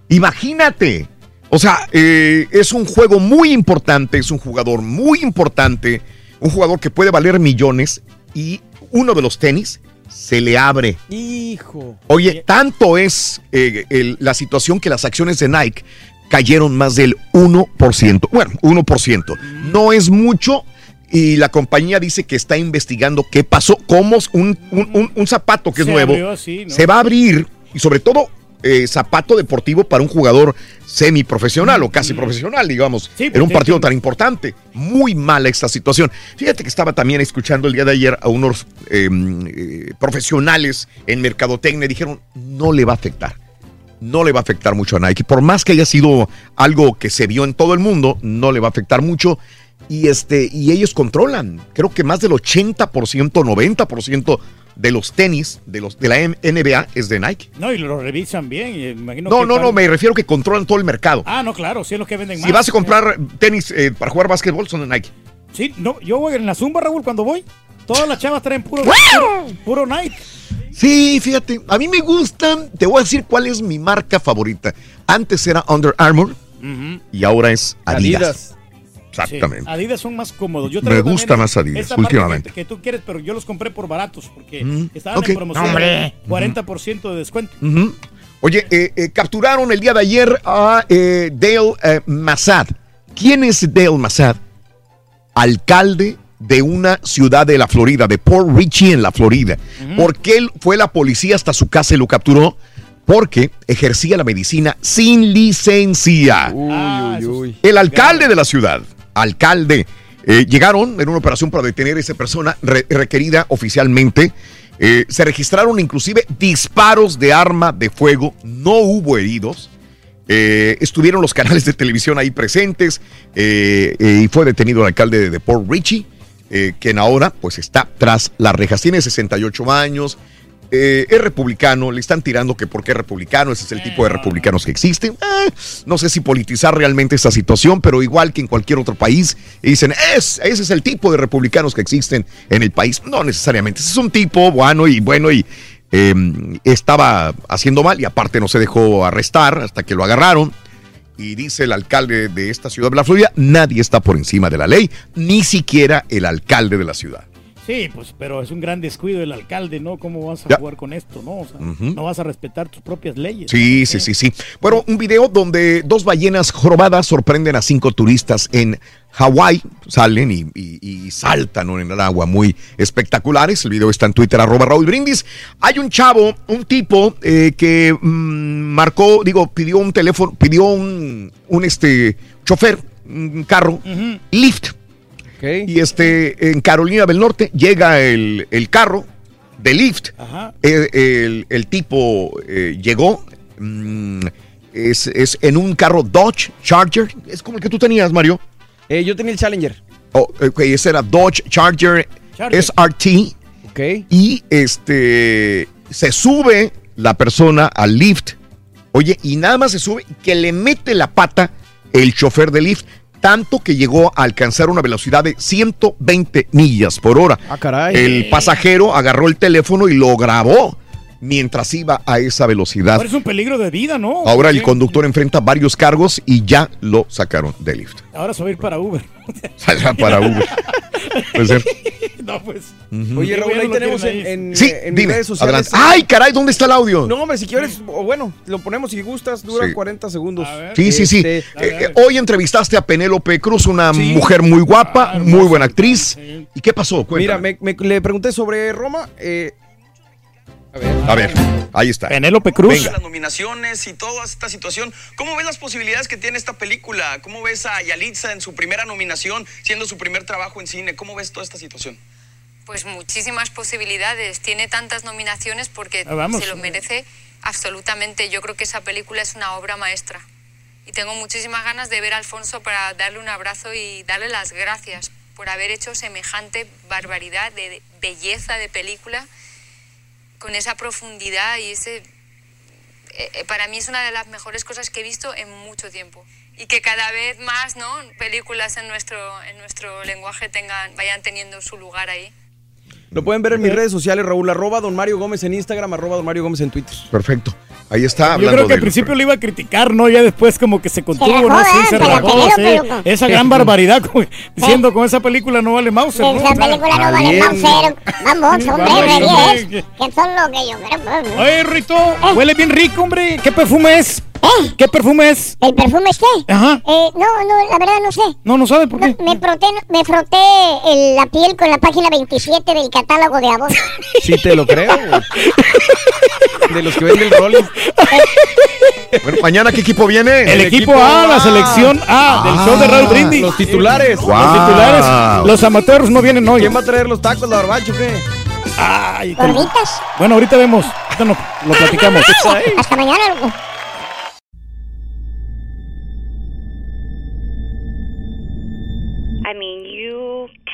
Imagínate. O sea, eh, es un juego muy importante, es un jugador muy importante, un jugador que puede valer millones y uno de los tenis se le abre. Hijo. Oye, tanto es eh, el- la situación que las acciones de Nike cayeron más del 1%. Bueno, 1%. No es mucho y la compañía dice que está investigando qué pasó, cómo un, un- un- un zapato que es Se nuevo abrió así, ¿no? se va a abrir y sobre todo eh, zapato deportivo para un jugador semiprofesional o casi profesional, digamos, Sí, en pues, un partido tan importante. Muy mala esta situación. Fíjate que estaba también escuchando el día de ayer a unos eh, eh, profesionales en mercadotecnia y dijeron, no le va a afectar. No le va a afectar mucho a Nike. Por más que haya sido algo que se vio en todo el mundo, no le va a afectar mucho. Y, este, y ellos controlan, creo que más del 80%, 90% de los tenis de, los, de la NBA es de Nike. No, y lo revisan bien. imagino No, que no, para- no, me refiero que controlan todo el mercado. Ah, no, claro, sí es lo que venden más. Si vas a comprar tenis eh, para jugar básquetbol, son de Nike. Sí, no, yo voy en la Zumba, Raúl, cuando voy. Todas las chavas traen puro, puro, puro Nike. Sí, fíjate, a mí me gustan, te voy a decir cuál es mi marca favorita. Antes era Under Armour y ahora es Adidas. Adidas. Exactamente. Sí, Adidas son más cómodos. Yo Me gusta más Adidas, últimamente. Que, que tú quieres, pero yo los compré por baratos porque Mm, estaban ok. en promoción. Hombre. 40% de descuento. Oye, eh, eh, capturaron el día de ayer a eh, Dale eh, Massad. ¿Quién es Dale Massad? Alcalde de una ciudad de la Florida, de Port Richie en la Florida. ¿Por qué él fue la policía hasta su casa y lo capturó? Porque ejercía la medicina sin licencia. Uy, uy, uy. El alcalde de la ciudad, alcalde, eh, llegaron en una operación para detener a esa persona re- requerida oficialmente. Eh, se registraron inclusive disparos de arma de fuego, no hubo heridos. Eh, estuvieron los canales de televisión ahí presentes eh, eh, y fue detenido el alcalde de, de Port Richie, eh, quien ahora pues está tras las rejas. Tiene 68 años, eh, es republicano, le están tirando que porque es republicano, ese es el tipo de republicanos que existen. Eh, no sé si politizar realmente esta situación, pero igual que en cualquier otro país, dicen, es, ese es el tipo de republicanos que existen en el país. No necesariamente, ese es un tipo bueno y bueno y eh, estaba haciendo mal y aparte no se dejó arrestar hasta que lo agarraron. Y dice el alcalde de esta ciudad de la Florida, nadie está por encima de la ley, ni siquiera el alcalde de la ciudad. Sí, pues, pero es un gran descuido del alcalde, ¿no? ¿Cómo vas a Ya. jugar con esto, no? O sea, no vas a respetar tus propias leyes. Sí, sí, sí, sí. Bueno, un video donde dos ballenas jorobadas sorprenden a cinco turistas en Hawái. Salen y, y- y saltan en el agua muy espectaculares. El video está en Twitter, arroba Raúl Brindis. Hay un chavo, un tipo eh, que mm, marcó, digo, pidió un teléfono, pidió un, un este, chofer, un carro, Lyft. Y este, en Carolina del Norte llega el, el carro de Lyft. Ajá. El, el- el tipo eh, llegó. mm, es, es en un carro Dodge Charger. Es como el que tú tenías, Mario. Eh, yo tenía el Challenger. Oh, ok, ese era Dodge Charger, Charger. SRT. Y este se sube la persona al lift. Oye, y nada más se sube que le mete la pata el chofer del lift. Tanto que llegó a alcanzar una velocidad de 120 millas por hora. Ah, caray. El pasajero agarró el teléfono y lo grabó mientras iba a esa velocidad. Ahora es un peligro de vida, ¿no? Ahora el conductor enfrenta varios cargos y ya lo sacaron del lift. Ahora se va a ir para Uber. Saldrá para Uber. Puede ser. no, pues. Oye, Raúl, ahí lo tenemos en, en, Sí, en dime, redes sociales. adelante. ¡Ay, caray! ¿Dónde está el audio? No, hombre, si quieres, o bueno, lo ponemos si gustas, dura Sí. 40 segundos. Sí, sí, sí. Este, Eh, eh, hoy entrevistaste a Penélope Cruz, una Sí. mujer muy guapa, muy buena actriz. ¿Y qué pasó? Mira, me, me- le pregunté sobre Roma. eh, A ver, ahí está. Penélope Cruz. Venga. las nominaciones y toda esta situación. ¿Cómo ves las posibilidades que tiene esta película? ¿Cómo ves a Yalitza en su primera nominación, siendo su primer trabajo en cine? ¿Cómo ves toda esta situación? Pues muchísimas posibilidades. Tiene tantas nominaciones porque Ah, vamos. se lo merece absolutamente. Yo creo que esa película es una obra maestra. Y tengo muchísimas ganas de ver a Alfonso para darle un abrazo y darle las gracias por haber hecho semejante barbaridad de belleza de película con esa profundidad y ese... eh, eh, para mí es una de las mejores cosas que he visto en mucho tiempo. Y que cada vez más, ¿no? Películas en nuestro, en nuestro lenguaje tengan, vayan teniendo su lugar ahí. Lo pueden ver en mis redes sociales, Raúl, arroba don Mario Gómez en Instagram, arroba don Mario Gómez en Twitter. Perfecto. Ahí está Yo hablando creo que al principio le iba a criticar, ¿no? Ya después como que se contuvo, ¿no? Sí, se sí. loco. Esa gran barbaridad, como diciendo con esa película no vale Mauser, ¿no? Esa película no vale. Mauser. Vamos, hombre, Vamos, re hombre. 10. Que son lo que yo creo. Oye, Rito, huele bien rico, hombre. ¿Qué perfume es? ¿Qué perfume es? ¿El perfume es qué? Ajá. Eh, no, no, la verdad no sé. No, no sabe por qué. Me froté, me froté el- la piel con la página 27 del catálogo de Avon. Sí, te lo creo. De los que venden Rolling. Bueno, mañana qué equipo viene? El, equipo A, la selección A del show de Raúl Brindis. Los titulares. Wow. Los titulares. Los amateurs no vienen hoy. ¿Quién va a traer los tacos, la barbacho, qué? Ay, te- Gorditas. Bueno, ahorita vemos. Ahorita no- lo platicamos. Hasta mañana, loco.